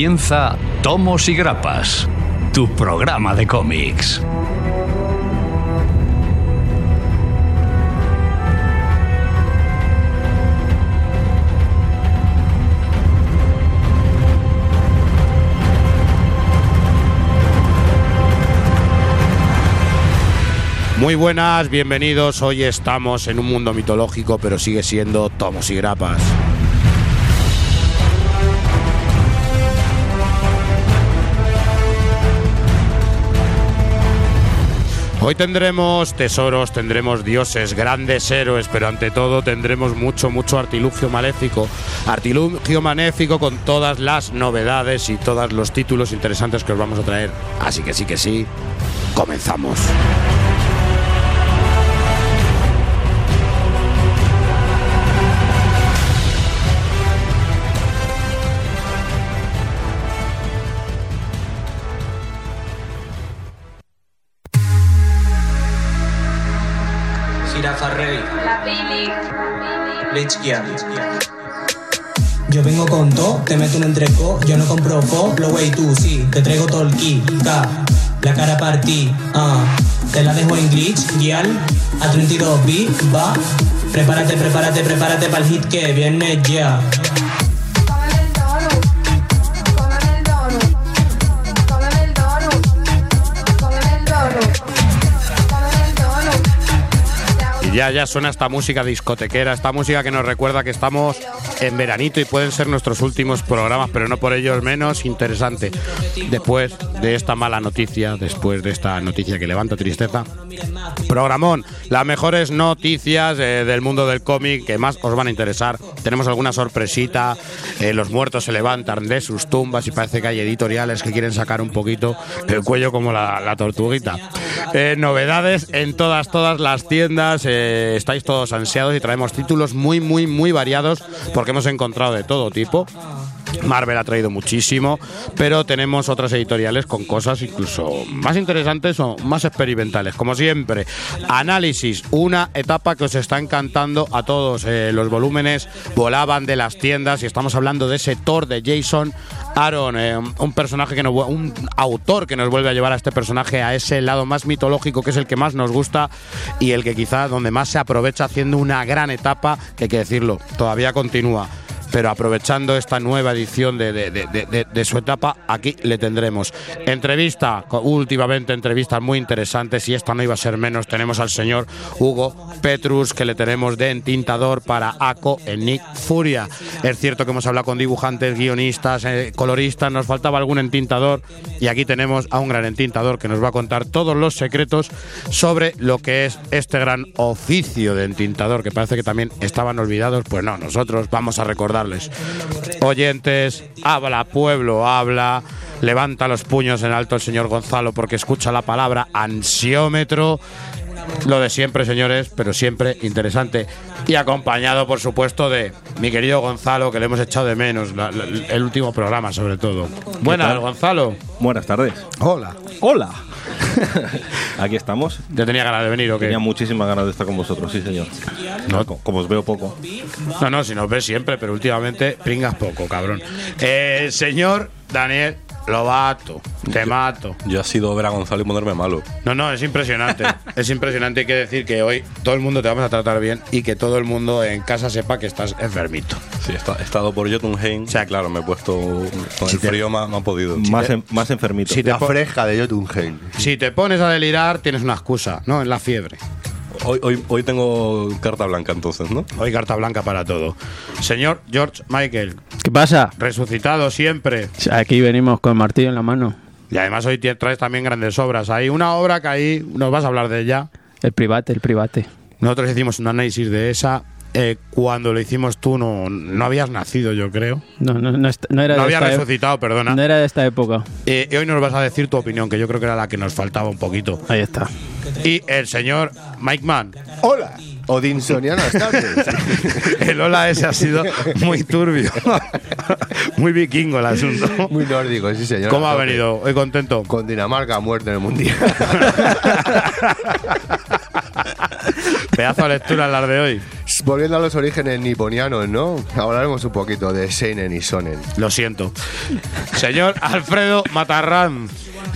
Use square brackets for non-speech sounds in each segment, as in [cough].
Comienza Tomos y Grapas, tu programa de cómics. Muy buenas, bienvenidos. Hoy estamos en un mundo mitológico, pero sigue siendo tomos y grapas. Hoy tendremos tesoros, tendremos dioses, grandes héroes, pero ante todo tendremos mucho, mucho artilugio maléfico. Artilugio maléfico con todas las novedades y todos los títulos interesantes que os vamos a traer. Así que sí que sí, comenzamos. Yo vengo con todo, te meto un entreco, yo no compro po, lo wey tú, sí, te traigo todo el kit, K, la cara partí, ah, te la dejo en glitch, guial, a 32 bit, va, prepárate, prepárate, prepárate para el hit que viene ya. Ya, ya suena esta música discotequera, esta música que nos recuerda que estamos en veranito y pueden ser nuestros últimos programas, pero no por ello menos interesante. Después de esta mala noticia, después de esta noticia que levanta tristeza, programón, las mejores noticias eh, del mundo del cómic que más os van a interesar. Tenemos alguna sorpresita, eh, los muertos se levantan de sus tumbas y parece que hay editoriales que quieren sacar un poquito el cuello como la, la tortuguita. Eh, novedades en todas, todas las tiendas, eh, estáis todos ansiados y traemos títulos muy, muy, muy variados porque hemos encontrado de todo tipo. Marvel ha traído muchísimo, pero tenemos otras editoriales con cosas incluso más interesantes o más experimentales. Como siempre, análisis, una etapa que os está encantando a todos. Eh, los volúmenes volaban de las tiendas y estamos hablando de ese Thor de Jason Aaron, eh, un personaje que nos, un autor que nos vuelve a llevar a este personaje a ese lado más mitológico que es el que más nos gusta y el que quizá donde más se aprovecha haciendo una gran etapa, que hay que decirlo, todavía continúa pero aprovechando esta nueva edición de, de- de- de- su etapa, aquí le tendremos. Entrevista, últimamente entrevistas muy interesantes y esta no iba a ser menos. Tenemos al señor Hugo Petrus, que le tenemos de entintador para ACO en Nick Furia. Es cierto que hemos hablado con dibujantes, guionistas, eh, coloristas, nos faltaba algún entintador y aquí tenemos a un gran entintador que nos va a contar todos los secretos sobre lo que es este gran oficio de entintador, que parece que también estaban olvidados. Pues no, nosotros vamos a recordarles. Oyentes, habla pueblo, habla. Levanta los puños en alto el señor Gonzalo porque escucha la palabra ansiómetro. Lo de siempre, señores, pero siempre interesante. Y acompañado, por supuesto, de mi querido Gonzalo, que le hemos echado de menos, la- la- el último programa, sobre todo. Buenas, tal? Gonzalo. Buenas tardes. Hola. Hola. [laughs] Aquí estamos. ¿Ya tenía ganas de venir o qué? Tenía muchísimas ganas de estar con vosotros, sí, señor. No. Co- Como os veo poco. No, no, si nos ves siempre, pero últimamente pringas poco, cabrón. Eh, señor Daniel Lobato, te mato. Yo ha sido ver a Gonzalo y ponerme malo. No, no, es impresionante. [laughs] es impresionante. Hay que decir que hoy todo el mundo te vamos a tratar bien y que todo el mundo en casa sepa que estás enfermito. Sí, he esta- he estado por Jotunheim. sea, claro, me he puesto. Con Si el frío me ha, me ha podido. Más, en- más enfermito. Si te, La fresca de Jotunheim. si te pones a delirar, tienes una excusa, ¿no? En la fiebre. Hoy, hoy, hoy tengo carta blanca, entonces, ¿no? Hoy carta blanca para todo. Señor George Michael, ¿Qué pasa? resucitado siempre. Aquí venimos con el martillo en la mano. Y además hoy traes también grandes obras. Hay una obra que ahí nos vas a hablar de ella. El private, el private. Nosotros hicimos un análisis de esa. Eh, cuando lo hicimos tú no, no habías nacido, yo creo. No, no, no, no era No de había esta e- resucitado, perdona. No era de esta época. Eh, y hoy nos vas a decir tu opinión, que yo creo que era la que nos faltaba un poquito. Ahí está. Y el señor Mike Mann. Hola. Odinsonianas tardes. [laughs] El hola ese ha sido muy turbio. [laughs] muy vikingo el asunto. Muy nórdico, sí, señor. ¿Cómo ha venido? Hoy contento. Con Dinamarca a muerte en el mundial. [laughs] Pedazo de lectura las de hoy. Volviendo a los orígenes niponianos, ¿no? Hablaremos un poquito de Seinen y Sonen. Lo siento. Señor Alfredo Matarrán.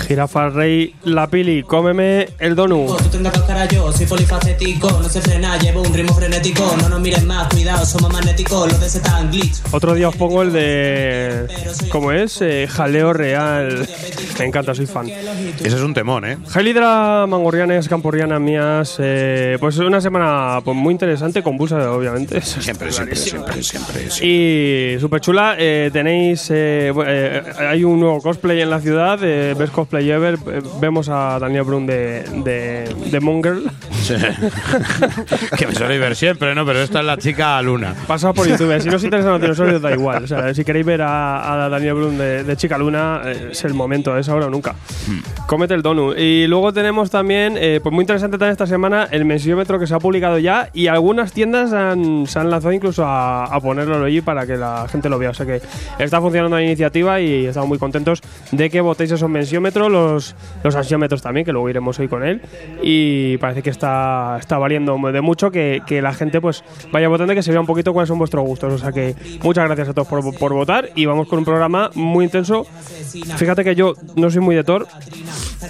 Jirafa Rey, la pili, cómeme el donut. Tú tendrás cara yo, soy polifacético, no se frena, llevo un ritmo frenético, no nos miren más, cuidado, somos magnéticos, los de ese tan glitch. Otro día os pongo el de. ¿Cómo es? Eh, jaleo real. Me encanta, soy fan. Ese es un temón, ¿eh? Gelidra, mangorrianes, camporianas mías. eh, pues una semana pues, muy interesante, convulsa, obviamente. Siempre, [laughs] siempre, siempre, siempre. Y súper chula, eh, tenéis. eh, eh, hay un nuevo cosplay en la ciudad, eh, Cosplay Ever. eh, vemos a Daniel Brun de, de, de Mongrel. Sí. [laughs] que me suele ver siempre, ¿no? Pero esta es la chica Luna. Pasad por YouTube. Si no os interesan los dinosaurios, da igual. O sea, si queréis ver a, a Daniel Brun de, de Chica Luna, eh, es el momento, es ahora o nunca. Cómete el donut. Y luego tenemos también, eh, pues muy interesante también esta semana, el mensiómetro que se ha publicado ya y algunas tiendas han- se han lanzado incluso a, a ponerlo allí para que la gente lo vea. O sea que está funcionando la iniciativa y estamos muy contentos de que votéis esos mensiómetros, los, los ansiómetros también, que luego iremos hoy con él. Y parece que está, está valiendo de mucho que, que la gente pues vaya votando que se vea un poquito cuáles son vuestros gustos. O sea que muchas gracias a todos por, por votar y vamos con un programa muy intenso. Fíjate que yo no soy muy de Thor.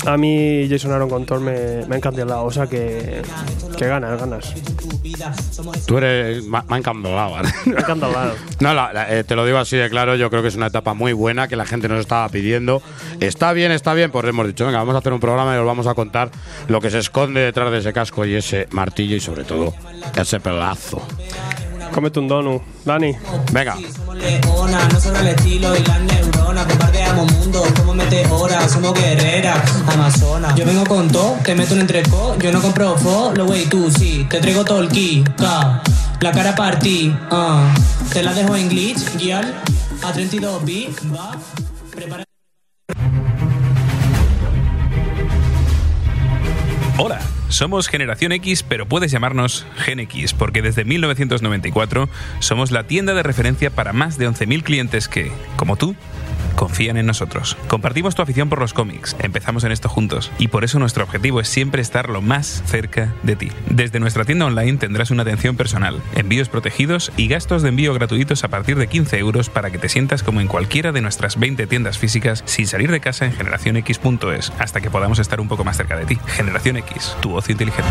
A mí Jason Aaron con Thor me, me encanta el lado. O sea que, que ganas, ganas. Tú eres. Me ha. [laughs] Me lado. No, la- la- eh, te lo digo así de claro, yo creo que es una etapa muy buena que la gente nos estaba pidiendo. Está bien, está bien, pues hemos dicho, venga, vamos a hacer un programa y os vamos a contar lo que se esconde detrás de ese casco y ese martillo y sobre todo ese pelazo. Cómete un donut. Dani. Venga. Bombardeamos mundo, como meteoras, somos guerreras, amazonas. Yo vengo con todo, te meto un entreco, yo no compro fo, lo wey tú sí, te traigo todo el ki, ka, la cara partí, ah, te la dejo en glitch, guial, a 32 bits, va, prepara. Hola, somos Generación X, pero puedes llamarnos Gen X, porque desde 1994 somos la tienda de referencia para más de 11.000 clientes que, como tú, confían en nosotros. Compartimos tu afición por los cómics, empezamos en esto juntos, y por eso nuestro objetivo es siempre estar lo más cerca de ti. Desde nuestra tienda online tendrás una atención personal, envíos protegidos y gastos de envío gratuitos a partir de 15 euros para que te sientas como en cualquiera de nuestras 20 tiendas físicas sin salir de casa en generacionx.es, hasta que podamos estar un poco más cerca de ti. Generación X, tu ocio inteligente.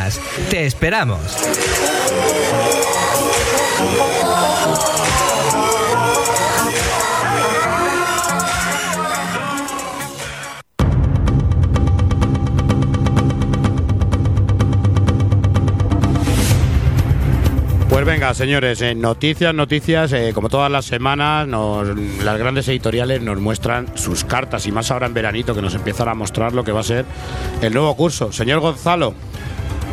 ¡Te esperamos! Pues venga, señores, eh, noticias, noticias, eh, como todas las semanas, las grandes editoriales nos muestran sus cartas y más ahora en veranito que nos empiezan a mostrar lo que va a ser el nuevo curso. Señor Gonzalo.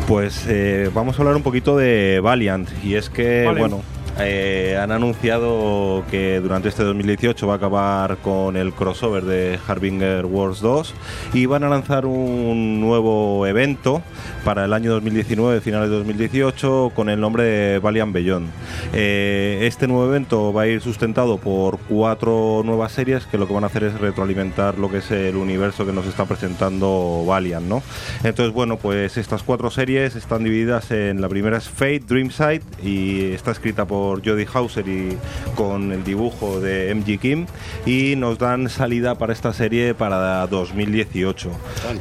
Pues eh, vamos a hablar un poquito de Valiant. Y es que, Vale. bueno, eh, han anunciado que durante este 2018 va a acabar con el crossover de Harbinger Wars 2 y van a lanzar un nuevo evento para el año 2019, finales de 2018, con el nombre de Valiant Beyond. Eh, este nuevo evento va a ir sustentado por cuatro nuevas series que lo que van a hacer es retroalimentar lo que es el universo que nos está presentando Valiant, ¿no? Entonces, bueno, pues estas cuatro series están divididas en la primera es Fate, Dreamside y está escrita por Jodie Hauser y con el dibujo de MG Kim y nos dan salida para esta serie para 2018.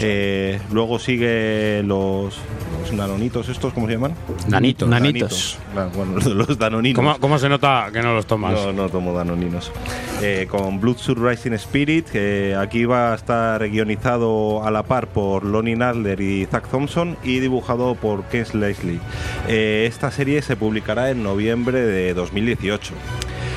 Eh, luego sigue los, los nanonitos estos, ¿cómo se llaman? Nanitos. Nanitos. Bueno, [laughs] los danoninos. ¿Cómo, cómo se nota que no los tomas? No, no tomo danoninos. Eh, con Bloodsuit Rising Spirit, que aquí va a estar guionizado a la par por Lonnie Nadler y Zach Thompson y dibujado por Ken Leslie. Eh, esta serie se publicará en noviembre de 2018.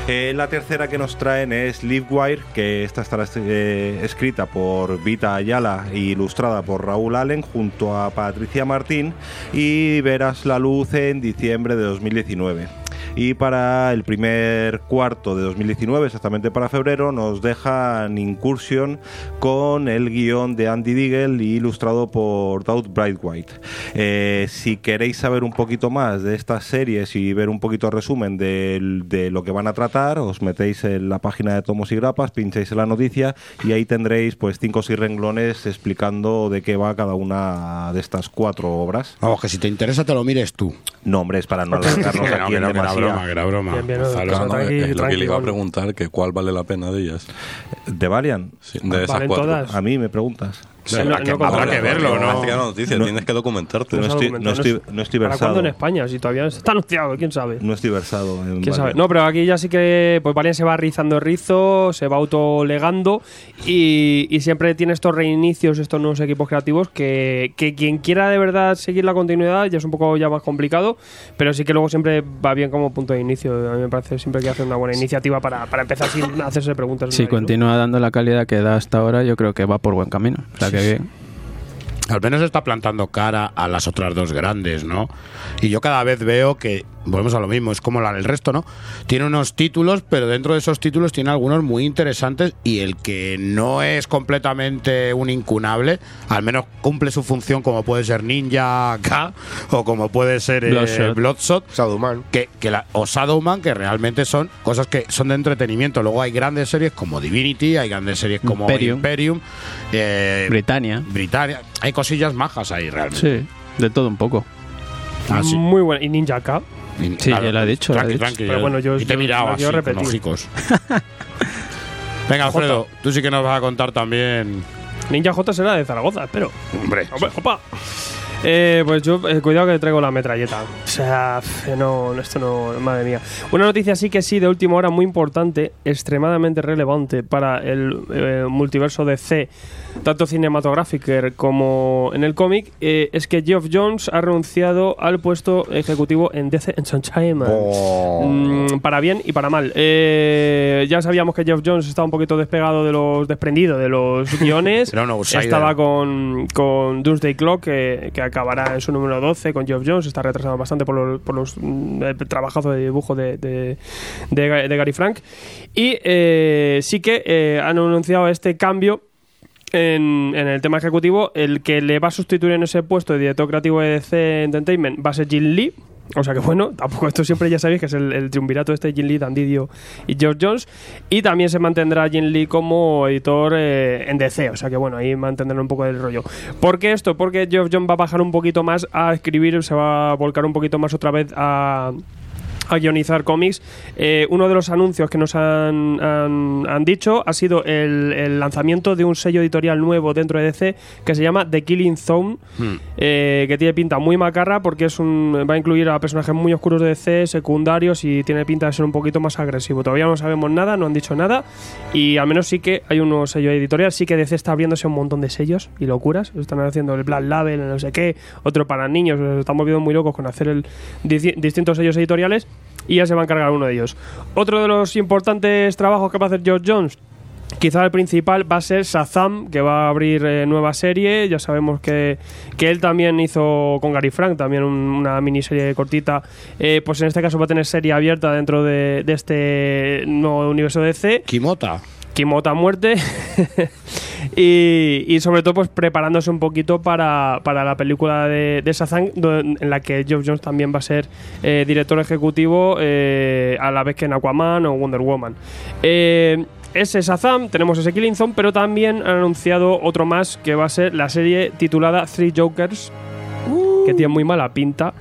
Eh, la tercera que nos traen es Livewire, que esta estará eh, escrita por Vita Ayala e ilustrada por Raúl Allen junto a Patricia Martín y verás la luz en diciembre de 2019. Y para el primer cuarto de 2019, exactamente para febrero, nos dejan Incursion con el guion de Andy Diggle ilustrado por Doug Brightwhite. Eh, si queréis saber un poquito más de estas series y ver un poquito de resumen de, de lo que van a tratar, os metéis en la página de Tomos y Grapas, pincháis en la noticia y ahí tendréis pues cinco o seis renglones explicando de qué va cada una de estas cuatro obras. Vamos, que si te interesa te lo mires tú. No, hombre, es para no [laughs] alargarnos no, aquí que en no, era broma, que era broma. Bien, bien, Gonzalo. No, tranqui- es lo que le iba a preguntar, que cuál vale la pena de ellas. ¿De Valiant? Sí, de esas Valen cuatro. todas. A mí me preguntas. Sí, no- Habrá no que- controlo. habrá que verlo, No, ¿no? noticia, No. tienes que documentarte. No estoy, no estoy, no estoy ¿Para versado. cuándo en España? Si todavía está anunciado, quién sabe. No estoy versado en ¿Quién sabe? No, pero aquí ya sí que pues Valiant se va rizando el rizo, se va autolegando y, y siempre tiene estos reinicios, estos nuevos equipos creativos que, que quien quiera de verdad seguir la continuidad ya es un poco ya más complicado, pero sí que luego siempre va bien como punto de inicio. A mí me parece siempre que hace una buena iniciativa para, para empezar sin hacerse preguntas. Si ¿no? continúa dando la calidad que da hasta ahora, yo creo que va por buen camino. O sea, que. Al menos está plantando cara a las otras dos grandes, ¿no? Y yo cada vez veo que, volvemos a lo mismo, es como la del resto, ¿no? Tiene unos títulos, pero dentro de esos títulos tiene algunos muy interesantes y el que no es completamente un incunable, al menos cumple su función como puede ser Ninja K o como puede ser eh, Bloodshot. Bloodshot, Shadowman. que, que la, o Shadowman, que realmente son cosas que son de entretenimiento. Luego hay grandes series como Divinity, hay grandes series como Imperium. Imperium, eh, Britannia. Britannia. Hay cosillas majas ahí realmente. Sí, de todo un poco. Ah, sí. Muy buena. Y Ninja K. Sí, ya lo he dicho, lo he Tranqui, dicho. tranqui, Pero bueno, yo- y te he yo así, con. [laughs] Venga, Alfredo, tú sí que nos vas a contar también. Ninja J será de Zaragoza, espero. Hombre, Hombre, opa. Eh, pues yo, eh, cuidado que traigo la metralleta. O sea, no, esto no, madre mía. Una noticia sí que sí, de última hora, muy importante, extremadamente relevante para el eh, multiverso de C, tanto cinematográfico como en el cómic, eh, es que Geoff Jones ha renunciado al puesto ejecutivo en DC Entertainment. Mm, para bien y para mal. Ya sabíamos que Geoff Jones estaba un poquito despegado de los desprendido de los [laughs] guiones. Era un outsider. estaba con, con Doomsday Clock, que, que acabará en su número 12 con Geoff Jones. Está retrasado bastante por los, por los mm, el trabajazo de dibujo de, de Gary Frank. Y eh, sí que eh, han anunciado este cambio en, en el tema ejecutivo, el que le va a sustituir en ese puesto de director creativo de DC Entertainment va a ser Jim Lee. O sea que bueno, tampoco esto siempre ya sabéis que es el, el triunvirato este Jim Lee, Dan Didio y George Jones. Y también se mantendrá Jim Lee como editor eh, en DC. O sea que bueno, ahí mantendrán un poco el rollo. ¿Por qué esto? Porque Geoff Jones va a bajar un poquito más a escribir, se va a volcar un poquito más otra vez a a guionizar cómics. Eh, uno de los anuncios que nos han, han- han dicho ha sido el, el lanzamiento de un sello editorial nuevo dentro de DC que se llama The Killing Zone, eh, que tiene pinta muy macarra porque es un, va a incluir a personajes muy oscuros de DC, secundarios y tiene pinta de ser un poquito más agresivo. Todavía no sabemos nada, no han dicho nada y al menos sí que hay un nuevo sello editorial. Sí que DC está abriéndose un montón de sellos y locuras. Están haciendo el Black Label, el no sé qué, otro para niños. Estamos viendo muy locos con hacer el, distintos sellos editoriales y ya se va a encargar uno de ellos. Otro de los importantes trabajos que va a hacer George Jones. Quizá el principal va a ser Shazam, que va a abrir eh, nueva serie. Ya sabemos que, que él también hizo con Gary Frank, también un- una miniserie cortita. Eh, pues en este caso va a tener serie abierta dentro de, de este nuevo universo de DC. Kimota. Kimota muerte. [laughs] y, y sobre todo, pues preparándose un poquito para, para la película de, de en la que Geoff Jones también va a ser eh, director ejecutivo, eh, a la vez que en Aquaman o Wonder Woman. Eh, ese Shazam, tenemos ese Killing Zone, pero también han anunciado otro más que va a ser la serie titulada Three Jokers, que tiene muy mala pinta.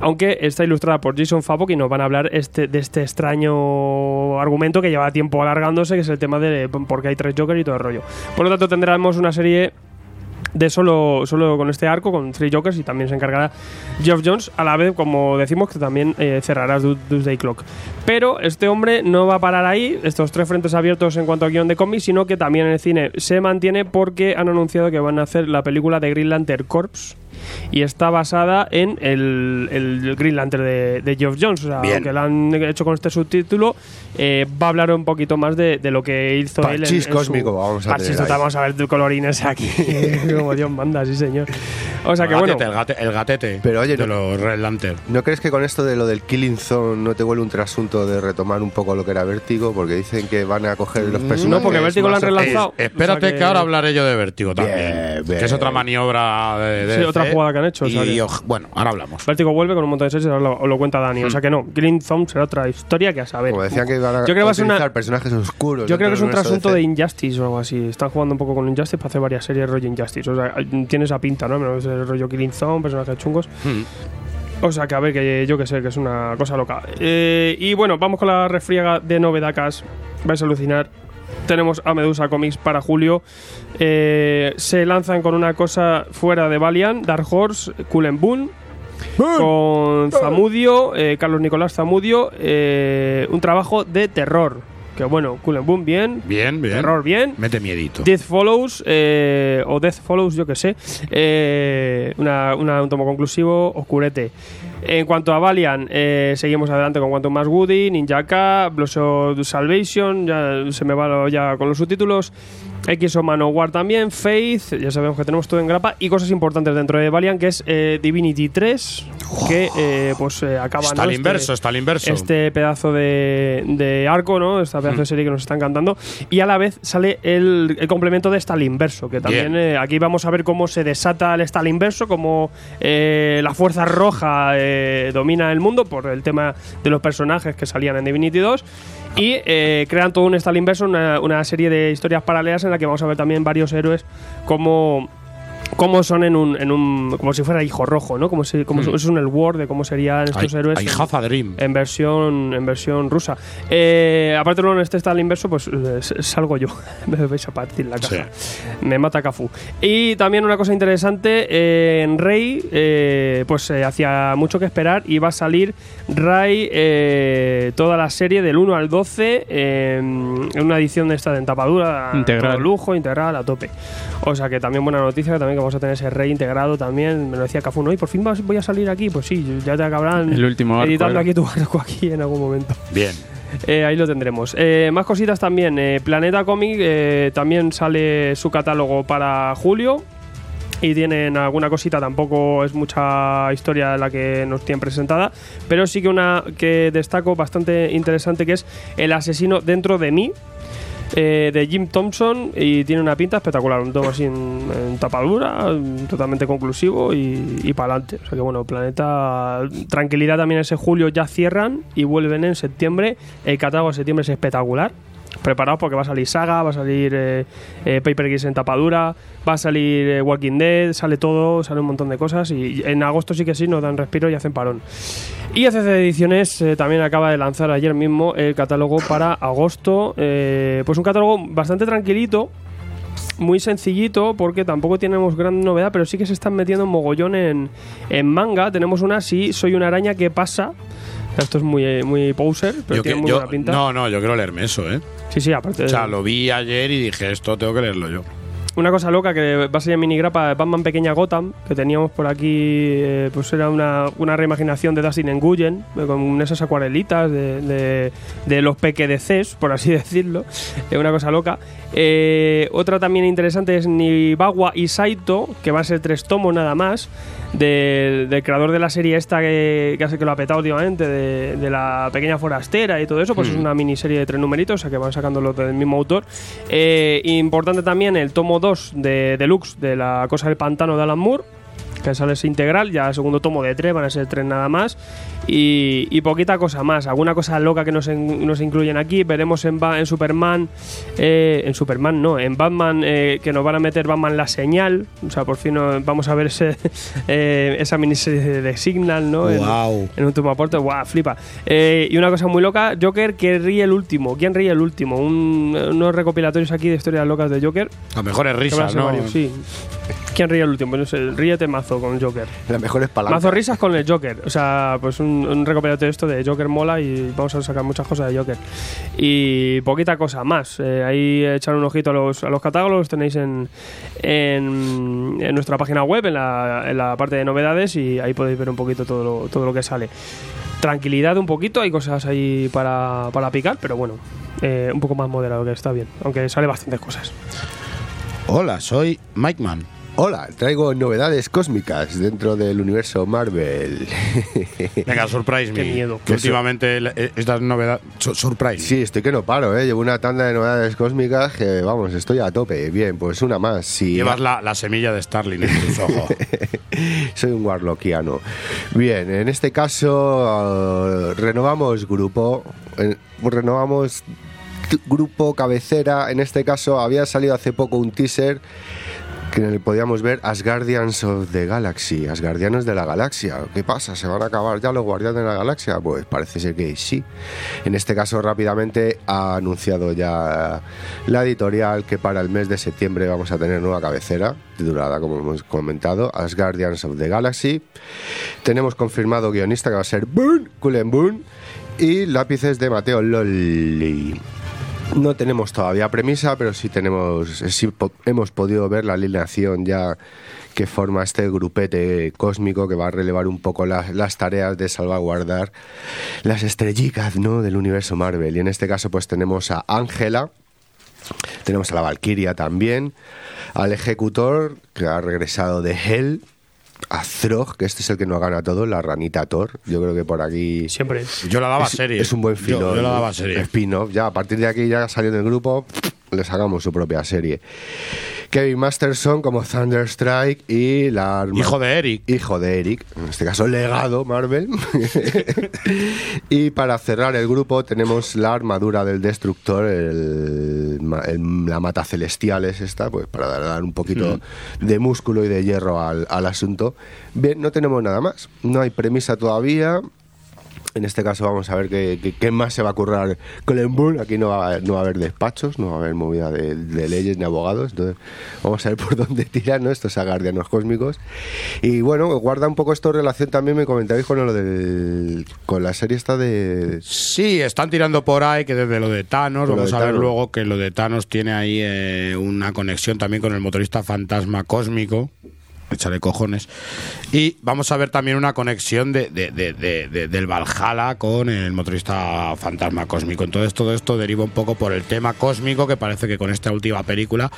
Aunque está ilustrada por Jason Favok y nos van a hablar este, de este extraño argumento que lleva tiempo alargándose, que es el tema de por qué hay tres Jokers y todo el rollo. Por lo tanto, tendremos una serie de solo, solo con este arco, con Three Jokers, y también se encargará Geoff Jones, a la vez, como decimos, que también eh, cerrará Do- Doomsday Clock. Pero este hombre no va a parar ahí, estos tres frentes abiertos en cuanto a guion de cómics, sino que también en el cine se mantiene porque han anunciado que van a hacer la película de Green Lantern Corps. Y está basada en el, el Green Lantern de, de Geoff Jones. O sea, Bien. aunque lo han hecho con este subtítulo, eh, va a hablar un poquito más de, de lo que hizo él. en- Parchís su- cósmico vamos a ahí. vamos a ver colorines aquí. [laughs] [laughs] Como Dios manda, sí, señor. O sea que el, bueno. gatete, el, gate- el gatete Pero oye, de no- los Red Lantern. ¿No crees que con esto de lo del Killing Zone no te vuelve un trasunto de retomar un poco lo que era Vértigo? Porque dicen que van a coger los personajes. No, porque Vértigo lo han relanzado. Eh, espérate O sea que- que... ahora hablaré yo de Vértigo también. Bien, bien. Que es otra maniobra de, de Sí, otra DC. jugada que han hecho, o sea Y, que- oj- bueno, ahora hablamos. Vértigo vuelve con un montón de series, ahora lo, lo cuenta Dani. Hmm. O sea que no, Green Thumb será otra historia que a saber. Como decían que iban a Yo creo que va a ser utilizar una- personajes oscuros. Yo creo que es un trasunto de. Injustice o algo así. Están jugando un poco con Injustice para hacer varias series rollo Injustice. O sea, tiene esa pinta, ¿no? Menos el rollo Killing Zone, personajes chungos. Mm. O sea, que a ver, que yo que sé, que es una cosa loca. Eh, y bueno, vamos con la refriega de novedacas. Vais a alucinar. Tenemos a Medusa Comics para julio. Eh, se lanzan con una cosa fuera de Valiant, Dark Horse, and Boon. Con Zamudio, eh, Carlos Nicolás Zamudio, eh, un trabajo de terror. Que bueno, Cool and Boon, bien. Bien, bien. Terror, bien. Mete miedito. Death Follows, eh, o Death Follows, yo que sé. Eh, una, una- un tomo conclusivo, oscurete. En cuanto a Valiant, eh, seguimos adelante con Quantum Más Woody, Ninja K, Bloodshot Salvation, ya se me va ya con los subtítulos. X o Manowar también, Faith, ya sabemos que tenemos todo en grapa, y cosas importantes dentro de Valiant, que es eh, Divinity 3, que eh, pues eh, acaba Está ¿no? al este- inverso, está al inverso. este pedazo de, de arco, ¿no? Esta pedazo de serie que nos están cantando. Y a la vez sale el, el complemento de esta al inverso, que también eh, aquí vamos a ver cómo se desata el Stal inverso, cómo eh, la fuerza roja eh, domina el mundo por el tema de los personajes que salían en Divinity 2. Y eh, crean todo un Stal inverso, una, una serie de historias paralelas en la que vamos a ver también varios héroes como cómo son en un, en un como si fuera hijo rojo, ¿no? Como si como Hmm. es un el Word de cómo serían estos héroes ay, en- Haza Dream. en versión en versión rusa. Eh, aparte luego en este está al inverso, pues eh, salgo yo. [laughs] Me vais a partir la caja. Me mata Cafu. Y también una cosa interesante, eh, en Rey, eh, pues eh, hacía mucho que esperar y va a salir Ray eh, toda la serie del 1 al 12 eh, en una edición de esta de entapadura, Integral. lujo, integral a tope. O sea que también buena noticia, que también que vamos a tener ese Rey integrado también. Me lo decía Cafu, ¿no? Y por fin vas- voy a salir aquí. Pues sí, ya te acabarán El último editando era. aquí tu [laughs] arco aquí en algún momento. Bien. Eh, ahí lo tendremos. Eh, más cositas también. eh, Planeta Comic eh, también sale su catálogo para julio. Y tienen alguna cosita, tampoco es mucha historia la que nos tienen presentada. Pero sí que una que destaco bastante interesante que es El asesino dentro de mí. Eh, de Jim Thompson y tiene una pinta espectacular, un tomo así en, tapadura, totalmente conclusivo y, y para adelante. O sea que bueno, Planeta, tranquilidad también ese julio ya cierran y vuelven en septiembre. El catálogo de septiembre es espectacular. Preparados porque va a salir Saga, va a salir eh, eh, Paper Gears en tapadura, va a salir eh, Walking Dead, sale todo, sale un montón de cosas y en agosto sí que sí nos dan respiro y hacen parón. Y ECC Ediciones eh, también acaba de lanzar ayer mismo el catálogo para agosto. pues un catálogo bastante tranquilito, muy sencillito, porque tampoco tenemos gran novedad, pero sí que se están metiendo un mogollón en, en manga. Tenemos una, sí, soy una araña que pasa. Esto es muy, eh, muy poser, pero Yo tiene que- muy yo- buena pinta. no, no, yo quiero leerme eso, ¿eh? Sí, sí, aparte. O sea, de- lo vi ayer y dije, esto tengo que leerlo yo. Una cosa loca que va a ser en minigrapa Batman Pequeña Gotham, que teníamos por aquí, eh, pues era una, una reimaginación de Dustin Nguyen, eh, con esas acuarelitas de, de, de los PQDCs, por así [laughs] decirlo. Eh, una cosa loca. Eh, otra también interesante es Nibawa y Saito, que va a ser tres tomos nada más, del, del creador de la serie esta que, que hace que lo ha petado últimamente, de, de la pequeña forastera y todo eso, pues Hmm. es una miniserie de tres numeritos, o sea que van sacándolo del mismo autor. Eh, importante también el tomo 2 de Deluxe de La Cosa del Pantano de Alan Moore. Que sale ese integral, ya segundo tomo de tres, van a ser tres nada más. Y, y poquita cosa más. Alguna cosa loca que nos, en- nos incluyen aquí. Veremos en, Ba- en Superman. eh, en Superman, no. En Batman, eh, que nos van a meter Batman la señal. O sea, por fin vamos a ver ese, [laughs] eh, esa miniserie de, Signal, ¿no? En- Guau. En, último aporte. ¡Guau! Flipa. Eh, y una cosa muy loca: Joker que ríe el último. ¿Quién ríe el último? Un- unos recopilatorios aquí de historias locas de Joker. A lo mejor es Que van a risas, ser ¿no? varios, sí. ¿Quién ríe el último? No sé, ríete mazo con Joker. Las mejores palabras. Mazo risas con el Joker. O sea, pues un, un recopilatorio de esto de Joker mola y vamos a sacar muchas cosas de Joker. Y poquita cosa más. Eh, ahí echar un ojito a los, a los catálogos, los tenéis en, en, en nuestra página web, en la, en la parte de novedades, y ahí podéis ver un poquito todo lo, todo lo que sale. Tranquilidad un poquito, hay cosas ahí para, para picar, pero bueno, eh, un poco más moderado que está bien, aunque sale bastantes cosas. Hola, soy Mike Man. Hola, traigo novedades cósmicas dentro del universo Marvel. [laughs] Venga, surprise me. Qué miedo. Que últimamente eh, estas novedades. su- Surprise. Sí, estoy que no paro, ¿eh? Llevo una tanda de novedades cósmicas que, vamos, estoy a tope. Bien, pues una más. Si Llevas la, la semilla de Starling en tus ojos. [laughs] Soy un warlockiano. Bien, en este caso eh, renovamos grupo. eh, renovamos grupo cabecera. En este caso había salido hace poco un teaser que podíamos ver Asgardians of the Galaxy, Asgardianos de la Galaxia. ¿Qué pasa? ¿Se van a acabar ya los Guardianes de la Galaxia? Pues parece ser que sí. En este caso rápidamente ha anunciado ya la editorial que para el mes de septiembre vamos a tener nueva cabecera, titulada como hemos comentado, Asgardians of the Galaxy. Tenemos confirmado guionista que va a ser Boone, Cullen y lápices de Mateo Lolli. No tenemos todavía premisa, pero sí tenemos, sí hemos podido ver la alineación ya que forma este grupete cósmico que va a relevar un poco las, las tareas de salvaguardar las estrellitas ¿no? del universo Marvel. Y en este caso pues tenemos a Ángela, tenemos a la Valkyria también, al Ejecutor, que ha regresado de Hell, a Throg, que este es el que nos gana todo, la ranita Thor. Yo creo que por aquí... Siempre. Yo la daba es, serie. Es un buen Yo- filo. yo la daba serie. Spin-off. Ya, a partir de aquí, ya salió del grupo, le sacamos su propia serie. Kevin Masterson como Thunderstrike y la... arma- Hijo de Eric. Hijo de Eric. En este caso, legado Marvel. [laughs] y para cerrar el grupo tenemos la armadura del Destructor, el, la mata celestial es esta, pues para dar, dar un poquito de músculo y de hierro al, al asunto. Bien, no tenemos nada más. No hay premisa todavía. En este caso vamos a ver qué, más se va a currar Boone. Aquí no va, a- no va a haber despachos, no va a haber movida de, de leyes ni abogados. Entonces vamos a ver por [laughs] dónde tiran ¿no? estos agardianos cósmicos. Y bueno, guarda un poco esto en relación también, me comentabais con lo del, con la serie esta de... Sí, están tirando por ahí que desde lo de Thanos, Lo vamos de a ver Thanos. luego que lo de Thanos tiene ahí eh, una conexión también con el motorista fantasma cósmico. Échale cojones. Y vamos a ver también una conexión de, de- de- de- de- del Valhalla con el motorista fantasma cósmico. Entonces todo esto deriva un poco por el tema cósmico que parece que con esta última película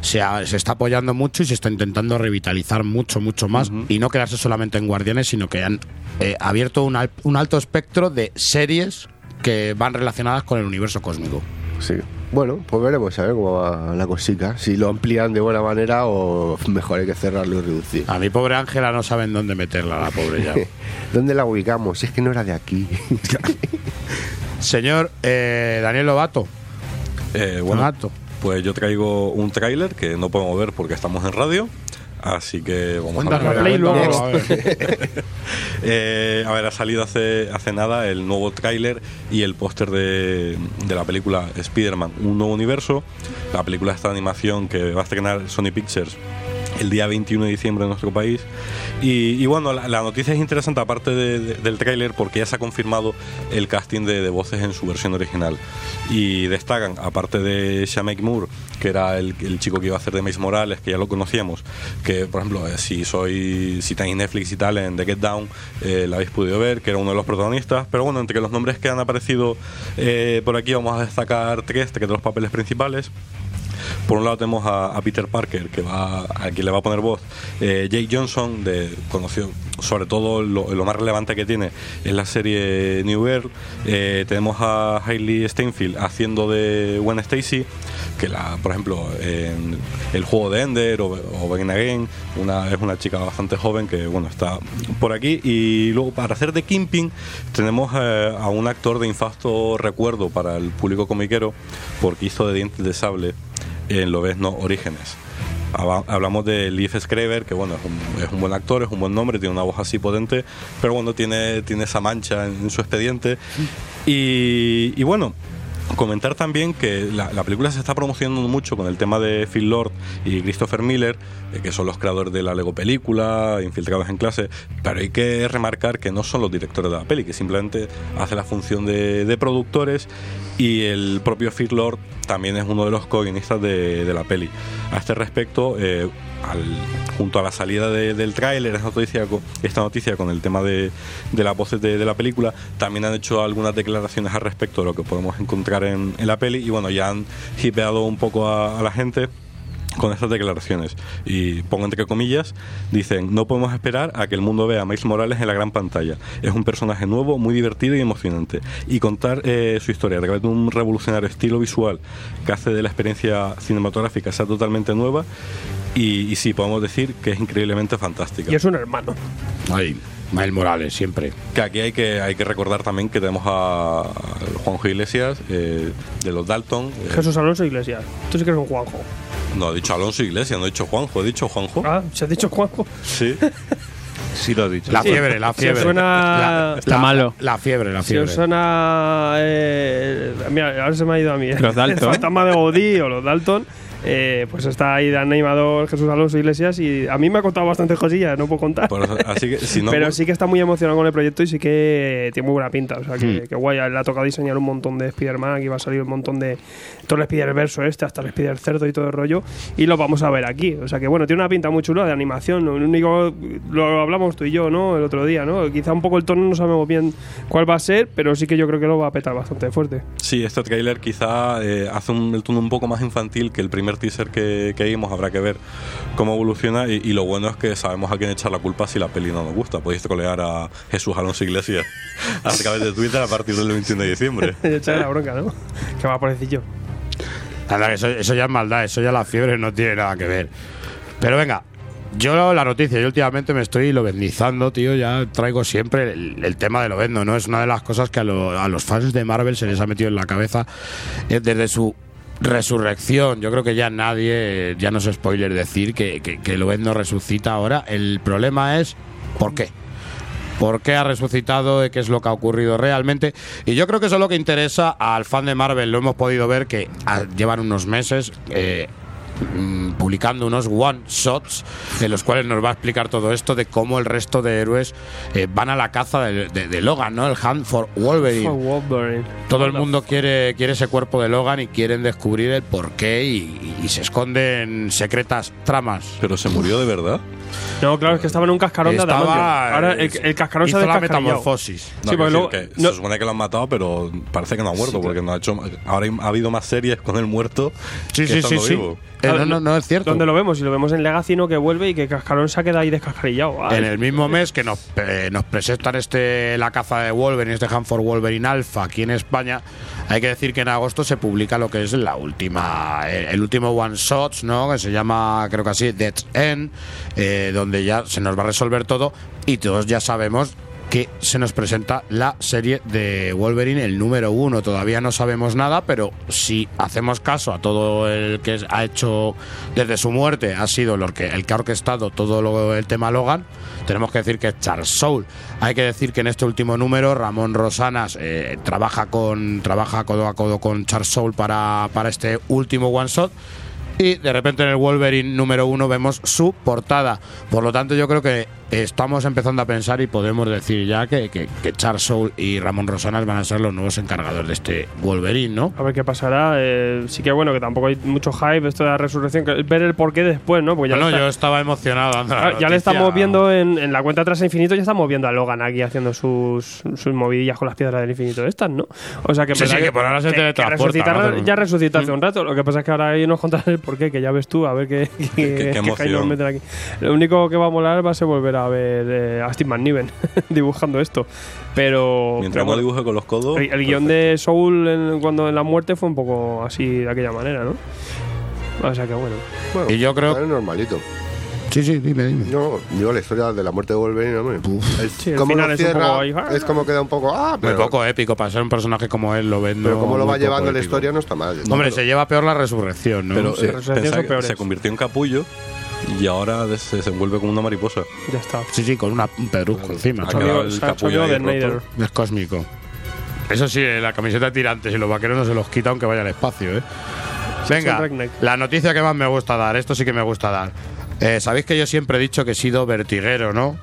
se, ha- se está apoyando mucho y se está intentando revitalizar mucho, mucho más. Y no quedarse solamente en Guardianes, sino que han eh, abierto un, al- un alto espectro de series que van relacionadas con el universo cósmico. Sí. Bueno, pues veremos a ver cómo va la cosica. Si lo amplían de buena manera o mejor hay que cerrarlo y reducir. A mi pobre Ángela no saben dónde meterla, la pobre ya. [laughs] ¿Dónde la ubicamos? Si es que no era de aquí. [laughs] Señor eh, Daniel Lobato. Eh, bueno, Lobato. pues yo traigo un tráiler que no podemos ver porque estamos en radio. Así que vamos a ver. Luego. a ver. [laughs] Eh, a ver, ha salido hace, hace nada el nuevo tráiler y el póster de, de la película Spider-Man, un nuevo universo. La película esta de animación que va a estrenar Sony Pictures el día 21 de diciembre en nuestro país. Y, y bueno, la, la noticia es interesante aparte de- de- del tráiler porque ya se ha confirmado el casting de, de voces en su versión original. Y destacan, aparte de Shamek Moore, que era el, el chico que iba a hacer de Mace Morales, que ya lo conocíamos, que por ejemplo, eh, si soy si tenéis Netflix y tal, en The Get Down, eh, la habéis podido ver, que era uno de los protagonistas. Pero bueno, entre los nombres que han aparecido eh, por aquí vamos a destacar tres, tres de los papeles principales. Por un lado tenemos a, Peter Parker, que va, a quien le va a poner voz. Eh, Jake Johnson, de, conocido, sobre todo lo, más relevante que tiene es la serie New Girl. Eh, tenemos a Hailey Steinfeld haciendo de Gwen Stacy, que la, por ejemplo, en el juego de Ender o, o Again, una, es una chica bastante joven que bueno está por aquí. Y luego para hacer de Kingpin tenemos eh, a un actor de infasto recuerdo para el público comiquero, porque hizo de dientes de sable en Lobezno Orígenes. Hablamos de Leif Schreiber, que bueno, es un, es un buen actor, es un buen nombre, tiene una voz así potente, pero bueno, tiene, tiene esa mancha en, su expediente. Y, y bueno, Comentar también que la, la película se está promocionando mucho con el tema de Phil Lord y Christopher Miller, eh, que son los creadores de la Lego película, infiltrados en clase, pero hay que remarcar que no son los directores de la peli, que simplemente hace la función de, productores y el propio Phil Lord también es uno de los co-guionistas de, de la peli. A este respecto, eh, junto a la salida de- del tráiler, esta noticia, con- el tema de, de las voces de, la película, también han hecho algunas declaraciones al respecto de lo que podemos encontrar en, la peli y bueno, ya han hipeado un poco a, a la gente con estas declaraciones. Y pongo entre comillas, dicen, no podemos esperar a que el mundo vea a Miles Morales en la gran pantalla. Es un personaje nuevo, muy divertido y emocionante. Y contar eh, su historia a través de un revolucionario estilo visual que hace de la experiencia cinematográfica sea totalmente nueva. Y, y sí, podemos decir que es increíblemente fantástica. Y es un hermano. Ay, Miles Morales, siempre. Que aquí hay que, hay que recordar también que tenemos a, Juanjo Iglesias, eh, de los Dalton. eh, Jesús Alonso Iglesias. Tú sí que eres un Juanjo. no, he dicho Alonso Iglesias, no he dicho Juanjo, he dicho Juanjo. Ah, se ha dicho Juanjo. Sí. Sí lo has dicho. La fiebre, la Si fiebre. os suena- La- Está la- malo. La fiebre, la Si fiebre. os suena. eh, mira, ahora se me ha ido a mí. Los Dalton. El fantasma de Gaudí o los Dalton. Eh, pues está ahí de animador Jesús Alonso Iglesias y a mí me ha contado bastantes cosillas, no puedo contar. Por eso- así que si no, Pero sí que está muy emocionado con el proyecto y sí que tiene muy buena pinta. O sea, que, Hmm. que guay. Le ha tocado diseñar un montón de Spider-Man, que va a salir un montón de. Todo el Spider-Verso este, hasta el Spider-Cerdo y todo el rollo. Y lo vamos a ver aquí. O sea, que bueno, tiene una pinta muy chula de animación. Lo único. Lo hablamos tú y yo, ¿no? El otro día, ¿no? Quizá un poco el tono no sabemos bien cuál va a ser, pero sí que yo creo que lo va a petar bastante fuerte. Sí, este tráiler quizá eh, hace un, el tono un poco más infantil que el primer teaser que, que vimos. Habrá que ver cómo evoluciona. Y, y lo bueno es que sabemos a quién echar la culpa si la peli no nos gusta. Podéis trolear a Jesús Alonso Iglesias [laughs] a través de Twitter a partir del 21 de diciembre. [laughs] Echarle la bronca, ¿no? Que va pobrecillo. Anda, que eso, eso ya es maldad, eso ya la fiebre no tiene nada que ver. Pero venga, yo la noticia, yo últimamente me estoy lobendizando, tío, ya traigo siempre el, el tema de Lobezno, ¿no? Es una de las cosas que a, lo- a los fans de Marvel se les ha metido en la cabeza eh, desde su resurrección. Yo creo que ya nadie, ya no es spoiler decir que, que, que Lobezno resucita ahora. El problema es, ¿por qué? por qué ha resucitado, qué es lo que ha ocurrido realmente. Y yo creo que eso es lo que interesa al fan de Marvel. Lo hemos podido ver que ah, llevan unos meses. eh, mm, publicando unos one shots en los cuales nos va a explicar todo esto de cómo el resto de héroes eh, van a la caza de, de- de Logan, ¿no? El Hunt for Wolverine. For Wolverine. Todo el mundo quiere, quiere ese cuerpo de Logan y quieren descubrir el porqué y, y se esconden secretas tramas. Pero se murió de verdad. No, claro, es que estaba en un cascarón de Estaba, adamantium. Ahora el, el cascarón se ha la metamorfosis. No, Sí, luego- decir que no- se supone que lo han matado, pero parece que no ha muerto, porque no ha hecho. Ahora ha habido más series con el muerto. Sí, que sí, sí, estando sí. Eh, no, no, no es cierto. ¿Dónde lo vemos? Si lo vemos en Legacy, no que vuelve y que Cascarón se ha quedado ahí descascarillado. Ay. En el mismo mes que nos, eh, nos presentan este la caza de Wolverine, este Hunt for Wolverine Alpha aquí en España, hay que decir que en agosto se publica lo que es la última, el último one shots, ¿no? Que se llama, creo que así, Dead End, eh, donde ya se nos va a resolver todo y todos ya sabemos que se nos presenta la serie de Wolverine, el número uno. Todavía no sabemos nada, pero si hacemos caso a todo el que ha hecho desde su muerte, ha sido el que, el que ha orquestado todo lo- el tema Logan, tenemos que decir que es Charles Soule. Hay que decir que en este último número Ramón Rosanas eh, trabaja con trabaja codo a codo con Charles Soule para, para este último one shot. Y de repente en el Wolverine número uno vemos su portada. Por lo tanto, yo creo que estamos empezando a pensar y podemos decir ya que, que, que Charles Soule y Ramón Rosanas van a ser los nuevos encargadores de este Wolverine, ¿no? A ver qué pasará. Eh, sí que bueno, que tampoco hay mucho hype esto de la resurrección. que- ver el porqué después, ¿no? Porque ya, Bueno, está- yo estaba emocionado. la Ah, ya le estamos viendo en, en la cuenta atrás infinito, ya estamos viendo a Logan aquí haciendo sus, sus movidillas con las piedras del infinito estas, ¿no? O sea que, Sí, sí, que por ahora se teletransporta, ¿no? ya resucita hace un rato. Lo que pasa es que ahora ahí nos contarás el porqué, que ya ves tú, a ver qué, [laughs] qué, qué qué emoción. nos aquí. Lo único que va a molar va a ser volver a ver eh, a Steve McNiven [laughs] dibujando esto. Pero. Mientras pero no dibuje con los codos. el, el guion de Soul en- cuando en la muerte fue un poco así de aquella manera, ¿no? O sea que bueno. Bueno, Y yo creo- Es normalito. Sí, sí, dime, dime. No, digo la historia de la muerte de Wolverine, hombre. El- Sí, el cómo final lo es un cierra, poco ah. es como queda un poco. Ah, Muy pero, poco épico para ser un personaje como él, lo vendo. pero como lo muy va llevando la épico. historia no está mal. Hombre, se lleva peor la resurrección, ¿no? Pero Sí. eh, resurrección que peores. se convirtió en capullo y ahora se desenvuelve como una mariposa. Ya está. sí, sí, con una, un pedrusco encima. Amigo, el capullo de. Snyder. Es cósmico. Eso sí, eh, la camiseta de tirantes y los vaqueros no se los quita aunque vaya al espacio, ¿eh? Venga, la noticia que más me gusta dar, esto sí que me gusta dar. Eh, Sabéis que yo siempre he dicho que he sido vertiguero, ¿no?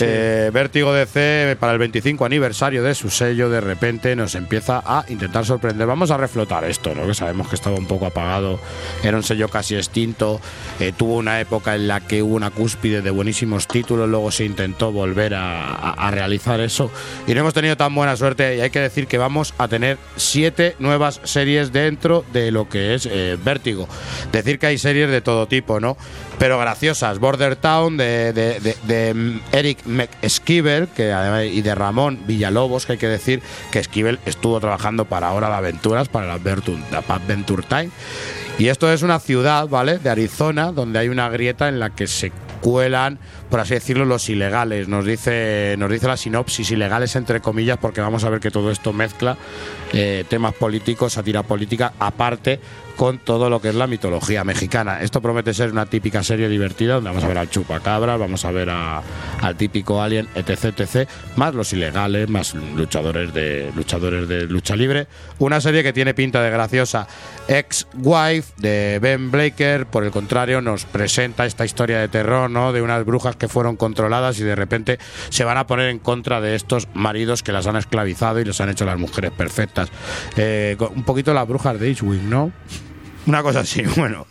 Eh, Vértigo DC, para el 25 aniversario de su sello, de repente nos empieza a intentar sorprender. Vamos a reflotar esto, ¿no? Que sabemos que estaba un poco apagado, era un sello casi extinto, eh, tuvo una época en la que hubo una cúspide de buenísimos títulos, luego se intentó volver a, a- a realizar eso y no hemos tenido tan buena suerte y hay que decir que vamos a tener siete nuevas series dentro de lo que es eh, Vértigo. Decir que hay series de todo tipo, ¿no? Pero Border Town de, mm, Eric McSkiver que, y de Ramón Villalobos, que hay que decir que Esquivel estuvo trabajando para Hora de Aventuras, para la Adventure Time. Y esto es una ciudad, ¿vale? De Arizona, donde hay una grieta en la que se cuelan, por así decirlo, los ilegales. Nos dice, nos dice la sinopsis, ilegales entre comillas, porque vamos a ver que todo esto mezcla eh, temas políticos, sátira política, aparte con todo lo que es la mitología mexicana. Esto promete ser una típica serie divertida donde vamos a ver al chupacabras, vamos a ver a- al típico alien, etc, etc, más los ilegales, más luchadores de luchadores de lucha libre. Una serie que tiene pinta de graciosa. Ex-Wife de Ben Blaker, por el contrario, nos presenta esta historia de terror, ¿no? De unas brujas que fueron controladas y de repente se van a poner en contra de estos maridos que las han esclavizado y les han hecho las mujeres perfectas. Eh, un poquito las brujas de Eastwing, ¿no? Una cosa así, [laughs] bueno.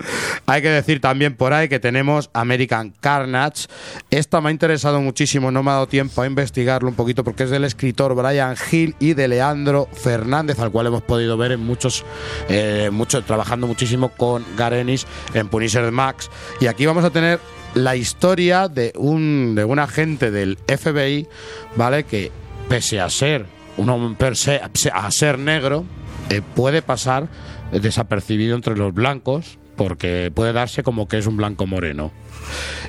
Hay que decir también por ahí que tenemos American Carnage. Esta me ha interesado muchísimo, no me ha dado tiempo a investigarlo un poquito porque es del escritor Brian Hill y de Leandro Fernández, al cual hemos podido ver en muchos, eh, mucho, trabajando muchísimo con Garenis en Punisher Max. Y aquí vamos a tener la historia de un, de un agente del FBI, ¿vale? Que pese a ser un a ser negro, eh, puede pasar desapercibido entre los blancos porque puede darse como que es un blanco moreno.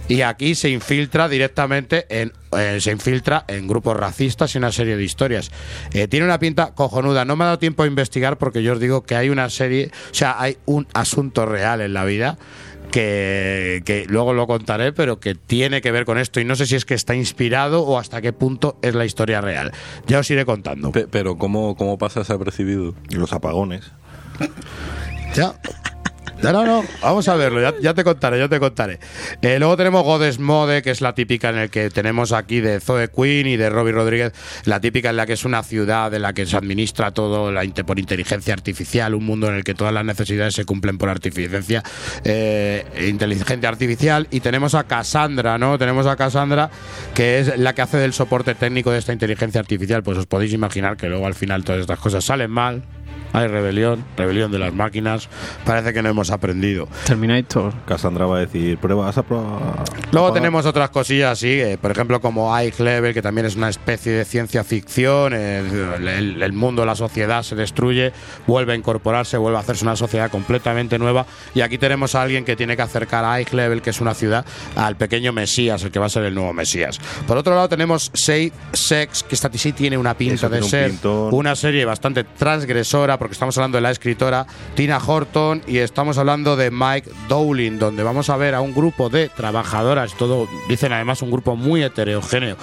Y aquí se infiltra directamente en eh, se infiltra en grupos racistas y una serie de historias. Eh, tiene una pinta cojonuda. No me ha dado tiempo a investigar porque yo os digo que hay una serie, o sea, hay un asunto real en la vida que, que luego lo contaré, pero que tiene que ver con esto y no sé si es que está inspirado o hasta qué punto es la historia real. Ya os iré contando. Pe- pero ¿cómo, cómo pasa desapercibido? Los apagones. Ya. No, no, no, vamos a verlo, ya, ya te contaré, ya te contaré. Eh, luego tenemos Godes Mode, que es la típica en el que tenemos aquí de Zoe Queen y de Robbie Rodríguez, la típica en la que es una ciudad en la que se administra todo la por inteligencia artificial, un mundo en el que todas las necesidades se cumplen por artificiencia, eh, inteligencia artificial. Y tenemos a Cassandra, ¿no? Tenemos a Cassandra, que es la que hace del soporte técnico de esta inteligencia artificial. Pues os podéis imaginar que luego al final todas estas cosas salen mal. Hay rebelión, rebelión de las máquinas. Parece que no hemos aprendido. Terminator. Cassandra va a decir, pruebas a prueba. Luego tenemos otras cosillas así, eh, por ejemplo como Eye Level, que también es una especie de ciencia ficción. eh, El, el- el mundo, la sociedad se destruye, vuelve a incorporarse, vuelve a hacerse una sociedad completamente nueva. Y aquí tenemos a alguien que tiene que acercar a Eye Level, que es una ciudad, al pequeño Mesías, el que va a ser el nuevo Mesías. Por otro lado tenemos Save Sex, que esta sí tiene una pinta Eso de un ser una serie bastante transgresora, porque estamos hablando de la escritora Tina Horton y estamos hablando de Mike Dowling, donde vamos a ver a un grupo de trabajadoras, todo dicen además un grupo muy heterogéneo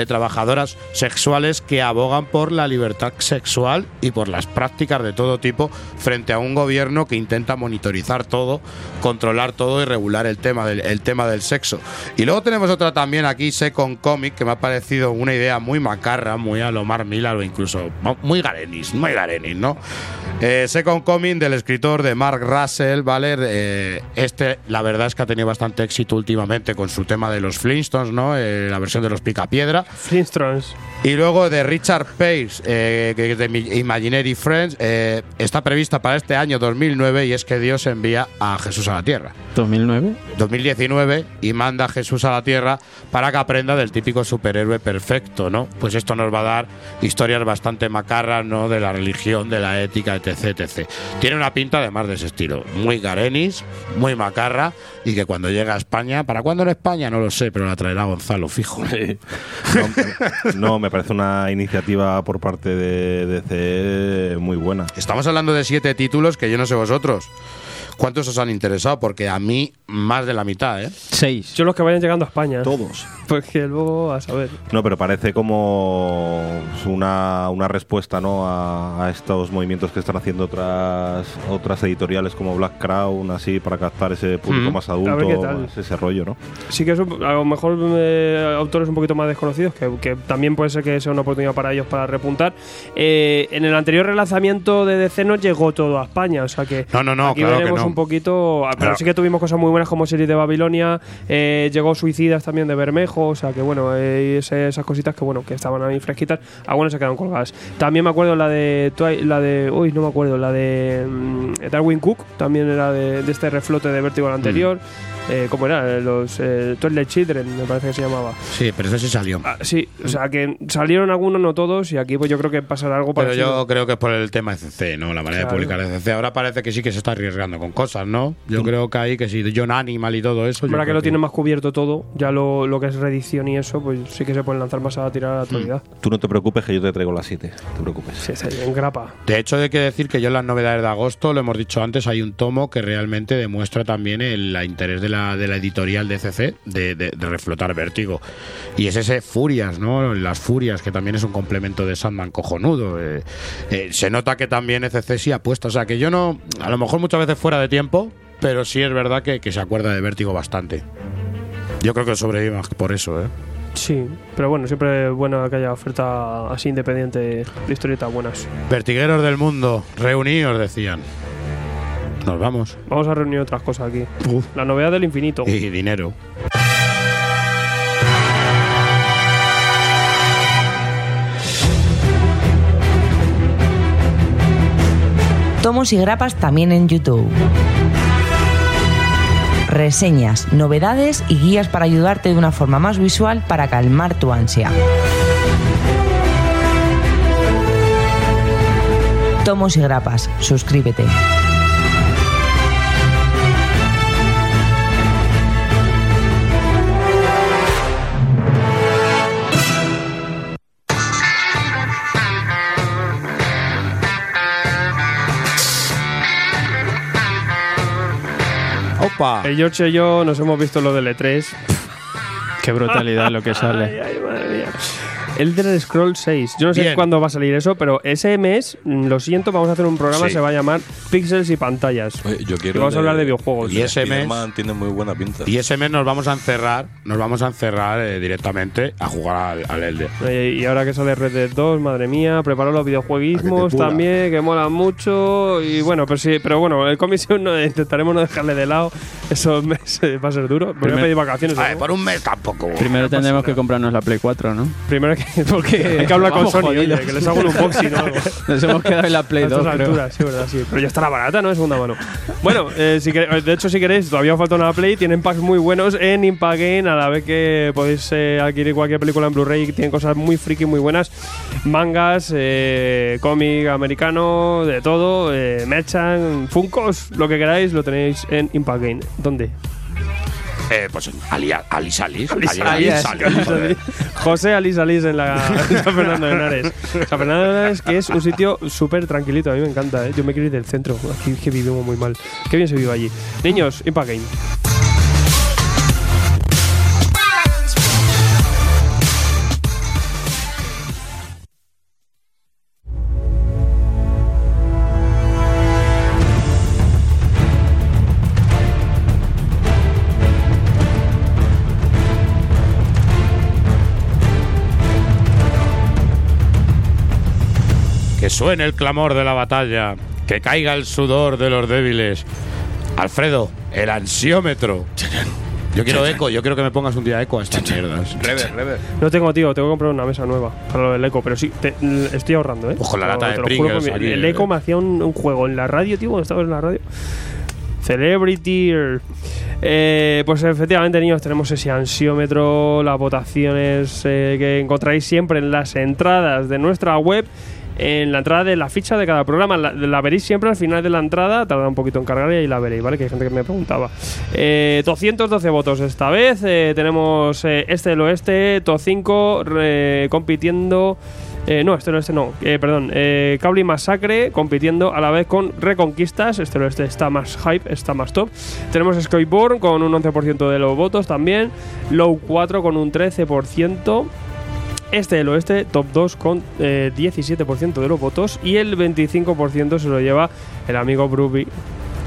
de trabajadoras sexuales que abogan por la libertad sexual y por las prácticas de todo tipo frente a un gobierno que intenta monitorizar todo, controlar todo y regular el tema del, el tema del sexo. Y luego tenemos otra también aquí, Second Comic, que me ha parecido una idea muy macarra, muy a lo Mar Millar o incluso muy Garenis, muy Garenis, ¿no? Eh, Second Comic del escritor de Mark Russell, ¿vale? Eh, este, la verdad es que ha tenido bastante éxito últimamente con su tema de los Flintstones, ¿no? Eh, la versión de los Picapiedra. Flintstones. Y luego de Richard Pace, eh, que es de Imaginary Friends, eh, está prevista para este año 2009 y es que Dios envía a Jesús a la tierra. 2009. 2019 y manda a Jesús a la tierra para que aprenda del típico superhéroe perfecto, ¿no? Pues esto nos va a dar historias bastante macarras, ¿no? De la religión, de la ética, etc, etc. Tiene una pinta además de ese estilo, muy garenis, muy macarra y que cuando llega a España, ¿para cuándo en España? No lo sé, pero la traerá Gonzalo, fijo. [laughs] No, me parece una iniciativa por parte de DC muy buena. Estamos hablando de siete títulos que yo no sé vosotros. ¿Cuántos os han interesado? Porque a mí más de la mitad, ¿eh? Seis. Yo los que vayan llegando a España. Todos. [laughs] Porque luego a saber. No, pero parece como una, una respuesta ¿no? a, a estos movimientos que están haciendo otras otras editoriales como Black Crown, así, para captar ese público Mm. más A ver qué adulto, más ese rollo, ¿no? Sí que es un- a lo mejor eh, autores un poquito más desconocidos, que, que también puede ser que sea una oportunidad para ellos para repuntar. Eh, en el anterior relanzamiento de DC no llegó todo a España, o sea que No, no, no, claro que no. Un poquito, ah, pero Claro. sí que tuvimos cosas muy buenas como Series de Babilonia, eh, llegó Suicidas también de Bermejo, o sea que bueno, eh, ese- esas cositas que bueno, que estaban ahí fresquitas, algunas se quedaron colgadas. También me acuerdo la de la de, uy, no me acuerdo, la de mm, Darwin Cook, también era de, de este reflote de Vértigo el anterior. Eh, ¿Cómo era? Los eh, Twilight Children, me parece que se llamaba. Sí, pero ese sí salió. Ah, sí, o sea que salieron algunos, no todos, y aquí pues yo creo que pasará algo Pero parecido. yo creo que es por el tema ECC, ¿no? La manera Claro. de publicar ECC. Ahora parece que sí que se está arriesgando con cosas, ¿no? Yo creo que ahí que sí, John Animal y todo eso. Ahora que lo tienen más cubierto todo, ya lo, lo que es reedición y eso, pues sí que se pueden lanzar más a tirar a la actualidad. Tú no te preocupes que yo te traigo las 7, te preocupes. Sí, sí, en grapa. De hecho, hay que decir que yo en las novedades de agosto, lo hemos dicho antes, hay un tomo que realmente demuestra también el la interés de la, de la editorial de CC de, de- de reflotar Vértigo. Y es ese Furias, ¿no? Las Furias, que también es un complemento de Sandman cojonudo. Eh, eh, se nota que también ECC sí apuesta. O sea, que yo no, a lo mejor muchas veces fuera de tiempo, pero sí es verdad que, que se acuerda de Vértigo bastante. Yo creo que sobrevive por eso, ¿eh? Sí, pero bueno, siempre es bueno que haya oferta así independiente de historietas buenas. Vertigueros del mundo, reunidos, decían. Nos vamos. Vamos a reunir otras cosas aquí. La novedad del infinito. Y dinero. Tomos y grapas también en YouTube. Reseñas, novedades y guías para ayudarte de una forma más visual para calmar tu ansia. Tomos y grapas, suscríbete. El George y yo nos hemos visto lo del E3. Qué brutalidad lo que [laughs] Ay, sale. ay, madre mía. Elder Scroll 6. Yo no sé Bien. cuándo va a salir eso, pero ese mes, mm, lo siento, vamos a hacer un programa, Sí. se va a llamar Pixels y Pantallas. Oye, yo quiero Y vamos a hablar de videojuegos. Y ese mes- Spider-Man tiene muy buena pinta. Y ese mes nos vamos a encerrar, nos vamos a encerrar eh, directamente a jugar al, al Elder. Eh, Y ahora que sale Red Dead 2, madre mía, preparo los videojueguismos pula. también, que molan mucho. Y bueno, pero sí, pero bueno, el comisión no, intentaremos no dejarle de lado esos meses, va a ser duro. Voy a Primer- pedir vacaciones. A ver, ¿no? por un mes tampoco. Primero tendremos que comprarnos la Play 4, ¿no? Primero que, [laughs] porque hay que hablar con Sony, oye, que les hago un unboxing o algo. [laughs] Nos hemos quedado en la Play a 2, estas creo. alturas, sí, verdad, sí. Pero ya estará barata, ¿no? Es segunda mano. Bueno, eh, si de hecho, si queréis, todavía falta una Play. Tienen packs muy buenos en Impact Game. A la vez que podéis eh, adquirir cualquier película en Blu-ray. Tienen cosas muy friki, muy buenas. Mangas, eh, cómic americano, de todo. Eh, merchan, funcos, lo que queráis, lo tenéis en Impact Game. ¿Dónde? Eh, pues en Ali, Alice Alice. Alice, Ali- Alice, Alice, Alice, joder. Alice. José Alice Alice en la [laughs] San Fernando de Henares. San Fernando de Henares, que es un sitio súper tranquilito. A mí me encanta, ¿eh? Yo me quiero ir del centro. Aquí que vivimos muy mal. Qué bien se vive allí. Niños, Impact Game. Que suene el clamor de la batalla, que caiga el sudor de los débiles. Alfredo, el ansiómetro. Yo quiero eco, yo quiero que me pongas un día eco a estas mierdas. Rever, rever. No tengo, tío, tengo que comprar una mesa nueva para lo del eco, pero sí, te- estoy ahorrando, ¿eh? Pues con la lata de Pringles El eh. eco me hacía un, un juego en la radio, tío, cuando estaba en la radio. Celebrity. Eh, pues efectivamente, niños, tenemos ese ansiómetro, las votaciones eh, que encontráis siempre en las entradas de nuestra web. En la entrada de la ficha de cada programa, la, veréis siempre al final de la entrada, tarda un poquito en cargar y ahí la veréis, ¿vale? Que hay gente que me preguntaba. Eh, 212 votos esta vez, eh, tenemos eh, este del oeste, top 5, re- compitiendo Eh, no, este oeste no, eh, perdón. Eh, Cable y Masacre compitiendo a la vez con Reconquistas. Este oeste está más hype, está más top. Tenemos Skyborn con un 11% de los votos también. Low 4 con un 13%. Este del oeste, top 2 con eh, 17% de los votos. Y el 25% se lo lleva el amigo Bruby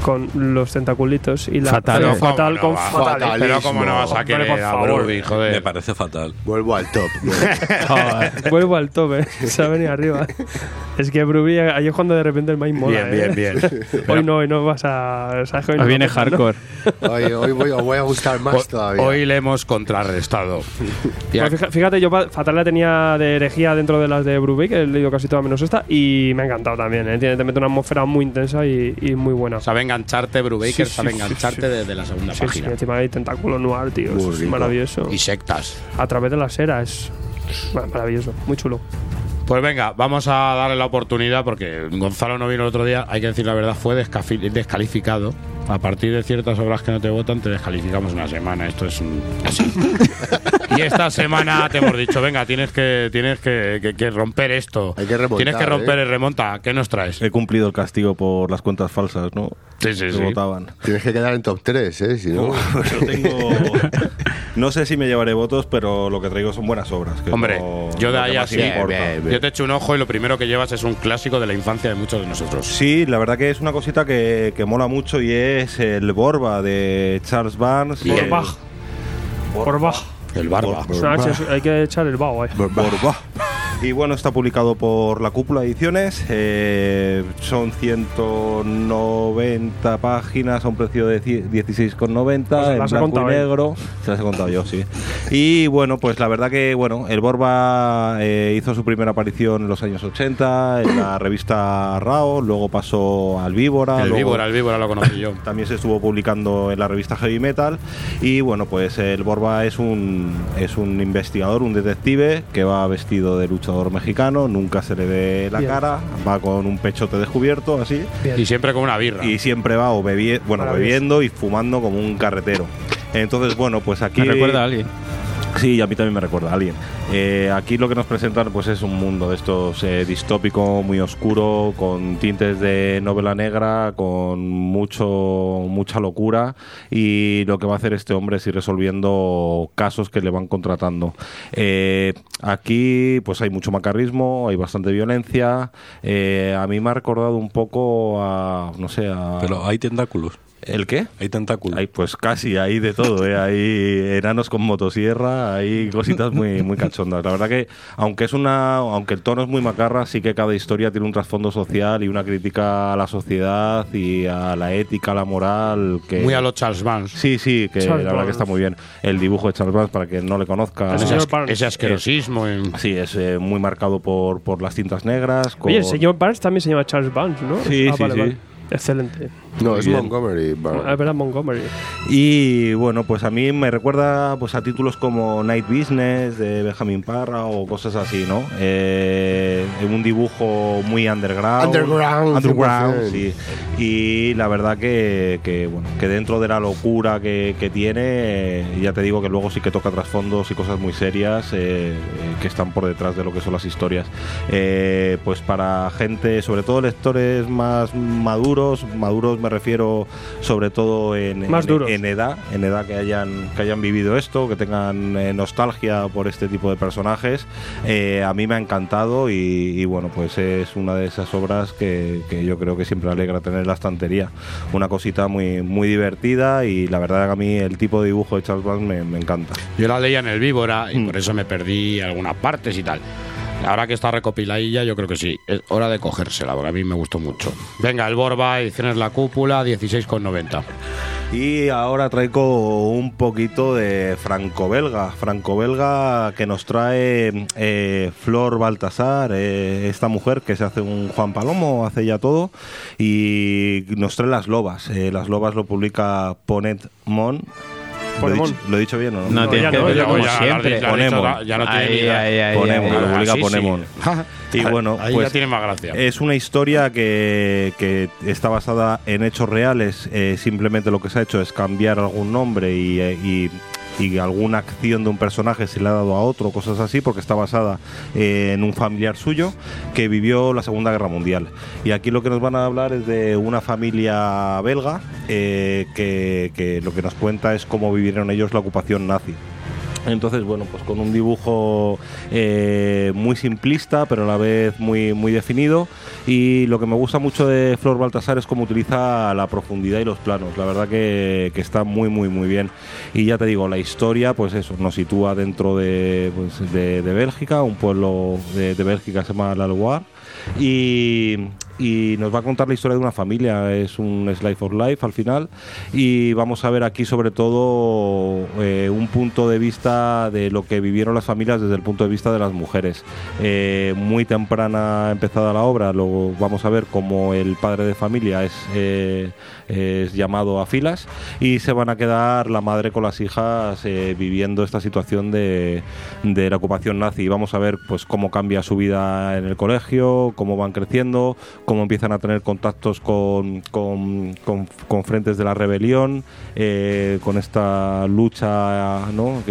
con los tentaculitos y la Fatal. fatal con no va, fatal. Pero cómo no vas a querer por a favor. Bruby, joder. Me parece fatal. Vuelvo al top. [laughs] Vuelvo al top, eh. [laughs] Se ha venido arriba. Es que Bruby, ahí es cuando de repente el main mola. Bien, eh. bien, bien. [laughs] Hoy no, hoy no vas a. hoy no Ahí viene toca, ¿no? hardcore. [laughs] Hoy, hoy voy, os voy a gustar más todavía. Hoy le hemos contrarrestado. [laughs] Pues fíjate, yo Fatal la tenía de herejía dentro de las de Bruby, que he leído casi toda menos esta, y me ha encantado también. ¿eh? Tiene, te mete una atmósfera muy intensa y, y muy buena. Sabe engancharte, Brubaker, Sí, sí, sabe sí, engancharte sí. desde la segunda Sí, sí, página. encima hay tentáculo noir, tío. Es maravilloso. Y sectas. A través de la sera, es bueno, maravilloso, muy chulo. Pues venga, vamos a darle la oportunidad porque Gonzalo no vino el otro día, hay que decir la verdad, fue descalificado. A partir de ciertas obras que no te votan, te descalificamos una semana. Esto es un- así. [laughs] y esta semana te hemos dicho, venga, tienes que tienes que, que- que romper esto. Hay que remontar, Tienes que romper ¿eh? el remonta. ¿Qué nos traes? He cumplido el castigo por las cuentas falsas, ¿no? Sí, sí, Que sí. votaban. Tienes que quedar en top 3, ¿eh? Si no. Yo tengo. [laughs] No sé si me llevaré votos, pero lo que traigo son buenas obras. que Hombre, yo de ahí así, importa. yo te echo un ojo y lo primero que llevas es un clásico de la infancia de muchos de nosotros. Sí, la verdad que es una cosita que, que mola mucho y es el Borba de Charles Barnes. Y el- Borbach. Borbach. El barba. Hay que echar el vaho, eh. Borba. [laughs] [laughs] Y bueno, está publicado por la Cúpula Ediciones. eh, son 190 páginas a un precio de ci- 16,90 Pues en las blanco y ¿eh? negro. Se las he contado yo, sí. Y bueno, pues la verdad que bueno, el Borba eh, hizo su primera aparición en los años 80 en la revista Rao, luego pasó al Víbora. El luego- víbora, el víbora lo conocí yo. [laughs] también se estuvo publicando en la revista Heavy Metal y bueno pues el Borba es un es un investigador un detective que va vestido de luchador mexicano nunca se le ve la Bien. cara va con un pechote descubierto así Y siempre con una birra. y siempre va o bebi- bueno bebiendo y fumando como un carretero entonces bueno pues aquí Me recuerda a alguien. Sí, a mí también me recuerda a alguien. Eh, aquí lo que nos presentan pues es un mundo de estos eh, distópico, muy oscuro, con tintes de novela negra, con mucho mucha locura y lo que va a hacer este hombre es ir resolviendo casos que le van contratando. Eh, aquí pues hay mucho macarrismo, hay bastante violencia. A mí me ha recordado un poco a no sé a Pero hay tentáculos. ¿El qué? Hay tentáculos. Hay, pues casi, hay de todo, ¿eh? hay enanos con motosierra, hay cositas muy, muy cachondas. La verdad que, aunque es una, aunque el tono es muy macarra, sí que cada historia tiene un trasfondo social y una crítica a la sociedad y a la ética, a la moral. Que, Muy a los Charles Vance. Sí, sí, que Charles la verdad que está muy bien. El dibujo de Charles Vance, para quien no le conozca, Ese, as- asquerosismo. en- sí, es eh, muy marcado por, por las tintas negras. Oye, el señor Barnes también se llama Charles Barnes, ¿no? Sí, Ah, sí, vale, sí. vale. Excelente. No, Muy es bien. Montgomery. Ah, verdad, Montgomery. Y bueno, pues a mí me recuerda pues a títulos como Night Business de Benjamin Parra o cosas así, ¿no? Eh, un dibujo muy underground. Underground, Underground, 100%. sí. Y la verdad que, que, bueno, que dentro de la locura que, que tiene, eh, ya te digo que luego sí que toca trasfondos y cosas muy serias eh, eh, que están por detrás de lo que son las historias. Pues para gente, sobre todo lectores más maduros, maduros me refiero sobre todo en, Más en- duros. en edad, en edad que hayan, que hayan vivido esto, que tengan eh, nostalgia por este tipo de personajes. Eh, a mí me ha encantado y, y bueno, pues es una de esas obras que, que yo creo que siempre alegra tener en la estantería. Una cosita muy, muy divertida y la verdad que a mí el tipo de dibujo de Charles Vance me, me encanta. Yo la leía en el víbora y Mm. por eso me perdí algunas partes y tal. Ahora que está recopiladilla, yo creo que sí. Es hora de cogérsela, porque a mí me gustó mucho. Venga, el Borba, ediciones La Cúpula, 16,90. Y ahora traigo un poquito de franco-belga. Franco-belga que nos trae eh, Flor Baltasar, eh, esta mujer que se hace un Juan Palomo, hace ya todo. Y nos trae Las Lobas. Eh, Las Lobas lo publica Ponet Mon. ¿Lo he, Ponemon. dicho, lo he dicho bien o no? No, No, tienes ya que no, decirlo como siempre. Ponemon. ya no tiene Ahí, Ponemon, ahí, lo publica. Ponemon. [laughs] Y bueno, Ahí pues ya tiene más gracia. es una historia que, que está basada en hechos reales. eh, simplemente lo que se ha hecho es cambiar algún nombre y, eh, y y alguna acción de un personaje se le ha dado a otro, cosas así, porque está basada eh, en un familiar suyo que vivió la Segunda Guerra Mundial. Y aquí lo que nos van a hablar es de una familia belga eh, que, que lo que nos cuenta es cómo vivieron ellos la ocupación nazi. Entonces, bueno, pues con un dibujo eh, muy simplista, pero a la vez muy, muy definido. Y lo que me gusta mucho de Flor Baltasar es cómo utiliza la profundidad y los planos. La verdad que, está muy, muy, muy bien. Y ya te digo, la historia, pues eso, nos sitúa dentro de, pues, de, Bélgica, un pueblo de, de Bélgica se llama La y nos va a contar la historia de una familia, es un Slice of Life al final y vamos a ver aquí sobre todo eh, un punto de vista de lo que vivieron las familias desde el punto de vista de las mujeres. Eh, muy temprana empezada la obra, lo vamos a ver como el padre de familia es, eh, es llamado a filas y se van a quedar la madre con las hijas viviendo esta situación de, de la ocupación nazi. Vamos a ver pues cómo cambia su vida en el colegio, cómo van creciendo, cómo empiezan a tener contactos con, con, con- frentes de la rebelión, eh, con esta lucha ¿no?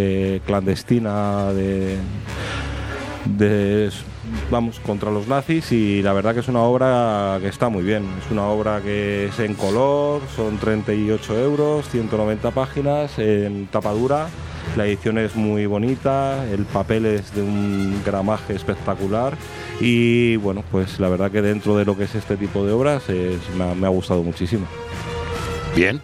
clandestina de, de vamos contra los nazis y la verdad que es una obra que está muy bien es una obra que es en color son 38 euros 190 páginas en tapadura la edición es muy bonita el papel es de un gramaje espectacular y bueno pues la verdad que dentro de lo que es este tipo de obras me, ha, me ha gustado muchísimo. Bien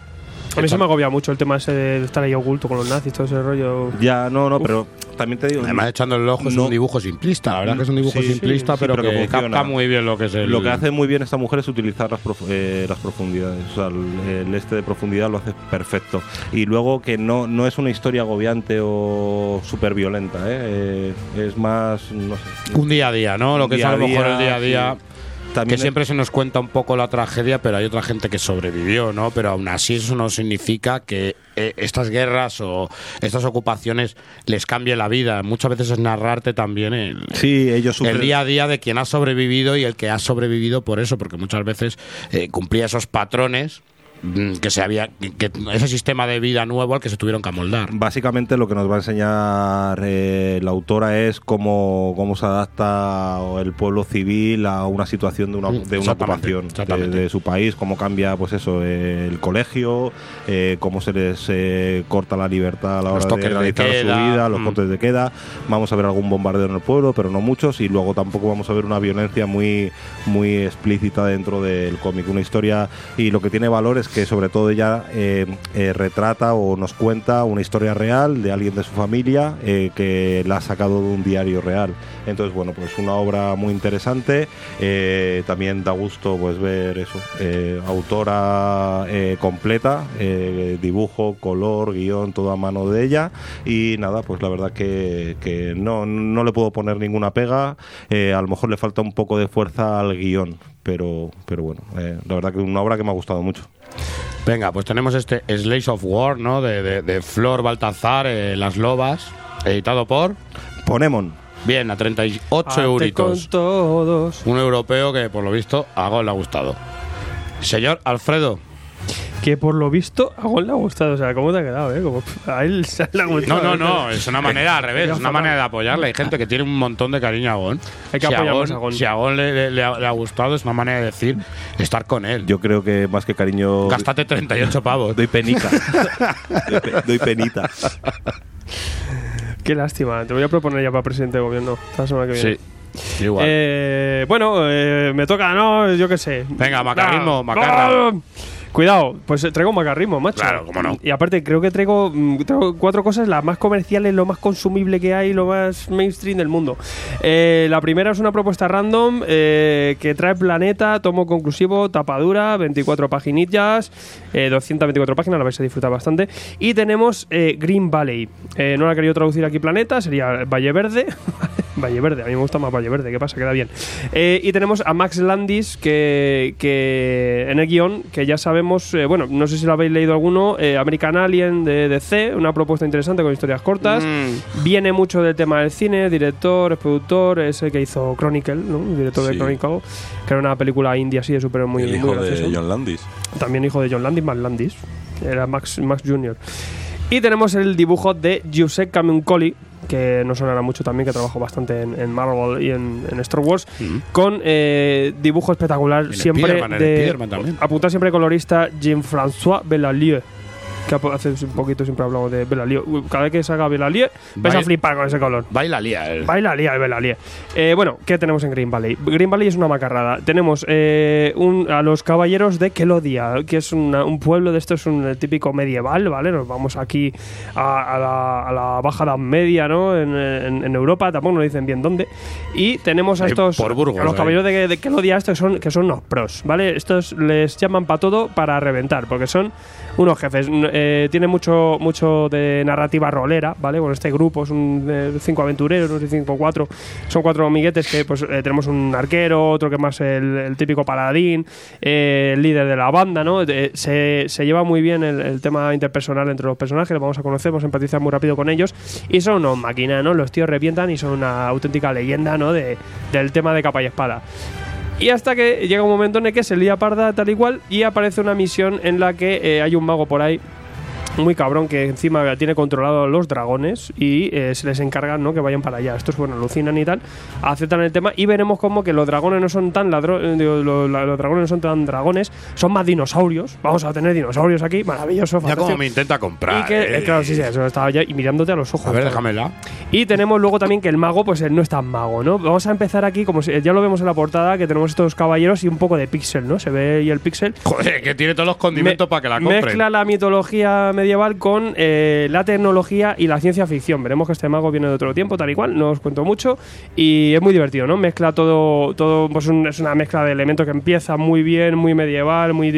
A mí se me agobia mucho el tema ese de estar ahí oculto con los nazis, todo ese rollo. ya no no pero también te digo Además, echando el ojo, es no- un dibujo simplista. La verdad que es un dibujo Sí, sí, simplista, sí, pero, que, funciona. capta muy bien lo que es el. Lo que hace muy bien esta mujer es utilizar las, prof- eh, las profundidades. O sea, el, el este de profundidad lo hace perfecto. Y luego que no, no es una historia agobiante o súper violenta. ¿eh? Eh, es más, no sé. Un día a día, ¿no? Lo que es a lo mejor el día a día. También que siempre se nos cuenta un poco la tragedia, pero hay otra gente que sobrevivió, ¿no? Pero aún así eso no significa que eh, estas guerras o estas ocupaciones les cambie la vida. Muchas veces es narrarte también el, Sí, ellos el día a día de quien ha sobrevivido y el que ha sobrevivido por eso, porque muchas veces eh, cumplía esos patrones que se había que, ese sistema de vida nuevo al que se tuvieron que amoldar. Básicamente lo que nos va a enseñar eh, la autora es cómo, cómo se adapta el pueblo civil a una situación de una, Mm, de una ocupación de, de su país, cómo cambia pues eso eh, el colegio, eh, cómo se les eh, corta la libertad a la Los hora de realizar su vida, los mm. cortes de queda. Vamos a ver algún bombardeo en el pueblo, pero no muchos, y luego tampoco vamos a ver una violencia muy, muy explícita dentro del cómic. Una historia, y lo que tiene valor es que sobre todo ella eh, eh, retrata o nos cuenta una historia real de alguien de su familia eh, que la ha sacado de un diario real. Entonces, bueno, pues una obra muy interesante. También da gusto pues ver eso, autora completa, dibujo, color, guion, todo a mano de ella. Y nada, pues la verdad que, que no, no le puedo poner ninguna pega. A lo mejor le falta un poco de fuerza al guion, pero, pero bueno, eh, la verdad que una obra que me ha gustado mucho. Venga, pues tenemos este Slaves of War, ¿no? De, de- de Flor Baltazar, eh, Las Lobas, editado por Ponemon. Bien, a 38 Arte euritos. con todos. Un europeo que por lo visto a Gon le ha gustado. Señor Alfredo. Que por lo visto a Gon le ha gustado. O sea, ¿cómo te ha quedado, eh? Como, a él se le ha No, gustado. no, no, es una manera al revés, Ya es una manera de apoyarle. Hay gente que tiene un montón de cariño a Gon. Hay que si apoyar Gon, más a Gon. Si a Gon le, le- le ha, le ha gustado, es una manera de decir estar con él. Yo creo que más que cariño. Gástate 38 pavos. Doy penica. doy, [laughs] pe- doy penita. Qué lástima. Te voy a proponer ya para presidente de gobierno la semana que viene. Sí, igual. Eh, bueno, eh, me toca, ¿no? Yo qué sé. Venga, macarrismo, Ah, macarra. ah, Cuidado, pues traigo macarrismo, macho. Claro, cómo no. Y aparte, creo que traigo, mm, traigo cuatro cosas, las más comerciales, lo más consumible que hay, lo más mainstream del mundo. Eh, la primera es una propuesta random eh, que trae Planeta, tomo conclusivo, tapadura, 24 paginillas, eh, 224 páginas, la vais a disfrutar bastante. Y tenemos eh, Green Valley. No la he querido traducir aquí Planeta, sería Valle Verde. [laughs] Valle Verde, a mí me gusta más Valle Verde, ¿qué pasa? Queda bien. Y tenemos a Max Landis, que, que en el guion, que ya sabemos, eh, bueno, no sé si lo habéis leído alguno, eh, American Alien de DC, una propuesta interesante con historias cortas. Mm. Viene mucho del tema del cine, director, es productor, es el que hizo Chronicle, ¿no? El director de. Chronicle, que era una película india así de super muy, el muy hijo de. John Landis. También hijo de John Landis, más Landis. Era Max, Max Jr. Y tenemos el dibujo de Giuseppe Camuncoli, que no sonará mucho también, que trabajó bastante en, en Marvel y en, en Star Wars, con eh, dibujo espectacular En siempre de apuntar siempre colorista Jean-François Bellalieu. Que hace un poquito siempre hablamos de Bellalieu. Uy, Cada vez que salga Bellalieu, vais a flipar con ese color. Baila lía. el- Baila lía, baila lía. Eh, bueno, ¿qué tenemos en Green Valley? Green Valley es una macarrada. Tenemos eh, un- a los caballeros de Kelodia, que es una- un pueblo de esto, es un eh, típico medieval, ¿vale? Nos vamos aquí a, a la, a la Baja Edad Media, ¿no? En, en- en Europa, tampoco nos dicen bien dónde. Y tenemos a estos. por Burgos, a los ahí. caballeros de, de Kelodia, estos son, que son unos pros, ¿vale? Estos les llaman para todo para reventar, porque son unos jefes. Eh, tiene mucho, mucho de narrativa rolera, ¿vale? Con este grupo, son eh, cinco aventureros, sé, cinco cuatro. Son cuatro amiguetes que pues eh, tenemos un arquero, otro que más el, típico paladín, eh, el líder de la banda, ¿no? De- se, se lleva muy bien el, el tema interpersonal entre los personajes, los vamos a conocer, vamos a empatizar muy rápido con ellos. Y son unos máquinas, ¿no? Los tíos revientan y son una auténtica leyenda, ¿no? De, del tema de capa y espada. Y hasta que llega un momento en el que se lía parda tal y cual y aparece una misión en la que eh, hay un mago por ahí muy cabrón que encima tiene controlado los dragones y eh, se les encarga ¿no? que vayan para allá. Estos, bueno, alucinan y tal, aceptan el tema y veremos como que los dragones no son tan ladro eh, digo, los dragones no son tan dragones, son más dinosaurios. Vamos a tener dinosaurios aquí, maravilloso, Ya como me intenta comprar. Y que, eh. claro, sí, sí, eso estaba ya y mirándote a los ojos. A ver, déjamela. Y tenemos luego también que el mago, pues él no es tan mago, ¿no? Vamos a empezar aquí, como si- ya lo vemos en la portada, que tenemos estos caballeros y un poco de pixel, ¿no? Se ve ahí el pixel. Joder, que tiene todos los condimentos Me- para que la compren. Mezcla la mitología medieval con eh, la tecnología y la ciencia ficción. Veremos que este mago viene de otro tiempo, tal y cual, no os cuento mucho. Y es muy divertido, ¿no? Mezcla todo, todo pues es una mezcla de elementos que empieza muy bien, muy medieval, muy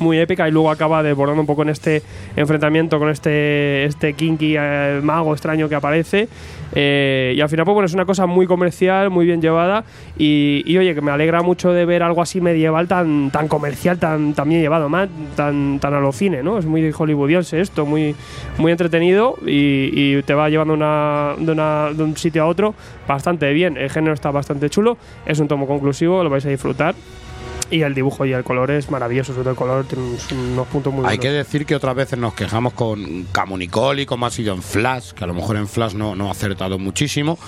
muy épica y luego acaba desbordando un poco en este enfrentamiento con este este kinky eh, mago extraño que aparece. Eh, y al final pues bueno es una cosa muy comercial muy bien llevada. Y, y, oye que me alegra mucho de ver algo así medieval tan tan comercial tan, tan bien llevado más tan tan a lo cine no es muy hollywoodiense esto muy muy entretenido y, y te va llevando una, de, una- de un sitio a otro bastante bien. El género está bastante chulo. Es un tomo conclusivo lo vais a disfrutar y el dibujo y el color es maravilloso, sobre todo el color tiene unos, puntos muy Hay buenos. que decir que otras veces nos quejamos con Camunicoli, como ha sido en Flash, que a lo mejor en Flash no, no ha acertado muchísimo,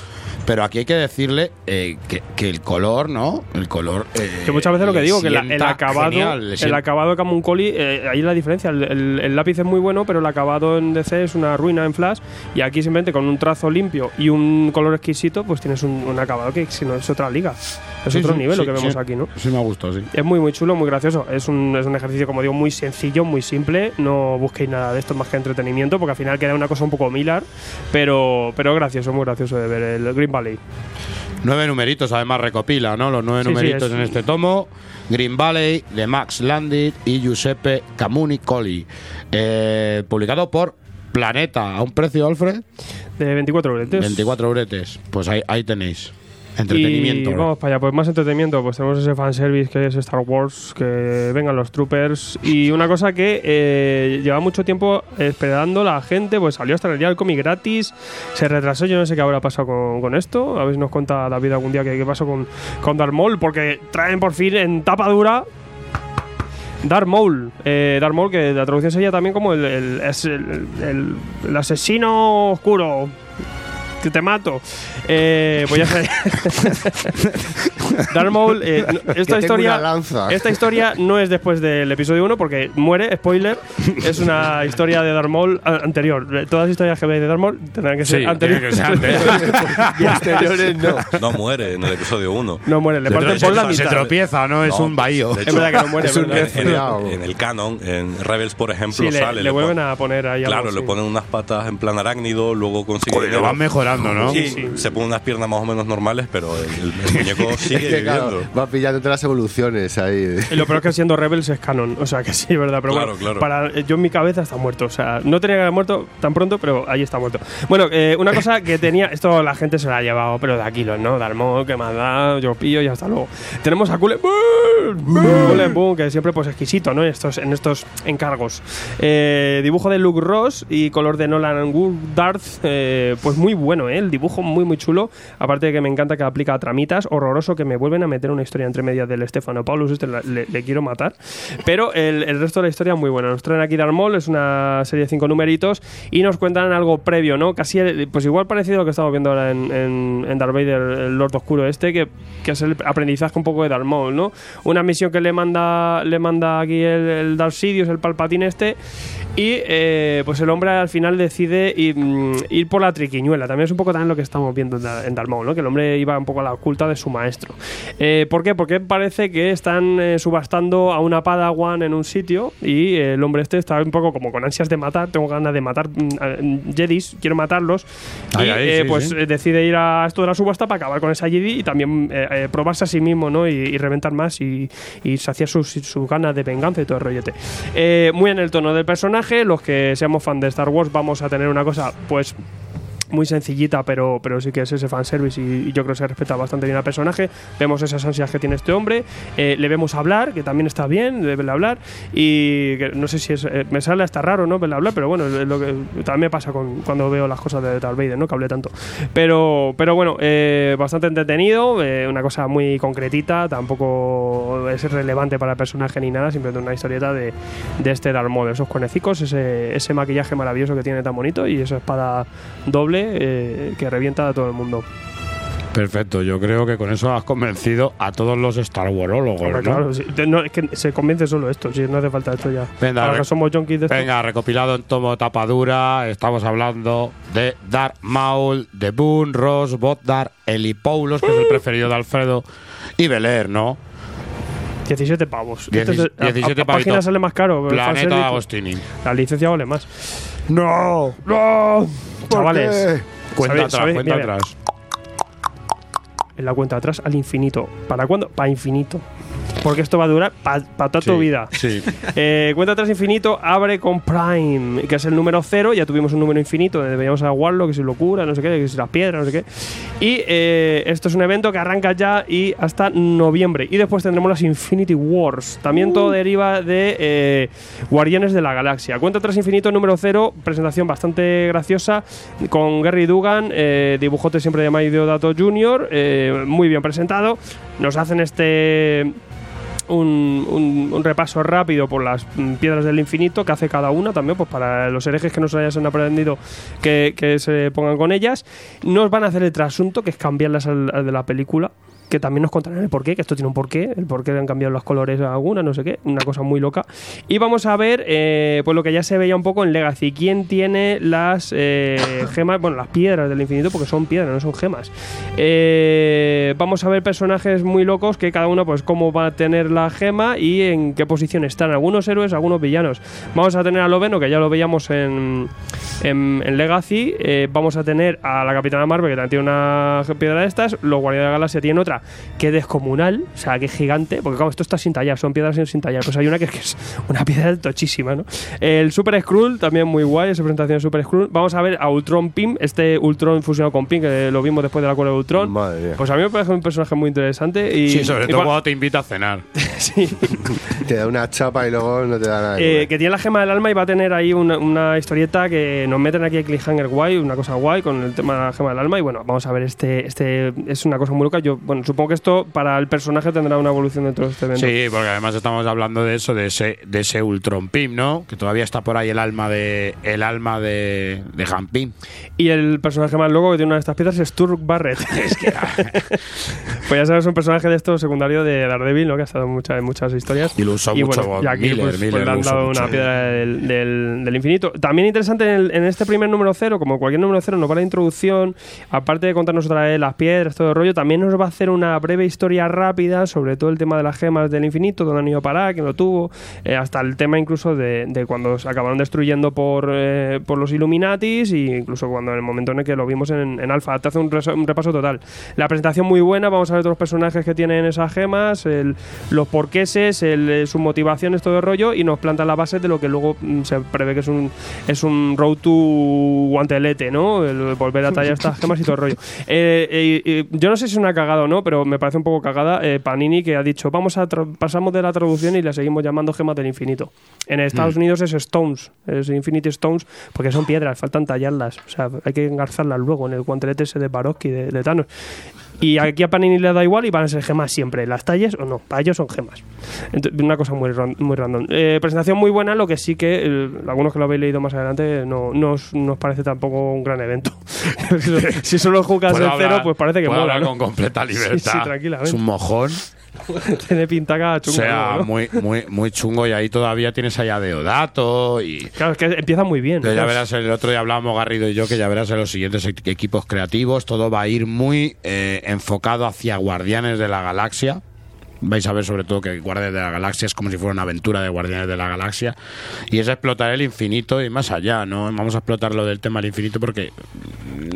pero aquí hay que decirle eh, que, que el color, ¿no? El color. eh, que muchas veces lo que digo, que el acabado, genial, el acabado de Camuncoli, eh, ahí es la diferencia. El, el- el lápiz es muy bueno, pero el acabado en DC es una ruina en Flash. Y aquí simplemente con un trazo limpio y un color exquisito, pues tienes un, un acabado que si no es otra liga. Es Sí, otro sí, nivel lo que vemos aquí, ¿no? Sí, me ha gustado, sí. Es muy, muy chulo, muy gracioso. Es un, es un ejercicio, como digo, muy sencillo, muy simple. No busquéis nada de esto más que entretenimiento, porque al final queda una cosa un poco milar, pero, pero gracioso, muy gracioso de ver el Green Valley. Nueve numeritos, además recopila, ¿no? Los nueve Sí, sí, numeritos es- en este tomo. Green Valley, de Max Landit y Giuseppe Camunicoli. Eh, publicado por Planeta, a un precio, Alfred. De 24 bretes. 24 bretes. Pues ahí, ahí tenéis. Entretenimiento. Y vamos para allá, pues más entretenimiento, pues tenemos ese fanservice que es Star Wars, que vengan los troopers. Y una cosa que eh, lleva mucho tiempo esperando la gente, pues salió hasta el día del cómic gratis, se retrasó, yo no sé qué habrá pasado con, con esto. A ver si nos cuenta David algún día qué, qué pasó con, con Darth Maul, porque traen por fin en tapa dura. Darth Maul, eh, Darth Maul, que la traducción sería también como el- el asesino oscuro, que te mato. Eh, pues ya sé. Darth Maul, eh, no- esta historia. Esta historia no es después del episodio 1 porque muere, spoiler. Es una historia de Darth Maul a- anterior. Todas las historias que veis de Darth Maul tendrán que ser Sí, anteriores. que ser anterior. Posteriores [laughs] no. No muere en el episodio 1. No muere, le Se parten por la se mitad. tropieza, ¿no? Es un bahío. Es verdad que no muere, Es un en, el, en el canon, en Rebels, por ejemplo, Sí, le, sale. le vuelven a poner ahí algo Claro, le ponen unas patas en plan arácnido, luego consigue. Lo van mejorando, ¿no? Sí, Sí. se ponen unas piernas más o menos normales, pero el, el muñeco [laughs] Es sigue que, claro, va pillando todas las evoluciones ahí. Y lo peor es que siendo Rebels es canon, o sea que sí, verdad. Pero Claro, bueno, claro. Para, yo en mi cabeza está muerto, o sea, no tenía que haber muerto tan pronto, pero ahí está muerto. Bueno, eh, una cosa que tenía, esto la gente se la ha llevado, pero de aquí los no, Darmo, que más da, yo pillo y hasta luego. Tenemos a Boom, que siempre pues exquisito, ¿no? En estos, en estos encargos. Eh, dibujo de Luke Ross y color de Nolan Woodard, eh, pues muy bueno. ¿Eh? el dibujo muy muy chulo, aparte de que me encanta que aplica a tramitas, horroroso que me vuelven a meter una historia entre medias del Stefano Paulus, este le, quiero matar, pero el, el resto de la historia muy buena. Nos traen aquí Darth Maul, es una serie de cinco numeritos y nos cuentan algo previo, ¿no? Casi, pues igual parecido a lo que estamos viendo ahora en, en, Darth Vader, el Lord Oscuro este, que, que es el aprendizaje un poco de Darth Maul, ¿no? Una misión que le manda, le manda aquí el, el Darth Sidious, el palpatín este, y eh, pues el hombre al final decide ir, mm, ir por la triquiñuela. También es un poco también lo que estamos viendo en, Maul, ¿no? Que el hombre iba un poco a la oculta de su maestro. Eh, ¿Por qué? Porque parece que están eh, subastando a una Padawan en un sitio y eh, el hombre este está un poco como con ansias de matar. Tengo ganas de matar mm, a- Jedis, quiero matarlos. Ay, y eh, sí, pues sí. decide ir a esto de la subasta para acabar con esa Jedi y también probarse a sí mismo, ¿no? Y, y reventar más y, y saciar sus su ganas de venganza y todo el rollete. Muy en el tono del personaje, los que seamos fan de Star Wars vamos a tener una cosa, pues muy sencillita, pero, pero sí que es ese fanservice y, y yo creo que se respeta bastante bien al personaje. Vemos esas ansias que tiene este hombre, eh, le vemos hablar, que también está bien, de verle hablar, y no sé si es, eh, me sale hasta raro, ¿no? Verle hablar, pero bueno, también me pasa con, cuando veo las cosas de Darth Vader, ¿no? Que hable tanto. Pero, pero bueno, eh, bastante entretenido, una cosa muy concretita, tampoco es relevante para el personaje ni nada, simplemente una historieta de, de este Darth Maul, esos conecicos, ese, ese maquillaje maravilloso que tiene tan bonito y esa espada doble eh, que revienta a todo el mundo. Perfecto, yo creo que con eso has convencido a todos los Star Warólogos, Hombre, ¿no? claro, no, es que se convence solo esto, si no hace falta esto ya. Venga, Ahora que somos de esto. Venga, recopilado en tomo tapadura, estamos hablando de Darth Maul, de Boone, Ross, Bodar, Elipoulos, que es el preferido de Alfredo, y Beler, ¿no? 17 pavos. Dieci- Esto es de- a- 17 a, página sale más caro. Planeta Agostini. La licencia vale más. ¡No! ¡No! Chavales. Cuenta ¿sabéis- atrás, cuenta Mira, mira, atrás. En la cuenta atrás al infinito. ¿Para cuándo? Para infinito. Porque esto va a durar para toda tu vida. Sí. [laughs] Eh, cuenta atrás infinito abre con Prime, que es el número cero. Ya tuvimos un número infinito donde veíamos a Warlock, que si locura, no sé qué, que si las piedras, no sé qué. Y eh, esto es un evento que arranca ya y hasta noviembre. Y después tendremos las Infinity Wars. También todo deriva de eh, Guardianes de la Galaxia. Cuenta atrás infinito número cero. Presentación bastante graciosa con Gary Dugan, eh, dibujote siempre de Mike Deodato Jr., eh, muy bien presentado. Nos hacen este un, un- repaso rápido por las piedras del infinito que hace cada una también, pues para los herejes que no se hayan aprendido que, se pongan con ellas. Nos van a hacer el trasunto, que es cambiarlas al de la película. Que también nos contarán el porqué, que esto tiene un porqué, el porqué le han cambiado los colores a alguna, no sé qué, una cosa muy loca. Y vamos a ver, eh, pues lo que ya se veía un poco en Legacy, quién tiene las eh, gemas, bueno, las piedras del infinito, porque son piedras, no son gemas. Eh, vamos a ver personajes muy locos que cada uno, pues, cómo va a tener la gema y en qué posición están. Algunos héroes, algunos villanos. Vamos a tener a Loveno, que ya lo veíamos en, en, Legacy. Eh, vamos a tener a la Capitana Marvel, que también tiene una piedra de estas. Los Guardianes de la Galaxia tienen otra que es descomunal, o sea, que es gigante. Porque, claro, esto está sin tallar, son piedras sin tallar. Pues hay una que es, que es una piedra tochísima, ¿no? El Super Skrull, también muy guay, esa presentación de Super Skrull. Vamos a ver a Ultron Pym, este Ultron fusionado con Pym, que lo vimos después del acuerdo de Ultron. Madre mía. Pues a mí me parece un personaje muy interesante. Y, Sí, sobre y todo cuando te invita a cenar. [laughs] sí. [laughs] Te da una chapa y luego no te da nada. de Eh, que tiene la gema del alma y va a tener ahí una, una historieta que nos meten aquí a Cliffhanger guay, una cosa guay con el tema de la gema del alma. Y bueno, vamos a ver, este, este es una cosa muy loca. Yo, bueno, supongo que esto para el personaje tendrá una evolución dentro de este evento. Sí, porque además estamos hablando de eso, de ese, de ese Ultron Pim, ¿no? Que todavía está por ahí el alma de el alma de, de Han Pym. Y el personaje más loco que tiene una de estas piezas es Turk Barrett. [laughs] [laughs] pues ya sabes, un personaje de esto secundario de Daredevil, ¿no? Que ha estado en muchas, en muchas historias. Y lo usó mucho bueno, y aquí Miller, pues, pues Miller le han dado una piedra del, del- del infinito. También interesante en, el- en este primer número cero, como cualquier número cero, nos va la introducción, aparte de contarnos otra vez las piedras, todo el rollo, también nos va a hacer una breve historia rápida sobre todo el tema de las gemas del infinito, dónde han ido a parar, quién lo tuvo, eh, hasta el tema incluso de, de cuando se acabaron destruyendo por, eh, por los Illuminatis e incluso cuando en el momento en el que lo vimos en, en Alpha. Te hace un, reso- un repaso total. La presentación muy buena, vamos a ver otros personajes que tienen esas gemas, el- los porqueses, el, sus motivaciones, todo el rollo, y nos planta la base de lo que luego mm, se prevé que es un, es un road to guantelete, ¿no? El volver a tallar [laughs] estas gemas y todo el rollo. Eh, eh, eh, yo no sé si es una cagada o no, pero me parece un poco cagada eh, Panini que ha dicho, vamos a pasamos de la traducción y le seguimos llamando gemas del infinito. En Estados Mm. Unidos es Stones, es Infinity Stones, porque son piedras, faltan tallarlas. O sea, hay que engarzarlas luego en el guantelete ese de Baroski, de, de Thanos. Y aquí a Panini le da igual y van a ser gemas siempre, las talles o no, para ellos son gemas. Una cosa muy, ran- muy random. Eh, presentación muy buena, lo que sí que eh, algunos que lo habéis leído más adelante no, no os, no os parece tampoco un gran evento. [laughs] si solo jugas el cero, hablar- pues parece que puedo mola. hablar ¿no? con completa Sí, libertad. Sí, tranquilamente. Es un mojón. [laughs] Tiene pintaca O chungo. sea, ¿no? muy, muy, muy chungo y ahí todavía tienes allá Deodato y... Claro, es que empieza muy bien. Que ya verás, el otro día hablábamos Garrido y yo, que ya verás en los siguientes e- equipos creativos, todo va a ir muy eh, enfocado hacia Guardianes de la Galaxia. Vais a ver sobre todo que Guardianes de la Galaxia es como si fuera una aventura de Guardianes de la Galaxia. Y es explotar el infinito y más allá, ¿no? Vamos a explotar lo del tema del infinito porque,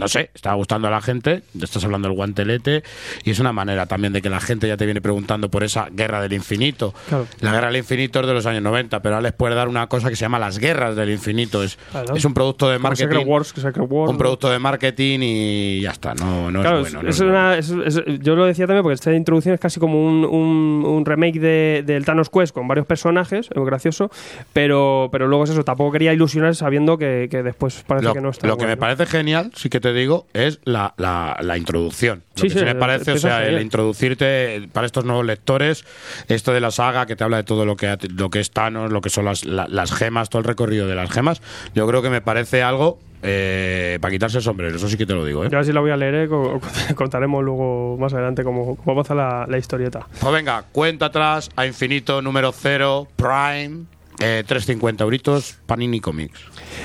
no sé, está gustando a la gente, te estás hablando del guantelete y es una manera también de que la gente ya te viene preguntando por esa guerra del infinito. Claro. La guerra del infinito es de los años 90, pero ahora les puede dar una cosa que se llama las guerras del infinito. Es, Claro. es un producto de marketing. Secret Wars, que Secret Wars, un producto de marketing y ya está. No, no Claro, es bueno. no es una- es- yo lo decía también porque esta introducción es casi como un, un- un remake de, del Thanos Quest con varios personajes, es gracioso, pero, pero luego es eso, tampoco quería ilusionar sabiendo que, que después parece Lo, que no está. lo que me parece genial, sí que te digo, es la, la, la introducción. Lo Sí, que sí, sí me el- parece, o sea, el introducirte para estos nuevos lectores, esto de la saga que te habla de todo lo que, lo que es Thanos, lo que son las, la- las gemas, todo el recorrido de las gemas, yo creo que me parece algo eh, para quitarse el sombrero, eso sí que te lo digo. ¿eh? Yo así la voy a leer, eh, co- co- [laughs] contaremos luego más adelante cómo, cómo avanza la, la historieta. Pues venga, cuenta atrás a infinito número 0, Prime, eh, 350 euritos, Panini Comics.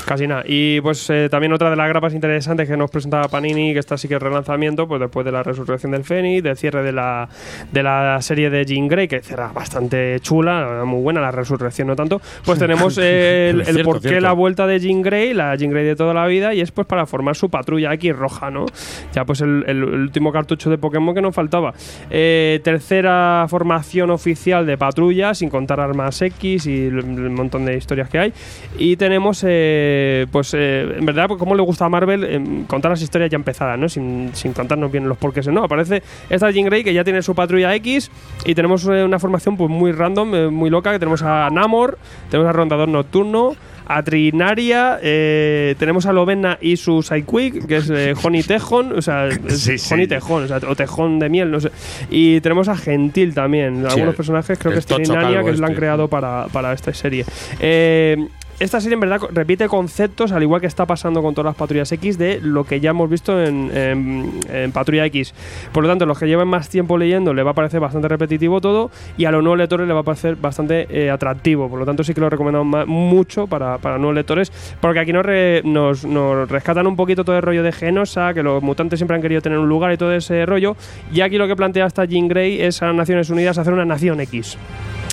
Casi nada. Y pues eh, también otra de las grapas interesantes que nos presentaba Panini, que esta sí que es relanzamiento, pues después de la resurrección del Fénix, del cierre de la, de la serie de Jean Grey, que cierra bastante chula, muy buena, la resurrección no tanto, pues tenemos eh, [laughs] el, el Cierto, por qué cierto. la vuelta de Jean Grey, la Jean Grey de toda la vida, y es pues para formar su patrulla X roja, ¿no? Ya pues el, el- el último cartucho de Pokémon que nos faltaba. Eh, tercera formación oficial de patrulla, sin contar armas X y el montón de historias que hay. Y tenemos, eh, pues, eh, en verdad, pues, como le gusta a Marvel, em, contar las historias ya empezadas, ¿no? Sin, sin contarnos bien los porqués. No, aparece esta Jean Grey que ya tiene su patrulla X y tenemos eh, una formación pues muy random, eh, muy loca, que tenemos a Namor, tenemos a Rondador Nocturno, a Trinaria, eh, tenemos a Lovena y su Psyquick, que es eh, Honey Tejon, o sea, [laughs] Sí, Tejón, o, sea, o Tejón de miel, no sé. Y tenemos a Gentil también, algunos personajes, creo que es calvo que la han este. creado para, para esta serie. Eh, esta serie en verdad repite conceptos, al igual que está pasando con todas las patrullas X, de lo que ya hemos visto en, en- Patrulla X. Por lo tanto, los que lleven más tiempo leyendo le va a parecer bastante repetitivo todo y a los nuevos lectores le va a parecer bastante eh, atractivo. Por lo tanto, sí que lo recomendamos mucho para, para nuevos lectores, porque aquí nos, re- nos, nos rescatan un poquito todo el rollo de Genosa, que los mutantes siempre han querido tener un lugar y todo ese rollo. Y aquí lo que plantea esta Jean Grey es a las Naciones Unidas hacer una nación X.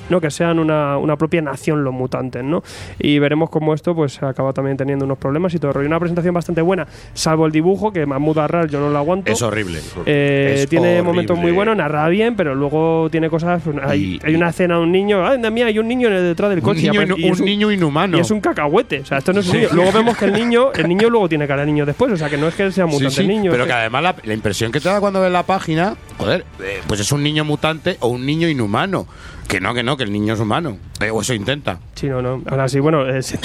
¿no? que sean una, una propia nación los mutantes, ¿no? Y veremos cómo esto pues acaba también teniendo unos problemas y todo el rollo. Una presentación bastante buena, salvo el dibujo, que Mahmoud Arral yo no lo aguanto. Es horrible. Eh, Es tiene horrible. momentos muy buenos, narra bien, pero luego tiene cosas. pues, Hay, Y- hay una escena de un niño, ¡ay, mía! Hay un niño detrás del Un coche. y niño, aparece- y un niño inhumano. Y es un cacahuete. O sea, esto no es un Sí. niño. Luego vemos que el niño, el niño luego tiene cara de niño después. O sea, que no es que sea mutante sí, el niño. pero es que además la, la impresión que te da cuando ves la página, joder, eh, pues es un niño mutante o un niño inhumano. Que no, que no, que el niño es humano. Eh, o eso intenta. Sí, no, no. Ahora sí, bueno, eh, [laughs] sí.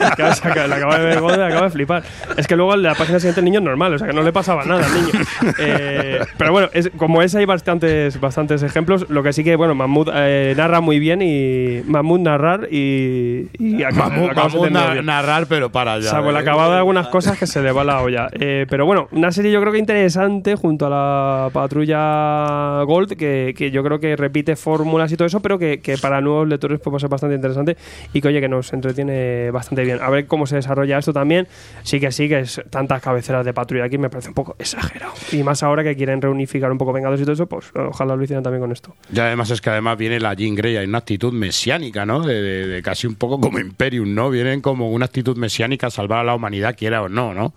Acaba de acaba ver acaba de flipar. Es que luego en la página siguiente el niño es normal, o sea que no le pasaba nada al niño. Eh, pero bueno, es, como es, hay bastantes, bastantes ejemplos. Lo que sí que, bueno, Mahmoud eh, narra muy bien y. Mahmoud narrar y. y acaba- Vamos, acabas vamos entendiendo a bien. narrar, pero para ya. Salvo el eh. acabado de algunas cosas que se le va la olla. Pero bueno, una serie yo creo que interesante junto a la patrulla Gold, que, que yo creo que repite fórmulas y todo eso, pero que, que para nuevos lectores a ser bastante interesante y que oye que nos entretiene bastante bien. A ver cómo se desarrolla esto también. Sí que sí, que es tantas cabeceras de patrulla aquí me parece un poco exagerado. Y más ahora que quieren reunificar un poco Vengados y todo eso, pues ojalá lo hicieran también con esto. Y además es que además viene la Jean Grey, hay una actitud mesiánica, ¿no? De, de- de casi un poco como Imperium, ¿no? Vienen como una actitud mesiánica a salvar a la humanidad, quiera o no, ¿no?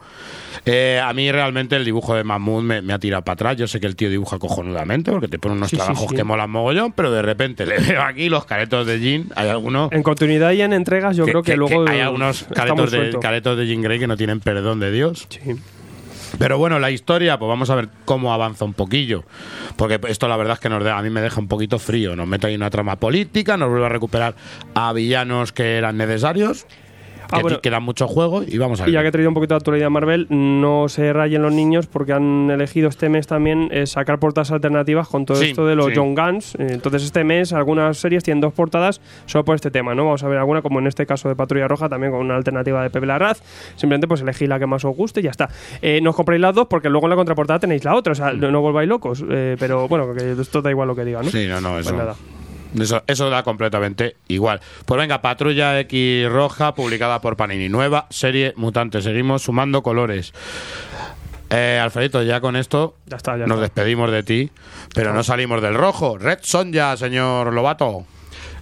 Eh, a mí realmente el dibujo de Mahmoud me, me ha tirado para atrás. Yo sé que el tío dibuja cojonudamente porque te pone unos Sí, sí, trabajos sí. que molan mogollón, pero pero de repente le [laughs] veo aquí los caretos de Jin. Hay algunos. En continuidad y en entregas, yo creo que, luego. hay algunos caretos de, caretos de Jean Grey que no tienen perdón de Dios. Sí. Pero bueno, la historia, pues vamos a ver cómo avanza un poquillo. Porque esto la verdad es que nos de- a mí me deja un poquito frío. Nos mete ahí una trama política, nos vuelve a recuperar a villanos que eran necesarios, Ah, que, bueno. que dan mucho juego, y vamos a ver. Y ya que he traído un poquito de actualidad Marvel, no se rayen los niños porque han elegido este mes también eh, sacar portadas alternativas con todo Sí, esto de los sí. John Guns. Eh, Entonces este mes algunas series tienen dos portadas solo por este tema, ¿no? Vamos a ver alguna, como en este caso de Patrulla Roja, también con una alternativa de Pepe Larraz. Simplemente pues elegí la que más os guste y ya está. Eh, no os compréis las dos porque luego en la contraportada tenéis la otra, o sea, no, no volváis locos. Eh, pero bueno, que esto da igual lo que diga, ¿no? Sí, no, no, Pues eso. nada. Eso, eso da completamente igual. Pues venga, Patrulla X Roja, publicada por Panini. Nueva serie mutante. Seguimos sumando colores. Eh, Alfredito, ya con esto Ya está, ya nos está. despedimos de ti, pero no salimos del rojo. Red Sonja, señor Lobato.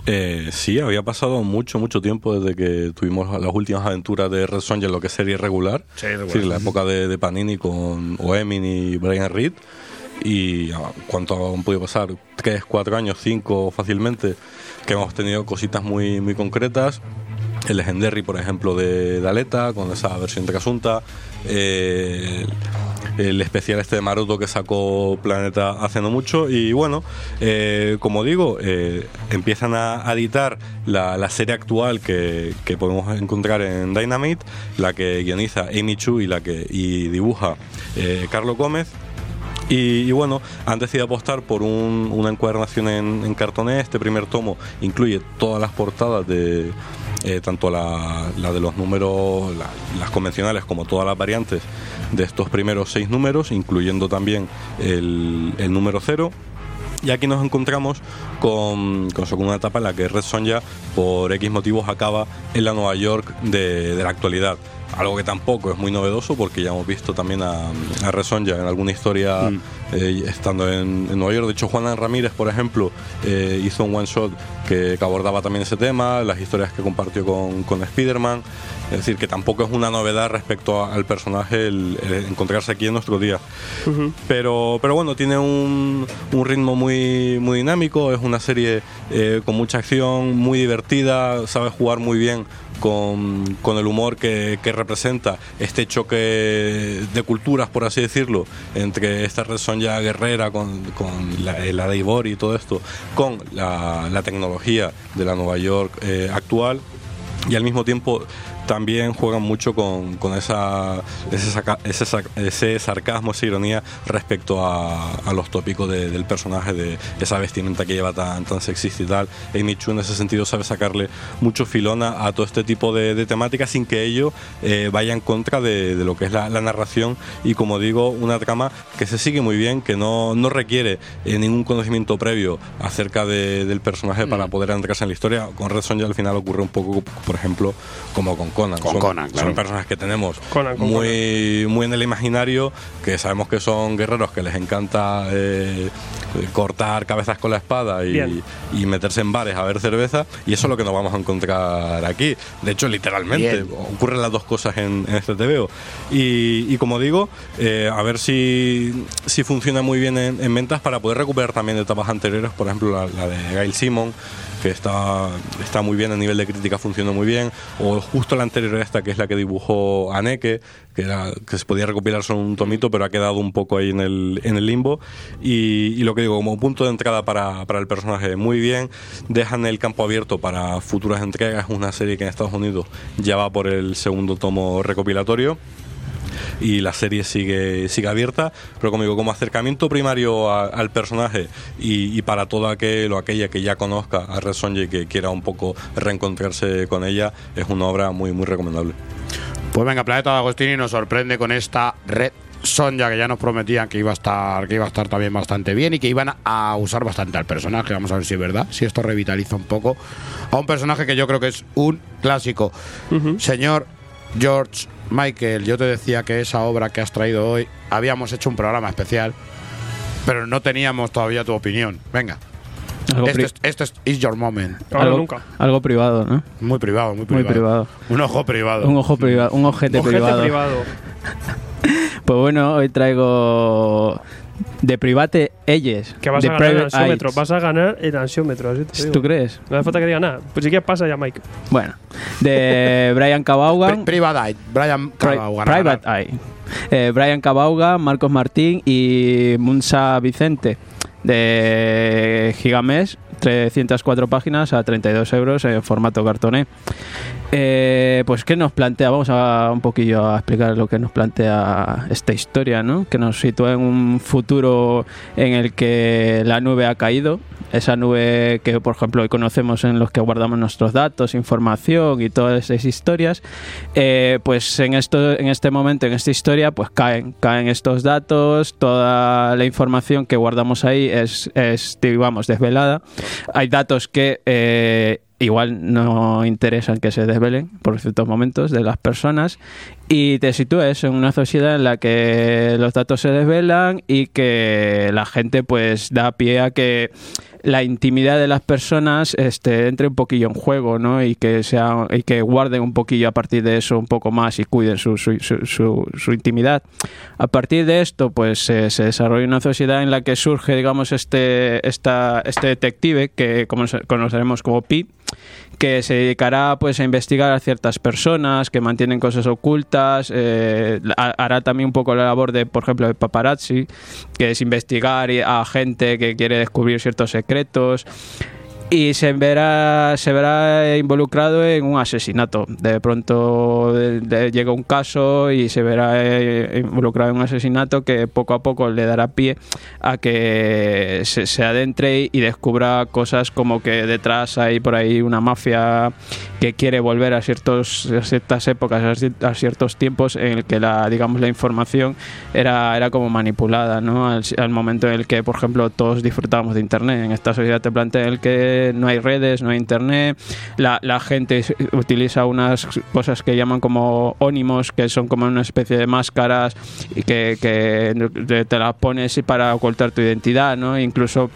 Eh, sí, había pasado mucho, mucho tiempo desde que tuvimos las últimas aventuras de Red Sonja en lo que es serie regular. Sí, regular. Decir, la época de, de Panini con Oemin y Brian Reed. Y ah, cuánto han podido pasar, tres, cuatro años, cinco fácilmente, que hemos tenido cositas muy, muy concretas. El Legendary, por ejemplo, de Daleta, con esa versión trasunta. Eh, el especial este de Maroto que sacó Planeta hace no mucho. Y bueno, eh, como digo, eh, empiezan a, editar la, la serie actual que, que podemos encontrar en Dynamite, la que guioniza Amy Chu y la que y dibuja eh, Carlos Gómez. Y, bueno, han decidido apostar por un- una encuadernación en, en. Este primer tomo incluye todas las portadas de eh, tanto la, la de los números, la- las convencionales, como todas las variantes de estos primeros seis números, incluyendo también el, número cero. Y aquí nos encontramos con, con, una etapa en la que Red Sonja, por X motivos, acaba en la Nueva York de la actualidad. Algo que tampoco es muy novedoso porque ya hemos visto también a, a Red Sonja en alguna historia eh, estando en, en Nueva York. De hecho, Juana Ramírez, por ejemplo, eh, hizo un one shot que, que abordaba también ese tema, las historias que compartió con, con Spider-Man. Es decir, que tampoco es una novedad respecto a- al personaje el, el encontrarse aquí en nuestro día. Pero, pero bueno, tiene un, un ritmo muy, muy dinámico, es una serie eh, con mucha acción, muy divertida, sabe jugar muy bien con, con el humor que, que representa este choque de culturas, por así decirlo, entre esta red ya guerrera con, con la, de Ivor y todo esto, con la, la tecnología de la Nueva York eh, actual y al mismo tiempo también juegan mucho con, con esa, ese, saca- ese, ese sarcasmo, esa ironía respecto a, a los tópicos de- del personaje, de esa vestimenta que lleva tan, tan sexista y tal. Amy Chu en ese sentido sabe sacarle mucho filón a, todo este tipo de, de temáticas sin que ello eh, vaya en contra de, de lo que es la, la narración y como digo, una trama que se sigue muy bien, que no, no requiere eh, ningún conocimiento previo acerca de- del personaje para poder entrarse en la historia. Con Red Sonja al final ocurre un poco, por ejemplo, como con Conan. Con son, Conan, claro. son personas que tenemos Conan, con muy, muy en el imaginario, que sabemos que son guerreros que les encanta eh, cortar cabezas con la espada y, meterse en bares a ver cerveza, y eso es lo que nos vamos a encontrar aquí. De hecho, literalmente, Bien. ocurren las dos cosas en, en este TVO. Y, y como digo, eh, a ver si, si funciona muy bien en, en ventas para poder recuperar también de etapas anteriores, por ejemplo, la, la de Gail Simon que está, está muy bien a nivel de crítica, funcionó muy bien, o justo la anterior a esta, que es la que dibujó Aneke, que, era, que se podía recopilar solo un tomito, pero ha quedado un poco ahí en el, en el limbo. Y, y lo que digo, como punto de entrada para, para el personaje, muy bien, dejan el campo abierto para futuras entregas, es una serie que en Estados Unidos ya va por el segundo tomo recopilatorio y la serie sigue, sigue abierta, pero como digo, como acercamiento primario a- al personaje y, y para todo aquel o aquella que ya conozca a Red Sonja y que quiera un poco reencontrarse con ella, es una obra muy, muy recomendable. Pues venga, Planeta de Agostini nos sorprende con esta red Sonja que ya nos prometían que iba a estar que iba a estar también bastante bien y que iban a usar bastante al personaje. Vamos a ver si es verdad, si esto revitaliza un poco a un personaje que yo creo que es un clásico. Señor George Michael, yo te decía que esa obra que has traído hoy habíamos hecho un programa especial, pero no teníamos todavía tu opinión. Venga. Algo Este es, este es Is Your Moment. algo, algo privado, ¿no? Muy privado, muy Muy privado. privado. Un ojo privado. Un ojo privado, un ojete, Ojete privado. privado. [laughs] Pues bueno, hoy traigo de Private Eyes. Que vas de a ganar el Private ansiómetro. Vas a ganar el ansiómetro. así te digo. ¿Tú crees? No hace falta que diga nada. Pues si quieres pasa ya, Mike. Bueno, de [laughs] Brian Cabaugan. Private Eye, Brian Pri- Cabaugan. Private Eye. Eh, Brian Cabauga, Marcos Martín y Munsa Vicente de Gigamesh, 304 páginas a 32 euros en formato cartoné. Eh, pues qué nos plantea, vamos a un poquillo a explicar lo que nos plantea esta historia, ¿no? Que nos sitúa en un futuro en el que la nube ha caído, esa nube que por ejemplo hoy conocemos en los que guardamos nuestros datos, información y todas esas historias, eh, pues en esto, en este momento, en esta historia, pues caen, caen estos datos, toda la información que guardamos ahí es, es digamos, desvelada. Hay datos que eh, igual no interesan que se desvelen por ciertos momentos de las personas y te sitúas en una sociedad en la que los datos se desvelan y que la gente pues da pie a que la intimidad de las personas este, entre un poquillo en juego, ¿no? Y que sea y que guarden un poquillo a partir de eso un poco más y cuiden su, su, su, intimidad. A partir de esto, pues se- se desarrolla una sociedad en la que surge, digamos, este, esta, este detective que conoceremos como Pi, que se dedicará pues a investigar a ciertas personas que mantienen cosas ocultas eh, ha- hará también un poco la labor de por ejemplo de paparazzi que es investigar a gente que quiere descubrir ciertos secretos y se verá se verá involucrado en un asesinato. De pronto llega un caso y se verá eh, involucrado en un asesinato que poco a poco le dará pie a que se adentre y descubra cosas como que detrás hay por ahí una mafia que quiere volver a ciertos a ciertas épocas a cier- a ciertos tiempos en el que la digamos la información era era como manipulada no al, momento en el que por ejemplo todos disfrutábamos de internet. En esta sociedad te plantea el que no hay redes no hay internet. La, la gente utiliza unas cosas que llaman como ónimos que son como una especie de máscaras y que, que te las pones para ocultar tu identidad no incluso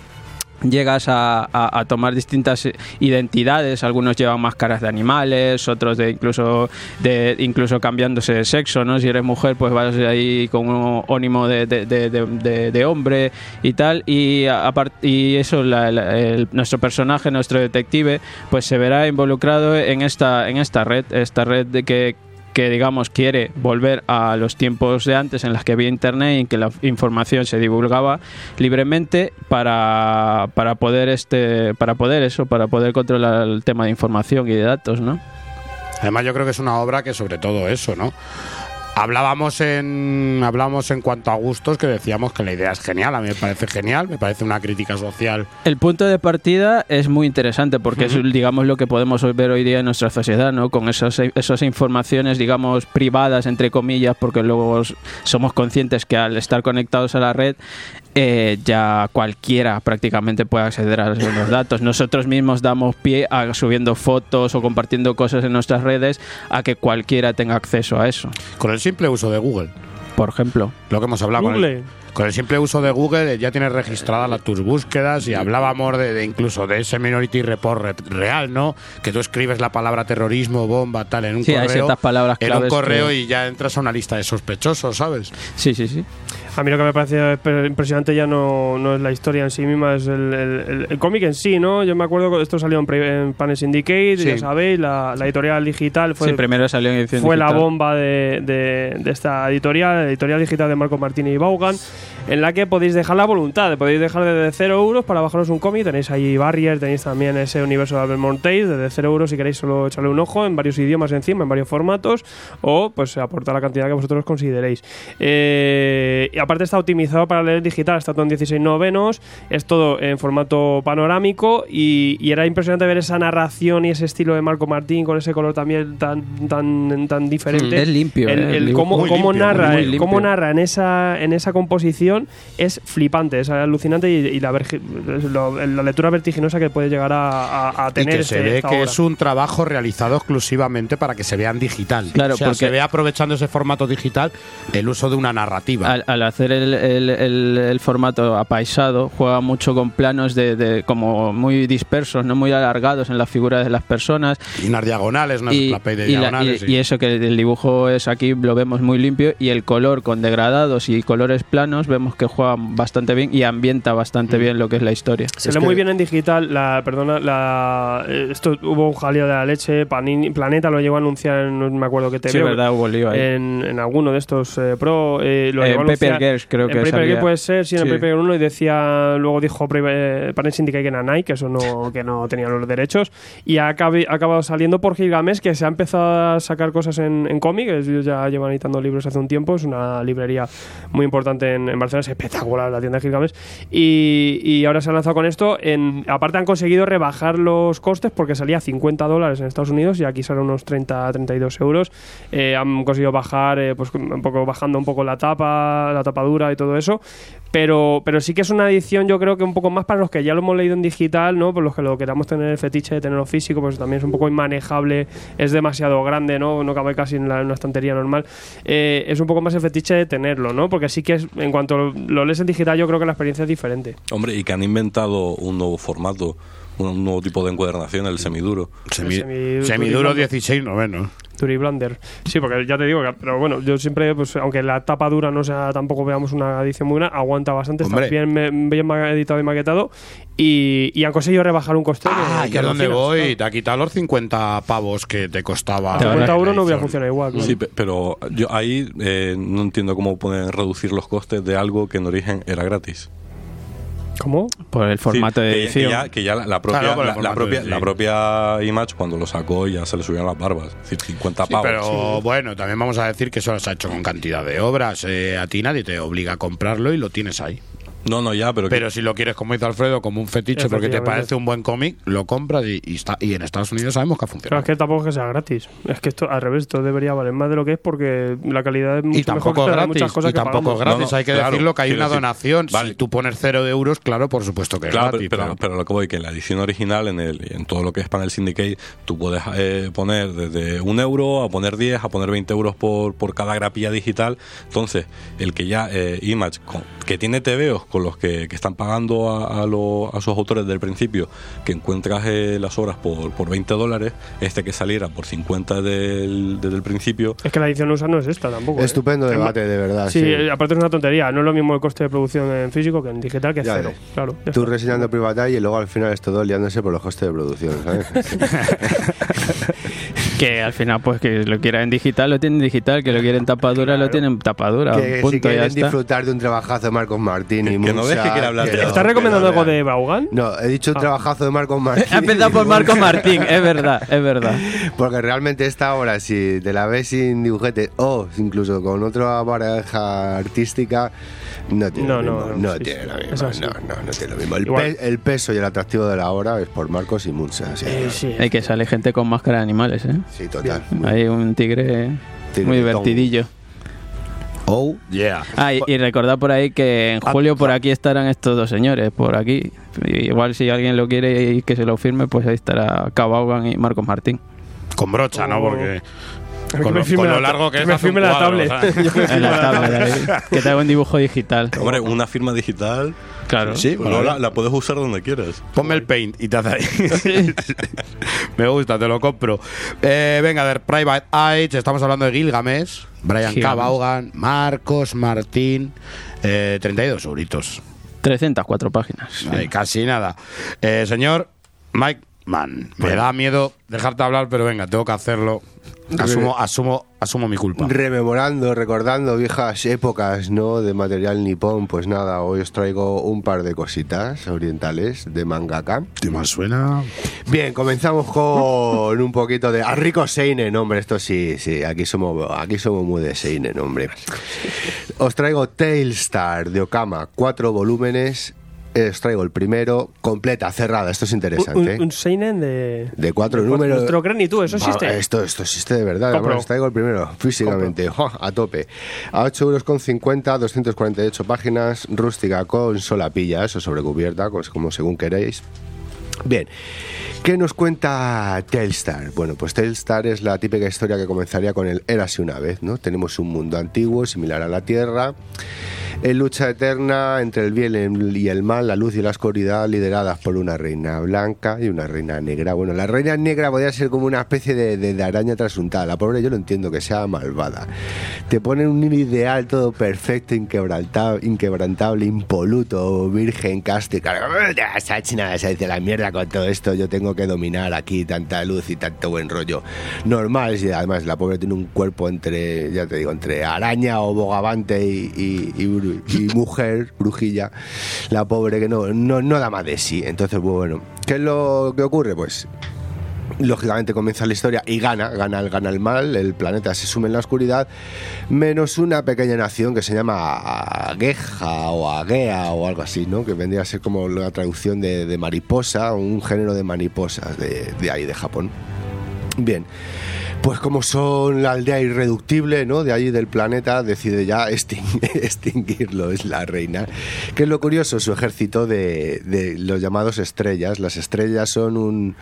llegas a, a- a tomar distintas identidades algunos llevan máscaras de animales otros de incluso de incluso cambiándose de sexo no si eres mujer pues vas ahí con un ónimo de, de- de- de- hombre y tal y apart- y eso la- el- nuestro personaje nuestro detective pues se verá involucrado en esta en esta red esta red de que que digamos quiere volver a los tiempos de antes en las que había internet y en que la información se divulgaba libremente para, para poder este para poder eso para poder controlar el tema de información y de datos no Además, yo creo que es una obra que sobre todo eso, ¿no? Hablábamos en hablábamos en cuanto a gustos que decíamos que la idea es genial, a mí me parece genial, me parece una crítica social. el punto de partida es muy interesante porque es digamos lo que podemos ver hoy día en nuestra sociedad no con esas esas informaciones digamos privadas entre comillas porque luego somos conscientes que al estar conectados a la red eh, ya cualquiera prácticamente puede acceder a los datos. Nosotros mismos damos pie a subiendo fotos o compartiendo cosas en nuestras redes a que cualquiera tenga acceso a eso. Con el simple uso de Google. Por ejemplo. Lo que hemos hablado con el, con el simple uso de Google eh, ya tienes registradas las- tus búsquedas y hablábamos de, de incluso de ese Minority Report re- real, ¿no? Que tú escribes la palabra terrorismo, bomba, tal en un Sí, hay correo. ciertas palabras en un correo que- y ya entras a una lista de sospechosos, ¿sabes? Sí, sí, sí. A mí lo que me parece impresionante ya no, no es la historia en sí misma, es el, el- cómic en sí, ¿no? Yo me acuerdo que esto salió en, en Pan Syndicate, Sí. ya sabéis, la, la editorial digital fue, sí, primero salió en fue la bomba de, de- de esta editorial, la editorial digital de Marco Martini y Vaughan, en la que podéis dejar la voluntad, podéis dejar desde 0 euros para bajaros un cómic, tenéis ahí Barrier, tenéis también ese universo de Albert Tales, desde 0 euros si queréis solo echarle un ojo, en varios idiomas encima, en varios formatos, o pues aportar la cantidad que vosotros consideréis. Eh, y aparte está optimizado para leer digital, está todo en 16 novenos, es todo en formato panorámico y, y era impresionante ver esa narración y ese estilo de Marco Martín con ese color también tan tan tan diferente. Mm, es limpio, El, eh, el el dibujo. cómo, Muy cómo limpio, narra, muy el- limpio. cómo narra en esa en esa composición es flipante, es alucinante y, y la, vergi- lo- la lectura vertiginosa que puede llegar a, a- a Y tener que este- se ve esta que obra. es un trabajo realizado exclusivamente para que se vean digital. Claro, o sea, porque- se ve aprovechando ese formato digital el uso de una narrativa. Al, al hacer el, el- el- el formato apaisado, juega mucho con planos de, de como muy dispersos, no muy alargados en las figuras de las personas. Y unas diagonales, unas y, de y la- diagonales. y- sí. y eso que el dibujo es aquí lo vemos muy limpio y el color con degradados y colores planos menos, vemos que juega bastante bien y ambienta bastante bien lo que es la historia. Se lee muy bien en digital, la, perdona, la, eh, esto hubo un jaleo de la leche, Panini- Planeta lo llegó a anunciar, en, no me acuerdo qué TV, Sí, verdad, hubo lío ahí. en, en alguno de estos eh, Pro, eh, lo En llegó a Paper anunciar- Girls creo en que Paper salía. Girls puede ser, sí, en Sí. el Paper Girls 1 y decía, luego dijo eh, Panini Syndicate que era Nike, que eso no, que no tenía los derechos, y ha, acabi- ha acabado saliendo por Gilgamesh, que se ha empezado a sacar cosas en, en cómic, ellos ya llevan editando libros hace un tiempo, es una librería muy importante en, en Barcelona, es espectacular la tienda de Gilgamesh, y, y ahora se han lanzado con esto, en, aparte han conseguido rebajar los costes porque salía a 50 dólares en Estados Unidos y aquí sale unos 30 32 euros, Eh, han conseguido bajar, eh, pues un poco bajando un poco la tapa, la tapadura y todo eso, pero, pero sí que es una edición yo creo que un poco más para los que ya lo hemos leído en digital, ¿no? Por los que lo queramos tener el fetiche de tenerlo físico, pues también es un poco inmanejable, es demasiado grande, ¿no? No cabe casi en, la- una estantería normal. Eh, es un poco más el fetiche de tenerlo, ¿no? Porque sí que es, en cuanto lo, lees en digital yo creo que la experiencia es diferente. Hombre, y que han inventado un nuevo formato, un, nuevo tipo de encuadernación, el semiduro. Semi- Semi- semiduro Blender. 16 novenos. Turi Blander. Sí, porque ya te digo, que, pero bueno, yo siempre, pues aunque la tapa dura no sea tampoco veamos una edición muy buena, aguanta bastante, Hombre. está bien, me- bien editado y maquetado y, y han conseguido rebajar un coste. Ah, que donde alucinas, voy. claro. Te ha quitado los 50 pavos que te costaba. A 50 euros no hubiera funcionado igual. claro. Sí, pe- pero yo ahí eh, no entiendo cómo pueden reducir los costes de algo que en origen era gratis. ¿Cómo? Por el formato Sí, de edición. Que ya, que ya la, la propia, Claro, la, la propia, la propia Image cuando lo sacó ya se le subían las barbas. Es decir, 50 Sí, pavos. pero bueno, también vamos a decir que eso se ha hecho con cantidad de obras. Eh, a ti nadie te obliga a comprarlo y lo tienes ahí. No, no, ya, pero, que- Pero si lo quieres, como dice Alfredo, como un fetiche porque te parece un buen cómic, lo compras y, y está, y en Estados Unidos sabemos que ha funcionado. es que tampoco es que sea gratis. Es que esto, al revés, esto debería valer más de lo que es porque la calidad es mucho Y tampoco mejor es que hay gratis. muchas cosas Y que tampoco es gratis. No, no, hay que claro, decirlo que hay una decir, donación. vale. Si tú pones cero de euros, claro, por supuesto que es Claro, gratis. pero, pero- pero lo que voy, que en la edición original, en, el, en todo lo que es Panel Syndicate, tú puedes eh, poner desde un euro a poner 10, a poner 20 euros por, por cada grapilla digital. Entonces, el que ya eh, Image, con- que tiene TVOs con los que, que están pagando a, a, lo- a sus autores del principio, que encuentras eh, las obras por, por 20 dólares, este que saliera por 50 del, desde el principio, Es que la edición USA no es esta tampoco. ¿eh? Estupendo Es debate, de verdad. Sí, sí. eh, aparte es una tontería. No es lo mismo el coste de producción en físico que en digital, que es Ya cero. Claro. ya Tú reseñando Private Eye y luego al final es todo liándose por los costes de producción, ¿sabes? [laughs] Que al final, pues que lo quieran en digital, lo tienen digital, que lo quieren tapadura, lo tienen tapadura. que punto, si ya quieren está. disfrutar de un trabajazo de Marcos Martín y Que no deje de- no, ¿Estás recomendando no algo de Baugan? No, he dicho un trabajazo de Marcos [laughs] Martín. Ha empezado por Marco Martín, es verdad, es verdad. Porque realmente esta obra, si te la ves sin dibujete o incluso con otra pareja artística, no tiene No, lo no, mismo. no, No, sí, tiene sí. lo mismo. No, no, no tiene lo mismo. El, pe- el peso y el atractivo de la obra es por Marcos y Munsa. Sí, Eh, sí. Hay que sale gente con máscara de animales, ¿eh? Sí, total. Hay un tigre Tigre muy divertidillo. Oh, yeah. Ah, y, y recordad por ahí que en julio por aquí estarán estos dos señores, por aquí. Igual si alguien lo quiere y que se lo firme, pues ahí estará Cabaugan y Marcos Martín. Con brocha, ¿no? Oh. Porque Que con lo, con largo que, que es me [laughs] firme la tablet. que te haga un dibujo digital. hombre, una firma digital, Claro. Sí, pues bueno, la, la puedes usar donde quieras. Ponme el paint y te hace ahí. [laughs] Me gusta, te lo compro. Eh, venga, a ver, Private Eye, estamos hablando de Gilgamesh, Brian. Cabaugan, Marcos Martín, eh, 32 euritos. 304 páginas. sí. Ay, casi nada. Eh, señor Mike Mann, me da miedo dejarte hablar, pero venga, tengo que hacerlo. Asumo, asumo, asumo mi culpa. Rememorando, recordando viejas épocas, ¿no? De material nipón, pues nada, hoy os traigo un par de cositas orientales de mangaka. ¿Te más suena? Bien, comenzamos con un poquito de... A rico Seinen, hombre, esto sí, sí, aquí somos, aquí somos muy de Seinen, hombre. Os traigo Tailstar de Okama, cuatro volúmenes. Eh, Os traigo el primero, completa, cerrada, esto es interesante. un, un seinen de... De cuatro de números. Lo crees ni tú, eso Va, existe. Esto, esto existe de verdad. Además, os traigo el primero, físicamente, a tope. A 8 euros con 50, 248 páginas, rústica con solapilla, eso sobrecubierta, pues como según queréis. Bien, ¿qué nos cuenta Telstar? Bueno, pues Telstar es la típica historia que comenzaría con el Érase una vez, ¿no? Tenemos un mundo antiguo, similar a la Tierra, En lucha eterna entre el bien y el mal, la luz y la oscuridad, lideradas por una reina blanca y una reina negra. Bueno, la reina negra podría ser como una especie de, araña trasuntada. La pobre yo lo entiendo, que sea malvada. Te ponen un ideal todo perfecto, inquebrantable, inquebrantable impoluto, virgen, casto y china se la mierda con todo esto, yo tengo que dominar aquí tanta luz y tanto buen rollo. Normal, y además la pobre tiene un cuerpo entre, ya te digo, entre araña o bogavante y, y- y bru- y [laughs] mujer, brujilla, la pobre que no, no, no da más de sí. Entonces, bueno, ¿qué es lo que ocurre? Pues lógicamente comienza la historia y gana, gana, el- gana el mal, el planeta se sume en la oscuridad, menos una pequeña nación que se llama Agueja o Agea o algo así, ¿no? Que vendría a ser como la traducción de, mariposa, un género de mariposas de ahí, de Japón. Bien, pues como son la aldea irreductible, ¿no? De allí del planeta, decide ya extin- [laughs] extinguirlo, es la reina. Que es lo curioso, su ejército de, los llamados estrellas. Las estrellas son un-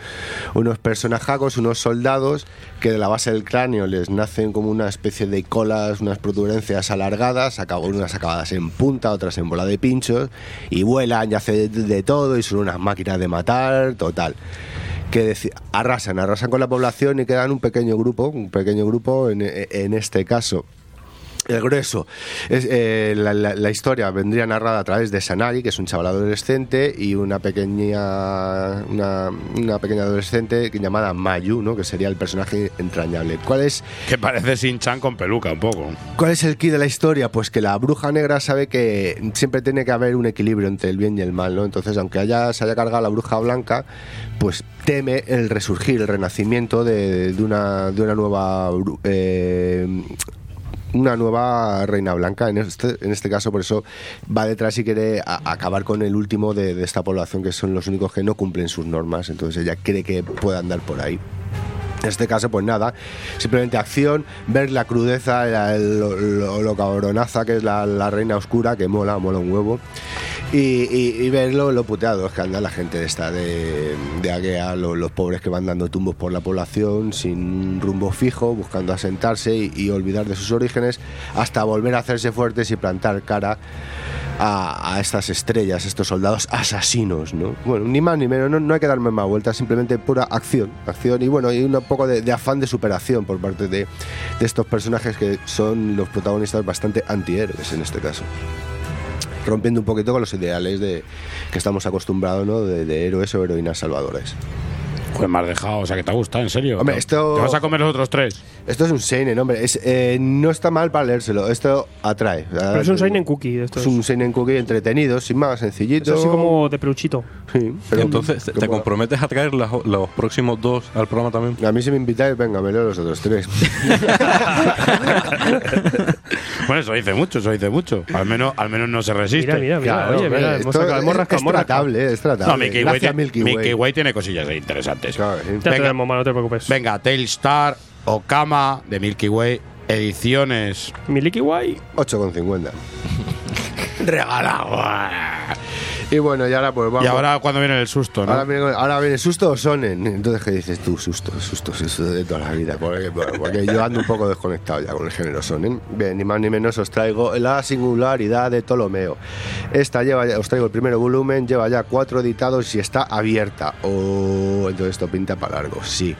unos personajacos, unos soldados que de la base del cráneo les nacen como una especie de colas, unas protuberancias alargadas, unas acabadas en punta, otras en bola de pinchos, y vuelan y hacen de todo y son unas máquinas de matar, total que arrasan, arrasan con la población y quedan un pequeño grupo, un pequeño grupo en, en este caso. El grueso. Es, eh, la, la- la historia vendría narrada a través de Sanari, que es un chaval adolescente, y una pequeña, una, una pequeña adolescente llamada Mayu, ¿no? que sería el personaje entrañable. ¿Cuál es, Que parece Sin-Chan con peluca, un poco. ¿Cuál es el key de la historia? Pues que la bruja negra sabe que siempre tiene que haber un equilibrio entre el bien y el mal, ¿no? Entonces, aunque haya, se haya cargado la bruja blanca, pues teme el resurgir, el renacimiento de, de una, de una nueva eh, una nueva reina blanca en este, en este caso por eso va detrás y quiere acabar con el último de, de esta población que son los únicos que no cumplen sus normas. Entonces ella cree que puede andar por ahí en este caso, pues nada, simplemente acción, ver la crudeza, lo, cabronaza que es la, reina oscura, que mola, mola un huevo, y, y, y ver lo, puteados que anda la gente de esta de, de Aguea, lo- los pobres que van dando tumbos por la población sin rumbo fijo, buscando asentarse y olvidar de sus orígenes, hasta volver a hacerse fuertes y plantar cara a, a estas estrellas, estos soldados asesinos, ¿no? Bueno, ni más ni menos, no, no hay que darme más vueltas, simplemente pura acción, acción y bueno, y un poco de, de afán de superación por parte de, de estos personajes que son los protagonistas bastante antihéroes en este caso. Rompiendo un poquito con los ideales de que estamos acostumbrados, ¿no? De, de héroes o heroínas salvadores. Pues me has dejado, o sea que te ha gustado, en serio. Hombre, ¿Te- esto- ¿Te vas a comer los otros tres? Esto es un seinen, hombre. Es, eh, no está mal para leérselo. Esto atrae. Pero es un seinen cookie de estos. Es un seinen cookie entretenido, sin más, Es sencillito. así como de peluchito. Sí, pero Entonces, ¿te- ¿te comprometes a traer las- los próximos dos al programa también? A mí si me invitáis, venga, me leo los otros tres. [laughs] Bueno, eso dice mucho, eso dice mucho. Al menos, al menos no se resiste. Mira, mira, mira. Claro, oye, hombre, mira, esto hemos sacado, es- es tratable, es tratable. No, Mickey Way, tiene- Milky Mickey Way. Way tiene cosillas interesantes. Claro, sí. Ya te Venga. tenemos, no te preocupes. Venga, Telstar, Okama, de Milky Way, ediciones. Milky Way. 8,50. [laughs] Regalado. Y bueno, y ahora pues vamos. Y ahora cuando viene el susto, ¿no? Ahora viene, ahora viene susto o sonen. Entonces, ¿qué dices tú? Susto, susto, susto de toda la vida. Porque, porque yo ando un poco desconectado ya con el género sonen. Bien, ni más ni menos os traigo la singularidad de Ptolomeo. Esta lleva, ya- os traigo el primer volumen, lleva ya cuatro editados y está abierta. Oh, entonces esto pinta para largo, sí.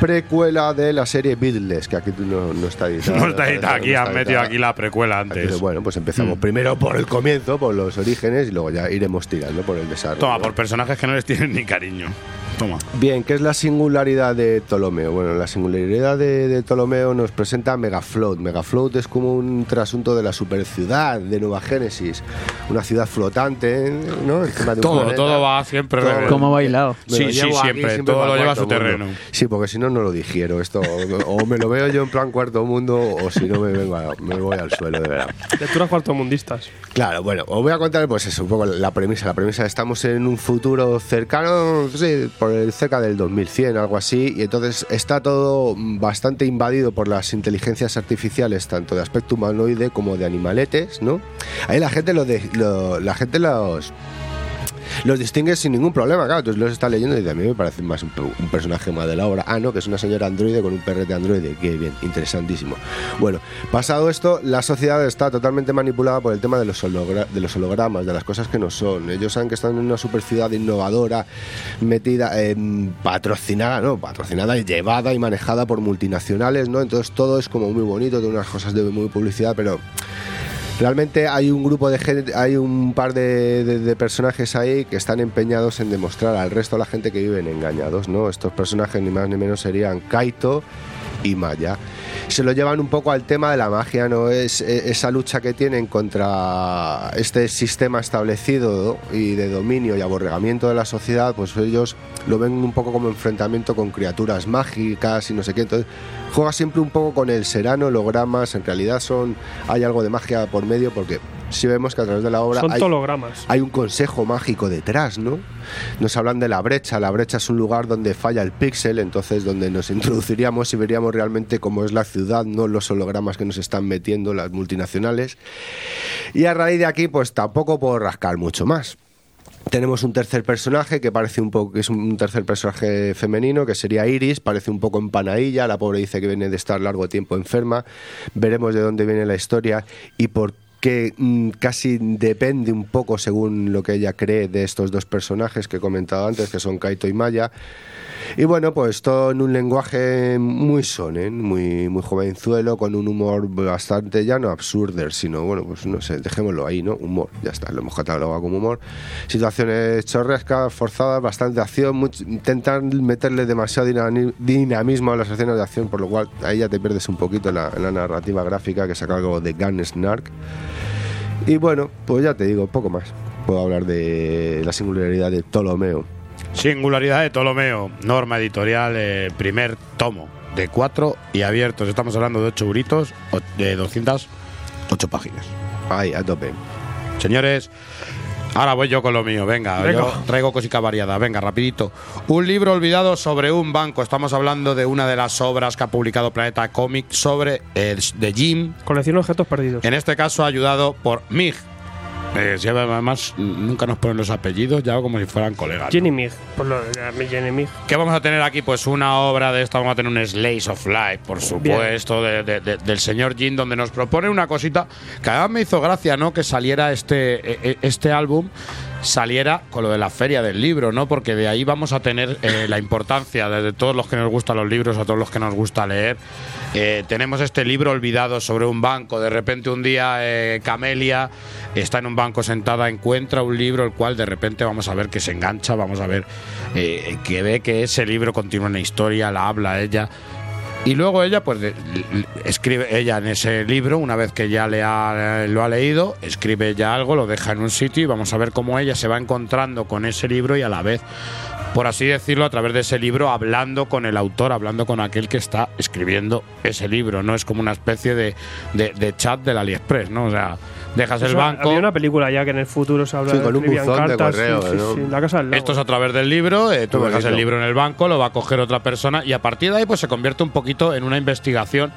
Precuela de la serie Beatles, que aquí no, no está editada. [laughs] No está editada, aquí No está metido aquí la precuela antes. Entonces, bueno, pues Mm. empezamos primero por el comienzo, por los orígenes, y luego ya iremos tirando por el desarrollo. Toma, por personajes que no les tienen ni cariño. Toma. Bien, ¿qué es la singularidad de Ptolomeo? Bueno, la singularidad de, de Ptolomeo nos presenta Megafloat. Megafloat es como un trasunto de la superciudad de Nueva Génesis, una ciudad flotante, ¿no? Encima de un Todo, planeta. todo va siempre. Todo. revés. ¿Cómo ha bailado? Sí, sí, aquí siempre, todo lo lleva a su mundo. terreno. Sí, porque si no, no lo digiero. Esto, o me lo veo yo en plan cuarto mundo, o si no, me, vengo a- me voy al suelo, de verdad. Lecturas cuartomundistas. Claro, bueno, os voy a contar pues eso, un poco la premisa. La premisa estamos en un futuro cercano, sí, por el, cerca del 2100, algo así, y entonces está todo bastante invadido por las inteligencias artificiales, tanto de aspecto humanoide como de animaletes, ¿no? Ahí la gente lo de, la gente los los distingues sin ningún problema, claro. Tú los estás leyendo y dices, a mí me parece más un, pe- un personaje más de la obra. Ah, no, que es una señora androide con un perrete androide. Qué bien, interesantísimo. Bueno, pasado esto, la sociedad está totalmente manipulada por el tema de los, de los hologramas, de las cosas que no son. Ellos saben que están en una super ciudad innovadora, metida, patrocinada, ¿no? Patrocinada y llevada y manejada por multinacionales, ¿no? Entonces todo es como muy bonito, tiene unas cosas de muy publicidad, pero Realmente hay un grupo de gente, hay un par de, de- personajes ahí que están empeñados en demostrar al resto de la gente que viven engañados, ¿no? Estos personajes ni más ni menos serían Kaito y Maya. Se lo llevan un poco al tema de la magia, ¿no? Es e- esa lucha que tienen contra este sistema establecido y de dominio y aborregamiento de la sociedad, pues ellos lo ven un poco como enfrentamiento con criaturas mágicas y no sé qué. Entonces juega siempre un poco con el serano, hologramas, en realidad son hay algo de magia por medio porque si vemos que a través de la obra Son hay, tologramas. hay un consejo mágico detrás, ¿no? Nos hablan de la brecha, la brecha es un lugar donde falla el píxel, entonces donde nos introduciríamos y veríamos realmente cómo es la ciudad, no los hologramas que nos están metiendo las multinacionales. Y a raíz de aquí, pues tampoco puedo rascar mucho más. Tenemos un tercer personaje que parece un poco, que es un tercer personaje femenino, que sería Iris, parece un poco empanadilla, la pobre dice que viene de estar largo tiempo enferma, veremos de dónde viene la historia y por qué mm, casi depende un poco según lo que ella cree de estos dos personajes que he comentado antes, que son Kaito y Maya. Y bueno, pues todo en un lenguaje muy sonen, muy, muy jovenzuelo, con un humor bastante ya no absurder, sino bueno, pues no sé, dejémoslo ahí, ¿no? Humor, ya está, lo hemos catalogado como humor. Situaciones chorrescas, forzadas, bastante acción, intentan meterle demasiado dinami- dinamismo a las escenas de acción, por lo cual ahí ya te pierdes un poquito la narrativa gráfica que saca algo de Gun Snark. Y bueno, pues ya te digo, poco más. Puedo hablar de la singularidad de Ptolomeo. Singularidad de Ptolomeo, norma editorial, eh, primer tomo, de cuatro y abiertos. Estamos hablando de 8 euritos, de 208 páginas. Ahí, a tope. Señores, ahora voy yo con lo mío. Venga, Venga. yo traigo cosica variada. Venga, rapidito. Un libro olvidado sobre un banco. Estamos hablando de una de las obras que ha publicado Planeta Comic sobre eh, de Jim. Colección objetos perdidos. En este caso ayudado por Mig. Eh, si además nunca nos ponen los apellidos, ya como si fueran colegas. ¿no? Jenny Mig. Por lo de a mí Jenny Mig. ¿Qué vamos a tener aquí? Pues una obra de esta, vamos a tener un Slice of Life, por supuesto, de- de- de- del señor Jin, donde nos propone una cosita que además me hizo gracia, ¿no? Que saliera este, e- e- este álbum saliera con lo de la feria del libro, ¿no? Porque de ahí vamos a tener eh, la importancia de, todos los que nos gustan los libros, a todos los que nos gusta leer. Eh, tenemos este libro olvidado sobre un banco. De repente un día eh, Camelia está en un banco sentada, encuentra un libro, el cual de repente vamos a ver que se engancha, vamos a ver que ve que ese libro continúa una historia, la habla ella. Y luego ella, pues, escribe ella en ese libro, una vez que ya le ha, lo ha leído, escribe ya algo, lo deja en un sitio y vamos a ver cómo ella se va encontrando con ese libro y a la vez, por así decirlo, a través de ese libro, hablando con el autor, hablando con aquel que está escribiendo ese libro. No es como una especie de, de- de chat del AliExpress, ¿no? O sea, dejas el banco. Había una película ya que en el futuro se habla Sí, de con un de cartas. correo, sí, sí, ¿no? sí, la casa del lago. Esto es a través del libro, eh, tú dejas el libro en el banco, lo va a coger otra persona y a partir de ahí pues se convierte un poquito en una investigación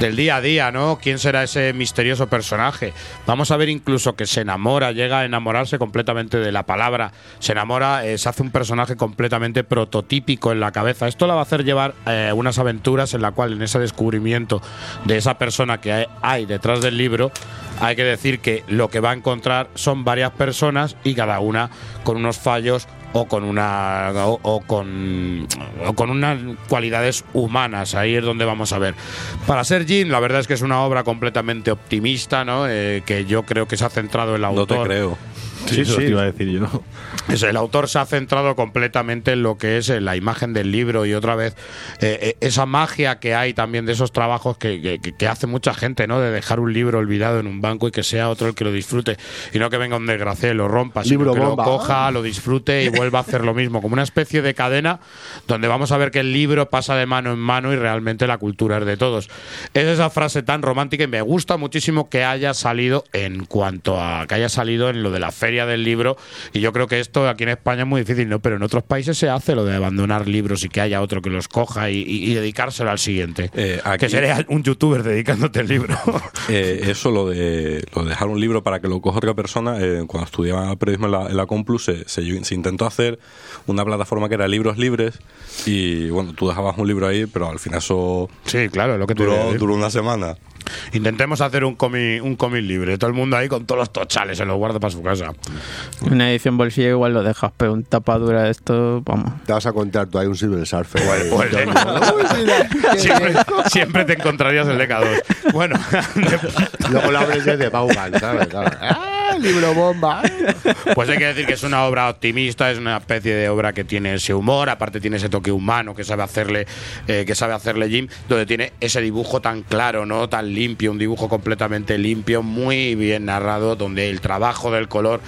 del día a día, ¿no? ¿Quién será ese misterioso personaje? Vamos a ver incluso que se enamora, llega a enamorarse completamente de la palabra, se enamora, eh, se hace un personaje completamente prototípico en la cabeza. Esto la va a hacer llevar eh, unas aventuras en la cual en ese descubrimiento de esa persona que hay, hay detrás del libro, hay que decir que lo que va a encontrar son varias personas y cada una con unos fallos o con una o, o con o con unas cualidades humanas. Ahí es donde vamos a ver. Para ser Jean la verdad es que es una obra completamente optimista no Eh, que yo creo que se ha centrado el No autor te creo. Sí, eso sí. te iba a decir yo. Es, el autor se ha centrado completamente en lo que es eh, la imagen del libro y otra vez eh, eh, esa magia que hay también de esos trabajos que, que- que- que hace mucha gente, ¿no? De dejar un libro olvidado en un banco y que sea otro el que lo disfrute y no que venga un desgraciado y lo rompa, sino Libro que bomba. lo coja, lo disfrute y vuelva a hacer lo mismo, como una especie de cadena donde vamos a ver que el libro pasa de mano en mano y realmente la cultura es de todos. Es esa frase tan romántica y me gusta muchísimo que haya salido en cuanto a que haya salido en lo de la feria del libro. Y yo creo que esto aquí en España es muy difícil, ¿no? Pero en otros países se hace lo de abandonar libros y que haya otro que los coja y, y- y dedicárselo al siguiente. Eh, aquí- Que sería un youtuber dedicándote el libro. [laughs] Eh, eso, lo de, lo de dejar un libro para que lo coja otra persona, eh, cuando estudiaba periodismo en la, en la se, se- se intentó hacer una plataforma que era libros libres y bueno, tú dejabas un libro ahí, pero al final eso Sí, claro, lo que duró, duró una semana. Intentemos hacer un cómic, un cómic libre. Todo el mundo ahí con todos los tochales, se los guarda para su casa. Una edición bolsillo igual lo dejas, pero un tapadura de esto, vamos. Te vas a contar tú ahí un Silver Surfer. O el de- siempre, siempre te encontrarías el DK2. Bueno, [laughs] Luego lo abres desde Bauman, ¿sabes? Claro. [laughs] ¡Ah, libro bomba! pues hay que decir que es una obra optimista, es una especie de obra que tiene ese humor, aparte tiene ese toque humano que sabe hacerle, eh, que sabe hacerle Jim, donde tiene ese dibujo tan claro, no tan limpio, un dibujo completamente limpio, muy bien narrado, donde el trabajo del color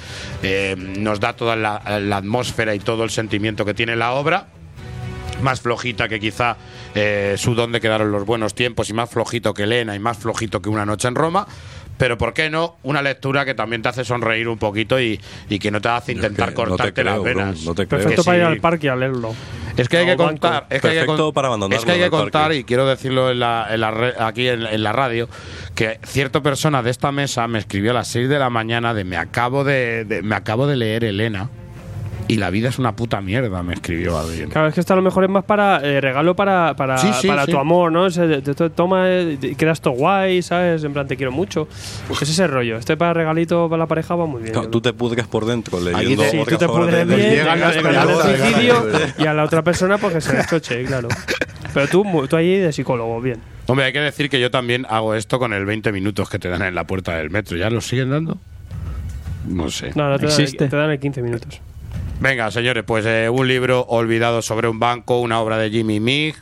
eh, nos da toda la, la atmósfera y todo el sentimiento que tiene la obra. más flojita que quizá eh, su donde quedaron los buenos tiempos y más flojito que Elena y más flojito que una noche en Roma. Pero ¿por qué no? Una lectura que también te hace sonreír un poquito y, y que no te hace intentar que no te cortarte creo, las venas. no te creo. Perfecto para ir al parque a leerlo. Es que hay que contar, es que hay que, con- para es que hay que contar y quiero decirlo en la, en la re- aquí en, en la radio que cierta persona de esta mesa me escribió a las 6 de la mañana de me acabo de, de- me acabo de leer Elena y la vida es una puta mierda, me escribió alguien. Claro, es que esto a lo mejor es más para eh, regalo para, para, Sí, sí, para sí. tu amor, ¿no? Te- te- toma eh, y quedas todo guay, ¿sabes? En plan, te quiero mucho. Es ese rollo. Este para regalito para la pareja va muy bien. Claro, tú te pudres por dentro leyendo Sí, tú otras te pudres bien, suicidio y a la otra persona porque se le choche, claro. Pero tú, mu- tú ahí de psicólogo, bien. Hombre, hay que decir que yo también hago esto con el 20 minutos que te dan en la puerta del metro. ¿Ya lo siguen dando? No sé. No, no, te, dan, Existe. te dan el 15 minutos. Venga, señores, pues eh, un libro olvidado sobre un banco, una obra de Jimmy Mig,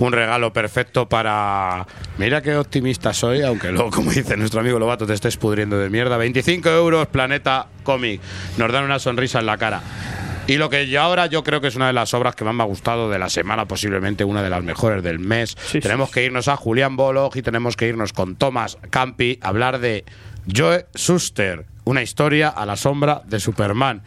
un regalo perfecto para... Mira qué optimista soy, aunque luego, [laughs] como dice nuestro amigo Lobato, te estés pudriendo de mierda. 25 euros, Planeta Comic. Nos dan una sonrisa en la cara. Y lo que yo ahora yo creo que es una de las obras que más me ha gustado de la semana, posiblemente una de las mejores del mes. Sí, tenemos sí, que irnos a Julián Bolog y tenemos que irnos con Thomas Campi a hablar de Joe Shuster, una historia a la sombra de Superman.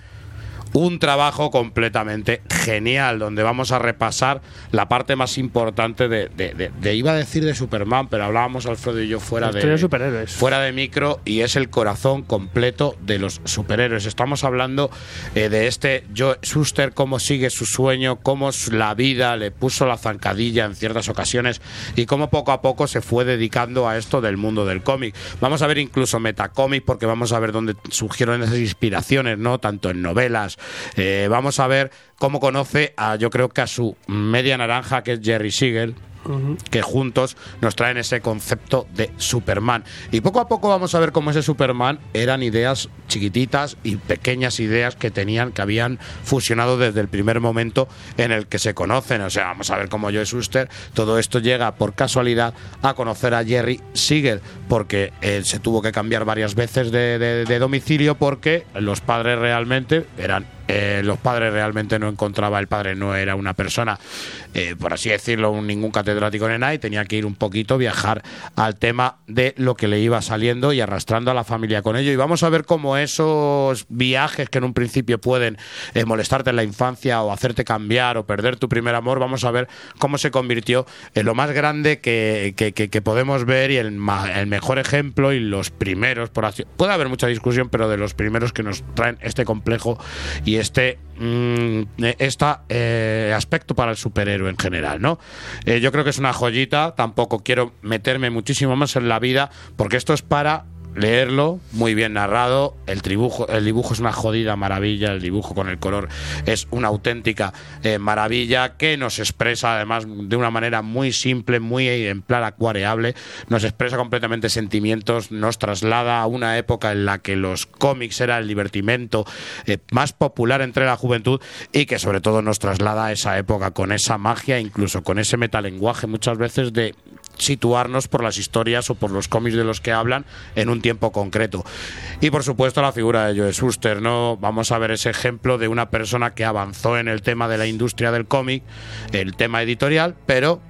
Un trabajo completamente genial, donde vamos a repasar la parte más importante de, de- de- de- iba a decir de Superman, pero hablábamos Alfredo y yo fuera de, superhéroes. fuera de micro y es el corazón completo de los superhéroes. Estamos hablando eh, de este Joe Shuster, cómo sigue su sueño, cómo la vida le puso la zancadilla en ciertas ocasiones y cómo poco a poco se fue dedicando a esto del mundo del cómic. Vamos a ver incluso metacómic porque vamos a ver dónde surgieron esas inspiraciones, ¿no? Tanto en novelas. Eh, vamos a ver cómo conoce a, yo creo que a su media naranja, que es Jerry Siegel que juntos nos traen ese concepto de Superman. Y poco a poco vamos a ver cómo ese Superman eran ideas chiquititas y pequeñas ideas que tenían, que habían fusionado desde el primer momento en el que se conocen. O sea, vamos a ver cómo Joe Shuster, todo esto llega por casualidad a conocer a Jerry Siegel, porque él se tuvo que cambiar varias veces de domicilio porque los padres realmente eran eh, los padres realmente no encontraba, el padre no era una persona, eh, por así decirlo, un- ningún catedrático en ENA y tenía que ir un poquito, viajar al tema de lo que le iba saliendo y arrastrando a la familia con ello. Y vamos a ver cómo esos viajes que en un principio pueden eh, molestarte en la infancia o hacerte cambiar o perder tu primer amor, vamos a ver cómo se convirtió en lo más grande que, que- podemos ver y el, el mejor ejemplo y los primeros, por así puede haber mucha discusión, pero de los primeros que nos traen este complejo y este mm, esta, eh, aspecto para el superhéroe en general, ¿no? Eh, yo creo que es una joyita, tampoco quiero meterme muchísimo más en la vida, porque esto es para leerlo, muy bien narrado, el dibujo, el dibujo es una jodida maravilla, el dibujo con el color es una auténtica eh, maravilla que nos expresa además de una manera muy simple, muy en plan acuareable, nos expresa completamente sentimientos, nos traslada a una época en la que los cómics era el divertimento eh, más popular entre la juventud y que sobre todo nos traslada a esa época con esa magia, incluso con ese metalenguaje muchas veces de situarnos por las historias o por los cómics de los que hablan en un tiempo concreto. Y por supuesto la figura de Joe Shuster, ¿no? Vamos a ver ese ejemplo de una persona que avanzó en el tema de la industria del cómic, el tema editorial, pero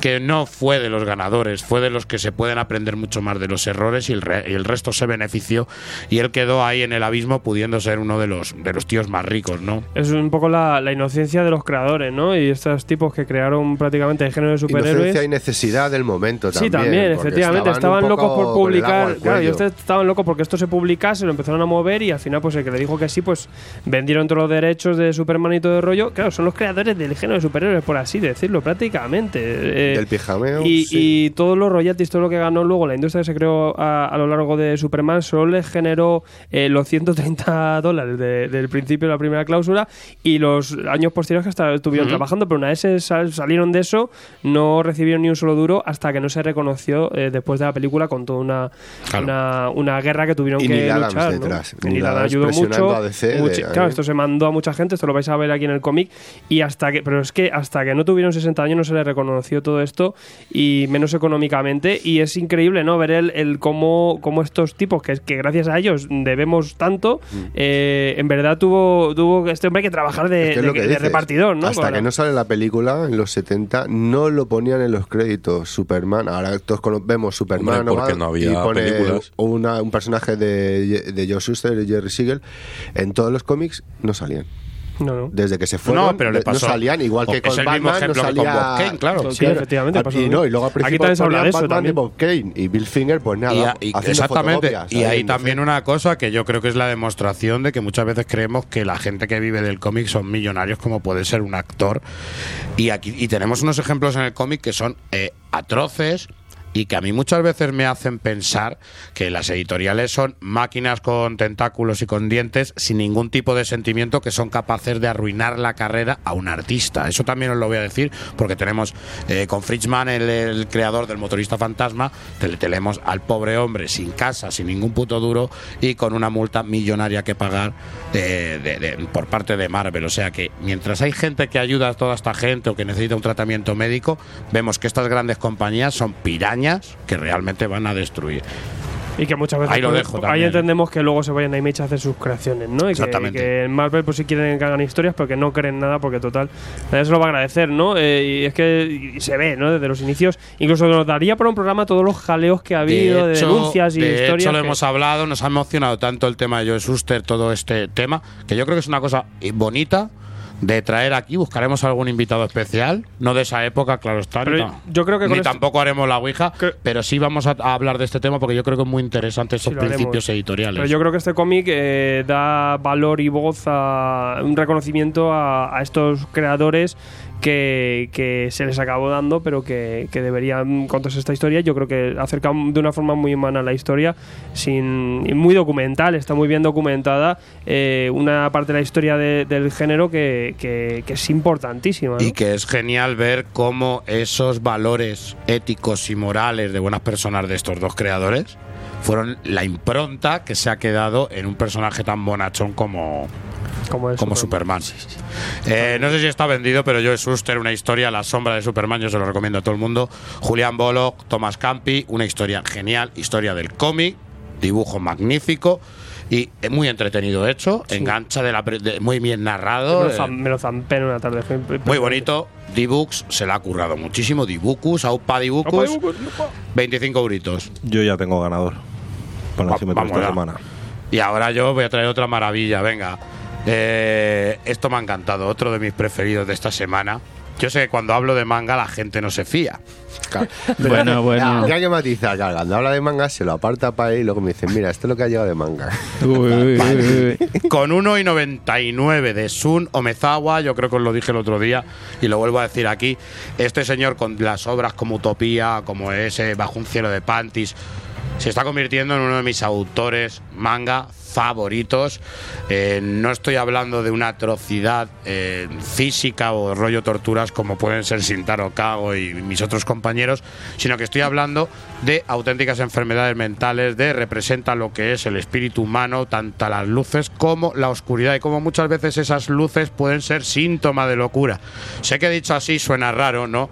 que no fue de los ganadores, fue de los que se pueden aprender mucho más de los errores y el, re- y el resto se benefició y él quedó ahí en el abismo pudiendo ser uno de los, de los tíos más ricos, ¿no? Es un poco la, la inocencia de los creadores, ¿no? Y estos tipos que crearon prácticamente el género de superhéroes. Inocencia y necesidad del momento Sí, también. también, porque efectivamente. estaban Estaban locos por publicar. Claro, ustedes estaban locos porque esto se publicase, lo empezaron a mover y al final, pues el que le dijo que sí, pues vendieron todos los derechos de Superman y todo el rollo. Claro, son los creadores del género de superhéroes, por así decirlo, prácticamente. Eh, Del pijameo. y, sí. y todos los royalties, todo lo que ganó luego la industria que se creó a, a lo largo de Superman, solo le generó eh, los 130 [laughs] dólares de- del principio de la primera cláusula y los años posteriores que hasta estuvieron trabajando, pero una vez se sal- salieron de eso, no recibieron ni un solo duro hasta que no se reconoció eh, después de la película con toda una, Claro. una, una guerra que tuvieron Y que Neil Adams luchar. ¿no? detrás. Y Neil Neil Adams Adams ayudó mucho. de- claro, esto se mandó a mucha gente, esto lo vais a ver aquí en el cómic, y hasta que, pero es que hasta que no tuvieron 60 años no se les reconoció todo esto, y menos económicamente, y es increíble, ¿no? Ver el, el cómo, cómo estos tipos, que, que gracias a ellos debemos tanto, eh, en verdad tuvo, tuvo este hombre que trabajar de, Mm. Es que es de- lo que de dices. repartidor, ¿no? Hasta Para- que no sale la película, en los 70, no lo ponían en los créditos Superman. Ahora todos vemos Superman Hombre, porque va, no había y pone películas. una- un personaje de, de Joe Shuster y Jerry Siegel. En todos los cómics no salían. No, no. Desde que se fueron, No, pero le no pasó- salían, igual que es con el mismo Batman, no ejemplo que con salía... Bob Kane, claro. Sí, efectivamente, pasó Y, no, y luego al Aquí principio también se habla de eso Batman también. Bob Kane y Bill Finger, pues nada, Y, a- y- exactamente. Y ahí, hay no también una cosa que yo creo que es la demostración de que muchas veces creemos que la gente que vive del cómic son millonarios como puede ser un actor. Y aquí y tenemos unos ejemplos en el cómic que son eh, atroces y que a mí muchas veces me hacen pensar que las editoriales son máquinas con tentáculos y con dientes sin ningún tipo de sentimiento que son capaces de arruinar la carrera a un artista. Eso también os lo voy a decir porque tenemos eh, con Fritzman, el, el creador del motorista fantasma, te- tenemos al pobre hombre sin casa, sin ningún puto duro y con una multa millonaria que pagar de- de- por parte de Marvel. O sea que mientras hay gente que ayuda a toda esta gente o que necesita un tratamiento médico, vemos que estas grandes compañías son pirañas que realmente van a destruir. Y que muchas veces Ahí lo pues, dejo ahí entendemos que luego se vayan a Image a hacer sus creaciones, ¿no? Y que, Exactamente. que en Marvel pues si quieren que hagan historias, pero que no creen nada porque total, nadie se lo va a agradecer, ¿no? Eh, y es que y se ve, ¿no? Desde los inicios, incluso nos daría para un programa todos los jaleos que ha habido de, denuncias y de historias. hecho, lo que- hemos hablado, nos ha emocionado tanto el tema de Joe Shuster, todo este tema, que yo creo que es una cosa bonita de traer aquí. Buscaremos algún invitado especial, no de esa época, claro está. Pero yo creo que ni tampoco haremos la Ouija, pero sí vamos a, a hablar de este tema porque yo creo que es muy interesante Sí, haremos. principios editoriales. Pero yo creo que este cómic eh, da valor y voz a un reconocimiento a, a estos creadores que, que se les acabó dando, pero que, que deberían contarse esta historia. Yo creo que acerca de una forma muy humana la historia, sin muy documental, está muy bien documentada. eh, una parte de la historia de- del género que, que- que es importantísima. ¿no? Y que es genial ver cómo esos valores éticos y morales de buenas personas de estos dos creadores fueron la impronta que se ha quedado en un personaje tan bonachón como, como, Superman. Eh, no sé si está vendido, pero yo es Suster, una historia, La sombra de Superman, yo se lo recomiendo a todo el mundo. Julián Bullock, Thomas Campi, una historia genial, historia del cómic, dibujo magnífico y es muy entretenido hecho, engancha de la pre- de- muy bien narrado. me, lo eh, zam- me lo zampé en una tarde. muy bonito. D-Books se la ha currado muchísimo. Dibucus, Aupa Dibucus, 25 euritos. Yo ya tengo ganador para Va- de esta ya. semana. Y ahora yo voy a traer otra maravilla, venga. Eh, esto me ha encantado, otro de mis preferidos de esta semana. Yo sé que cuando hablo de manga la gente no se fía. [laughs] Bueno, bueno. Ya que matizar, claro, cuando habla de manga se lo aparta para ahí y luego me dice, mira, esto es lo que ha llegado de manga. Con 1,99 de Sun Omezawa, yo creo que os lo dije el otro día y lo vuelvo a decir aquí. Este señor con las obras como Utopía, como ese Bajo un cielo de panties, se está convirtiendo en uno de mis autores manga favoritos. Eh, no estoy hablando de una atrocidad eh, física o rollo torturas como pueden ser Sintaro Kago y mis otros compañeros, sino que estoy hablando de auténticas enfermedades mentales, de representa lo que es el espíritu humano, tanto las luces como la oscuridad, y como muchas veces esas luces pueden ser síntoma de locura. Sé que dicho así suena raro, ¿no?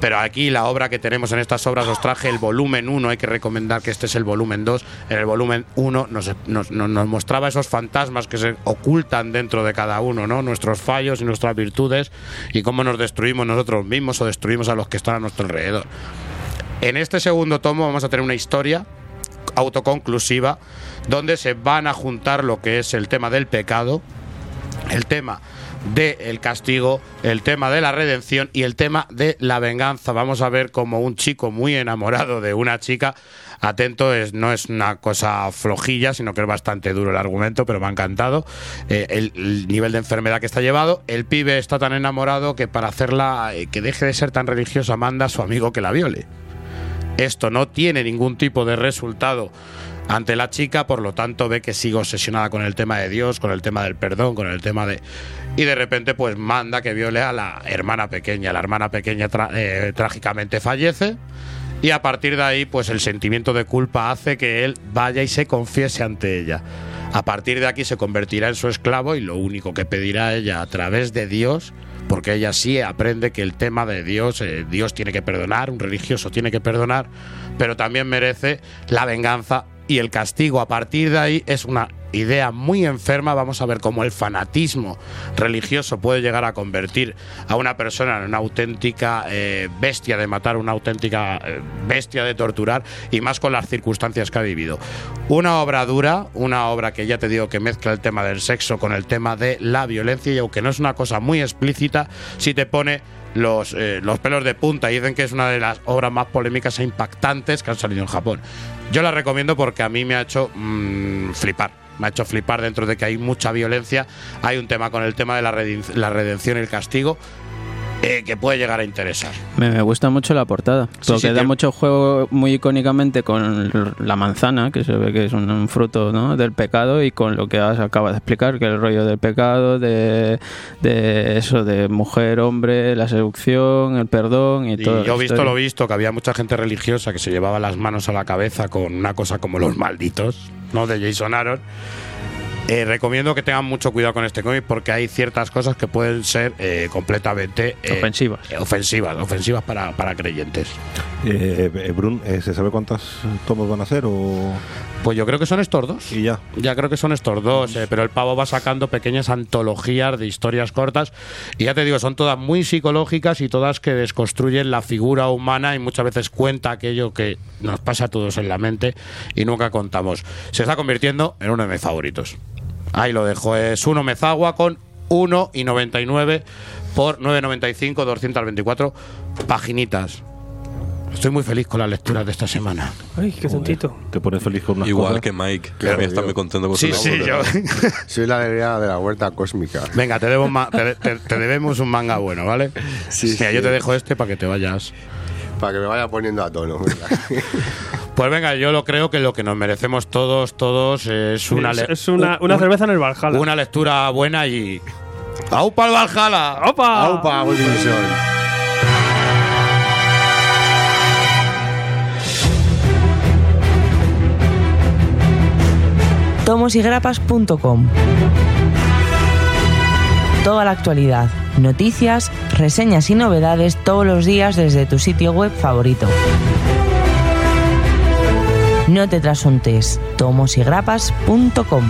Pero aquí la obra que tenemos en estas obras os traje el volumen 1, hay que recomendar que este es el volumen 2. En el volumen 1 nos, nos- nos mostraba esos fantasmas que se ocultan dentro de cada uno, ¿no? Nuestros fallos y nuestras virtudes y cómo nos destruimos nosotros mismos o destruimos a los que están a nuestro alrededor. En este segundo tomo vamos a tener una historia autoconclusiva donde se van a juntar lo que es el tema del pecado, el tema del castigo, el tema de la redención y el tema de la venganza. Vamos a ver como un chico muy enamorado de una chica, atento, es, no es una cosa flojilla, sino que es bastante duro el argumento, pero me ha encantado eh, el, el nivel de enfermedad que está llevado. El pibe está tan enamorado que para hacerla, eh, que deje de ser tan religiosa, manda a su amigo que la viole. Esto no tiene ningún tipo de resultado ante la chica, por lo tanto ve que sigue obsesionada con el tema de Dios, con el tema del perdón, con el tema de... Y de repente pues manda que viole a la hermana pequeña. La hermana pequeña eh, trágicamente fallece y a partir de ahí pues el sentimiento de culpa hace que él vaya y se confiese ante ella. A partir de aquí se convertirá en su esclavo y lo único que pedirá ella a través de Dios, porque ella sí aprende que el tema de Dios, eh, Dios tiene que perdonar, un religioso tiene que perdonar, pero también merece la venganza y el castigo. A partir de ahí es una idea muy enferma. Vamos a ver cómo el fanatismo religioso puede llegar a convertir a una persona en una auténtica eh, bestia de matar, una auténtica eh, bestia de torturar y más con las circunstancias que ha vivido. Una obra dura, una obra que ya te digo que mezcla el tema del sexo con el tema de la violencia y aunque no es una cosa muy explícita, sí te pone los, eh, los pelos de punta y dicen que es una de las obras más polémicas e impactantes que han salido en Japón. Yo la recomiendo porque a mí me ha hecho mm, flipar. Me ha hecho flipar dentro de que hay mucha violencia. Hay un tema con el tema de la, reden- la redención y el castigo eh, que puede llegar a interesar. Me, me gusta mucho la portada, Sí, porque sí, da mucho juego muy icónicamente con la manzana, que se ve que es un, un fruto ¿no? del pecado, y con lo que has- acabas de explicar, que el rollo del pecado, de, de eso, de mujer, hombre, la seducción, el perdón y, Y todo. yo he visto lo visto, que había mucha gente religiosa que se llevaba las manos a la cabeza con una cosa como los malditos, ¿no? De Jason Aaron. Eh, recomiendo que tengan mucho cuidado con este cómic porque hay ciertas cosas que pueden ser eh, completamente eh, Ofensivas. eh, ofensivas, ofensivas para, para creyentes. Eh, eh, Brun, eh, ¿se sabe cuántos tomos van a ser o...? Pues yo creo que son estos dos. Y ya. Ya creo que son estos dos, eh, pero el pavo va sacando pequeñas antologías de historias cortas y ya te digo, son todas muy psicológicas y todas que desconstruyen la figura humana y muchas veces cuenta aquello que nos pasa a todos en la mente y nunca contamos. Se está convirtiendo en uno de mis favoritos. Ahí lo dejo, es uno Mezagua con 1,99 por 9,95, 224 paginitas. Estoy muy feliz con las lecturas de esta semana. Ay, qué tontito. Te pones feliz con unas Igual cosas? que Mike, que Claro, también está muy contento con Sí, su sí, labor, yo. [laughs] Soy la alegría de la huerta cósmica. Venga, te, debo un [laughs] te, te- te debemos un manga bueno, ¿vale? Sí, Mira, sí. yo te dejo este para que te vayas. Para que me vaya poniendo a tono. [laughs] Pues venga, yo lo creo que lo que nos merecemos todos, todos es una es, una, un- una un- cerveza en el Valhalla. una lectura buena y ¡Aupa el Valhalla! ¡Opa! Aupa, Wilson. tomosygrapas.com. Toda la actualidad, noticias, reseñas y novedades todos los días desde tu sitio web favorito. No te trasuntes, tomosygrapas.com.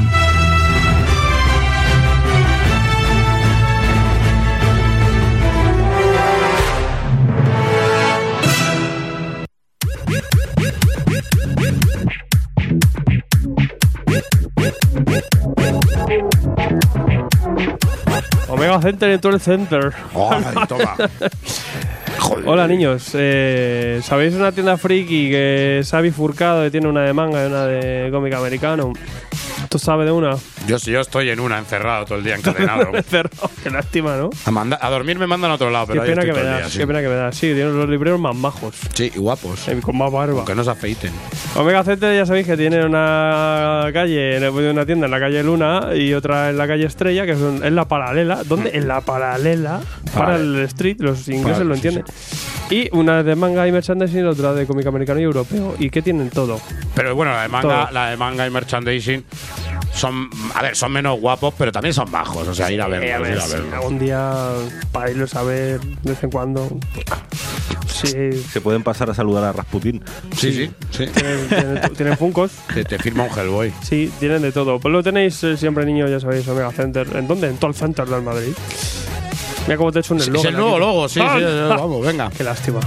Omega Center en todo el center. ¡Ay, toma! Joder. Hola niños, eh, ¿sabéis una tienda friki que se ha bifurcado que tiene una de manga y una de cómic americano? ¿Tú sabes de una? Yo, yo estoy en una, encerrado todo el día, encadenado. [laughs] Cerrado, qué lástima, ¿no? a, manda- a dormir me mandan a otro lado, Qué pero ahí pena que me das, día, sí. qué pena que me das. Sí, tienen los libreros más majos, Sí, y guapos. con más barba. Aunque no se afeiten. Omega Center ya sabéis que tiene una calle, una tienda en la calle Luna y otra en la calle Estrella, que es, es la paralela. ¿Dónde? En la paralela. Para el street, los ingleses lo sí, entienden. Y una de manga y merchandising y otra de cómic americano y europeo. ¿Y qué tienen todo? Pero bueno, la de manga, Todo. la de manga y merchandising son, a ver, son menos guapos, pero también son bajos. O sea, ir a verlos, Eh, a ver, ir a verlos. algún día para irlos a ver de vez en cuando. Sí. Se pueden pasar a saludar a Rasputin. Sí, sí, sí. Tienen, tienen, tienen funcos. Te, te firma un Hellboy. Sí, tienen de todo. Pues lo tenéis eh, siempre, niños, ya sabéis, Omega Center. ¿En dónde? En todo el Center del Madrid. Mira cómo te he hecho un Es eslogan el nuevo aquí. logo, sí, ¡Ah! sí, vamos, venga. Qué lástima.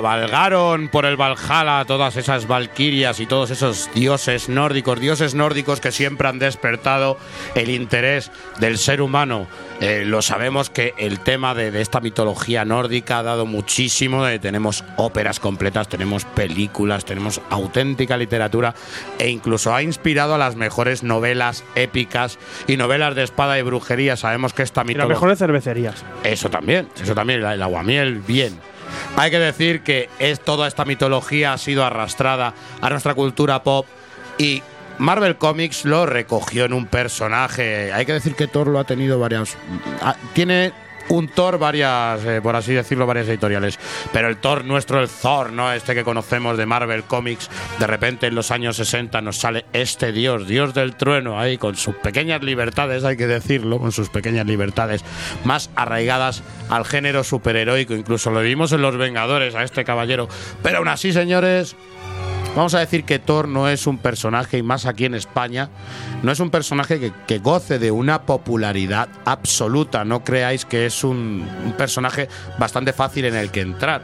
Cabalgaron por el Valhalla todas esas valquirias y todos esos dioses nórdicos, dioses nórdicos que siempre han despertado el interés del ser humano. Eh, lo sabemos que el tema de, de esta mitología nórdica ha dado muchísimo. eh, tenemos óperas completas, tenemos películas, tenemos auténtica literatura e incluso ha inspirado a las mejores novelas épicas y novelas de espada y brujería. Sabemos que esta Y las mitología. mejores cervecerías. Eso también, eso también, el aguamiel, bien. Hay que decir que es, toda esta mitología ha sido arrastrada a nuestra cultura pop y Marvel Comics lo recogió en un personaje. Hay que decir que Thor lo ha tenido varias. ah, Tiene un Thor varias, eh, por así decirlo, varias editoriales. Pero el Thor nuestro, el Thor, ¿no? Este que conocemos de Marvel Comics, de repente en los años 60 nos sale este dios, dios del trueno, ahí con sus pequeñas libertades, hay que decirlo, con sus pequeñas libertades más arraigadas al género superheroico. Incluso lo vimos en Los Vengadores, a este caballero. Pero aún así, señores, Vamos a decir que Thor no es un personaje, y más aquí en España, no es un personaje que, goce de una popularidad absoluta. No creáis que es un, un personaje bastante fácil en el que entrar.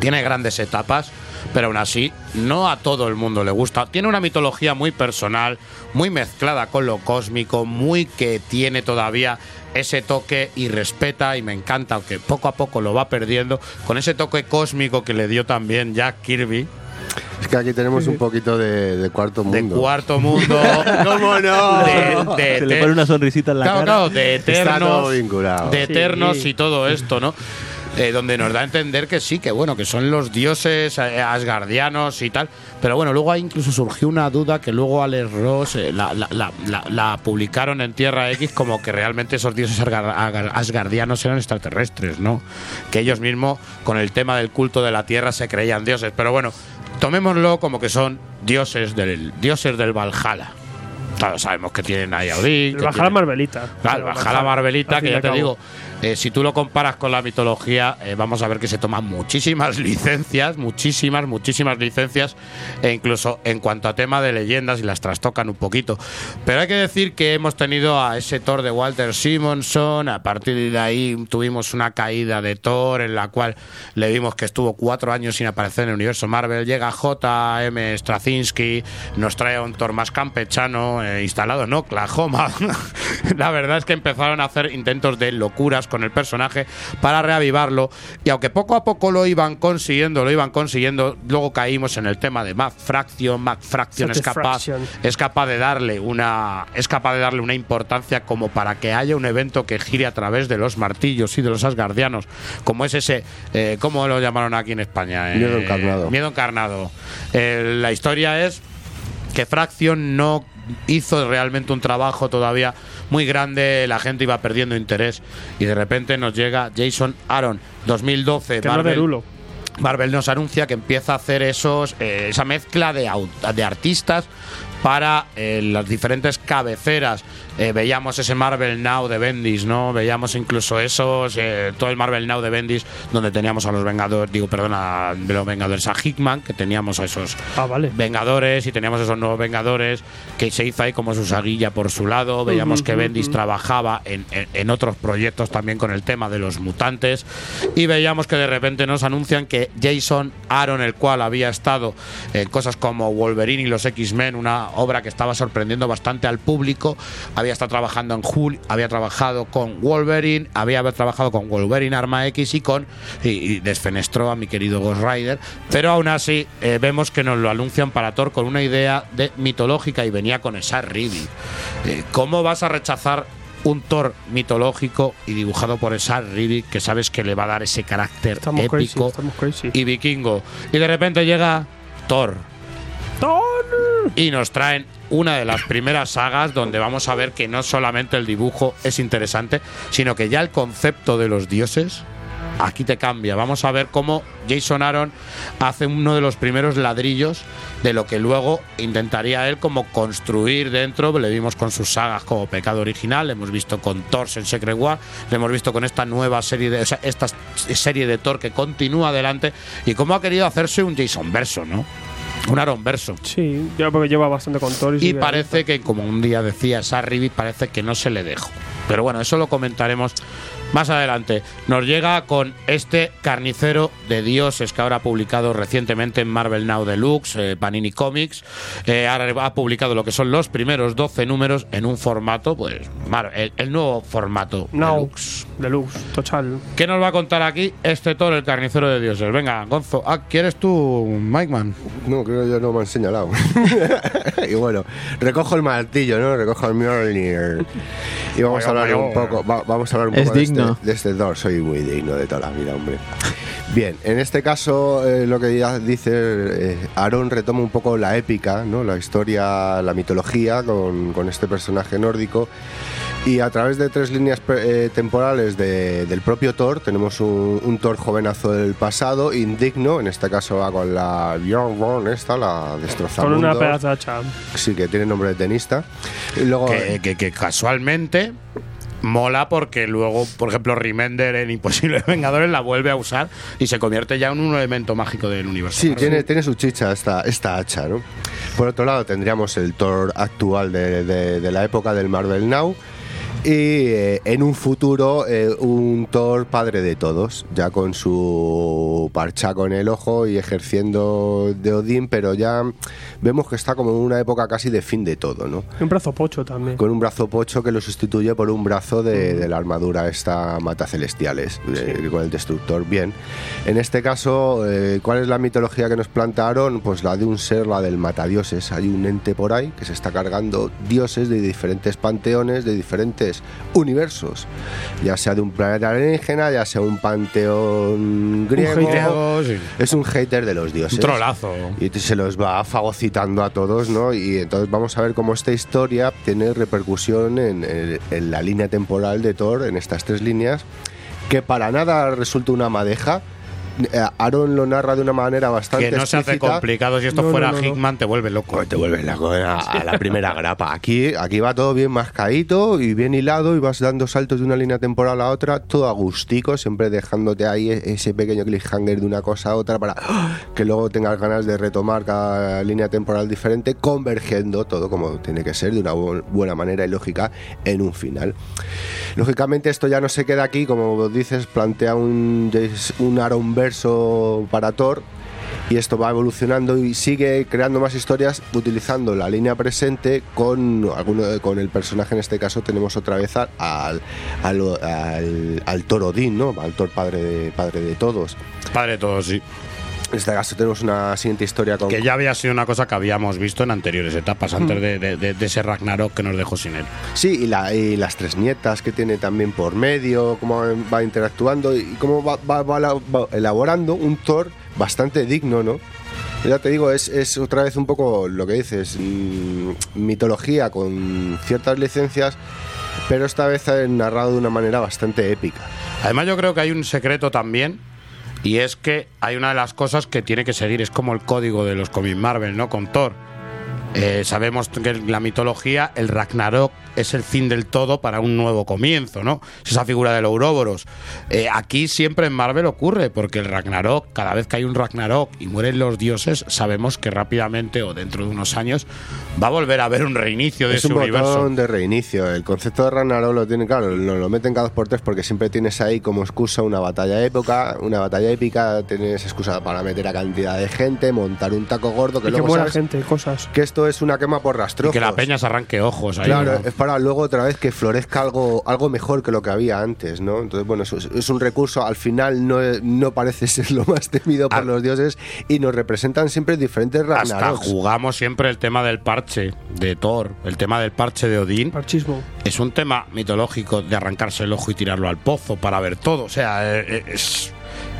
Tiene grandes etapas, pero aún así no a todo el mundo le gusta. Tiene una mitología muy personal, muy mezclada con lo cósmico, muy que tiene todavía ese toque y respeta y me encanta, aunque poco a poco lo va perdiendo, con ese toque cósmico que le dio también Jack Kirby. Es que aquí tenemos un poquito de, de cuarto De mundo. cuarto [laughs] mundo. ¿Cómo no? De, de- [laughs] Se le pone una sonrisita en la claro, cara. claro, de Está eternos. todo vinculado. de Sí. eternos y todo esto, ¿no? Eh, donde nos da a entender que sí, que bueno, que son los dioses eh, asgardianos y tal. Pero bueno, luego ahí incluso surgió una duda que luego Alex Ross eh, la, la- la- la- la publicaron en Tierra X como que realmente esos dioses asgardianos eran extraterrestres, ¿no? Que ellos mismos, con el tema del culto de la Tierra, se creían dioses. Pero bueno, tomémoslo como que son dioses del, dioses del Valhalla. Todos sabemos que tienen ahí a Odín. El Bajala tienen- Marvelita. Claro, Pero baja la Marvelita, que ya te digo, eh, si tú lo comparas con la mitología, eh, vamos a ver que se toman muchísimas [laughs] licencias, muchísimas, muchísimas licencias, e incluso en cuanto a tema de leyendas y las trastocan un poquito. Pero hay que decir que hemos tenido a ese Thor de Walter Simonson, a partir de ahí tuvimos una caída de Thor en la cual le vimos que estuvo cuatro años sin aparecer en el universo Marvel, llega J.M. Straczynski, nos trae a un Thor más campechano, eh, instalado en Oklahoma. [laughs] [laughs] la verdad es que empezaron a hacer intentos de locuras con el personaje para reavivarlo y aunque poco a poco lo iban consiguiendo, lo iban consiguiendo, luego caímos en el tema de Mac Fraction, Mac Fraction es capaz, es capaz de darle una es capaz de darle una importancia como para que haya un evento que gire a través de los martillos y de los asgardianos, como es ese eh, ¿cómo lo llamaron aquí en España? Eh, Miedo encarnado. Miedo encarnado. Eh, la historia es que Fraction no hizo realmente un trabajo todavía muy grande, la gente iba perdiendo interés y de repente nos llega Jason Aaron, 2012, Que es lo de Marvel. Marvel nos anuncia que empieza a hacer esos eh, esa mezcla de artistas para eh, las diferentes cabeceras. Eh, veíamos ese Marvel Now de Bendis, ¿no? Veíamos incluso esos, eh, todo el Marvel Now de Bendis, donde teníamos a los Vengadores, digo, perdona, de los Vengadores a Hickman, que teníamos a esos Ah, vale. Vengadores y teníamos esos nuevos Vengadores que se hizo ahí como su saguilla por su lado. Veíamos que Bendis trabajaba en, en- en otros proyectos también con el tema de los mutantes. Y veíamos que de repente nos anuncian que Jason Aaron, el cual había estado en cosas como Wolverine y los X-Men, una, obra que estaba sorprendiendo bastante al público. Había estado trabajando en Hulk, había trabajado con Wolverine, había trabajado con Wolverine Arma X y con y, y desfenestró a mi querido Ghost Rider. Pero aún así eh, vemos que nos lo anuncian para Thor con una idea de mitológica y venía con esa Rivi. Eh, ¿Cómo vas a rechazar un Thor mitológico y dibujado por esa Rivi que sabes que le va a dar ese carácter Estamos épico crazy. y vikingo? Y de repente llega Thor. Y nos traen una de las primeras sagas donde vamos a ver que no solamente el dibujo es interesante, sino que ya el concepto de los dioses aquí te cambia. Vamos a ver cómo Jason Aaron hace uno de los primeros ladrillos de lo que luego intentaría él como construir dentro. Le vimos con sus sagas como Pecado Original, le hemos visto con Thor en Secret War, le hemos visto con esta nueva serie de o serie de Thor que continúa adelante y cómo ha querido hacerse un Jason verso, ¿no? Un Aaron verso. Sí, yo porque lleva bastante con Thor Y sigue- parece que, como un día decía Sarribi, parece que no se le dejó. Pero bueno, eso lo comentaremos más adelante. Nos llega con este carnicero de dioses que ahora ha publicado recientemente en Marvel Now Deluxe, eh, Panini Comics. Eh, ahora ha publicado lo que son los primeros 12 números en un formato, pues, Mar- el, el nuevo formato. Now, Deluxe. Deluxe, total. ¿Qué nos va a contar aquí este Thor, el carnicero de dioses? Venga, Gonzo. Ah, ¿quieres tú, Mike Man? No, creo que yo no me han señalado. [laughs] y bueno, recojo el martillo, ¿no? Recojo el Mjolnir. Y vamos a hablar un poco, va- vamos a hablar un Es poco de digno. Este, de este Thor. Soy muy digno de toda la vida, hombre. Bien, en este caso eh, lo que ya dice eh, Aaron retoma un poco la épica, ¿no? La historia, la mitología con, con este personaje nórdico. Y a través de tres líneas eh, temporales de- del propio Thor, tenemos un, un Thor jovenazo del pasado, indigno, en este caso va con la Bjorn esta, la destrozada. Con una pedazo de. Sí, que tiene nombre de tenista. Y luego, que, que- que casualmente mola porque luego, por ejemplo, Remender en Imposibles Vengadores la vuelve a usar y se convierte ya en un elemento mágico del universo. Sí, tiene, tiene su chicha esta, esta hacha, ¿no? Por otro lado, tendríamos el Thor actual de, de- la época del Marvel Now. Y eh, en un futuro, eh, un Thor padre de todos, ya con su parchaco en el ojo y ejerciendo de Odín, pero ya vemos que está como en una época casi de fin de todo, ¿no? Un brazo pocho también. Con un brazo pocho que lo sustituye por un brazo de, de la armadura esta mata celestiales, de- con el destructor. Bien, en este caso, eh, ¿cuál es la mitología que nos plantearon? Pues la de un ser, la del matadioses. Hay un ente por ahí que se está cargando dioses de diferentes panteones, de diferentes universos, ya sea de un planeta alienígena, ya sea un panteón griego. griego, sí. Es un hater de los dioses. Un trolazo. Y se los va fagocitando a todos, ¿no? Y entonces vamos a ver cómo esta historia tiene repercusión en, en- en la línea temporal de Thor, en estas tres líneas, que para nada resulta una madeja. Eh, Aaron lo narra de una manera bastante Que no se hace explícita. complicado. Si esto No, fuera no, no. Hickman, te vuelve loco. Te vuelves loco a, a la primera grapa. Aquí, aquí va todo bien mascadito y bien hilado y vas dando saltos de una línea temporal a otra, todo agustico, siempre dejándote ahí e- ese pequeño cliffhanger de una cosa a otra para ¡ah! que luego tengas ganas de retomar cada línea temporal diferente, convergiendo todo como tiene que ser, de una bu- buena manera y lógica en un final. Lógicamente esto ya no se queda aquí, como dices, plantea un, un Aaron verso para Thor y esto va evolucionando y sigue creando más historias utilizando la línea presente con alguno con el personaje en este caso tenemos otra vez al al, al, al- al Thor Odín, ¿no? Al Thor padre de, padre de todos. Padre de todos, sí. Este caso tenemos una siguiente historia con Que ya había sido una cosa que habíamos visto en anteriores etapas, antes de, de- de- de ese Ragnarok que nos dejó sin él. Sí, y, la- y las tres nietas que tiene también por medio, cómo va interactuando y cómo va, va- va va elaborando un Thor bastante digno, ¿no? Ya te digo, es, es otra vez un poco lo que dices, mm, mitología con ciertas licencias, pero esta vez narrado de una manera bastante épica. Además, yo creo que hay un secreto también. Y es que hay una de las cosas que tiene que seguir, es como el código de los cómics Marvel, ¿no? Con Thor. Eh, sabemos que la mitología el Ragnarok es el fin del todo para un nuevo comienzo, ¿no? Es esa figura del Ouroboros. Eh, aquí siempre en Marvel ocurre, porque el Ragnarok, cada vez que hay un Ragnarok y mueren los dioses, sabemos que rápidamente o dentro de unos años va a volver a haber un reinicio de es ese un universo. botón de reinicio. El concepto de Ragnarok lo tiene, claro, lo, lo meten cada dos por tres porque siempre tienes ahí como excusa una batalla época, una batalla épica, tienes excusa para meter a cantidad de gente, montar un taco gordo que Y que luego muera sabes gente, cosas. que esto es una quema por Y rastrojos. que la peña se arranque ojos ahí. Claro, ¿no? Para luego otra vez que florezca algo, algo mejor que lo que había antes, ¿no? Entonces, bueno, eso es, es un recurso, al final no, no parece [laughs] ser lo más temido por Ah. los dioses y nos representan siempre diferentes Hasta Ragnaroks. jugamos siempre el tema del parche de Thor, el tema del parche de Odín. Parchismo. Es un tema mitológico de arrancarse el ojo y tirarlo al pozo para ver todo. O sea, eh, es.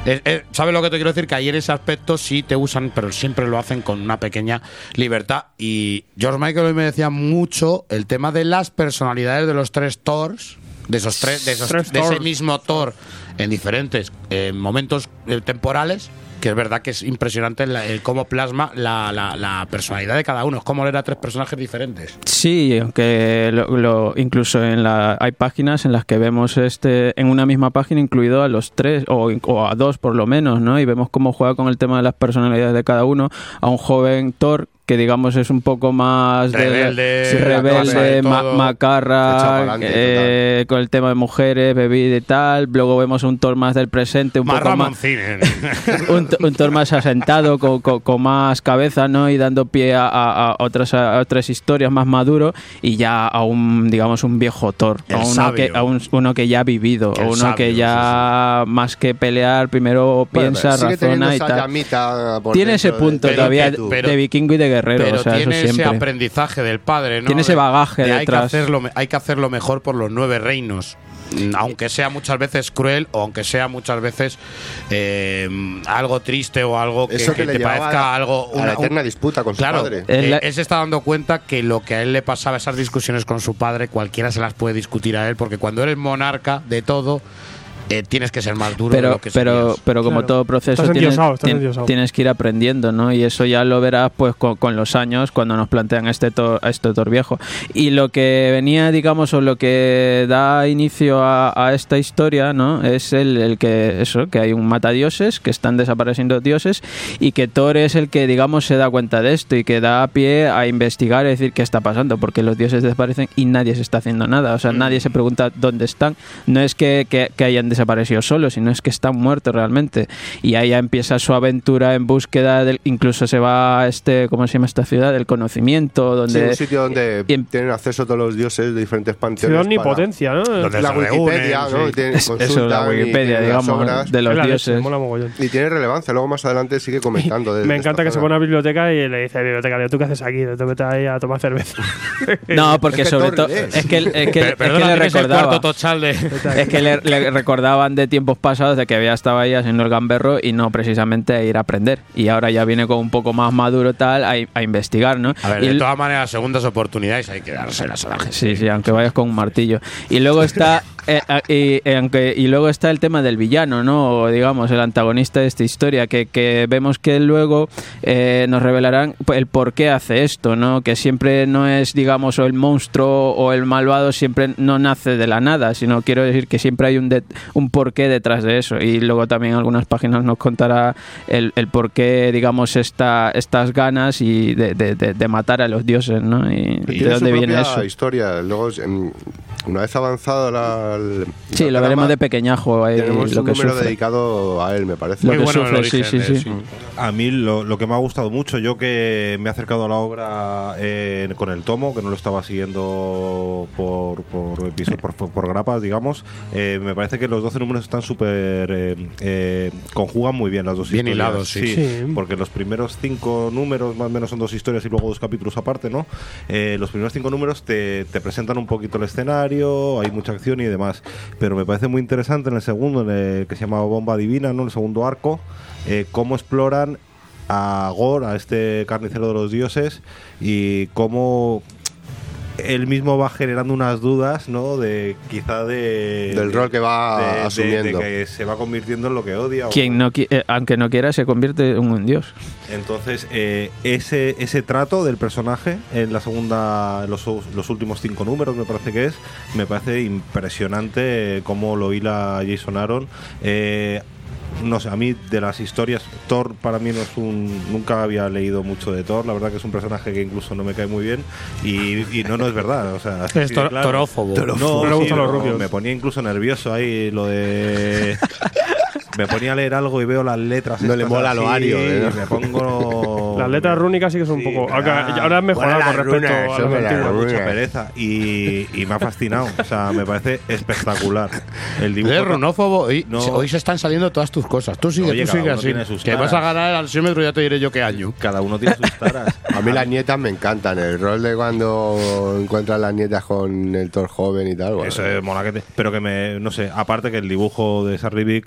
Es- es- ¿Sabes lo que te quiero decir? Que ahí en ese aspecto sí te usan, pero siempre lo hacen con una pequeña libertad. Y George Michael hoy me decía mucho el tema de las personalidades de los tres Thors, de esos tres, de, esos- Tres de ese mismo Thor en diferentes eh, momentos eh, temporales. Que es verdad que es impresionante la- el cómo plasma la, la- la personalidad de cada uno. Es como leer a tres personajes diferentes. Sí, aunque lo- incluso en la hay páginas en las que vemos este en una misma página incluido a los tres o, o a dos por lo menos, ¿no? Y vemos cómo juega con el tema de las personalidades de cada uno a un joven Thor que digamos es un poco más de- Rebelde, sí, clase rebelde, de ma- todo. macarra, eh, con el tema de mujeres, bebida y tal. Luego vemos un Thor más del presente, un Más poco más Ramoncine. [laughs] un, un Thor más asentado, con, con- con más cabeza, ¿no? Y dando pie a, a- a otras, a otras historias más maduro y ya a un, digamos, un viejo Thor. El a uno sabio. que, a un- uno que ya ha vivido, a uno sabio, que sí, ya más que pelear, primero Bueno, piensa, teniendo razona y tal. Tiene ese de- punto pero todavía de- de vikingo y de guerrero, pero o sea, tiene eso ese aprendizaje del padre, ¿no? Tiene ese De- bagaje de hay que detrás. hacerlo, hay que hacerlo mejor por los nueve reinos. Mm, Aunque sea muchas veces cruel o aunque sea muchas veces eh, algo triste o algo que, Eso que que le te parezca a la- algo. a la una- eterna un- disputa con su padre. eh, él se está dando cuenta que lo que a él le pasaba, esas discusiones con su padre, cualquiera se las puede discutir a él, porque cuando eres monarca de todo, eh, tienes que ser más duro de pero lo que pero serías. pero como Claro. todo proceso Estás tienes, tienes que ir aprendiendo no y eso ya lo verás pues con, con los años cuando nos plantean este Thor, a este Thor viejo y lo que venía digamos o lo que da inicio a, a esta historia no es el, el que eso que hay un matadioses que están desapareciendo dioses y que Thor es el que digamos se da cuenta de esto y que da pie a investigar y decir qué está pasando porque los dioses desaparecen y nadie se está haciendo nada o Mm. sea nadie se pregunta dónde están no es que, que- que hayan desaparecido solos sino es que están muertos realmente y ahí ya empieza su aventura en búsqueda del incluso se va a este cómo se llama esta ciudad del conocimiento Sí, donde un sitio donde y em- tienen acceso todos los dioses de diferentes panteones. Ciudad para- omnipotencia, ¿no? Donde La se Wikipedia, reúnen, ¿no? sí. Y tienen- Es- eso la y Wikipedia las digamos obras. de los la dioses. Y tiene relevancia, luego más adelante sigue [laughs] comentando. de- Me de encanta que se zona. pone a la biblioteca y le dice, biblioteca, ¿tú qué haces aquí? Te metes ahí a tomar cerveza. [laughs] no porque Es que sobre todo es que, es que, es que le recordaba. Es que le, le de tiempos pasados de que había estado ahí haciendo el gamberro y no precisamente ir a aprender. Y ahora ya viene con un poco más maduro tal a, a investigar, ¿no? A ver, Y de todas maneras, segundas oportunidades hay que dárselas a la gente. Sí, sí, aunque vayas con un martillo. Y luego está eh, eh, eh, aunque, y luego está el tema del villano, ¿no? O digamos, el antagonista de esta historia, que, que vemos que luego eh, nos revelarán el por qué hace esto, ¿no? Que siempre no es, digamos, o el monstruo o el malvado, siempre no nace de la nada, sino quiero decir que siempre hay un, de- un porqué detrás de eso. Y luego también algunas páginas nos contará el, el por qué, digamos, esta, estas ganas y de, de- de- de matar a los dioses, ¿no? Y, de dónde su viene eso. historia. Luego, una vez avanzado la, el- Sí, la lo veremos trama, de pequeñajo ahí, Tenemos lo un que número sufre. dedicado a él, me parece. Lo Muy que bueno sufre, sí, origen sí, sí. A mí lo, lo que me ha gustado mucho, yo que me he acercado a la obra eh, con el tomo, que no lo estaba siguiendo por, por por, por, por grapas, digamos, eh, me parece que los 12 números están súper. eh, eh, conjugan muy bien las dos Bien historias. hilados, sí. Sí. Porque los primeros cinco números, más o menos, son dos historias y luego dos capítulos aparte, ¿no? Eh, los primeros cinco números te, te presentan un poquito el escenario, hay mucha acción y demás. Pero me parece muy interesante en el segundo, en el que se llama Bomba Divina, ¿no? El segundo arco, eh, cómo exploran a Gore, a este carnicero de los dioses, y cómo él mismo va generando unas dudas, ¿no? De quizá de Del de- rol que va de- asumiendo. de que se va convirtiendo en lo que odia. o- Quien no, qui- eh, aunque no quiera, se convierte en un dios. entonces, eh, ese, ese trato del personaje en la segunda, los, los últimos cinco números, me parece que es, me parece impresionante eh, cómo lo hila Jason Aaron. Eh, no sé, a mí de las historias, Thor para mí no es un. Nunca había leído mucho de Thor, la verdad que es un personaje que incluso no me cae muy bien y, y no, no es verdad. O sea, así Es de tor- claro. torófobo. No, No le sí, gustan los no, rubios. Me ponía incluso nervioso ahí lo de. [laughs] Me ponía a leer algo y veo las letras. No le mola lo ario, ¿eh? y Me pongo. [laughs] Las letras rúnicas sí que son un poco. Ahora, ahora han mejorado con respecto runas, a las antiguas. mucha pereza y, y me ha fascinado. O sea, me parece espectacular. El dibujo. Eres runófobo. Hoy, No. hoy se están saliendo todas tus cosas. Tú sigue, Oye, tú sigue así. Que vas a ganar el alzímetro, ya te diré yo qué año. Cada uno tiene sus taras. [laughs] A mí las nietas me encantan. El rol de cuando encuentras las nietas con el Thor joven y tal. bueno. Eso es monaquete. Pero que me, no sé, aparte que el dibujo de Sarri Vic.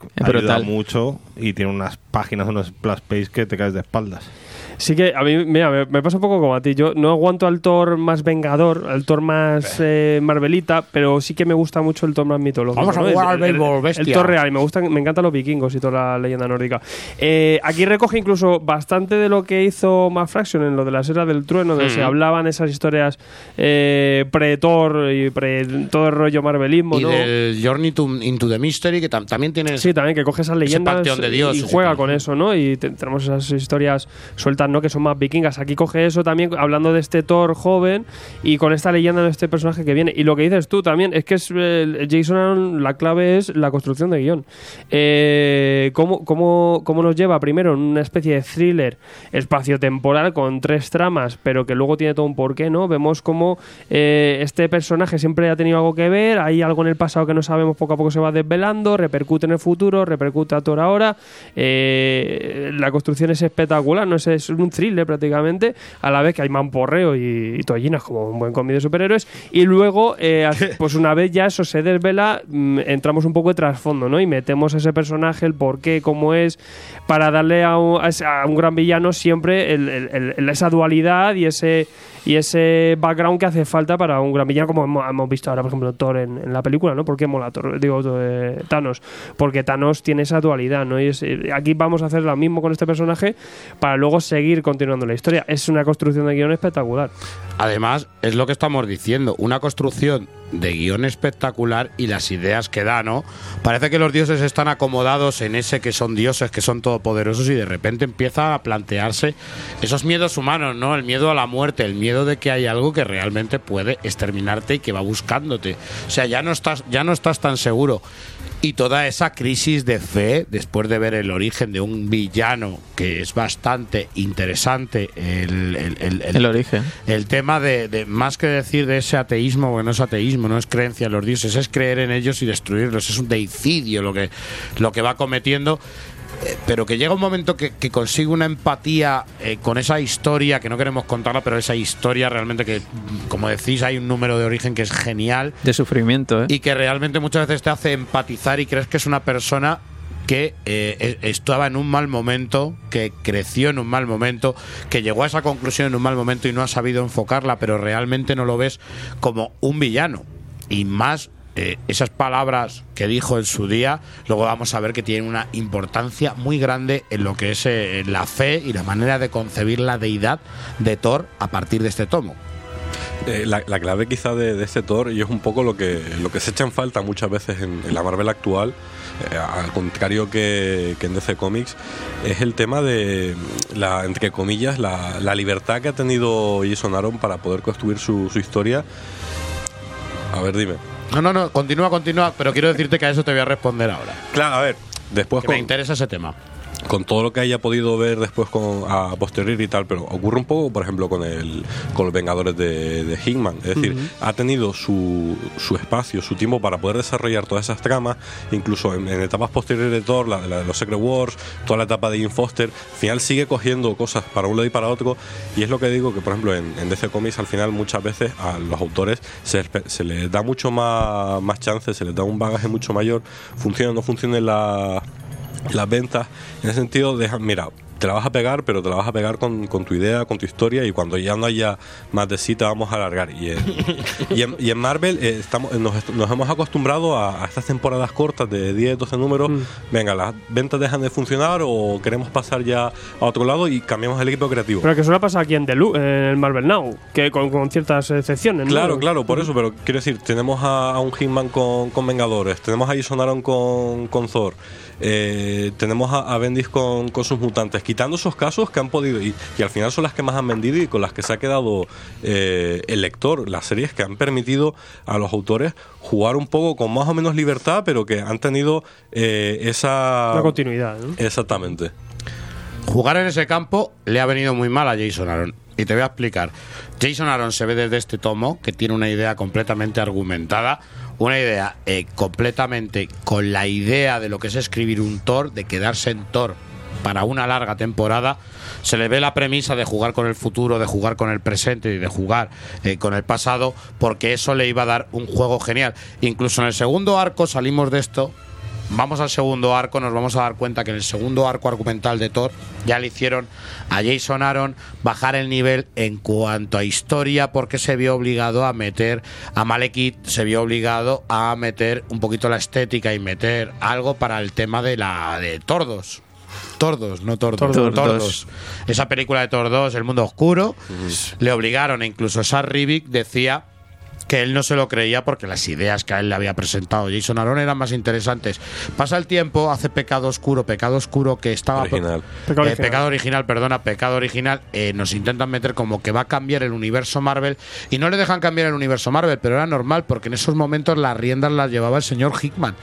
Mucho y tiene unas páginas, unos splash que te caes de espaldas. Sí que a mí, mira, me, me pasa un poco como a ti. Yo no aguanto al Thor más vengador, al Thor más eh, Marvelita, pero sí que me gusta mucho el Thor más mitológico. Vamos a jugar El- al el- béisbol, el, bestia. Thor real. Y me, gustan, me encantan los vikingos y toda la leyenda nórdica. Eh, aquí recoge incluso bastante de lo que hizo Matt Fraction en lo de la Era del Trueno, donde Mm. se hablaban esas historias eh, pre-Thor y pre todo el rollo marvelismo. Y ¿no? del Journey to- into the Mystery, que tam- también tiene. Sí, también que coge esas leyendas de Dios, y juega con eso, ¿no? Y te- tenemos esas historias sueltas, ¿no? Que son más vikingas. Aquí coge eso también, hablando de este Thor joven y con esta leyenda de este personaje que viene. Y lo que dices tú también es que es eh, Jason la clave es la construcción de guion. Eh, ¿cómo, cómo, cómo nos lleva primero en una especie de thriller espaciotemporal con tres tramas, pero que luego tiene todo un porqué, ¿no? Vemos cómo eh, este personaje siempre ha tenido algo que ver, hay algo en el pasado que no sabemos, poco a poco se va desvelando, repercute en el futuro, repercute a Thor ahora. Eh, la construcción es espectacular, no es, es un thriller prácticamente, a la vez que hay mamporreo y, y tollinas como un buen cómic de superhéroes. Y luego, eh, pues una vez ya eso se desvela, mm, entramos un poco de trasfondo, ¿no? Y metemos a ese personaje, el por qué, cómo es, para darle a un, a un gran villano siempre el- el- el- esa dualidad y ese y ese background que hace falta para un gran villano como hemos, visto ahora por ejemplo Thor en, en la película no ¿por qué mola Thor? digo eh, Thanos. Porque Thanos tiene esa dualidad no y es- eh, aquí vamos a hacer lo mismo con este personaje para luego seguir continuando la historia. Es una construcción de guion espectacular Además, es lo que estamos diciendo, una construcción de guion espectacular y las ideas que da, ¿no? Parece que los dioses están acomodados en ese que son dioses, que son todopoderosos y de repente empieza a plantearse esos miedos humanos, ¿no? El miedo a la muerte, el miedo de que hay algo que realmente puede exterminarte y que va buscándote. O sea, ya no estás ya no estás tan seguro. Y toda esa crisis de fe, después de ver el origen de un villano, que es bastante interesante, el, el- el- el- El origen. el tema de, de- más que decir de ese ateísmo, porque no es ateísmo, no es creencia en los dioses, es creer en ellos y destruirlos, es un deicidio lo que, lo que va cometiendo. Eh, Pero que llega un momento que, que consigue una empatía eh, con esa historia, que no queremos contarla, pero esa historia realmente que, como decís, hay un número de origen que es genial De sufrimiento, ¿eh? y que realmente muchas veces te hace empatizar y crees que es una persona que eh, e- estaba en un mal momento, que creció en un mal momento, que llegó a esa conclusión en un mal momento y no ha sabido enfocarla, pero realmente no lo ves como un villano. Y más eh, esas palabras que dijo en su día, luego vamos a ver que tienen una importancia muy grande en lo que es eh, la fe y la manera de concebir la deidad de Thor a partir de este tomo. Eh, la, la clave quizá de, este Thor, y es un poco lo que, lo que se echa en falta muchas veces en, la Marvel actual, al contrario que, en DC Comics, es el tema de, la, entre comillas, la, la libertad que ha tenido Jason Aaron para poder construir su historia. A ver, dime. No, no, no, continúa, continúa, pero quiero decirte que a eso te voy a responder ahora. Claro, a ver, después Que con, me interesa ese tema. Con todo lo que haya podido ver después con, a posteriori y tal, pero ocurre un poco, por ejemplo, con el con los Vengadores de, de Hickman. Es decir, ha tenido su, su espacio, su tiempo para poder desarrollar todas esas tramas, incluso en, en etapas posteriores de Thor, la, la de los Secret Wars, toda la etapa de Ian Foster, al final sigue cogiendo cosas para un lado y para otro, y es lo que digo que, por ejemplo, en, en DC Comics al final muchas veces a los autores se, les- se les da mucho más, más chance, se les da un bagaje mucho mayor, funciona o no funciona la las ventas, en ese sentido, dejan, mira, te la vas a pegar, pero te la vas a pegar con, con tu idea, con tu historia, y cuando ya no haya más de sí, te vamos a alargar. Y en, y en, y en Marvel eh, estamos, nos, est- nos hemos acostumbrado a, a estas temporadas cortas de 10, 12 números. Venga, las ventas dejan de funcionar o queremos pasar ya a otro lado y cambiamos el equipo creativo. pero que suele pasar aquí en, The Lu- en el Marvel Now que con, con ciertas excepciones ¿no? Claro, claro, por eso, pero quiero decir, tenemos a, a un Hitman con, con Vengadores, tenemos a Jason Aaron con, con Thor, eh, tenemos a, a Bendis con, con sus mutantes, quitando esos casos que han podido, y, y al final son las que más han vendido y con las que se ha quedado eh, el lector, las series que han permitido a los autores jugar un poco con más o menos libertad, pero que han tenido eh, esa... continuidad ¿no? Exactamente. Jugar en ese campo le ha venido muy mal a Jason Aaron. Y te voy a explicar. Jason Aaron se ve desde este tomo que tiene una idea completamente argumentada, una idea eh, completamente con la idea de lo que es escribir un Thor, de quedarse en Thor para una larga temporada. Se le ve la premisa de jugar con el futuro, de jugar con el presente y de jugar eh, con el pasado, porque eso le iba a dar un juego genial. Incluso en el segundo arco salimos de esto vamos al segundo arco, nos vamos a dar cuenta que en el segundo arco argumental de Thor ya le hicieron a Jason Aaron bajar el nivel en cuanto a historia porque se vio obligado a meter a Malekith, se vio obligado a meter un poquito la estética y meter algo para el tema de la de Tordos. Tordos, no Tordos, Tordos. Tordos. Esa película de Tordos, El Mundo Oscuro, le obligaron, e incluso Sar Rivik decía que él no se lo creía porque las ideas que a él le había presentado Jason Aaron eran más interesantes. Pasa el tiempo, hace Pecado Oscuro, Pecado Oscuro que estaba... Original. Pecado Eh, original. pecado original, perdona, pecado original, eh, nos intentan meter como que va a cambiar el universo Marvel y no le dejan cambiar el universo Marvel, pero era normal porque en esos momentos las riendas las llevaba el señor Hickman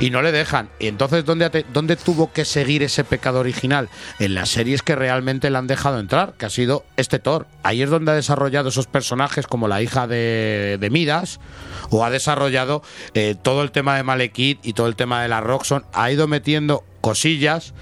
y no le dejan. Y entonces, ¿dónde, ¿dónde tuvo que seguir ese pecado original? En las series que realmente le han dejado entrar, que ha sido este Thor. Ahí es donde ha desarrollado esos personajes como la hija de, de Midas o ha desarrollado eh, todo el tema de Malekith y todo el tema de la Roxxon. Ha ido metiendo cosillas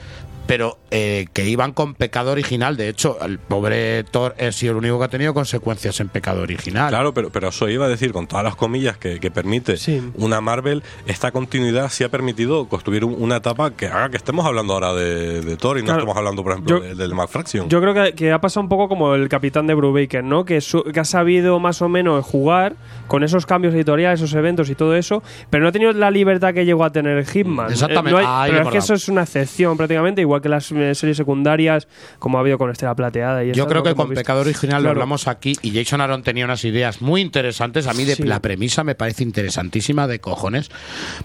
pero eh, que iban con pecado original. De hecho, el pobre Thor ha sido el único que ha tenido consecuencias en pecado original. Claro, pero, pero eso iba a decir, con todas las comillas que, que permite una Marvel, esta continuidad sí ha permitido construir un- una etapa que haga que estemos hablando ahora de, de Thor y no Claro. estemos hablando, por ejemplo, Yo- de- del McFraction. Yo creo que, que ha pasado un poco como el capitán de Brubaker, ¿no? Que, su- que ha sabido más o menos jugar con esos cambios editoriales, esos eventos y todo eso, pero no ha tenido la libertad que llegó a tener Hitman. Exactamente. Eh, no hay- Ahí pero es que eso es una excepción prácticamente, igual que las series secundarias, como ha habido con Estela Plateada. Y Yo creo que hemos con. Pecado Original lo hablamos aquí y Jason Aaron tenía unas ideas muy interesantes. A mí de Sí. la premisa me parece interesantísima de cojones,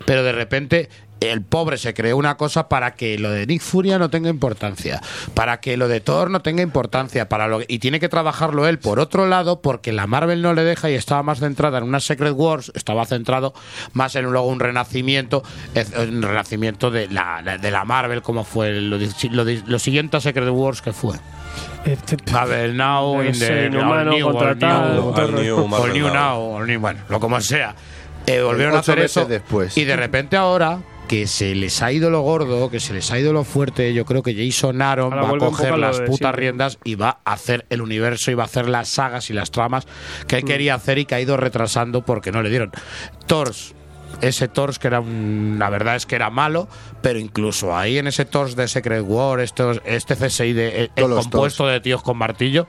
pero de repente el pobre se creó una cosa para que lo de Nick Furia no tenga importancia, para que lo de Thor no tenga importancia, para lo y tiene que trabajarlo él por otro lado porque la Marvel no le deja y estaba más centrada en una Secret Wars, estaba centrado más en luego un renacimiento, un renacimiento de la, de la Marvel como fue lo, lo di- lo siguiente a Secret Wars que fue. [laughs] Marvel Now, Yo in the new, Marvel new Now. now, bueno, lo como sea. Eh, volvieron a hacer eso después. y de repente ahora que se les ha ido lo gordo, que se les ha ido lo fuerte, yo creo que Jason Aaron Ahora va a coger las putas siempre. riendas y va a hacer el universo y va a hacer las sagas y las tramas que él quería hacer y que ha ido retrasando porque no le dieron. Thors ese Thors que era un, la verdad es que era malo, pero incluso ahí en ese Thors de Secret War, estos, este CSI de, el, el compuesto de tíos con martillo,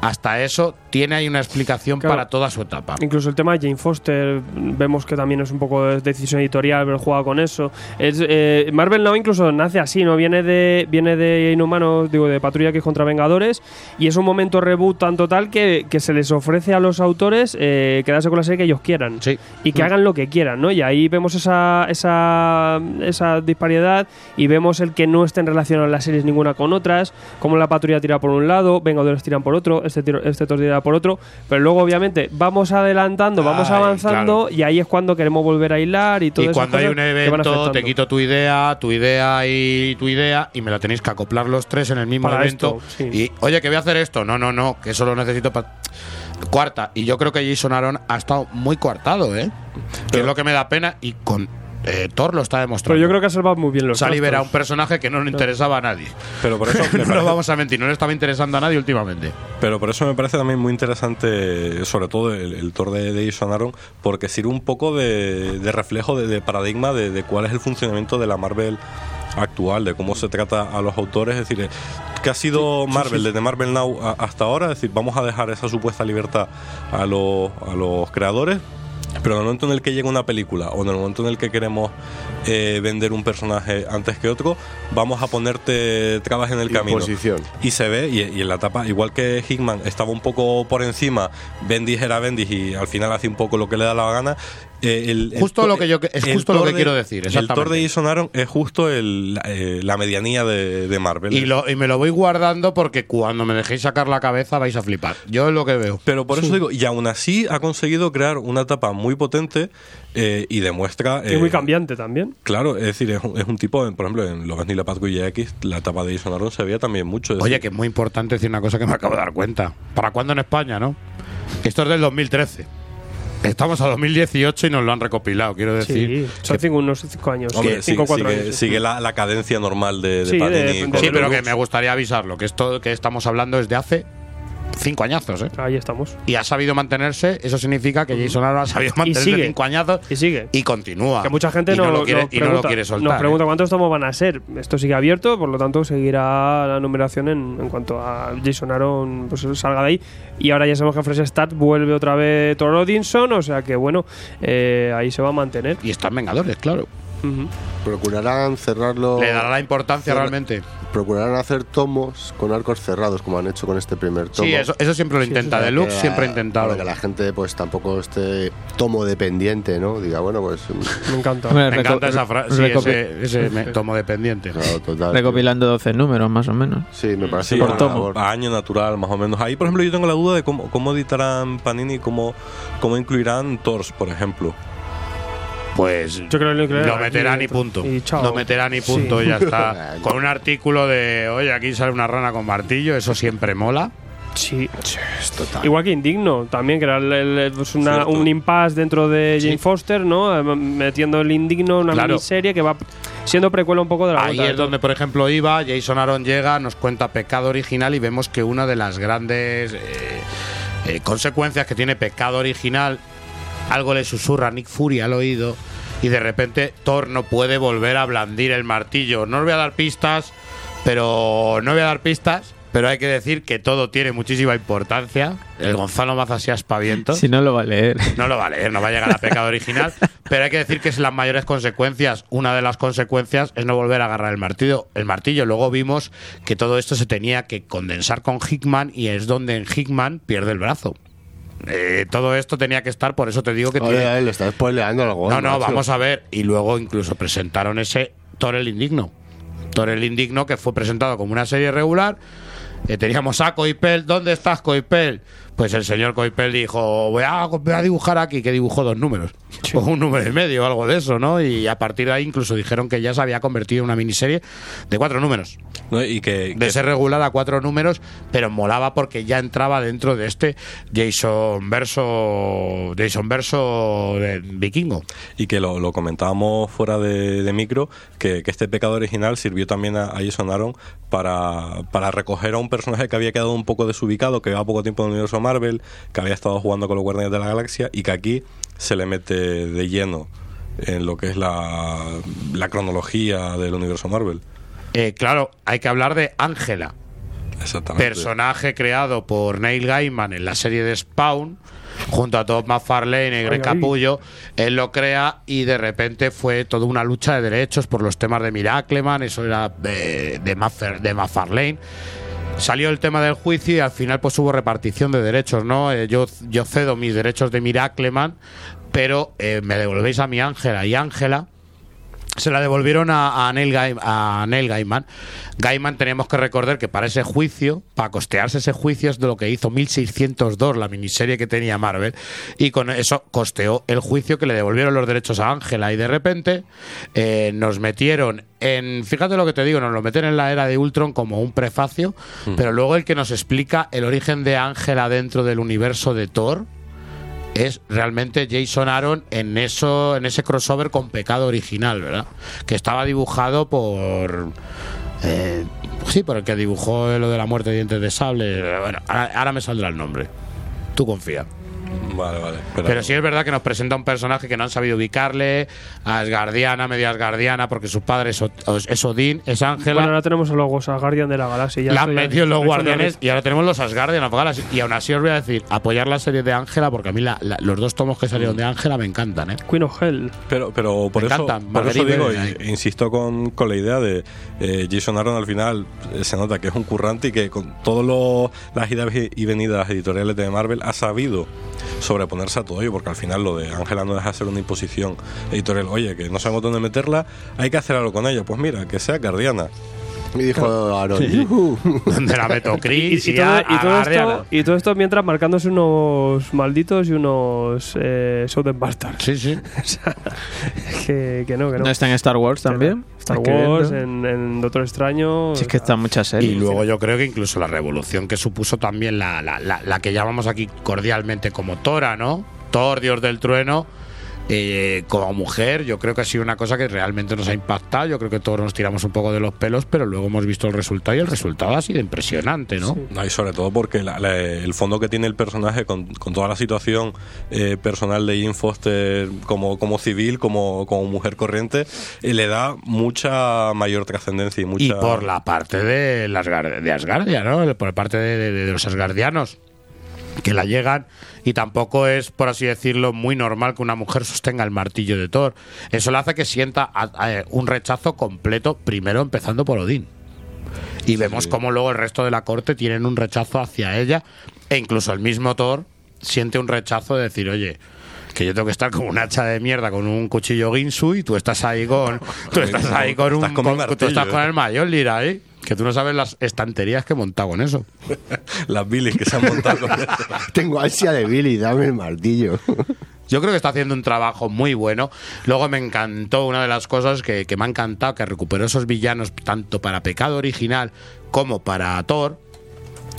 hasta eso tiene ahí una explicación Claro. para toda su etapa. Incluso el tema de Jane Foster, vemos que también es un poco de decisión editorial, pero juega con eso. Es, eh, Marvel Now incluso nace así, ¿no? Viene de, viene de Inhumanos, digo, de Patrulla X contra Vengadores, y es un momento reboot tan total que, que se les ofrece a los autores eh, quedarse con la serie que ellos quieran. Y que hagan lo que quieran, ¿no? Y ahí vemos esa, esa, esa disparidad y vemos el que no estén relacionadas las series ninguna con otras, como la patrulla tira por un lado, Vengadores tiran por otro, este, tiro, este tira por otro, pero luego obviamente vamos adelantando, vamos Ay, avanzando y ahí es cuando queremos volver a hilar y todo Y esas cuando hay un evento, te quito tu idea, tu idea y tu idea, y me la tenéis que acoplar los tres en el mismo Para evento. esto, sí. Y, oye, que voy a hacer esto. No, no, no, que eso lo necesito para. Cuarta. Y yo creo que Jason Aaron ha estado muy coartado, ¿eh? Que es lo que me da pena. Y con eh, Thor lo está demostrando. Pero yo creo que ha salvado muy bien los Se ha liberado un personaje que no le interesaba a nadie. Pero por eso [laughs] me no parece- vamos a mentir, no le estaba interesando a nadie últimamente. Pero por eso me parece también muy interesante, sobre todo el, el Thor de, de Jason Aaron, porque sirve un poco de, de reflejo, de, de paradigma de, de cuál es el funcionamiento de la Marvel actual, de cómo se trata a los autores. Es decir, eh, que ha sido Marvel desde Marvel Now a- hasta ahora. Es decir, vamos a dejar esa supuesta libertad a los, a los creadores. Pero en el momento en el que llega una película o en el momento en el que queremos eh, vender un personaje antes que otro, vamos a ponerte trabas en el camino. Y se ve, y, y en la etapa, igual que Hickman estaba un poco por encima, Bendis era Bendis y al final hace un poco lo que le da la gana. Eh, el- el Justo lo que yo- es justo lo que de- quiero decir, El Thor de Jason Aaron es justo el, la, eh, la medianía de, de Marvel. Y, lo, y me lo voy guardando porque cuando me dejéis sacar la cabeza vais a flipar. Yo es lo que veo. Pero por eso digo, y aún así ha conseguido crear una etapa muy potente eh, y demuestra. Y eh, muy cambiante también. Claro, es decir, es un, es un tipo, por ejemplo, en Logan y la Patrulla X, la etapa de Jason Aaron se veía también mucho. Oye, decir, que es muy importante decir una cosa que me acabo de dar cuenta. ¿Para cuándo en España, no? Esto es del 2013. Estamos a 2018 y nos lo han recopilado, quiero decir. Sí, son cinco, unos cinco años. hombre, cinco o sigue, cuatro sigue- años. sigue la, la cadencia normal de, de Sí, de- Panini de- Sí, pero que me gustaría avisarlo, que esto que estamos hablando es de hace cinco añazos, ¿eh? Ahí estamos. Y ha sabido mantenerse, eso significa que Jason Aaron ha sabido mantenerse sigue. cinco añazos Y sigue. y continúa. Que mucha gente y no, no, lo quiere, nos y no lo pregunta, quiere soltar. Nos pregunta ¿eh? cuántos tomos van a ser. Esto sigue abierto, por lo tanto seguirá la numeración en, en cuanto a Jason Aaron pues, salga de ahí. Y ahora ya sabemos que Fresh Start vuelve otra vez Thor Odinson, o sea que bueno, eh, ahí se va a mantener. Y están Vengadores, claro. Procurarán cerrarlo. Le dará la importancia Cerra- realmente. Procurarán hacer tomos con arcos cerrados, como han hecho con este primer tomo. Sí, eso, eso siempre lo Sí, intenta. Deluxe siempre ha intentado. Para que la gente, pues tampoco esté tomo dependiente, ¿no? Diga, bueno, pues. Me encanta. Hombre, Me encanta esa frase. Sí, ese, ese me- tomo dependiente. claro, total. recopilando 12 números, más o menos. Sí, me parece Sí, por tomo. a año natural, más o menos. Ahí, por ejemplo, yo tengo la duda de cómo, cómo editarán Panini, cómo, cómo incluirán Thors, por ejemplo. Pues Yo creo que lo lo meterán y punto. Y chao. Lo meterán y punto, Sí. y ya está. [laughs] Con un artículo de, oye, aquí sale una rana con martillo, eso siempre mola. Sí. Es total. Igual que Indigno, también, que era el- el- pues una- un impasse dentro de Jane Foster, ¿no? Eh, Metiendo el Indigno, una Claro. miniserie que va siendo precuela un poco de la Ahí es donde, por ejemplo, iba, Jason Aaron llega, nos cuenta Pecado Original y vemos que una de las grandes eh, eh, consecuencias que tiene Pecado Original, algo le susurra a Nick Fury al oído y de repente Thor no puede volver a blandir el martillo. No os voy a dar pistas, pero no voy a dar pistas. Pero hay que decir que todo tiene muchísima importancia. El Gonzalo Maza se aspaviento. Si no lo va a leer. No lo va a leer, no va a llegar a pecado original. Pero hay que decir que es las mayores consecuencias. Una de las consecuencias es no volver a agarrar el martillo. El martillo. Luego vimos que todo esto se tenía que condensar con Hickman y es donde en Hickman pierde el brazo. Eh, todo esto tenía que estar, por eso te digo que Oye, tiene- eh, le estás spoileando algo. No, no, macho. vamos a ver. Y luego incluso presentaron ese Thor el Indigno. Thor el Indigno que fue presentado como una serie regular. Eh, teníamos a Coipel. ¿Dónde estás, Coipel? Pues el señor Coipel dijo, voy a, voy a dibujar aquí, que dibujó dos números. O un número y medio, algo de eso, ¿no? Y a partir de ahí incluso dijeron que ya se había convertido en una miniserie de cuatro números. ¿no? Y que, De que- ser regular a cuatro números, pero molaba porque ya entraba dentro de este Jason verso Jason verso de vikingo. y que lo, lo comentábamos fuera de, de micro, que, que este pecado original sirvió también a, a Jason Aaron para, para recoger a un personaje que había quedado un poco desubicado, que llevaba poco tiempo en el universo Marvel, que había estado jugando con los Guardianes de la Galaxia y que aquí se le mete de lleno en lo que es la, la cronología del universo Marvel. Eh, claro, hay que hablar de Ángela, Exactamente. personaje creado por Neil Gaiman en la serie de Spawn, junto a Todd McFarlane y Greg. Capullo. Él lo crea y de repente fue toda una lucha de derechos por los temas de Miracleman, eso era de, de, Maffer- de McFarlane. Salió el tema del juicio y al final pues hubo repartición de derechos, ¿no? Eh, yo, yo cedo mis derechos de Miracleman, pero eh, me devolvéis a mi Ángela y Ángela se la devolvieron a, a, Neil Gaim- a Neil Gaiman. Gaiman teníamos que recordar que para ese juicio, para costearse ese juicio es de lo que hizo 1602, la miniserie que tenía Marvel, y con eso costeó el juicio que le devolvieron los derechos a Ángela y de repente eh, nos metieron en, fíjate lo que te digo, nos lo meten en la era de Ultron como un prefacio, pero luego el que nos explica el origen de Ángela dentro del universo de Thor, es realmente Jason Aaron en eso en ese crossover con Pecado original, ¿verdad? Que estaba dibujado por eh, sí, por el que dibujó lo de la muerte de dientes de sable. Bueno, ahora, ahora me saldrá el nombre. Tú confía. Vale, vale. Pero, Pero sí es verdad que nos presenta un personaje que no han sabido ubicarle, Asgardiana, media Asgardiana, porque su padre es, O- es Odín, es Ángela. Bueno, ahora tenemos a los Asgardian de la galaxia. ya la han metido los guardianes y ahora tenemos los Asgardian of Galaxy. Y aún así os voy a decir, apoyar la serie de Ángela, porque a mí la- la- los dos tomos que salieron de Ángela me encantan, ¿eh? Queen of Hell. Pero, pero por, Me eso, encantan, por eso Marguerite digo, insisto con, con la idea de eh, Jason Aaron al final eh, se nota que es un currante y que con todas las idas y venidas editoriales de Marvel ha sabido sobreponerse a todo ello, porque al final lo de Ángela no deja de ser una imposición editorial. Oye, que no sabemos dónde meterla, hay que hacer algo con ella. Pues mira, que sea guardiana. Y dijo Aaron, [laughs] Sí. [laughs] ¿Dónde la meto? Chris [laughs] y y, todo, y esto, y todo esto mientras marcándose unos malditos y unos eh, Southern Bastards. Sí, sí. O sea, que, que no, que no. ¿No está en Star Wars también? Star Wars, en, en Doctor Extraño. Sí, es que están muchas series. Y luego yo creo que incluso la revolución que supuso también la, la, la, la que llamamos aquí cordialmente como Tora, ¿no? Thor, Dios del trueno. Eh, como mujer, yo creo que ha sido una cosa que realmente nos ha impactado. Yo creo que todos nos tiramos un poco de los pelos, pero luego hemos visto el resultado y el resultado ha sido impresionante, ¿no? No, y sobre todo porque la- la- el fondo que tiene el personaje con, con toda la situación eh, personal de Jane Foster como, como civil, como, como mujer corriente, eh, le da mucha mayor trascendencia y mucha... Y por la parte de, las, de Asgardia, ¿no? Por parte de, de- de los asgardianos que la llegan y tampoco es, por así decirlo, muy normal que una mujer sostenga el martillo de Thor. Eso le hace que sienta a- a- un rechazo completo, primero empezando por Odín. Y vemos cómo luego el resto de la corte tienen un rechazo hacia ella e incluso el mismo Thor siente un rechazo de decir, oye, que yo tengo que estar como un hacha de mierda con un cuchillo Ginsu y tú estás ahí con tú estás ahí con un Estás con con- tú estás con eh. el Mjolnir ahí, que tú no sabes las estanterías que he montado con eso. [laughs] Las bilis que se han montado con eso. [laughs] Tengo ansia de Billy, dame el martillo. Yo creo que está haciendo un trabajo muy bueno. Luego me encantó una de las cosas que, que me ha encantado, que recuperó esos villanos tanto para Pecado Original como para Thor.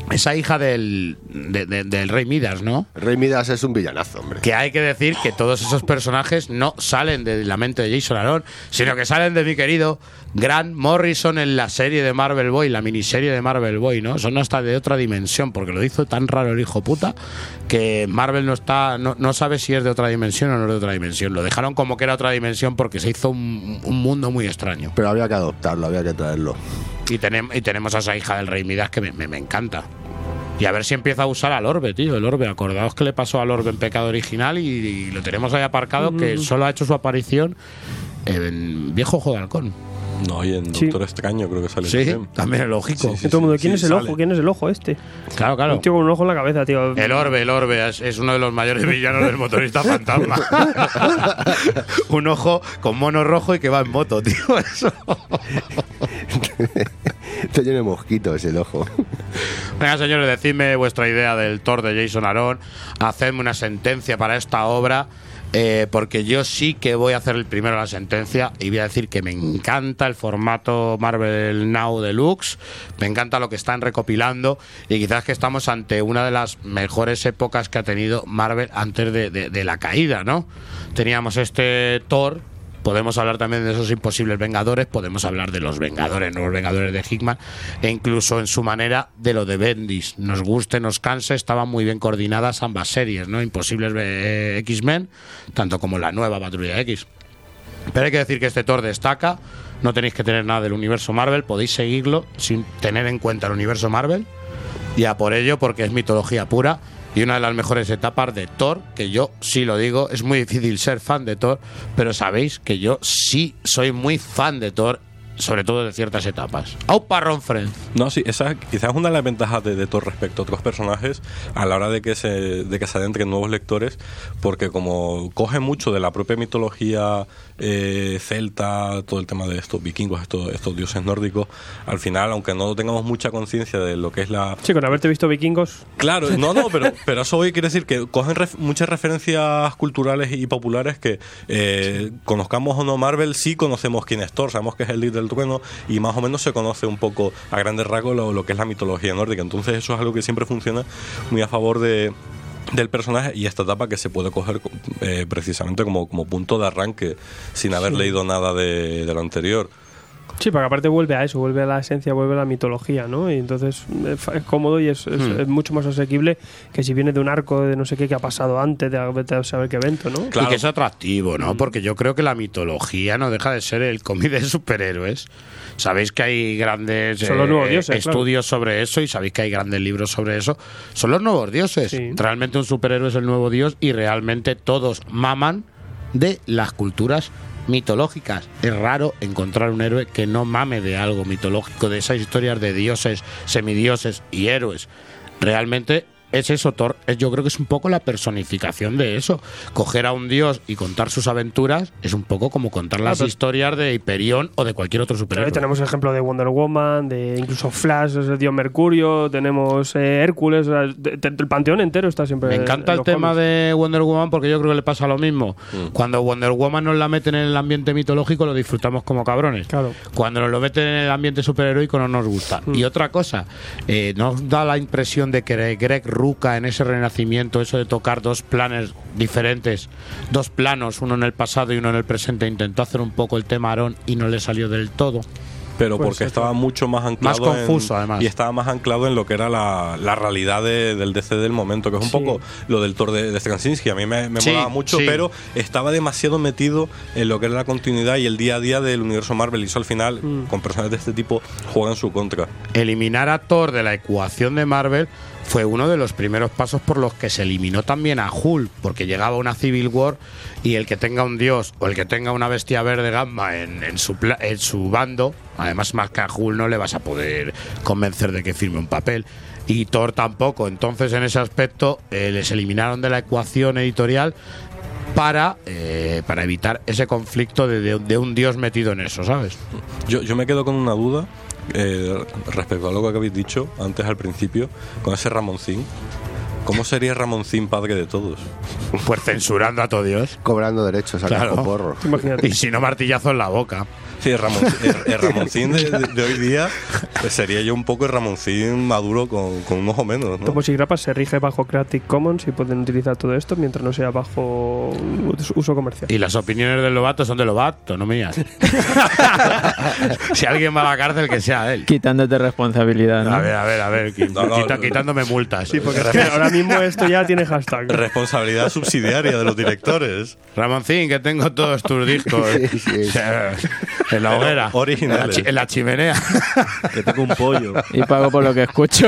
Esa hija del, de- de- del Rey Midas, ¿no? Rey Midas es un villanazo, hombre. Que hay que decir que todos esos personajes no salen de la mente de Jason Aaron, sino que salen de mi querido Grant Morrison en la serie de Marvel Boy, la miniserie de Marvel Boy, ¿no? Son hasta de otra dimensión, porque lo hizo tan raro el hijo puta que Marvel no está, no, no sabe si es de otra dimensión o no es de otra dimensión. Lo dejaron como que era otra dimensión porque se hizo un, un mundo muy extraño. Pero había que adoptarlo, había que traerlo. Y, tenem- y tenemos a esa hija del Rey Midas que me, me- me encanta. Y a ver si empieza a usar al Orbe, tío. El Orbe, acordaos que le pasó al Orbe en Pecado Original y, y lo tenemos ahí aparcado, que solo ha hecho su aparición en Viejo Ojo de Halcón. No, y en Sí. Doctor Extraño creo que sale Sí, también. también el lógico. Sí, sí, todo el mundo, ¿quién sí, es el sale. ojo? ¿Quién es el ojo este? Claro, claro. Un tío con un ojo en la cabeza, tío. El Orbe, el Orbe es, es uno de los mayores villanos del motorista [laughs] fantasma. [laughs] Un ojo con mono rojo y que va en moto, tío. [laughs] Eso. Te lleno de mosquitos el ojo. Venga, señores, decidme vuestra idea del Thor de Jason Aaron. Hacedme una sentencia para esta obra. Eh, porque yo sí que voy a hacer el primero la sentencia y voy a decir que me encanta el formato Marvel Now Deluxe, me encanta lo que están recopilando y quizás que estamos ante una de las mejores épocas que ha tenido Marvel antes de, la caída, ¿no? Teníamos este Thor, Podemos hablar también de esos imposibles Vengadores, podemos hablar de los Vengadores, no los Vengadores de Hickman, e incluso en su manera de lo de Bendis. Nos guste, nos canse, estaban muy bien coordinadas ambas series, ¿no? Imposibles eh, X-Men, tanto como la nueva Patrulla X. Pero hay que decir que este Thor destaca, no tenéis que tener nada del universo Marvel, podéis seguirlo sin tener en cuenta el universo Marvel, y a por ello porque es mitología pura y una de las mejores etapas de Thor, que yo sí lo digo, es muy difícil ser fan de Thor, pero sabéis que yo sí soy muy fan de Thor, sobre todo de ciertas etapas. ¡Aupa, Ron Friend! No, sí, esa quizás es una de las ventajas de, de Thor respecto a otros personajes a la hora de que se, de que se adentren nuevos lectores, porque como coge mucho de la propia mitología eh, celta, todo el tema de estos vikingos, estos, estos dioses nórdicos, al final, aunque no tengamos mucha conciencia de lo que es la, Sí, con haberte visto vikingos. Claro, no, no, pero, [laughs] pero eso hoy quiere decir que cogen ref- muchas referencias culturales y populares que eh, conozcamos o no Marvel, sí conocemos quién es Thor, sabemos que es el líder del trueno y más o menos se conoce un poco a grandes rasgos lo, lo que es la mitología nórdica. Entonces eso es algo que siempre funciona muy a favor de del personaje y esta etapa que se puede coger eh, precisamente como, como punto de arranque sin haber Sí. leído nada de, de lo anterior. Sí, porque aparte vuelve a eso, vuelve a la esencia, vuelve a la mitología, ¿no? Y entonces eh, es cómodo y es, es- Hmm. es mucho más asequible que si viene de un arco de no sé qué que ha pasado antes de a saber qué evento, ¿no? Y que es atractivo, ¿no? Porque yo creo que la mitología no deja de ser el cómic de superhéroes. Sabéis que hay grandes eh, Son los nuevos dioses, claro. estudios sobre eso y sabéis que hay grandes libros sobre eso. Son los nuevos dioses. Realmente un superhéroe es el nuevo dios y realmente todos maman de las culturas mitológicas. Es raro encontrar un héroe que no mame de algo mitológico, de esas historias de dioses, semidioses y héroes. Realmente es eso, Thor. es- Yo creo que es un poco la personificación de eso. Coger a un dios y contar sus aventuras es un poco como contar las pero- historias de Hyperion o de cualquier otro superhéroe. tenemos el ejemplo de Wonder Woman, de incluso Flash, es el dios Mercurio, tenemos eh, Hércules, o sea, de- de- el panteón entero está siempre. Me en encanta el los tema cómics. de Wonder Woman porque yo creo que le pasa lo mismo. Cuando Wonder Woman nos la meten en el ambiente mitológico lo disfrutamos como cabrones. Claro. Cuando nos lo meten en el ambiente superheroico no nos gusta. Y otra cosa, eh, nos da la impresión de que Greg Ruca en ese renacimiento, eso de tocar dos planes diferentes, dos planos, uno en el pasado y uno en el presente, intentó hacer un poco el tema Aarón y no le salió del todo. Pero porque estaba mucho más anclado. Más confuso, en- además. Y estaba más anclado en lo que era la, la realidad de- del DC del momento, que es un Sí. poco lo del Thor de, de Straczynski. A mí me, me Sí, molaba mucho, sí. pero estaba demasiado metido en lo que era la continuidad y el día a día del universo Marvel. Y eso al final, Mm. con personajes de este tipo, juega en su contra. eliminar a Thor de la ecuación de Marvel fue uno de los primeros pasos por los que se eliminó también a Hulk, porque llegaba una Civil War y el que tenga un dios o el que tenga una bestia verde gamma en, su, en su bando, además más que a Hulk no le vas a poder convencer de que firme un papel. Y Thor tampoco. Entonces, en ese aspecto, eh, les eliminaron de la ecuación editorial para, eh, para evitar ese conflicto de, de- de un dios metido en eso, ¿sabes? Yo, yo me quedo con una duda eh, respecto a lo que habéis dicho antes al principio, con ese Ramoncín. ¿Cómo sería Ramoncín padre de todos? Pues censurando a todo Dios. Cobrando derechos al Claro. porro. [laughs] Imagínate. Y si no, martillazo en la boca. Sí, el, Ramon- el- el [laughs] Ramoncín de, hoy día pues sería yo un poco el Ramoncín maduro con, con un ojo menos, ¿no? Tomos y grapas se rige bajo Creative Commons y pueden utilizar todo esto mientras no sea bajo uso comercial. Y las opiniones del Lobato son de Lobato, no mías. [laughs] si alguien va a la cárcel, que sea él. Quitándote responsabilidad. ¿no? A ver, a ver, a ver. No, quita- quitándome multas. Sí, porque es que ahora mismo esto ya tiene hashtag. Responsabilidad subsidiaria de los directores. Ramoncín, que tengo todos tus discos. Sí, sí. En la hoguera. Originales. En en la chimenea. [laughs] Que tengo un pollo. Y pago por lo que escucho.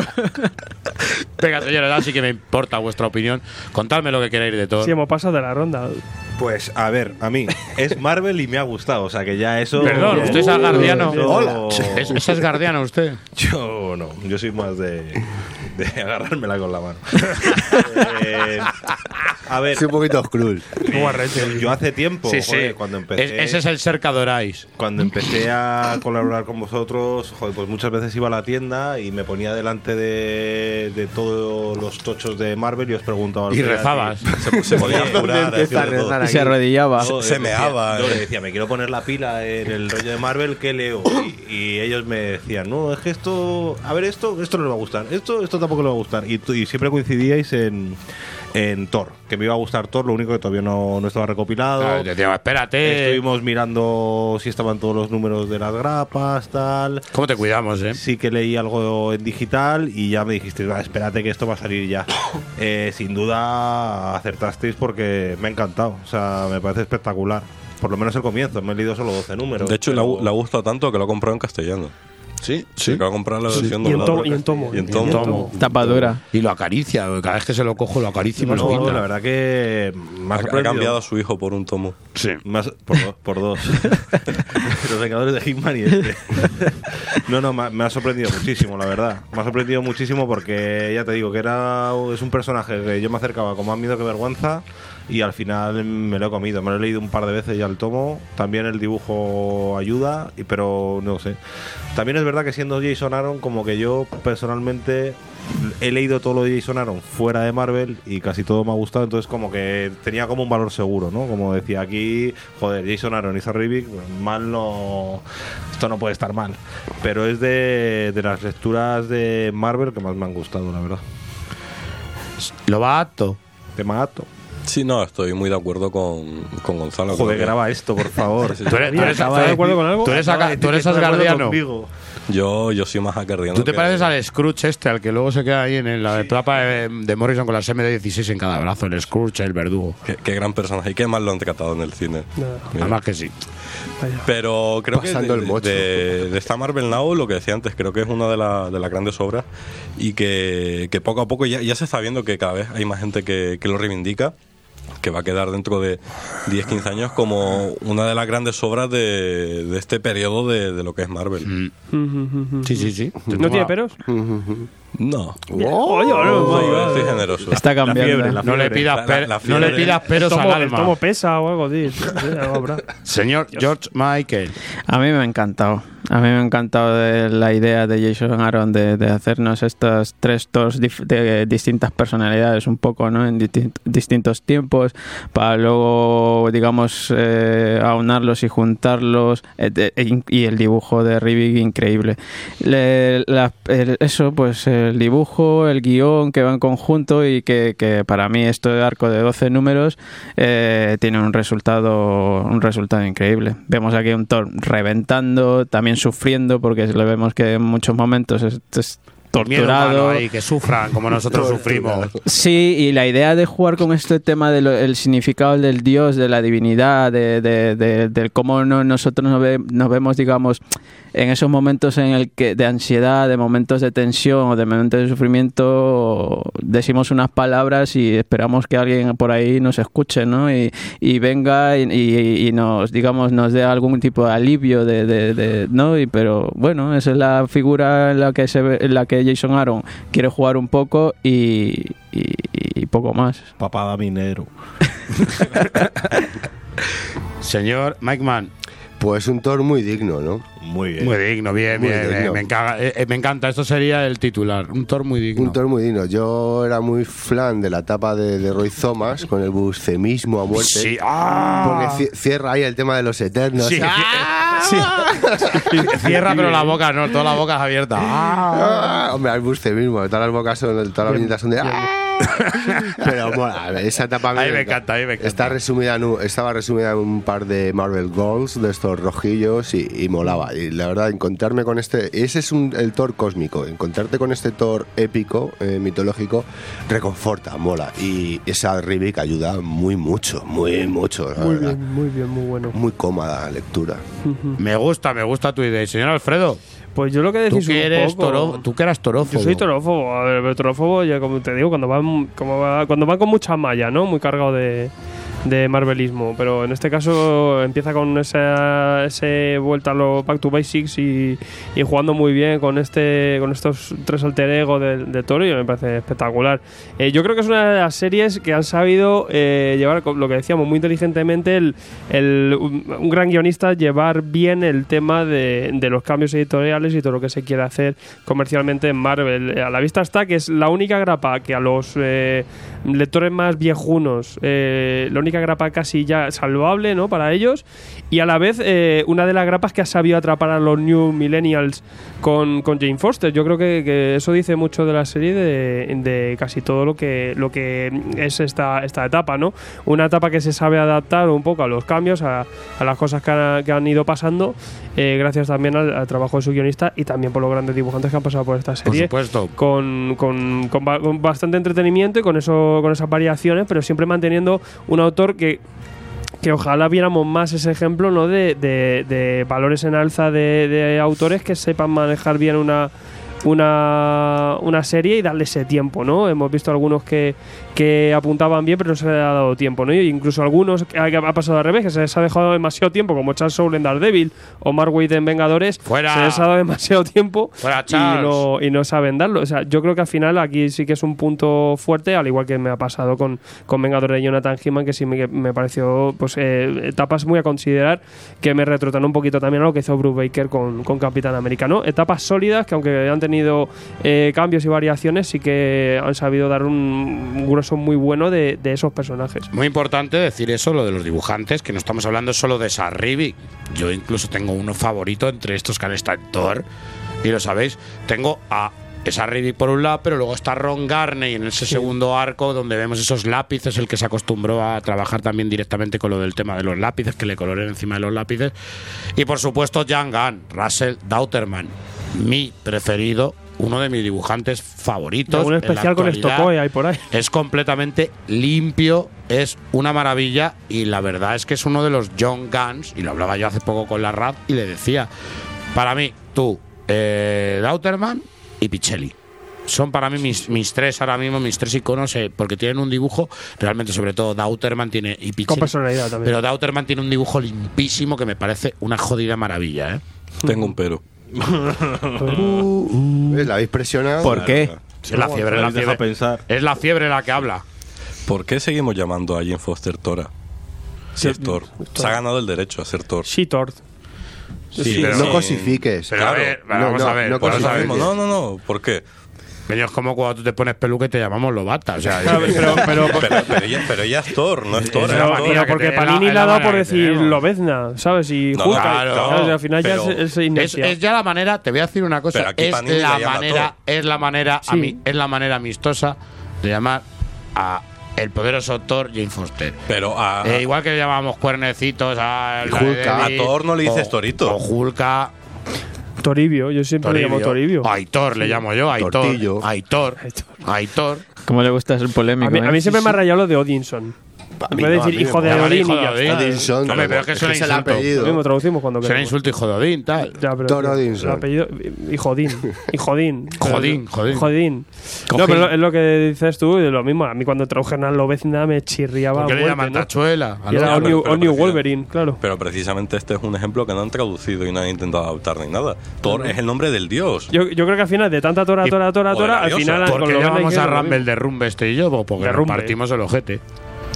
Venga, señores, ahora sí que me importa vuestra opinión. Contadme lo que queréis de todo. Sí, hemos pasado de la ronda. Pues a ver, a mí es Marvel y me ha gustado, o sea que ya eso. Perdón, ¿usted es asgardiano? Hola. ¿Es, es asgardiano usted? Yo no, yo soy más de, de agarrármela con la mano. Eh, a ver, Es un poquito cruel. yo hace tiempo, Sí, sí. joder, cuando empecé. Es- ese es el ser que adoráis. Cuando empecé a colaborar con vosotros, joder, pues muchas veces iba a la tienda y me ponía delante de, de todos los tochos de Marvel y os preguntaba. Y rezabas. Se, se podía [laughs] jurar, Y se arrodillaba. Se decía- meaba, Yo eh. le decía, me quiero poner la pila en el rollo de Marvel, ¿qué leo? Y, y ellos me decían, no, es que esto, a ver, esto, esto no le va a gustar, esto, esto tampoco le va a gustar. Y, tú- y siempre coincidíais en, en Thor, que me iba a gustar Thor, lo único que todavía no, no estaba recopilado. Claro, te digo, espérate. Estuvimos mirando si estaban todos los números de las grapas, tal. ¿Cómo te cuidamos, eh? Sí que leí algo en digital y ya me dijiste, "Va, espérate que esto va a salir ya. [coughs] Eh, sin duda acertasteis porque me ha encantado, o sea, me parece espectacular. Por lo menos el comienzo, me he leído solo 12 números. De hecho, pero- le ha gustado tanto que lo ha comprado en castellano. Sí, Sí, que va a comprar la versión Y en doblada. tomo, y en tomo. Y en y tomo. tomo. Tapa dura. Y lo acaricia. Cada vez que se lo cojo, lo acaricia y me lo No, la verdad que Ha, cambiado a su hijo por un tomo. Sí. Más, por, dos, por dos. [laughs] Los Vengadores de Hitman y este. No, no, me ha- me ha sorprendido muchísimo, la verdad. Me ha sorprendido muchísimo porque, ya te digo, que era es un personaje que yo me acercaba con más miedo que vergüenza y al final me lo he comido. Me lo he leído un par de veces ya el tomo. También el dibujo ayuda, pero no sé. También es verdad que siendo Jason Aaron, como que yo personalmente he leído todo lo de Jason Aaron fuera de Marvel y casi todo me ha gustado, entonces como que tenía como un valor seguro, ¿no? Como decía aquí, joder, Jason Aaron y Sam Rivik, mal no... Esto no puede estar mal. Pero es de, de las lecturas de Marvel que más me han gustado, la verdad. Lo bato. Te mato. Sí, no, estoy muy de acuerdo con, con Gonzalo. Joder, que- graba esto, por favor. [laughs] ¿Tú eres, tú eres- ¿Estás de acuerdo con algo? tú eres, de tú eres asgardiano. Yo, yo soy más acardiano. Tú te que- pareces al Scrooge este, al que luego se queda ahí en la etapa de, de Morrison con las MD16 en cada brazo, el Scrooge, el verdugo. Qué, qué gran personaje. Y qué mal lo han tratado en el cine. Nada. Además que sí. vaya. Pero creo Pasando que de, el de, de esta Marvel Now, lo que decía antes, creo que es una de, la- de las grandes obras y que, que poco a poco ya, ya se está viendo que cada vez hay más gente que, que lo reivindica. Que va a quedar dentro de 10-15 años como una de las grandes obras de, de este periodo de, de lo que es Marvel. Sí, sí, sí. ¿No tiene peros? No. Oye, oh, estoy generoso. Está cambiando. fiebre, la No le pidas per- La- la no le pidas peros El al tomo- el alma. tomo pesa o algo, tío. Señor George Michael. A mí me ha encantado. A mí me ha encantado de la idea de Jason Aaron de, de hacernos estos tres dif- de distintas personalidades, un poco, ¿no? En disti- distintos tiempos, para luego, digamos, eh, aunarlos y juntarlos. eh, de- e y el dibujo de Rivik, increíble. Le- la- el- eso, pues el dibujo, el guion que va en conjunto y que, que para mí este arco de 12 números eh, tiene un resultado un resultado increíble. Vemos aquí un Thor reventando, también sufriendo porque le vemos que en muchos momentos es, es torturado. ahí, que sufran como nosotros sufrimos. Sí, y la idea de jugar con este tema del significado del Dios, de la divinidad, de, de, de- del cómo no- nosotros nos, ve- nos vemos, digamos, en esos momentos en el que de ansiedad, de momentos de tensión o de momentos de sufrimiento, decimos unas palabras y esperamos que alguien por ahí nos escuche, ¿no? Y, y venga y, y- y nos, digamos, nos dé algún tipo de alivio, de, de- de- ¿no? Y, pero bueno, esa es la figura en la que se ve- en la que Jason Aaron quiere jugar un poco y, y- y poco más. Papada minero. [laughs] [laughs] Señor Mike Mann. Pues un Thor muy digno, ¿no? Muy bien. Muy digno, bien, Muy bien. digno. Me, encaga- eh, eh, me encanta, esto sería el titular. Un Thor muy digno. Un Thor muy digno. Yo era muy fan de la etapa de, de Roy Thomas con el bucemismo a muerte. Sí, ah. Porque ci- cierra ahí el tema de los eternos. Sí, [laughs] ¡Ah! Cierra, pero la boca no, toda la boca es abierta. Ah. Ah, hombre, el bucemismo. Todas las bocas son, todas las viñetas son de. ¡Ah! Pero mola, a ver, esa etapa A mí me encanta, a mí me encanta. Está resumida en un- estaba resumida en un par de Marvel Goals de estos rojillos y, y molaba. Y la verdad, encontrarme con este. Ese es un, el Thor cósmico. Encontrarte con este Thor épico, eh, mitológico, reconforta, mola. Y esa Rivik ayuda muy mucho, muy mucho. la Muy verdad. bien, muy bien, muy bueno. Muy cómoda lectura. Me gusta, me gusta tu idea. Señor Alfredo, Pues yo lo que tú decís que un eres poco- toro, tú que eras torófobo. Yo soy torófobo, a ver, pero torófobo, ya como te digo, cuando van, como va- cuando van con mucha malla, ¿no? Muy cargado de, de marvelismo. Pero en este caso empieza con esa ese vuelta a lo Back to Basics y, y jugando muy bien con este con estos tres alter ego de, de Toro y me parece espectacular. Eh, yo creo que es una de las series que han sabido eh, llevar, lo que decíamos, muy inteligentemente, el, el- un gran guionista llevar bien el tema de, de los cambios editoriales y todo lo que se quiere hacer comercialmente en Marvel. A la vista está que es la única grapa que a los eh, lectores más viejunos, eh, la única grapa casi ya salvable ¿no? para ellos y a la vez eh, una de las grapas que ha sabido atrapar a los New Millennials con, con Jane Foster. Yo creo que, que eso dice mucho de la serie de, de casi todo lo que, lo que es esta, esta etapa, ¿no? Una etapa que se sabe adaptar un poco a los cambios, a, a las cosas que han, que han ido pasando, eh, gracias también al, al trabajo de su guionista y también por los grandes dibujantes que han pasado por esta Por serie supuesto. con, con- con con bastante entretenimiento y con eso con esas variaciones, pero siempre manteniendo un autor que que ojalá viéramos más ese ejemplo ¿no? de, de- de valores en alza de, de autores que sepan manejar bien una, una, una serie y darle ese tiempo, ¿no? Hemos visto algunos que, que apuntaban bien, pero no se le ha dado tiempo, ¿no? Y incluso algunos que ha, pasado al revés, que se les ha dejado demasiado tiempo, como Charles Soule en Daredevil o Mark Waid en Vengadores, Fuera. se les ha dado demasiado tiempo Fuera, y no, y no saben darlo. O sea, yo creo que al final aquí sí que es un punto fuerte, al igual que me ha pasado con, con Vengadores de Jonathan Hickman, que sí me, me pareció pues eh, etapas muy a considerar que me retrotan un poquito también a lo que hizo Bruce Baker con, con Capitán América, ¿no? Etapas sólidas que aunque han tenido eh, cambios y variaciones, sí que han sabido dar un, grueso muy bueno de, de esos personajes. Muy importante decir eso, lo de los dibujantes, que no estamos hablando solo de Sarribi. Yo incluso tengo uno favorito entre estos que han estado en Thor, y lo sabéis. Tengo a Sarribi por un lado, pero luego está Ron Garney en ese segundo arco donde vemos esos lápices, el que se acostumbró a trabajar también directamente con lo del tema de los lápices, que le coloren encima de los lápices. Y por supuesto, Jan Gunn, Russell Dauterman, mi preferido, uno de mis dibujantes favoritos. Un especial con. Stokoe ahí por ahí. Es completamente limpio, es una maravilla y la verdad es que es uno de los John Guns, y lo hablaba yo hace poco con la RAD y le decía, para mí, tú, eh, Dauterman y Pichelli. son para mí mis, mis tres ahora mismo, mis tres iconos, eh, porque tienen un dibujo, realmente, sobre todo Dauterman tiene y Pichel, Con personalidad también. Pero Dauterman tiene un dibujo limpísimo que me parece una jodida maravilla, ¿eh? Tengo un pero. ¿Ves? ¿La habéis presionado? ¿Por qué? Es la fiebre, es la fiebre. pensar. Es la fiebre la que habla. ¿Por qué seguimos llamando a Jane Foster Tora? Si es Thor. Se ha ganado el derecho a ser Thor. Sí, Thor. Sí, pero- no cosifiques. Pero a ver, No, vamos no, a ver. no vamos a ver. cosifiques. No, no, no. ¿Por qué? Coño, es como cuando tú te pones peluca y te llamamos Lobata. O sea, [laughs] pero, pero, Pero, pero ella, pero ella es Thor, no es Thor. Pero, pero porque te- es la- Panini le ha la dado por decir. Lobezna, ¿sabes? Y No, Hulk, claro, ¿sabes? Al final pero- ya es, es ya la manera, te voy a decir una Pero cosa, es la manera, es la manera, a Sí. mí, es la manera amistosa de llamar a el poderoso Thor Jane Foster. Pero a, Eh, igual que le llamábamos cuernecitos a, Hulka. a Thor no le dices o- Torito. O Hulka, Toribio, yo siempre le llamo Toribio. Aitor le llamo yo, Aitor. Tortillo. Aitor. Aitor. ¿Cómo le gusta ser polémico? A mí, eh? a mí siempre me ha rayado lo de Odinson. A mí no, decir hijo de. Odín Hijo y de ya Odín. Hombre, pero es que el insulto. Lo apellido. mismo traducimos cuando Será insulto hijo de Odín, tal. Ya, pero el Odinson. apellido, y Jodín. Y Jodín. Jodín, Jodín. Jodín. No, pero es lo que dices tú, lo mismo. A mí cuando tradujeron a Lobezna me chirriaba. ¿Por qué le llaman ¿no? tachuela? Era All New, Wolverine, claro. Pero precisamente este es un ejemplo que no han traducido y no han intentado adaptar ni nada. Thor es el nombre del dios. Yo, yo creo que al final, de tanta tora, tora, tora, tora, al final. ¿Por qué llamamos a Rumble de Rumbe este y yo? Porque partimos el ojete.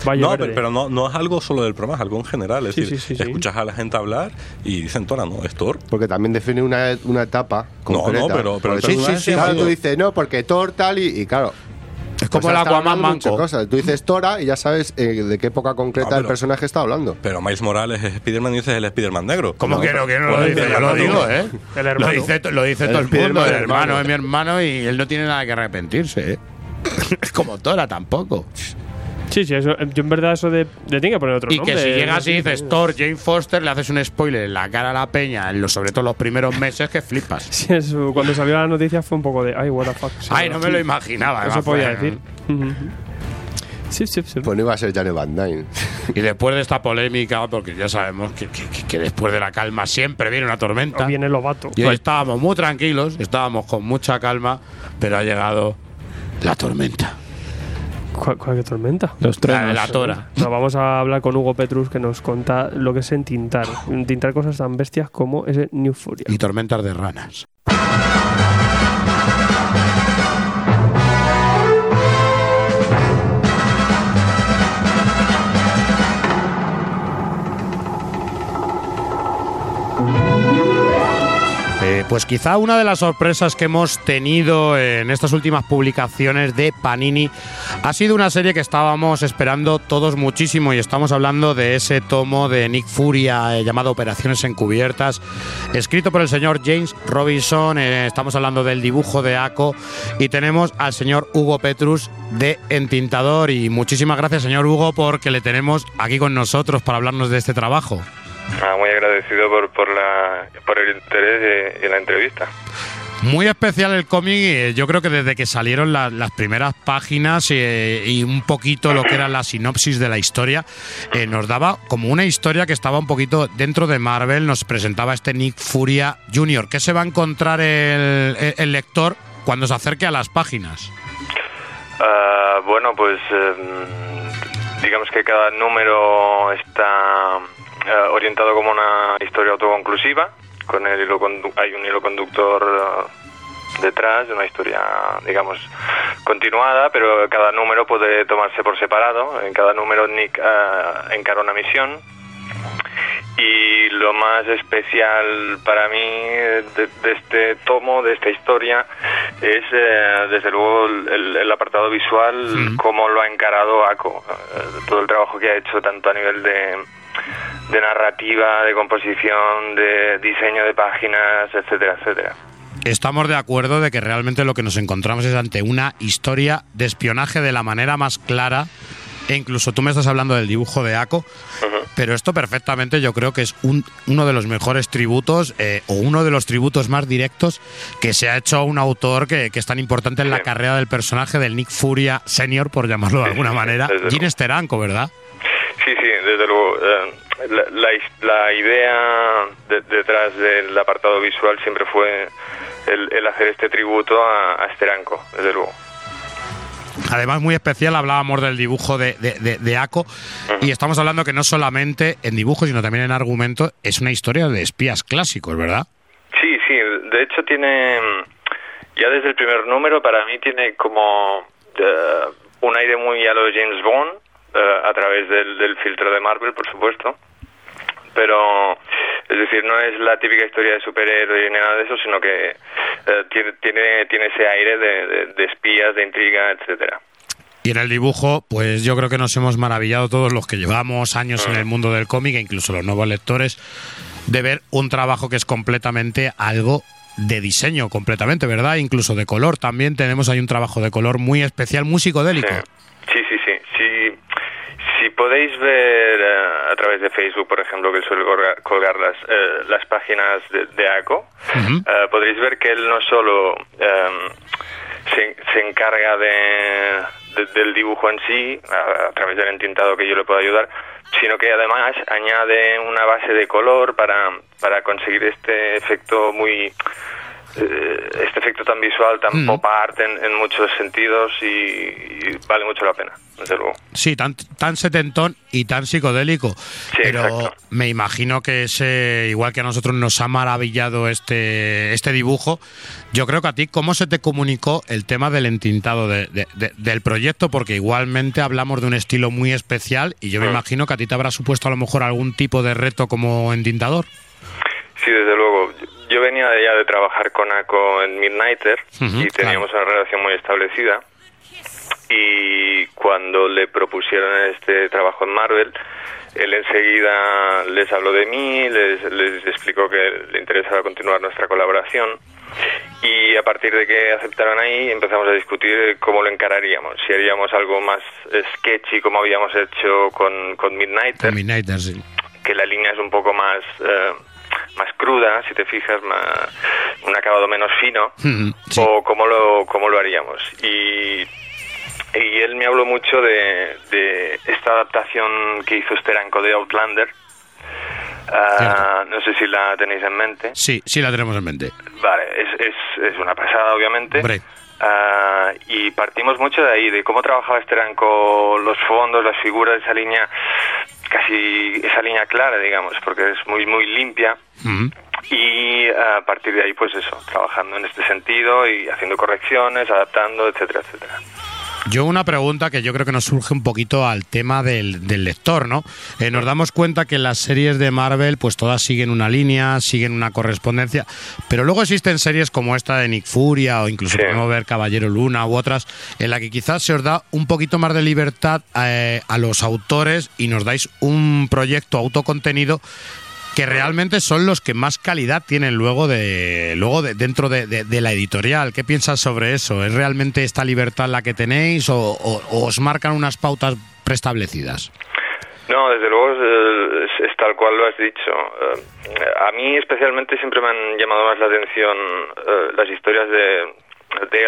Valle No, Verde. pero, pero no, no es algo solo del programa, es algo en general. Es Sí, decir, sí, sí, sí. escuchas a la gente hablar y dicen Tora, no, es Thor. Porque también define una, una etapa No, concreta. no, pero- pero el sí, sí, sí, claro, tú dices, no, porque Thor tal y, y claro. Es como pues el Aquaman manco. cosas. Tú dices Tora y ya sabes eh, de qué época concreta Ah, pero- el personaje está hablando. Pero Miles Morales es Spider-Man y dices el Spider-Man negro. ¿Cómo que no? Que no lo Pues dice? Yo lo digo, ¿eh? [laughs] El Lo hermano. dice, to- lo dice El todo el mundo. Spiderman El hermano hermano. es mi hermano y él no tiene nada que arrepentirse, ¿eh? [laughs] Es como Tora tampoco. [laughs] Sí, sí, eso, yo en verdad eso de. Le tiene que poner otro Y nombre. que si llegas y dices. Thor, Jane Foster, le haces un spoiler en la cara a la peña, en los, sobre todo los primeros meses, que flipas. [laughs] Sí, eso, cuando salió la noticia fue un poco de. Ay, what the fuck. Sí, Ay, no me lo imaginaba. Además, podía fue- decir. Sí, sí, sí. Pues no iba a ser Janet Van Dyne. Y después de esta polémica, porque ya sabemos que, que- que- después de la calma siempre viene una tormenta. O viene Lobato. Y hoy estábamos muy tranquilos, estábamos con mucha calma, pero ha llegado la tormenta. ¿Cuál, cuál que tormenta? Los La de la tora. No, vamos a hablar con Hugo Petrus que nos cuenta lo que es entintar. Entintar cosas tan bestias como ese New Furia. Y tormentas de ranas. Eh, pues quizá una de las sorpresas que hemos tenido en estas últimas publicaciones de Panini ha sido una serie que estábamos esperando todos muchísimo y estamos hablando de ese tomo de Nick Furia eh, llamado Operaciones Encubiertas, escrito por el señor James Robinson, eh, estamos hablando del dibujo de Aco y tenemos al señor Hugo Petrus de Entintador y muchísimas gracias señor Hugo porque le tenemos aquí con nosotros para hablarnos de este trabajo. Ah, muy agradecido por, por, la, por el interés y, la entrevista. Muy especial el cómic, eh, yo creo que desde que salieron la- las primeras páginas eh, y un poquito lo que era la sinopsis de la historia, eh, nos daba como una historia que estaba un poquito dentro de Marvel, nos presentaba este Nick Furia Jr. ¿Qué se va a encontrar el, el- el lector cuando se acerque a las páginas? Ah, bueno, pues em, digamos que cada número está eh, orientado como una historia autoconclusiva, con el hilo hay un hilo conductor eh, detrás de una historia, digamos, continuada, pero cada número puede tomarse por separado. En cada número Nick eh, encara una misión y lo más especial para mí de, de este tomo, de esta historia, es eh, desde luego el, el apartado visual, cómo lo ha encarado Aco, todo el trabajo que ha hecho tanto a nivel de, de narrativa, de composición, de diseño de páginas, etcétera, etcétera. Estamos de acuerdo de que realmente lo que nos encontramos es ante una historia de espionaje de la manera más clara. E incluso tú me estás hablando del dibujo de Aco, pero esto perfectamente yo creo que es un- uno de los mejores tributos eh, o uno de los tributos más directos que se ha hecho a un autor que, que es tan importante en la carrera del personaje del Nick Furia Senior, por llamarlo de alguna manera, Gene Steranko, ¿verdad? Sí, sí, desde luego. eh, la, la idea de- detrás del apartado visual siempre fue el, el hacer este tributo a, a Steranko, desde luego. Además, muy especial, hablábamos del dibujo de, de, de- de Ako y estamos hablando que no solamente en dibujo, sino también en argumento, es una historia de espías clásicos, ¿verdad? Sí, sí, de hecho tiene, mm, ya desde el primer número para mí tiene como eh, un aire muy a lo James Bond, a través del, del filtro de Marvel, por supuesto. Pero, es decir, no es la típica historia de superhéroe ni nada de eso, sino que eh, tiene, tiene, tiene ese aire de, de- de espías, de intriga, etcétera. Y en el dibujo, pues yo creo que nos hemos maravillado todos los que llevamos años en el mundo del cómic, e incluso los nuevos lectores, de ver un trabajo que es completamente algo de diseño, completamente, ¿verdad? Incluso de color. También tenemos ahí un trabajo de color muy especial, muy psicodélico. Sí, sí, sí. Si podéis ver eh, a través de Facebook, por ejemplo, que él suele colgar, colgar las, eh, las páginas de, de ACO, eh, podréis ver que él no solo eh, se, se encarga de, de- del dibujo en sí, a, a través del entintado que yo le puedo ayudar, sino que además añade una base de color para, para conseguir este efecto muy este efecto tan visual, tan Mm. pop art en, en muchos sentidos y, y vale mucho la pena, desde luego. Sí, tan, tan setentón y tan psicodélico. Pero me imagino que ese, igual que a nosotros nos ha maravillado este, este dibujo, yo creo que a ti, ¿cómo se te comunicó el tema del entintado de- de- de- del proyecto? Porque igualmente hablamos de un estilo muy especial y yo me Mm. imagino que a ti te habrá supuesto a lo mejor algún tipo de reto como entintador. Sí, desde. Yo venía de ya de trabajar con ACO en Midnighter y teníamos una relación muy establecida. Y cuando le propusieron este trabajo en Marvel, él enseguida les habló de mí, les, les explicó que le interesaba continuar nuestra colaboración. Y a partir de que aceptaron ahí, empezamos a discutir cómo lo encararíamos. Si haríamos algo más sketchy, como habíamos hecho con, con Midnighter, Terminator, sí. que la línea es un poco más eh, más cruda, si te fijas, más, un acabado menos fino, [laughs] sí. o cómo lo, cómo lo haríamos. Y, y él me habló mucho de, de esta adaptación que hizo Steranko de Outlander. Ah, no sé si la tenéis en mente. Sí, sí la tenemos en mente. Vale, es, es, es una pasada, obviamente. Ah, y partimos mucho de ahí, de cómo trabajaba Steranko, los fondos, las figuras, esa línea, casi esa línea clara, digamos, porque es muy, muy limpia. Y a partir de ahí, pues eso, trabajando en este sentido y haciendo correcciones, adaptando, etcétera, etcétera. Yo una pregunta que yo creo que nos surge un poquito al tema del, del lector, ¿no? Eh, nos damos cuenta que las series de Marvel, pues todas siguen una línea, siguen una correspondencia, pero luego existen series como esta de Nick Furia o incluso podemos ver Caballero Luna u otras, en la que quizás se os da un poquito más de libertad eh, a los autores y nos dais un proyecto autocontenido que realmente son los que más calidad tienen luego de luego de, dentro de, de- de la editorial. ¿Qué piensas sobre eso? ¿Es realmente esta libertad la que tenéis o, o- o os marcan unas pautas preestablecidas? No, desde luego es, es- es tal cual lo has dicho. Eh, a mí especialmente siempre me han llamado más la atención eh, las historias de, de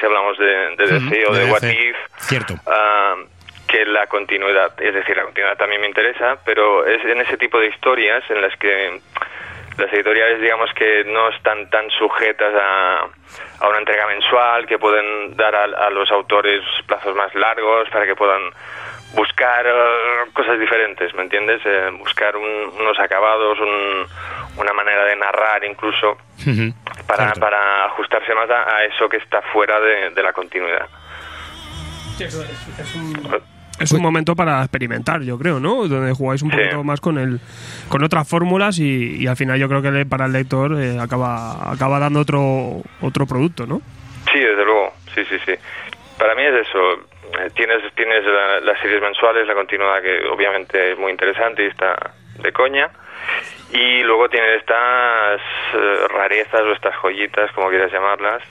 si hablamos de, de DC o de, de What. If, Cierto. ah, que la continuidad. Es decir, la continuidad también me interesa, pero es en ese tipo de historias en las que las editoriales, digamos que no están tan sujetas a, a una entrega mensual, que pueden dar a, a los autores plazos más largos para que puedan buscar eh, cosas diferentes, ¿me entiendes? Eh, buscar un- unos acabados, un- una manera de narrar incluso, para, para ajustarse más a, a eso que está fuera de, de la continuidad. Es un momento para experimentar, yo creo, ¿no? Donde jugáis un poquito más con el, con otras fórmulas y, y al final yo creo que le- para el lector eh, acaba, acaba dando otro, otro producto, ¿no? Sí, desde luego, sí, sí, sí. Para mí es eso. Eh, Tienes, tienes la- las series mensuales, la continuidad que obviamente es muy interesante y está de coña. Y luego tienes estas eh, rarezas o estas joyitas, como quieras llamarlas,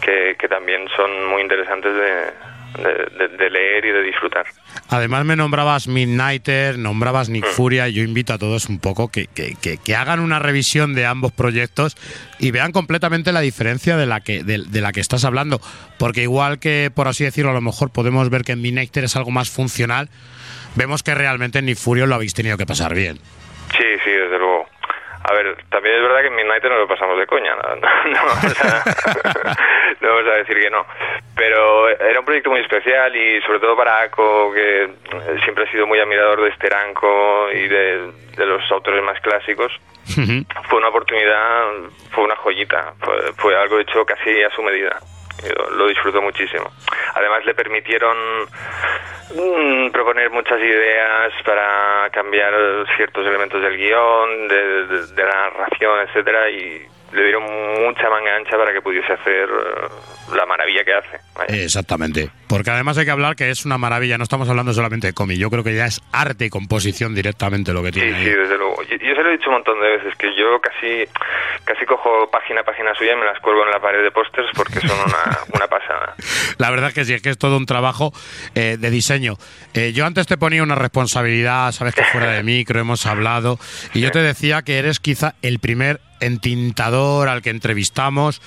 que, que también son muy interesantes de, de- de- de leer y de disfrutar. Además me nombrabas Midnighter, nombrabas Nick Furia, y yo invito a todos un poco que, que- que- que hagan una revisión de ambos proyectos y vean completamente la diferencia de la que de, de la que estás hablando, porque igual que por así decirlo a lo mejor podemos ver que en Midnighter es algo más funcional, vemos que realmente en Nick Furia lo habéis tenido que pasar bien. Sí, sí, desde. A ver, también es verdad que en Midnight nos lo pasamos de coña, no, [laughs] no, no vamos [laughs] a, no vamos a decir que no. Pero era un proyecto muy especial y sobre todo para Ako, que eh, siempre ha sido muy admirador de Steranko y de, de los autores más clásicos. Fue una oportunidad, fue una joyita, fue, fue algo hecho casi a su medida. Lo disfruto muchísimo. Además le permitieron mm, proponer muchas ideas para cambiar ciertos elementos del guion, de, la narración, etcétera, y le dieron mucha manga ancha para que pudiese hacer eh, la maravilla que hace. Exactamente. Porque además hay que hablar que es una maravilla, no estamos hablando solamente de cómic, yo creo que ya es arte y composición directamente lo que tiene. Sí, ahí. desde luego. Yo, yo se lo he dicho un montón de veces, que yo casi casi cojo página a página suya y me las cuelgo en la pared de pósters porque son una, [laughs] una pasada. La verdad es que sí, es que es todo un trabajo eh, de diseño. Eh, yo antes te ponía una responsabilidad, sabes que fuera de micro hemos hablado, y yo te decía que eres quizá el primer entintador al que entrevistamos.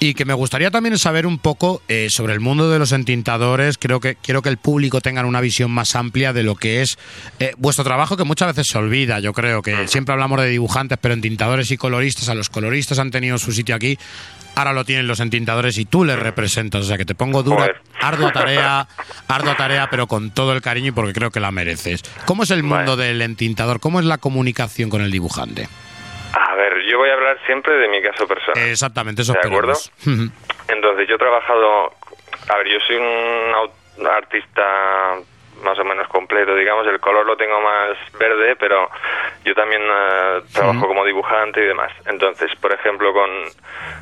Y que me gustaría también saber un poco eh, sobre el mundo de los entintadores. Creo que quiero que el público tenga una visión más amplia de lo que es eh, vuestro trabajo, que muchas veces se olvida. Yo creo que siempre hablamos de dibujantes, pero entintadores y coloristas, a los coloristas han tenido su sitio aquí. Ahora lo tienen los entintadores y tú les representas. O sea que te pongo dura, Joder. ardua tarea, [laughs] ardua tarea, pero con todo el cariño y porque creo que la mereces. ¿Cómo es el mundo del entintador? ¿Cómo es la comunicación con el dibujante? A ver, yo voy a hablar siempre de mi caso personal. Exactamente, eso ¿De acuerdo? Entonces, yo he trabajado. A ver, yo soy un artista más o menos completo, digamos. El color lo tengo más verde, pero yo también eh, trabajo como dibujante y demás. Entonces, por ejemplo, con,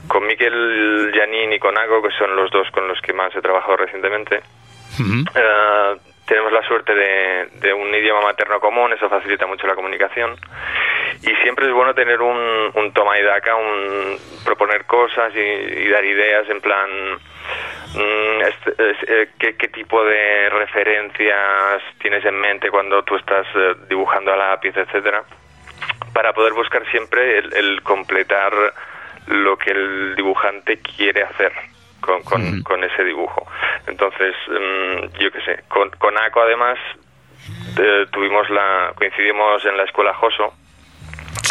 con Miquel Janín y con Ago, que son los dos con los que más he trabajado recientemente, eh, tenemos la suerte de, un idioma materno común, eso facilita mucho la comunicación. Y siempre es bueno tener un, un toma y daca, un proponer cosas y, dar ideas en plan mm, este- eh, ¿qué, tipo de referencias tienes en mente cuando tú estás eh, dibujando a lápiz, etcétera, para poder buscar siempre el, el completar lo que el dibujante quiere hacer con, con, con ese dibujo. Entonces, mm, yo qué sé, con, con ACO además eh, tuvimos la coincidimos en la escuela Joso,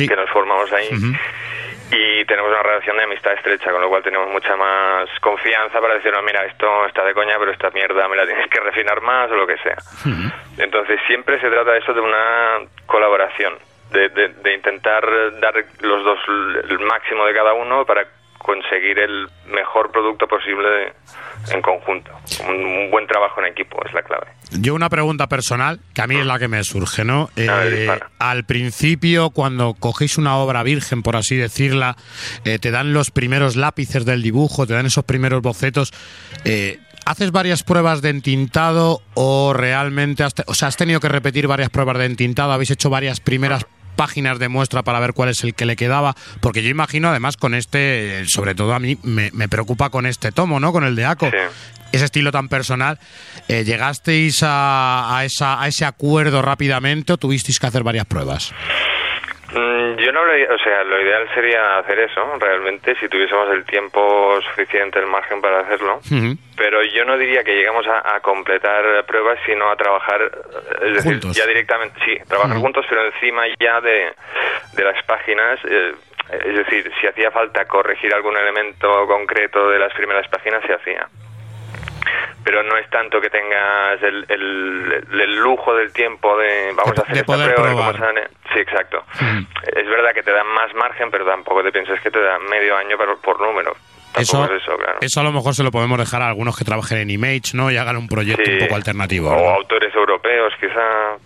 que nos formamos ahí. Y tenemos una relación de amistad estrecha, con lo cual tenemos mucha más confianza para decir, no, mira, esto está de coña, pero esta mierda me la tienes que refinar más o lo que sea. Entonces siempre se trata eso de una colaboración, de, de- de intentar dar los dos el máximo de cada uno para conseguir el mejor producto posible en conjunto. Un, un buen trabajo en equipo es la clave. Yo una pregunta personal, que a mí es la que me surge, ¿no? Eh, al principio, cuando cogéis una obra virgen, por así decirla, eh, te dan los primeros lápices del dibujo, te dan esos primeros bocetos. eh, ¿Haces varias pruebas de entintado o realmente has, te- o sea, has tenido que repetir varias pruebas de entintado? ¿Habéis hecho varias primeras páginas de muestra para ver cuál es el que le quedaba? Porque yo imagino, además, con este, sobre todo a mí, me, me preocupa con este tomo, ¿no? Con el de Aco ese estilo tan personal, eh, ¿llegasteis a, a esa, a ese acuerdo rápidamente o tuvisteis que hacer varias pruebas? Mm, Yo no lo, o sea, lo ideal sería hacer eso, realmente, si tuviésemos el tiempo suficiente, el margen para hacerlo. Pero yo no diría que llegamos a, a completar pruebas, sino a trabajar, es decir, Juntos. ya directamente, sí, trabajar juntos, pero encima ya de, de las páginas. eh, es decir, si hacía falta corregir algún elemento concreto de las primeras páginas, se hacía. Pero no es tanto que tengas el, el, el lujo del tiempo de vamos a hacer de esta poder prueba, probar. Sí, exacto. Es verdad que te dan más margen, pero tampoco te piensas que te dan medio año por, por número. Eso, es eso, claro. eso a lo mejor se lo podemos dejar a algunos que trabajen en Image, ¿no? Y hagan un proyecto un poco alternativo. O autores europeos, quizá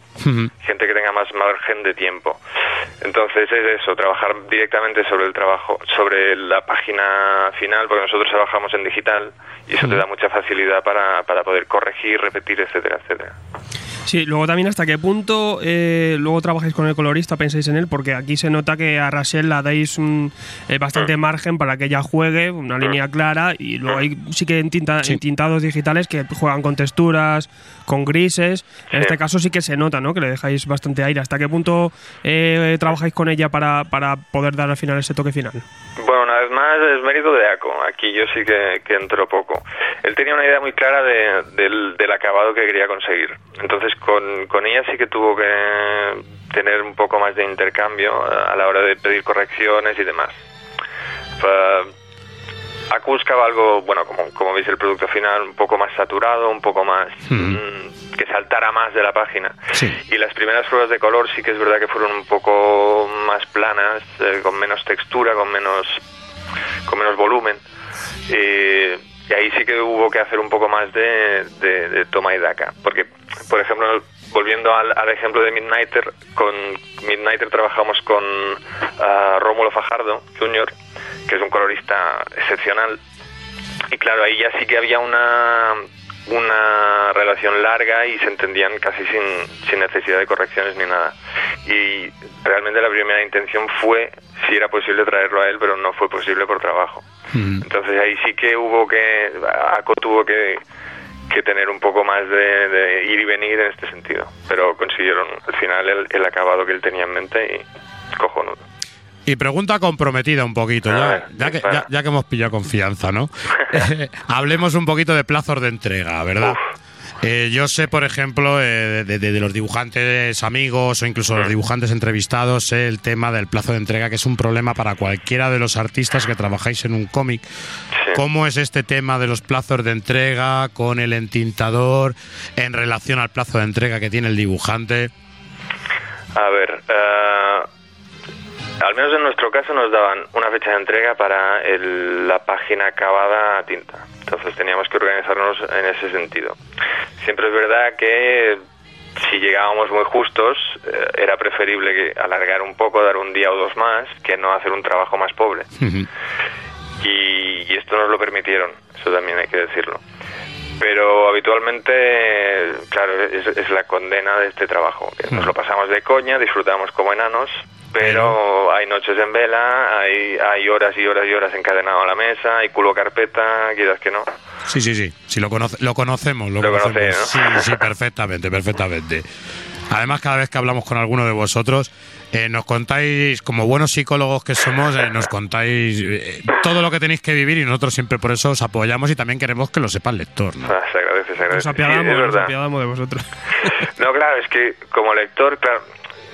Gente que tenga más margen de tiempo. Entonces es eso, trabajar directamente sobre el trabajo, sobre la página final, porque nosotros trabajamos en digital y eso te da mucha facilidad para, para poder corregir, repetir, etcétera, etcétera. Sí, luego también hasta qué punto eh, luego trabajáis con el colorista, pensáis en él, porque aquí se nota que a Rachel la dais un, eh, bastante margen para que ella juegue, una línea clara, y luego hay sí que entinta- entintados digitales que juegan con texturas, con grises. En este caso sí que se nota, ¿no? Que le dejáis bastante aire. ¿Hasta qué punto eh, trabajáis con ella para, para poder dar al final ese toque final? Bueno, una vez más es mérito de Aco. Aquí yo sí que, que entró poco. Él tenía una idea muy clara de- del, del acabado que quería conseguir. Entonces con, con ella sí que tuvo que tener un poco más de intercambio eh, a la hora de pedir correcciones y demás. Eh, Aku buscaba algo, bueno, como, como veis el producto final, un poco más saturado, un poco más... mm, que saltara más de la página. Y las primeras pruebas de color sí que es verdad que fueron un poco más planas, eh, con menos textura, con menos, con menos volumen. Y, y ahí sí que hubo que hacer un poco más de, de- toma y daca. Porque, por ejemplo, volviendo al, ejemplo de Midnighter, con Midnighter trabajamos con ah, Rómulo Fajardo Jr., que es un colorista excepcional. Y claro, ahí ya sí que había una, una relación larga y se entendían casi sin, sin necesidad de correcciones ni nada. Y realmente la primera intención fue si era posible traerlo a él, pero no fue posible por trabajo. Entonces ahí sí que hubo que, ACO tuvo que, que tener un poco más de, de ir y venir en este sentido. Pero consiguieron al final el, el acabado que él tenía en mente y cojonudo. Y pregunta comprometida un poquito, ya, ya, que, ya, ya que hemos pillado confianza, ¿no? [laughs] [laughs] Hablemos un poquito de plazos de entrega, ¿verdad? Eh, yo sé, por ejemplo, eh, de, de- de los dibujantes amigos o incluso los dibujantes entrevistados, sé el tema del plazo de entrega, que es un problema para cualquiera de los artistas que trabajáis en un cómic. ¿Cómo es este tema de los plazos de entrega con el entintador en relación al plazo de entrega que tiene el dibujante? A ver, eh, al menos en nuestro caso nos daban una fecha de entrega para el- la página acabada a tinta. Entonces teníamos que organizarnos en ese sentido. Siempre es verdad que si llegábamos muy justos, eh, era preferible alargar un poco, dar un día o dos más, que no hacer un trabajo más pobre. Y, y esto nos lo permitieron, eso también hay que decirlo. Pero habitualmente, claro, es, es la condena de este trabajo. Nos lo pasamos de coña, disfrutamos como enanos, pero hay noches en vela, hay, hay horas y horas y horas encadenado a la mesa, hay culo carpeta, quieras que no. Sí, sí, sí, sí lo, conoce- lo conocemos. Lo, Lo conocemos. ¿no? Sí, sí, perfectamente, perfectamente. Además, cada vez que hablamos con alguno de vosotros, eh, nos contáis, como buenos psicólogos que somos, eh, nos contáis eh, todo lo que tenéis que vivir y nosotros siempre por eso os apoyamos y también queremos que lo sepa el lector. ¿no? Ah, se agradece, se agradece. Nos apiadamos, es nos verdad. apiadamos de vosotros. [laughs] No, claro, es que como lector, claro,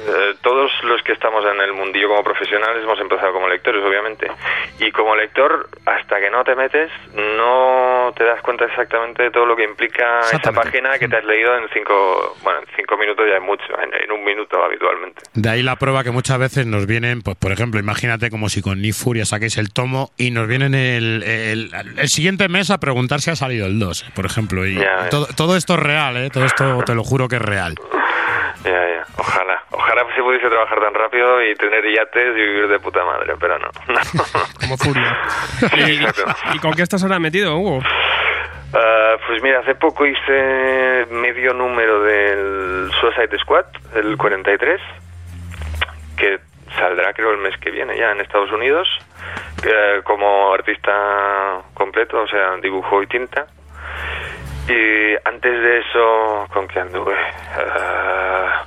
eh, todos los que estamos en el mundillo como profesionales hemos empezado como lectores, obviamente. Y como lector, hasta que no te metes, no te das cuenta exactamente de todo lo que implica Exactamente. página que te has leído en cinco, bueno, en cinco minutos ya es mucho, en, en un minuto habitualmente. De ahí la prueba que muchas veces nos vienen, pues por ejemplo, imagínate como si con Ni Furia saquéis el tomo y nos vienen el, el, el siguiente mes a preguntar si ha salido el 2, por ejemplo. Y ya. todo, todo esto es real, ¿eh? Todo esto te lo juro que es real. Ya, ya, ojalá. Ojalá se pudiese trabajar tan rápido y tener yates y vivir de puta madre, pero no. [laughs] Como furia. [laughs] Exacto. ¿Y con qué estás ahora metido, Hugo? Ah, pues mira, hace poco hice medio número del Suicide Squad, el 43, que saldrá creo el mes que viene ya en Estados Unidos, eh, como artista completo, o sea, dibujo y tinta. Y antes de eso, ¿con qué anduve? Ah,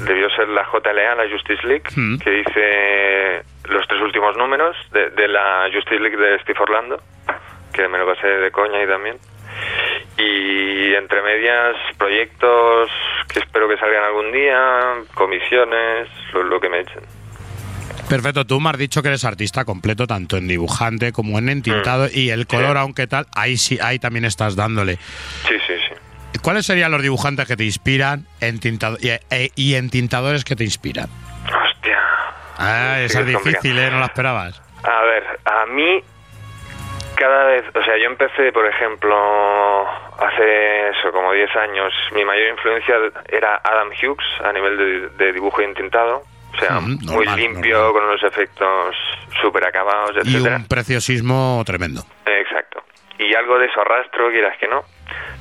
debió ser la JLA, la Justice League, Mm. que hice los tres últimos números de, de la Justice League de Steve Orlando, que me lo pasé de coña y también. Y entre medias, proyectos que espero que salgan algún día, comisiones, lo, lo que me echen. Perfecto, tú me has dicho que eres artista completo, tanto en dibujante como en entintado, y el color, aunque tal, ahí sí, ahí también estás dándole. Sí, sí, sí. ¿Cuáles serían los dibujantes que te inspiran entintado- y, e- y entintadores que te inspiran? Hostia. Ah, esa es difícil, ¿eh? No la esperabas. A ver, a mí cada vez, o sea, yo empecé, por ejemplo, hace eso, como 10 años, mi mayor influencia era Adam Hughes a nivel de, de dibujo y entintado. O sea, Mm, muy normal, limpio, con unos efectos súper acabados, Y etcétera. un preciosismo tremendo. Exacto. Y algo de eso arrastro, quieras que no.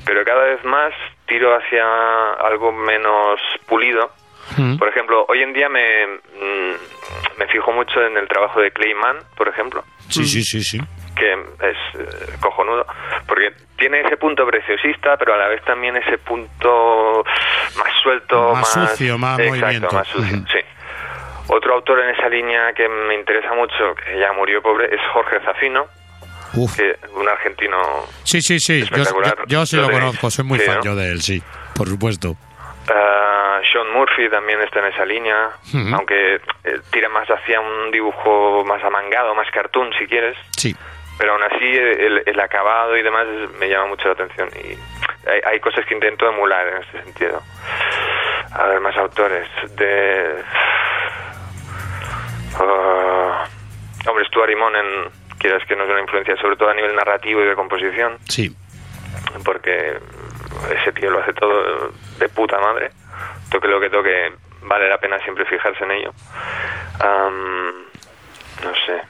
Pero cada vez más tiro hacia algo menos pulido. Mm. Por ejemplo, hoy en día me, mm, me fijo mucho en el trabajo de Clayman, por ejemplo, Sí, sí, sí, sí. que es eh, cojonudo, porque tiene ese punto preciosista, pero a la vez también ese punto más suelto, Más más, sucio, más Exacto, movimiento. más sucio, Ujú. sí. Otro autor en esa línea que me interesa mucho, que ya murió pobre, es Jorge Zafino, Uf. que un argentino Sí, sí, sí. Yo, Espectacular. yo- yo sí Lo conozco, soy muy Sí, fan ¿no? yo de él, sí. Por supuesto. Ah, Sean Murphy también está en esa línea, aunque eh, tira más hacia un dibujo más amangado, más cartoon si quieres. Sí. Pero aún así el, el acabado y demás me llama mucho la atención y hay, hay cosas que intento emular en este sentido. A ver, más autores. De... Ah, hombre, Stuart Immonen, quieras que no es una influencia, sobre todo a nivel narrativo y de composición, Sí. porque ese tío lo hace todo de puta madre. Toque lo que toque, vale la pena siempre fijarse en ello. No sé.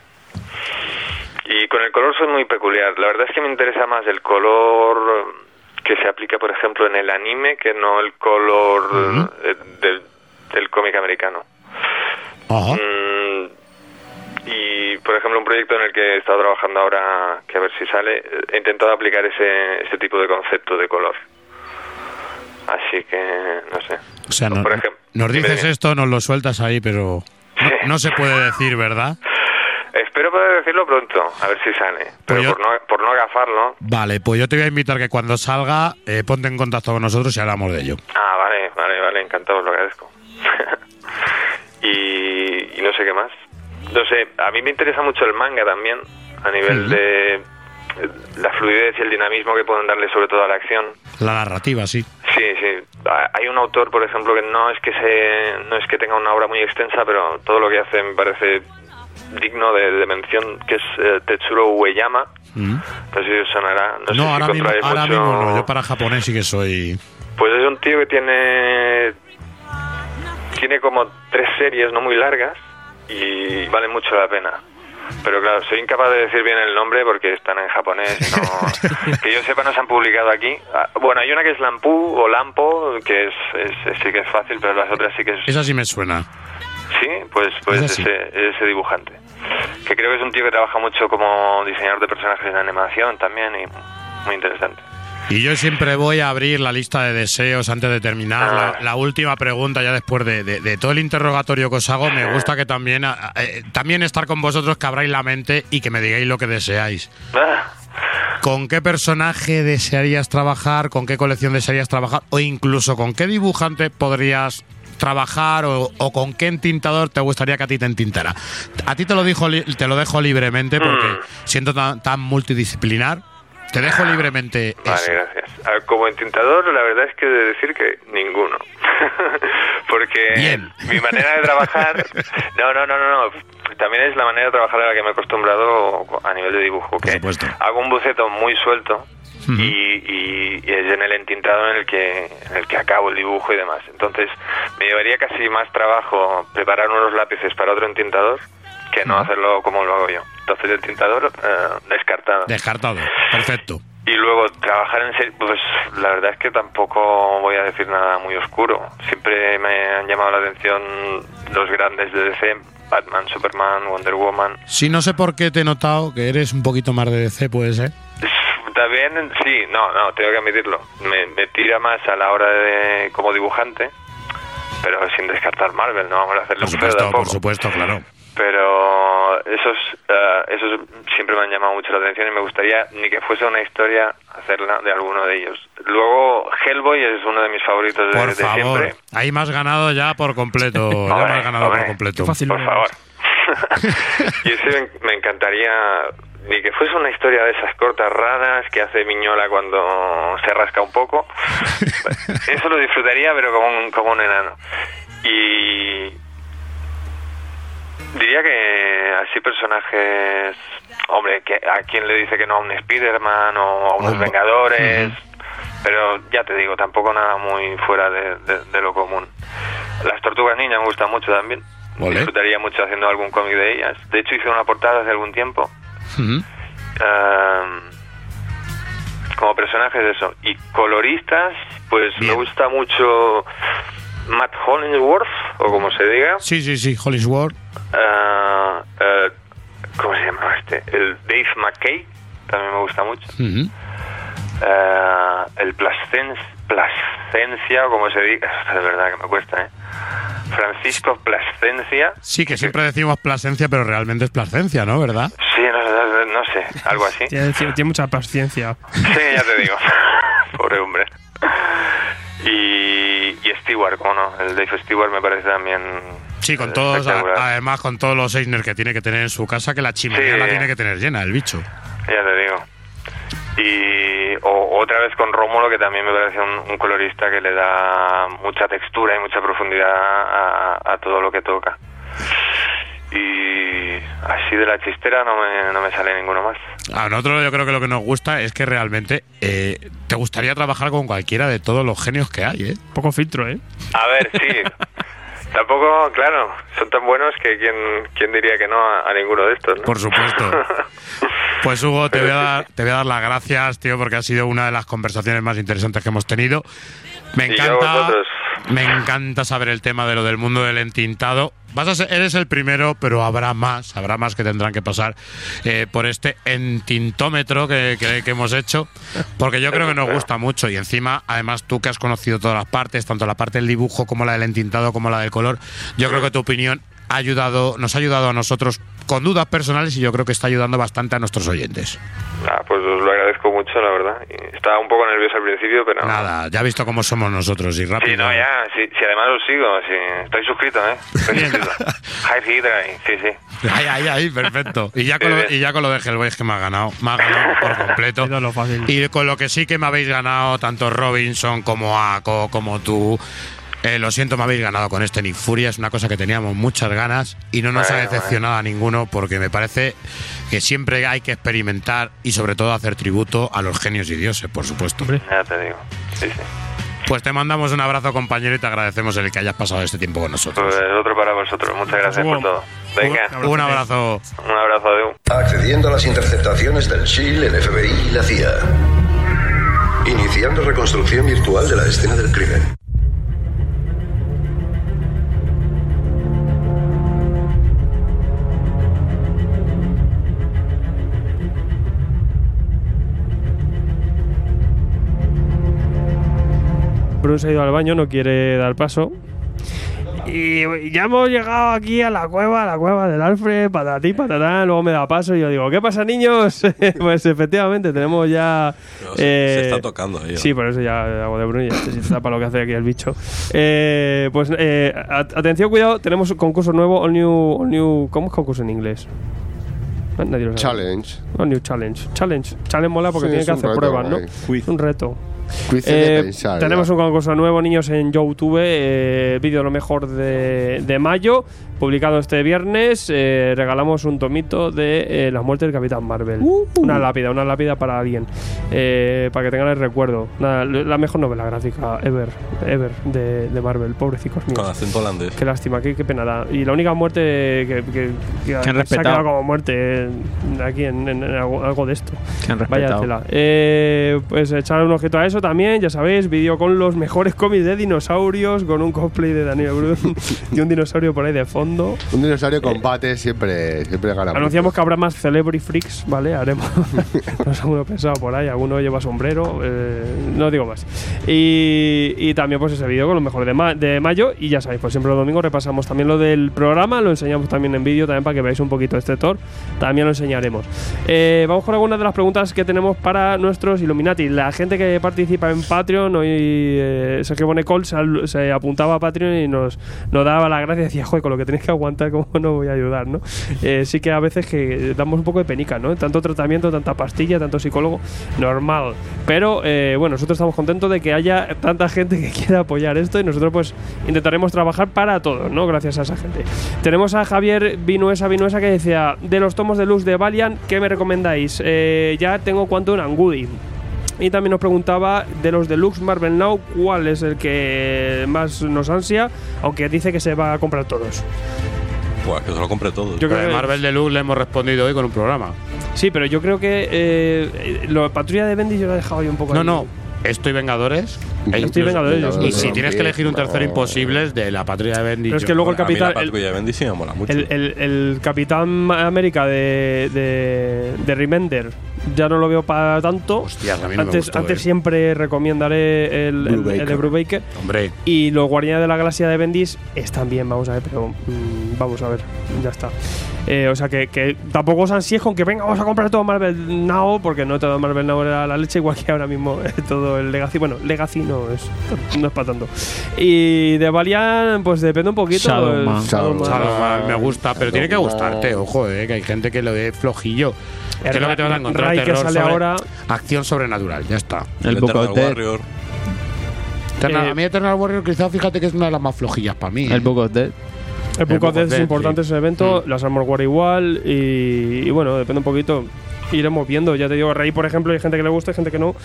Y con el color soy muy peculiar. La verdad es que me interesa más el color que se aplica, por ejemplo, en el anime que no el color del, del cómic americano. Ajá. Mm, y, por ejemplo, un proyecto en el que he estado trabajando ahora, que a ver si sale, he intentado aplicar ese, ese tipo de concepto de color. Así que, no sé. O sea, no- Por ejemplo, nos dices esto, nos lo sueltas ahí, pero no, [laughs] no se puede decir, ¿verdad? Espero poder decirlo pronto, a ver si sale. Pero Pues yo- por, no, por no agafarlo. Vale, pues yo te voy a invitar que cuando salga, eh, ponte en contacto con nosotros y hablamos de ello. Ah, vale, vale, vale, encantado, os lo agradezco. [laughs] y, y no sé qué más. No sé, a mí me interesa mucho el manga también, a nivel de eh, la fluidez y el dinamismo que pueden darle sobre todo a la acción. La narrativa, sí. Sí, sí. Hay un autor, por ejemplo, que no es que se, no es que tenga una obra muy extensa, pero todo lo que hace me parece digno de, de mención, que es eh, Tetsuro Ueyama. Mm. No sé si os sonará. No, sé No, si ahora, mismo, ahora mucho- mismo no. Yo para japonés sí que soy... Pues es un tío que tiene tiene como tres series no muy largas y vale mucho la pena. Pero claro, soy incapaz de decir bien el nombre porque están en japonés. No, [laughs] que yo sepa, no se han publicado aquí. Ah, Bueno, hay una que es Lampu o Lampo, que es, es- sí que es fácil, pero las otras sí que es... Esa sí me suena. Sí, pues, pues ese, ese dibujante. Que creo que es un tío que trabaja mucho como diseñador de personajes en animación también y muy interesante. Y yo siempre voy a abrir la lista de deseos antes de terminar. La, la última pregunta, ya después de, de- de todo el interrogatorio que os hago, me gusta que también, eh, también estar con vosotros, que abráis la mente y que me digáis lo que deseáis. Ah, ¿Con qué personaje desearías trabajar? ¿Con qué colección desearías trabajar? O incluso con qué dibujante podrías trabajar o, o con qué entintador te gustaría que a ti te entintara. A ti te lo, dijo, te lo dejo libremente porque siento tan, tan multidisciplinar. Te dejo libremente eso. Vale, gracias. A ver, como entintador, la verdad es que he de decir que ninguno. [laughs] Porque Bien. mi manera de trabajar. [laughs] No, no, no, no, no. También es la manera de trabajar a la que me he acostumbrado a nivel de dibujo. Que hago un boceto muy suelto y, y- y es en el entintado en el que en el que acabo el dibujo y demás. Entonces, me llevaría casi más trabajo preparar unos lápices para otro entintador que no hacerlo como lo hago yo. Entonces, el tintador eh, descartado. Descartado. Perfecto. Y luego trabajar en serie, pues la verdad es que tampoco voy a decir nada muy oscuro. Siempre me han llamado la atención los grandes de DC, Batman, Superman, Wonder Woman. Sí, no sé por qué te he notado que eres un poquito más de DC, puede ser. También, sí, no, no, tengo que admitirlo. Me, me tira más a la hora de como dibujante, pero sin descartar Marvel, no vamos a hacerle Por supuesto, por supuesto, claro. Pero esos, eh, esos siempre me han llamado mucho la atención y me gustaría ni que fuese una historia hacerla de alguno de ellos. Luego Hellboy es uno de mis favoritos de, Por de favor. siempre. Ahí has ganado ya por completo. ya me Hombre, has ganado hombre. por completo. Por favor. [laughs] y ese me, me encantaría ni que fuese una historia de esas cortas raras que hace Miñola cuando se rasca un poco. [laughs] Eso lo disfrutaría, pero como un, como un enano. Y diría que así personajes, hombre, que a quién le dice que no a un Spider-Man o a unos. Vengadores, pero ya te digo, tampoco nada muy fuera de, de- de lo común. Las tortugas ninja me gustan mucho también. Vale. Disfrutaría mucho haciendo algún cómic de ellas. De hecho, hice una portada hace algún tiempo. Ehm, como personajes de eso. Y coloristas, pues me gusta mucho Matt Hollingsworth, o como se diga. Sí, sí, sí, Hollingsworth. Ah, eh, ¿Cómo se llama este? El Dave McKay, también me gusta mucho. Eh, el Plascen Plascencia, o como se diga, [laughs] de verdad que me cuesta, ¿eh? Francisco Plascencia. Sí, que siempre decimos Plasencia, pero realmente es Plasencia, ¿no? ¿Verdad? Sí, no, no- no sé, algo así. [laughs] Tiene, tiene mucha paciencia. Sí, ya te digo. [laughs] Pobre hombre. Y, y Stewart, ¿cómo no? El Dave Stewart me parece también... Sí, con todos, además con todos los Eisner que tiene que tener en su casa, que la chimenea Sí. la tiene que tener llena, el bicho. Ya te digo. Y o- otra vez con Rómulo, que también me parece un, un colorista que le da mucha textura y mucha profundidad a, a todo lo que toca. Y así de la chistera no me, no me sale ninguno más. A nosotros yo creo que lo que nos gusta es que realmente eh, te gustaría trabajar con cualquiera de todos los genios que hay, ¿eh? Poco filtro, ¿eh? A ver, sí. [laughs] Tampoco, claro, son tan buenos que quién, quién diría que no a, a ninguno de estos, ¿no? Por supuesto. [laughs] Pues Hugo, te voy, a dar, [laughs] te voy a dar las gracias, tío, porque ha sido una de las conversaciones más interesantes que hemos tenido. Me Y yo a encanta, vosotros. Me encanta saber el tema de lo del mundo del entintado. Vas a ser, eres el primero, pero habrá más, habrá más que tendrán que pasar eh, por este entintómetro que, que- hemos hecho, porque yo creo que nos gusta mucho y encima, además tú que has conocido todas las partes, tanto la parte del dibujo como la del entintado como la del color, yo creo que tu opinión ha ayudado, nos ha ayudado a nosotros con dudas personales y yo creo que está ayudando bastante a nuestros oyentes. Ah, pues os lo agradezco mucho, la verdad. Estaba un poco nervioso al principio, pero... Nada, ya visto cómo somos nosotros y rápido. Sí, no, ya, sí, sí, además os sigo, sí, estoy suscrito, ¿eh? Estoy suscrito. High sí, sí. Ay, ay, ay, perfecto. Y ya con lo, y ya con lo de Hellboy es que me ha ganado. Me ha ganado por completo. Y con lo que sí que me habéis ganado, tanto Robinson como Ako, como tú. Eh, lo siento, me habéis ganado con este Nick Furia. Es una cosa que teníamos muchas ganas y no nos ha Bueno, decepcionado a ninguno porque me parece que siempre hay que experimentar y sobre todo hacer tributo a los genios y dioses, por supuesto. Ya te digo, sí, sí. Pues te mandamos un abrazo, compañero, y te agradecemos el que hayas pasado este tiempo con nosotros. Pues otro para vosotros, muchas gracias por todo. Venga. Un abrazo. Un abrazo, Adeu. Accediendo a las interceptaciones del SHIELD, el FBI y la CIA. Iniciando reconstrucción virtual de la escena del crimen. Bruce ha ido al baño, no quiere dar paso. Y ya hemos llegado aquí a la cueva, a la cueva del Alfred, patatí, patatá, luego me da paso y yo digo, ¿qué pasa niños? [laughs] pues efectivamente, tenemos ya... Se- eh, se está tocando ahí, ¿no? Sí, por eso ya hago de Bruno y ya se tapa lo que hace aquí el bicho. Eh, pues eh, at- atención, cuidado, tenemos un concurso nuevo, All New... All new ¿Cómo es concurso en inglés? Ah, Nadie lo sabe. Challenge. All New Challenge. Challenge. Challenge mola porque Sí, tiene que hacer reto, pruebas, ¿no? Es un reto. Eh, pensar, tenemos ya. un concurso nuevo, niños, en YouTube, eh, vídeo lo mejor de, de mayo, publicado este viernes. eh, regalamos un tomito de eh, las muertes del Capitán Marvel. Una lápida, una lápida para alguien, eh, para que tengan el recuerdo. Nada, la mejor novela gráfica ever, ever de, de Marvel, pobrecicos míos. Con acento holandés. Qué lástima, qué, qué pena da. Y la única muerte que, que, que han se ha quedado como muerte eh, aquí en, en- en algo, algo de esto. Que han Vaya respetado. tela. Eh, pues echar un ojito a eso también, ya sabéis, vídeo con los mejores cómics de dinosaurios, con un cosplay de Daniel Brun [laughs] y un dinosaurio por ahí de fondo. Un dinosaurio combate siempre, siempre gana. Anunciamos que habrá más Celebrity Freaks, ¿vale? Haremos. [laughs] Nos hemos pensado por ahí, alguno lleva sombrero, eh, no digo más. Y, y también, pues ese vídeo con lo mejor de, ma- de mayo. Y ya sabéis, pues siempre los domingos repasamos también lo del programa, lo enseñamos también en vídeo, también para que veáis un poquito este Thor. También lo enseñaremos. Eh, vamos con algunas de las preguntas que tenemos para nuestros Illuminati. La gente que participa en Patreon, hoy eh, Sergio Bonecol se, se apuntaba a Patreon y nos, nos daba la gracia y decía, joder, con lo que tenéis que aguantar, ¿cómo no voy a ayudar? ¿no? Eh, sí que a veces que damos un poco de penica, ¿no? Tanto tratamiento, tanta pastilla, tanto psicólogo, normal. Pero eh, bueno, nosotros estamos contentos de que haya tanta gente que quiera apoyar esto y nosotros pues intentaremos trabajar para todos, ¿no? Gracias a esa gente. Tenemos a Javier Vinuesa Vinuesa que decía, de los tomos de luz de Valiant, ¿qué me recomendáis? Eh, ya tengo Quantum and Goody. Y también nos preguntaba de los deluxe Marvel Now, ¿cuál es el que más nos ansia? Aunque dice que se va a comprar todos. Pues que se lo compré todo. Yo creo de que- Marvel Deluxe le hemos respondido hoy con un programa. Sí, pero yo creo que eh, la patrulla de Bendis yo la he dejado ahí un poco No, ahí. no. Estoy Vengadores. e Estoy incluso- Vengadores, Y si tienes que elegir un tercero No. imposible es de la patrulla de Bendy. Pero es que luego el capitán. la el- de Bendy sí me mola mucho. El, el- el Capitán América de, de, de Remender ya no lo veo para tanto. Hostias, a mí no me antes gustó, antes eh. siempre recomendaré el, el- el de Brubaker. Hombre, Y los Guardianes de la Galaxia de Bendis están bien, vamos a ver, pero mm, vamos a ver, ya está. Eh, o sea que, que tampoco os ansíes con que venga, vamos a comprar todo Marvel Now, porque no todo Marvel Now era la leche, igual que ahora mismo [laughs] eh, todo el Legacy. Bueno, Legacy no es, no es para tanto. Y de Valiant, pues depende un poquito. Shadowman. el Shadowman. Shadowman me gusta, pero tiene que gustarte, ojo, eh, que hay gente que lo ve flojillo. El que es lo que te vas a encontrar? Ray que sale sobre- ahora- Acción sobrenatural, ya está. El Book of Death. Warrior. Eternal- Eh, a mí Eternal Warrior quizás fíjate que es una de las más flojillas para mí. El eh. Book of Death. El Book Death es importante sí. ese evento, las Armor War igual, y, y bueno, depende un poquito. Iremos viendo, ya te digo, Rey, por ejemplo, hay gente que le gusta, hay gente que no.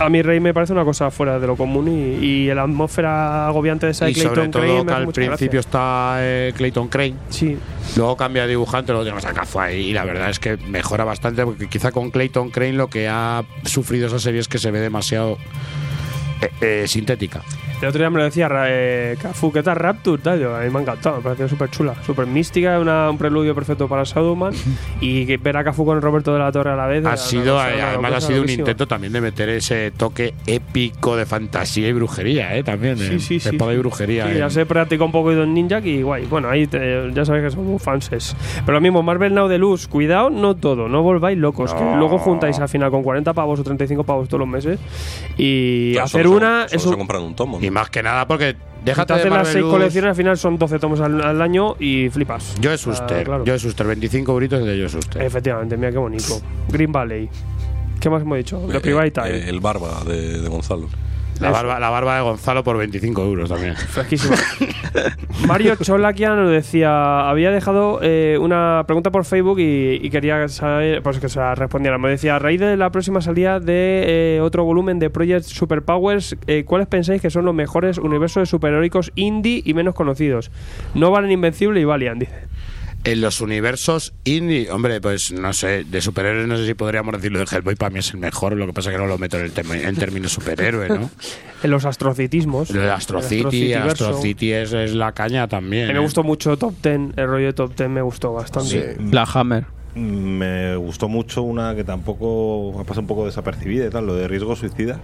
A mí Rey me parece una cosa fuera de lo común y, y la atmósfera agobiante de esa de Y sobre Clayton todo Crane me que al principio está eh, Clayton Crane. Sí. Luego cambia de dibujante, luego tenemos a Cafu ahí. Y la verdad es que mejora bastante porque quizá con Clayton Crane lo que ha sufrido esa serie es que se ve demasiado eh, eh, sintética. El otro día me lo decía eh, Cafu, ¿qué tal Rapture? Tal? Yo, a mí me ha encantado, me pareció súper chula, súper mística, una- un preludio perfecto para Shadowman. y que ver a Cafu con Roberto de la Torre a la vez. Ha sido, cosa- eh, además, ha sido un intento también de meter ese toque épico de fantasía y brujería, ¿eh? También, Sí, eh, sí, sí. espada y brujería. Sí, eh. ya se practica un poco en Ninja y guay. Bueno, ahí te- ya sabéis que somos fanses. Pero lo mismo, Marvel Now de Luz, cuidado, no todo, no volváis locos. Que No. luego juntáis al final con 40 pavos o 35 pavos todos los meses. Y Claro, hacer solo una solo es se un. compran un tomo. ¿no? Más que nada porque déjate te de las Marvel 6 Luz. colecciones, al final son 12 tomos al, al año y flipas. Yo Ah, es Suster, claro. yo es Suster, 25 euritos de yo es Suster. Efectivamente, mira qué bonito. Green Valley. ¿Qué más hemos dicho? The Eh, Private eh, Time. el barba de, de Gonzalo. La barba, la barba de Gonzalo por 25 euros también. [laughs] Fresquísima. Mario Cholakian nos decía, había dejado eh, una pregunta por Facebook y, y quería saber, pues que se la respondiera. Me decía, a raíz de la próxima salida de eh, otro volumen de Project Superpowers, eh, ¿cuáles pensáis que son los mejores universos de superheroicos indie y menos conocidos? No valen Invencible y Valiant, dice. En los universos indie, hombre, pues no sé, de superhéroes no sé si podríamos decirlo de Hellboy, para mí es el mejor, lo que pasa es que no lo meto en, el tem- en términos superhéroe, ¿no? [laughs] En los astrocitismos. El City, Astrocityverso. Astro City es, es la caña también. Mí me ¿eh? gustó mucho Top Ten, el rollo de Top Ten me gustó bastante. La Hammer. Me gustó mucho una que tampoco ha pasado un poco desapercibida y tal, lo de riesgo suicida.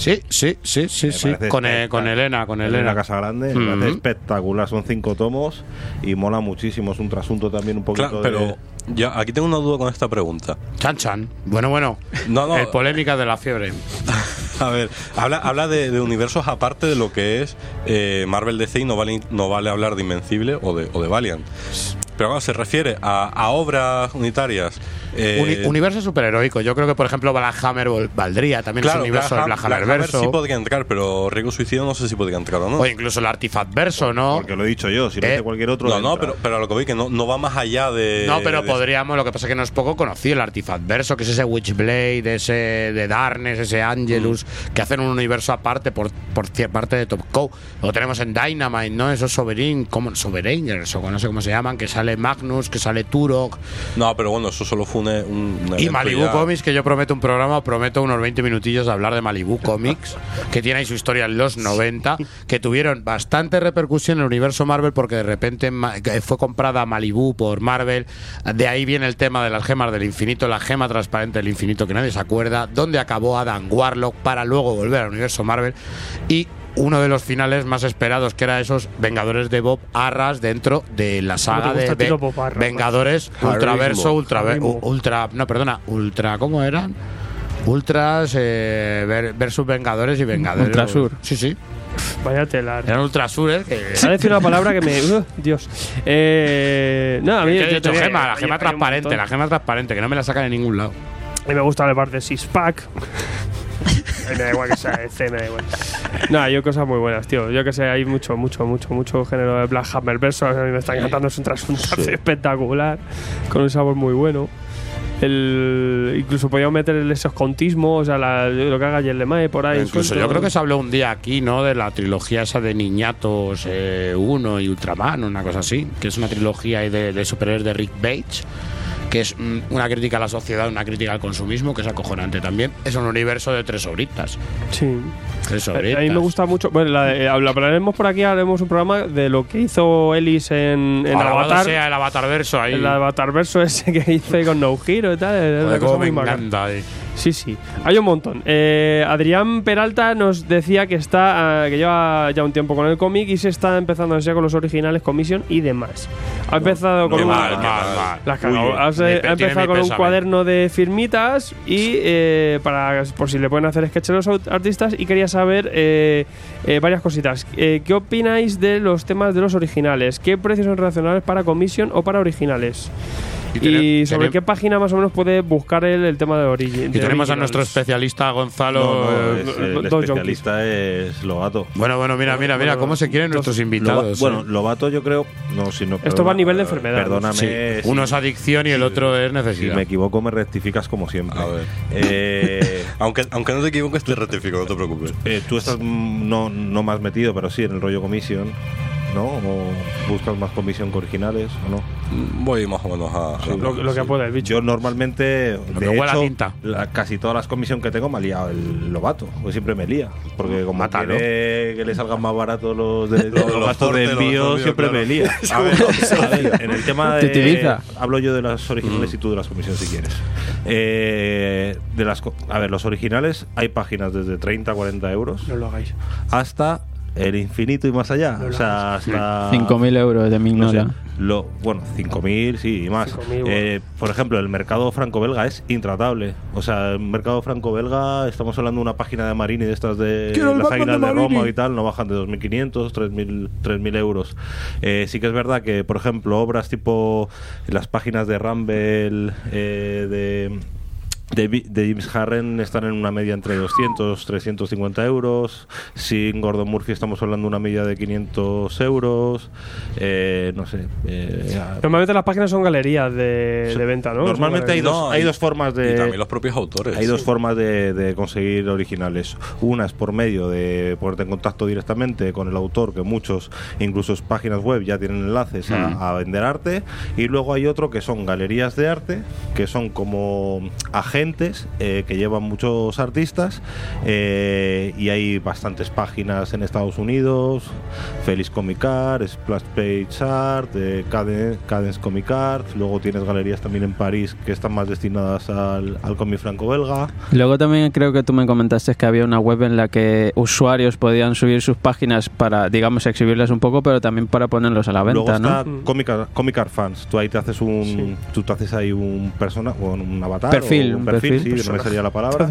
Sí, sí, sí, sí, sí. Con, eh, espectac- con Elena, con Elena Elena. Casa Grande, espectacular, son cinco tomos y mola muchísimo, es un trasunto también un poquito Claro, de- pero ya aquí tengo una duda con esta pregunta. Chan Chan. Bueno, bueno. No, no. El polémica de la fiebre. [laughs] A ver, habla, habla de, de universos aparte de lo que es eh, Marvel DC y no vale, no vale hablar de Invencible o de, o de Valiant. Pero claro, se refiere a, a obras unitarias. Eh, Uni- universo superheroico. Yo creo que, por ejemplo, Black Hammer valdría. También claro, es un universo Black Black Black Hammer verso. sí podría entrar, pero Riego Suicidio no sé si podría entrar o no. O incluso el Artifact verso, ¿no? Porque lo he dicho yo, si lo Eh, dice cualquier otro. no, no, pero, pero a lo que voy que no, no va más allá de. No, pero de- podríamos, lo que pasa es que no es poco conocido el Artifact Verso, que es ese Witchblade, ese de Darkness, ese Angelus, Mm. que hacen un universo aparte por, por parte de Top Cow. Lo tenemos en Dynamite, ¿no? Esos Sovereign, ¿cómo? Sovereigners, o no sé cómo se llaman, que sale Magnus, que sale Turok. No, pero bueno, eso solo fue un Y Malibu ya- Comics, que yo prometo un programa, prometo unos 20 minutillos de hablar de Malibu Comics, [laughs] que tiene ahí su historia en los 90, que tuvieron bastante repercusión en el universo Marvel porque de repente fue comprada Malibu por Marvel. De ahí viene el tema de las gemas del infinito, la gema transparente del infinito que nadie se acuerda, donde acabó Adam Warlock para luego volver al universo Marvel. Y uno de los finales más esperados, que era esos Vengadores de Bob Arras dentro de la saga de Bob Arras, Vengadores Ultraverso, ultra, Harrismo. ultra, no, perdona, ultra, ¿cómo eran? Ultras eh, ver- versus Vengadores y Vengadores. Ultrasur. Sí, sí. Vaya telar. Eran Ultrasures. Que, Ha decir una palabra que me. [laughs] uh, Dios. Eh, no, a mí. que he yo dicho tenía- gema, la gema transparente, la gema transparente, que no me la sacan en ningún lado. A mí me gusta el bar de Six Pack. [laughs] me da igual que sea de C, me da igual. No, hay cosas muy buenas, tío. Yo que sé, hay mucho, mucho, mucho, mucho género de Black Hammer verso. A mí me está encantando, es un trasunto espectacular, con un sabor muy bueno. El, incluso podíamos meter el escontismo, o sea, la- lo que haga Yelemae por ahí. Incluso yo creo que se habló un día aquí, ¿no? De la trilogía esa de Niñatos 1 y Ultraman, una cosa así, que es una trilogía de, de superhéroes de Rick Bates, que es mm, una crítica a la sociedad, una crítica al consumismo, que es acojonante también. Es un universo de tres horitas. Sí. Eso, A, a mí me gusta mucho. Bueno, la, eh, hablaremos por aquí, haremos un programa de lo que hizo Ellis en, en Avatar. sea el Avatar verso ahí. El Avatar verso [laughs] ese que hice con No Hero y tal. Es una cosa me muy bacana. encanta. eh. Sí, sí. Hay un montón. Eh, Adrián Peralta nos decía que está eh, que lleva ya un tiempo con el cómic y se está empezando ya con los originales, commission y demás. Ha empezado con un, mal, mal, mal. La has cagado. Uy, Has, mi pe- ha tiene empezado mi con un pésame. cuaderno de firmitas y eh, para por si le pueden hacer sketches a los artistas y quería saber eh, eh, varias cositas. Eh, ¿Qué opináis de los temas de los originales? ¿Qué precios son relacionables para commission o para originales? Y sobre tener- qué página más o menos puede buscar el, el tema de origen. Y tenemos a nuestro especialista Gonzalo. No, no, eh, el Dos Junkies. especialista es Lobato. Bueno, bueno, mira, mira, mira cómo se quieren nuestros invitados. Loba- bueno, eh. Lobato yo creo. No, si no, Esto va a nivel de enfermedad. Perdóname. Sí, si- uno es adicción y el otro es Si necesidad. me equivoco, me rectificas como siempre. A ver. Eh, [laughs] Aunque, aunque no te equivoques, te rectifico, no te preocupes. eh, tú estás mm, no, no más metido, pero sí en el rollo comisión, ¿no? ¿O buscas más comisión que originales o no? Voy más o menos a. Lo, lo que puede el bicho. Yo normalmente, que de a hecho, tinta. la- casi todas las comisiones que tengo me ha liado el Lobato, pues siempre me lía, porque como Mátalo. quiere que le salgan más baratos los, de, Los- [laughs] los los gastos de los envío, envíos, siempre claro. me lía. [laughs] A ver, a ver, [laughs] en el tema Te de utiliza. hablo yo de las originales y tú de las comisiones si quieres. Eh, de las, co- a ver, los originales hay páginas desde 30 a 40 euros No lo hagáis. hasta el infinito y más allá, o sea, hasta 5.000 euros de no sé, lo, bueno, 5.000, sí, y más. 5.000, bueno. Eh, por ejemplo, el mercado franco-belga es intratable. O sea, el mercado franco-belga, estamos hablando de una página de Marini de estas de las águilas de de, Roma y tal, no bajan de 2.500, 3.000 3.000 euros. Eh, sí que es verdad que, por ejemplo, obras tipo las páginas de Rumble, eh, de de, James Harren están en una media entre 200 350 euros. Sin Gordon Murphy estamos hablando de una media de 500 euros. Eh, no sé. eh, Normalmente las páginas son galerías de, de venta, ¿no? Normalmente hay dos, No, hay y- dos formas de. Y también los propios autores. Hay dos formas de, de conseguir originales. Una es por medio de ponerte en contacto directamente con el autor, que muchos, incluso páginas web, ya tienen enlaces a, a vender arte. Y luego hay otro que son galerías de arte, que son como agentes eh, que llevan muchos artistas. eh, y hay bastantes páginas en Estados Unidos: Félix Comic Art, Splash Page Art, eh, Cadence, Cadence Comic Art. Luego tienes galerías también en París que están más destinadas al, al cómic franco-belga. Luego también creo que tú me comentaste que había una web en la que usuarios podían subir sus páginas para, digamos, exhibirlas un poco, pero también para ponerlos a la Luego venta, está ¿no? Comic, Art, Comic Art Fans. Tú ahí te haces un, tú te haces ahí un persona, o un avatar, Perfil, o un un perfil, perfil. sí, no me salía la palabra.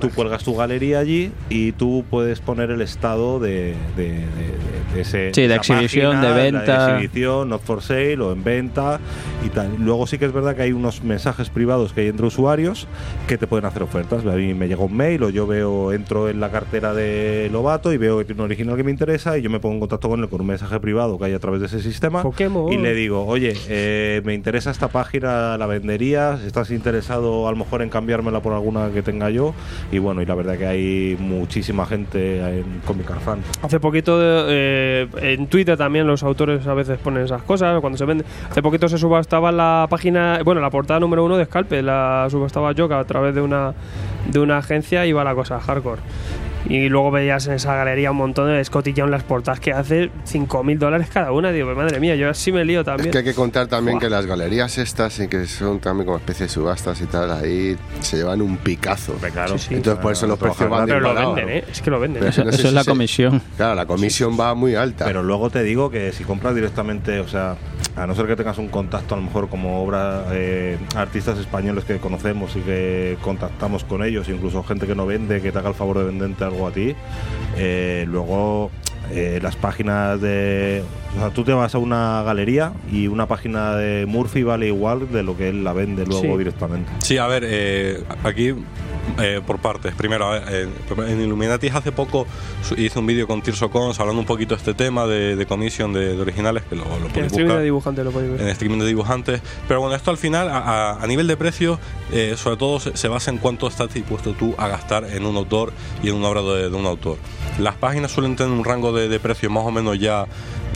Tú cuelgas tu galería allí y tú puedes poner el estado de, de, de- de- de ese, Sí, de exhibición, página, de venta. exhibición, not for sale o en venta y tal. Luego sí que es verdad que hay unos mensajes privados que hay entre usuarios que te pueden hacer ofertas. A mí me llega un mail o yo veo, entro en la cartera de Lobato y veo que tiene un original que me interesa y yo me pongo en contacto con él con un mensaje privado que hay a través de ese sistema Pokémon. y le digo, oye, eh, me interesa esta página, la venderías, estás interesado a lo mejor en cambiármela por alguna que tenga yo y bueno, y la verdad que hay muchísima gente en Comic Fan. Hace poquito eh, en Twitter también los autores a veces ponen esas cosas cuando se vende. Hace poquito se subastaba la página, bueno, la portada número uno de Scalpe, la subastaba Joka a través de una de una agencia y va la cosa hardcore. Y luego veías en esa galería un montón de escotillón las portadas que hace 5.000 dólares cada una. Digo, madre mía, yo así me lío Es también. que hay que contar también Buah. que las galerías estas, y que son también como especie de subastas y tal, ahí se llevan un picazo. Claro. Sí, sí. Entonces por eso los precios van Pero lo venden, ¿eh? Es que lo venden. Pero Eso, no sé eso es si la se- comisión. Claro, la comisión va muy alta. Pero luego te digo que si compras directamente, o sea, a no ser que tengas un contacto a lo mejor como obra eh, artistas españoles que conocemos y que contactamos con ellos, incluso gente que no vende, que te haga el favor de venderte algo a ti, eh, luego eh, las páginas de... O sea, tú te vas a una galería y una página de Murphy vale igual de lo que él la vende luego Sí. directamente. Sí, a ver, eh, aquí eh, por partes. Primero, a ver, eh, en Illuminati hace poco hice un vídeo con Tirso Cons hablando un poquito de este tema de, de commission de, de originales, que lo, lo En streaming buscar de dibujante lo podéis ver. en streaming de dibujantes. Pero bueno, esto al final, a, a- a nivel de precio, eh, sobre todo se, se basa en cuánto estás dispuesto tú a gastar en un autor y en una obra de, de un autor. Las páginas suelen tener un rango de, de precio más o menos ya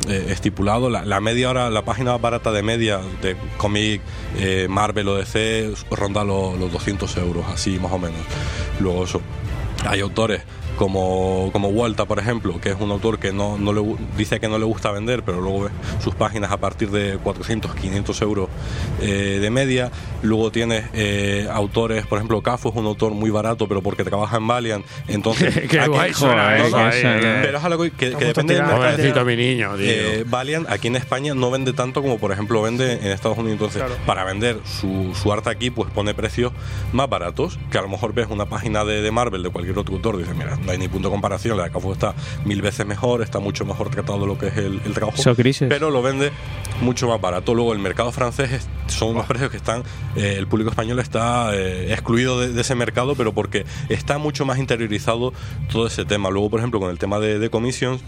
eh, estipulado. La, media hora, la página barata de media de cómic, eh, Marvel o DC ronda los, los 200 euros, así más o menos. Luego eso. Hay autores como, como Walta, por ejemplo, que es un autor que no, no le, dice que no le gusta vender, pero luego ve sus páginas a partir de 400, 500 euros eh, de media. Luego tienes eh, autores, por ejemplo, Cafo es un autor muy barato, pero porque trabaja en Valiant. Entonces, [laughs] Qué aquí- guay suena ahí, eh. Pero es algo que, que depende del mercado. Pobrecito mi niño, tío. Eh, Valiant aquí en España no vende tanto como, por ejemplo, vende en Estados Unidos. Entonces, para vender su, su arte aquí, pues pone precios más baratos. Que a lo mejor ves una página de, de Marvel, de cualquier otro autor, dices, mira, no hay ni punto de comparación. La de Cafo está mil veces mejor, está mucho mejor tratado lo que es el, el trabajo. Pero lo vende mucho más barato. Luego, el mercado francés es- son unos precios que están. eh, el público español está eh, excluido de, de ese mercado, pero porque está mucho más interiorizado todo ese tema. Luego, por ejemplo, con el tema de, de commissions.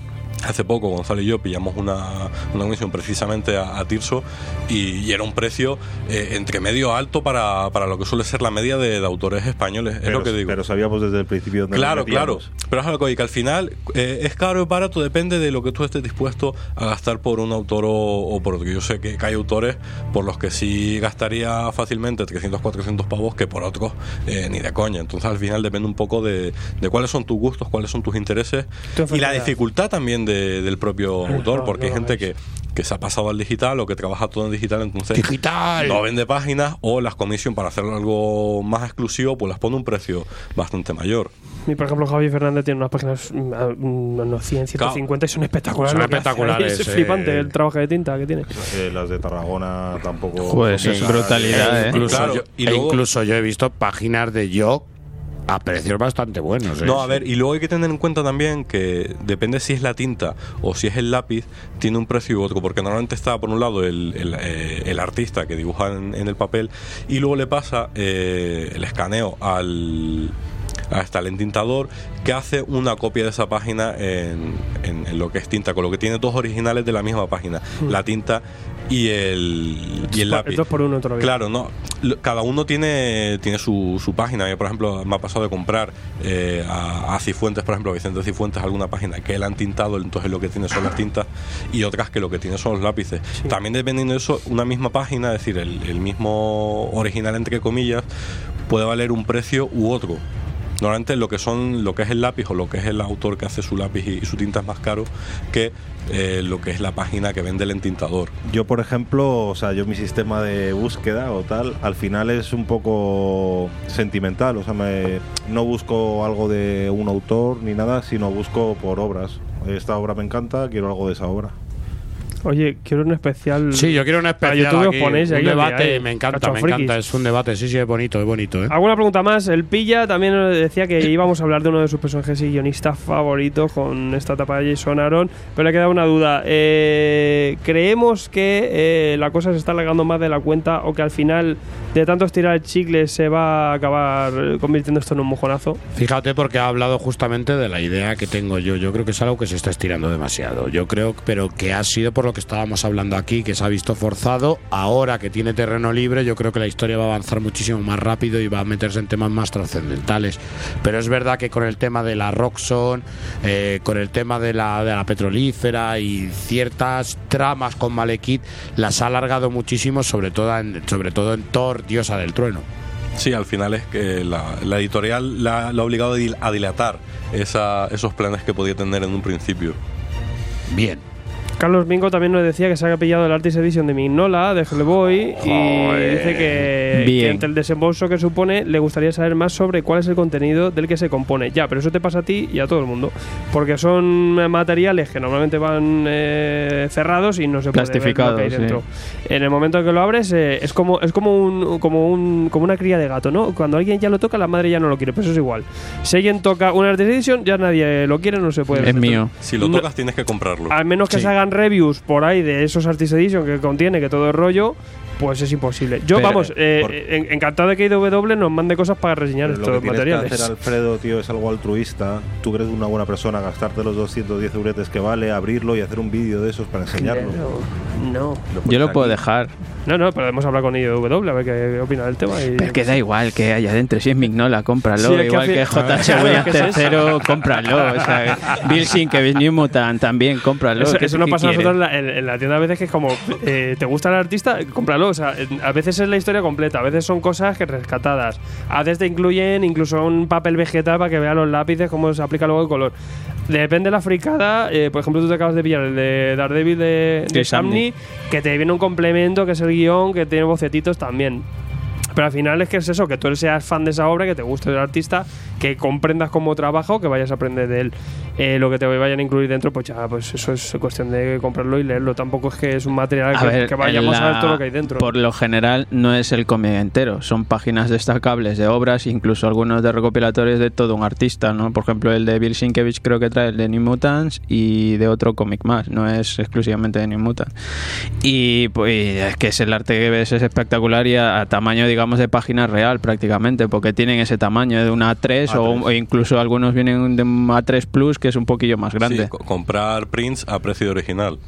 Hace poco Gonzalo y yo pillamos una, una comisión precisamente a, a Tirso y, y era un precio eh, entre medio alto para, para lo que suele ser la media de, de autores españoles. es Pero, lo que digo. pero sabíamos desde el principio dónde Claro, claro. Pero es algo que, al final eh, es caro o barato, depende de lo que tú estés dispuesto a gastar por un autor o, o por otro. Yo sé que, que hay autores por los que sí gastaría fácilmente 300, 400 pavos que por otros eh, ni de coña. Entonces al final depende un poco de, de cuáles son tus gustos, cuáles son tus intereses y la dificultad también de- del propio autor, no, porque no hay gente que, que se ha pasado al digital o que trabaja todo en digital, entonces Digital. no vende páginas o las comisión para hacer algo más exclusivo, pues las pone a un precio bastante mayor. Y por ejemplo, Javi Fernández tiene unas páginas, unos 100, 150 y son espectaculares. Son espectaculares, Es eh. flipante el trabajo de tinta que tiene. Eh, las de Tarragona tampoco. Eso es brutalidad. ¿eh? Incluso, Claro, yo, y e luego- incluso yo he visto páginas de yo a precios bastante buenos. ¿eh? No, a ver, y luego hay que tener en cuenta también que depende si es la tinta o si es el lápiz, tiene un precio u otro, porque normalmente está por un lado el, el, eh, el artista que dibuja en, en el papel y luego le pasa eh, el escaneo al hasta el entintador que hace una copia de esa página en, en- en lo que es tinta, con lo que tiene dos originales de la misma página, Hmm. la tinta y el, y el lápiz. Dos por uno todavía. Claro, no. Cada uno tiene, tiene su, su página. Yo, por ejemplo, me ha pasado de comprar eh, a, a Cifuentes, por ejemplo, a Vicente Cifuentes, alguna página que él han tintado, entonces lo que tiene son las tintas, y otras que lo que tiene son los lápices. También dependiendo de eso, una misma página, es decir, el, el mismo original, entre comillas, puede valer un precio u otro. Normalmente lo que son lo que es el lápiz o lo que es el autor que hace su lápiz y, y su tinta es más caro que eh, lo que es la página que vende el entintador. Yo, por ejemplo, o sea, yo mi sistema de búsqueda o tal, al final es un poco sentimental. O sea, me, no busco algo de un autor ni nada, sino busco por obras. Esta obra me encanta, quiero algo de esa obra. Oye, quiero un especial. Sí, yo quiero un especial YouTube os aquí, ponéis un debate, me encanta, me encanta, es un debate, sí, sí, es bonito, es bonito, ¿eh? ¿Alguna pregunta más? El Pilla también nos decía que íbamos a hablar de uno de sus personajes y guionistas favoritos con esta etapa de Jason Aaron, pero le queda una duda. Eh, ¿Creemos que eh, la cosa se está alargando más de la cuenta o que al final de tanto estirar el chicle se va a acabar convirtiendo esto en un mojonazo? Fíjate porque ha hablado justamente de la idea que tengo yo. Yo creo que es algo que se está estirando demasiado. Yo creo, pero que ha sido por lo que estábamos hablando aquí, que se ha visto forzado. Ahora que tiene terreno libre, yo creo que la historia va a avanzar muchísimo más rápido y va a meterse en temas más trascendentales. Pero es verdad que con el tema de la Roxxon, eh, con el tema de la, de la petrolífera y ciertas tramas con Malekith, las ha alargado muchísimo, sobre todo en, sobre todo en Thor, diosa del trueno. Sí, al final es que la, la editorial la, la ha obligado a dil- a dilatar esa- esos planes que podía tener en un principio. Bien. Carlos Mingo también nos decía que se había pillado el Artist Edition de Mignola, de Hellboy, y dice que, que ante el desembolso que supone le gustaría saber más sobre cuál es el contenido del que se compone. Ya, pero eso te pasa a ti y a todo el mundo, porque son materiales que normalmente van eh, cerrados y no se puede ver lo que hay sí. dentro. En el momento que lo abres eh, es como es como un como un como una cría de gato, ¿no? Cuando alguien ya lo toca, la madre ya no lo quiere, pues eso es igual. Si alguien toca un Artist Edition, ya nadie lo quiere, no se puede. Es mío. Si lo No- tocas tienes que comprarlo. al menos que Sí. se hagan reviews por ahí de esos Artist Edition que contiene que todo es rollo, pues es imposible. Yo, Pero, vamos, eh, por- en- encantado de que IW nos mande cosas para reseñar Pero lo estos que materiales. que hacer, Alfredo, tío, es algo altruista. Tú crees una buena persona, gastarte los 210 euretes que vale, abrirlo y hacer un vídeo de esos para enseñarlo. No, no. Yo lo puedo dejar. No, no, pero hemos hablado con IW a ver qué opina del tema. Y, Pero que da igual que haya dentro. Si es Mignola, cómpralo. Sí, es igual que J.H. [laughs] Claro, Williams. III, cómpralo. O sea, Bill Sink, que es New Mutant, también cómpralo. Eso, ¿Qué- eso nos pasa a nosotros en la, en- en la tienda a veces que es como, eh, ¿te gusta el artista? Cómpralo. O sea, a veces es la historia completa, a veces son cosas que rescatadas. A veces te incluyen incluso un papel vegetal para que vean los lápices, cómo se aplica luego el color. Depende de la fricada, eh, por ejemplo, tú te acabas de pillar el de Daredevil de, de. Samney, que te viene un complemento, que es el guion, que tiene bocetitos también. Pero al final es que es eso, que tú seas fan de esa obra, que te guste el artista, que comprendas cómo trabaja o que vayas a aprender de él. Eh, lo que te vayan a incluir dentro, pues ya, pues eso es cuestión de comprarlo y leerlo. Tampoco es que es un material que, ver, que vayamos a ver todo lo que hay dentro. Por lo general no es el cómic entero, son páginas destacables de obras, incluso algunos de recopilatorios de todo un artista, ¿no? Por ejemplo, el de Bill Sienkiewicz creo que trae el de New Mutants y de otro cómic más, no es exclusivamente de New Mutants. Y pues es que es el arte que ves es espectacular y a, a tamaño, digamos, de página real prácticamente, porque tienen ese tamaño de una A3, O, o incluso algunos vienen de un A3 Plus que es un poquillo más grande. Sí, co- comprar prints a precio original.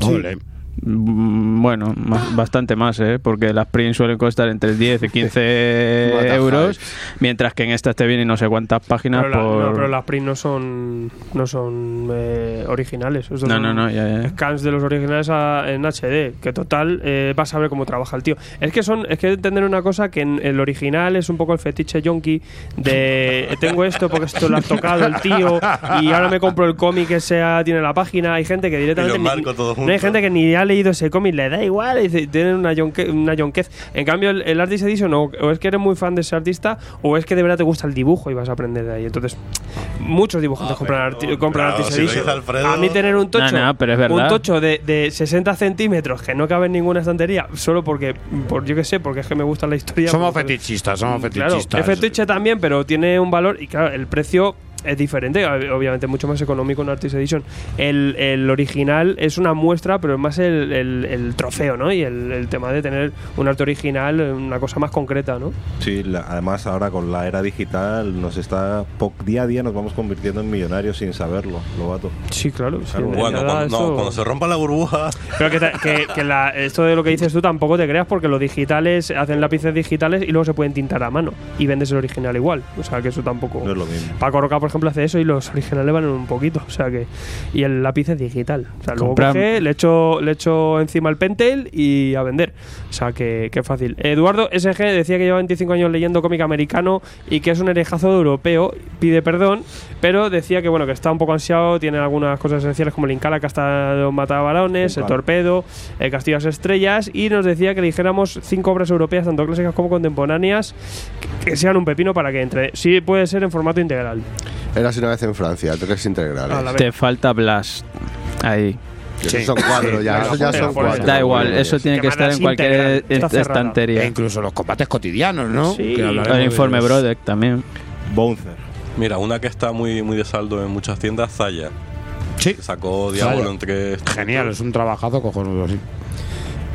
Mm, Bueno, más- bastante más, ¿eh? porque las prints suelen costar entre 10 y 15 [laughs] What the euros, mientras que en estas te vienen no sé cuántas páginas pero, la- no, pero las prints no son no son eh, originales. Estos No, son no, no, ya, ya. Scans de los originales a- en HD, que total eh, vas a ver cómo trabaja el tío. Es que son es que entender una cosa que en el original es un poco el fetiche yonki de tengo esto porque esto lo has tocado el tío y ahora me compro el cómic que sea tiene la página. Hay gente que directamente Y los marco todos no hay gente que ni ha leído ese cómic, le da igual, y dice, tienen una, yonque- una yonquez. En cambio, el, el Artist Edition, o, o es que eres muy fan de ese artista, o es que de verdad te gusta el dibujo y vas a aprender de ahí. Entonces, muchos dibujantes compran, arti- compran claro, Artist si Edition. Alfredo- A mí tener un tocho, No, no, pero es verdad. un tocho de, de 60 centímetros que no cabe en ninguna estantería, solo porque, por yo qué sé, porque es que me gusta la historia. Somos fetichistas, somos Claro, fetichistas. es fetiche también, pero tiene un valor y claro, el precio es diferente, ob- obviamente mucho más económico en Artist Edition. El, el original es una muestra, pero es más el, el- el trofeo, ¿no? Y el, el tema de tener un arte original, una cosa más concreta, ¿no? Sí, la- además ahora con la era digital nos está día a día nos vamos convirtiendo en millonarios sin saberlo, Lobato. Sí, claro. sí, en Bueno, cuando, no, cuando se rompa la burbuja. Pero que, que- que la- esto de lo que dices tú tampoco te creas porque los digitales hacen lápices digitales y luego se pueden tintar a mano y vendes el original igual. O sea que eso tampoco. No es lo mismo. Paco Roca, por ejemplo, hace eso y los originales valen un poquito. O sea que. Y el lápiz es digital. O sea, luego coge, le echo, le echo encima el pentel y a vender. O sea que, que fácil. Eduardo SG decía que lleva 25 años leyendo cómic americano y que es un herejazo europeo. Pide perdón, pero decía que bueno, que está un poco ansiado, tiene algunas cosas esenciales como el Incala que hasta mataba balones, el torpedo, el Castillo de las Estrellas, y nos decía que dijéramos cinco obras europeas, tanto clásicas como contemporáneas, que, sean un pepino para que entre. Sí, puede ser en formato integral. Eras una vez en Francia, tres integrales. A. Te falta Blast. Ahí. Esos son cuatro ya, esos ya son cuatro. Da igual, eso tiene que Que estar en cualquier estantería. E incluso los combates cotidianos, ¿no? Sí. Que El informe. Brodeck también. Bouncer. Mira, una que está muy, muy de saldo en muchas tiendas, Zaya. Sí. Que Sacó Diablo Zaya. entre. Genial, es un trabajazo cojonudo, sí.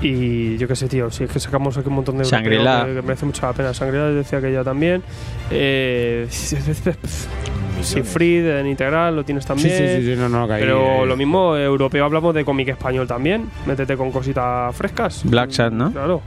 Y yo qué sé, tío, si es que sacamos aquí un montón de Shangri-La. europeo que, que merece mucho la pena. Shangri-La decía que ya también. Eh, Siegfried en integral lo tienes también. Sí, sí, sí, sí, no, no, ahí, Pero eh, lo mismo, europeo hablamos de cómic español también. Métete con cositas frescas. Black Sat, ¿no? Claro.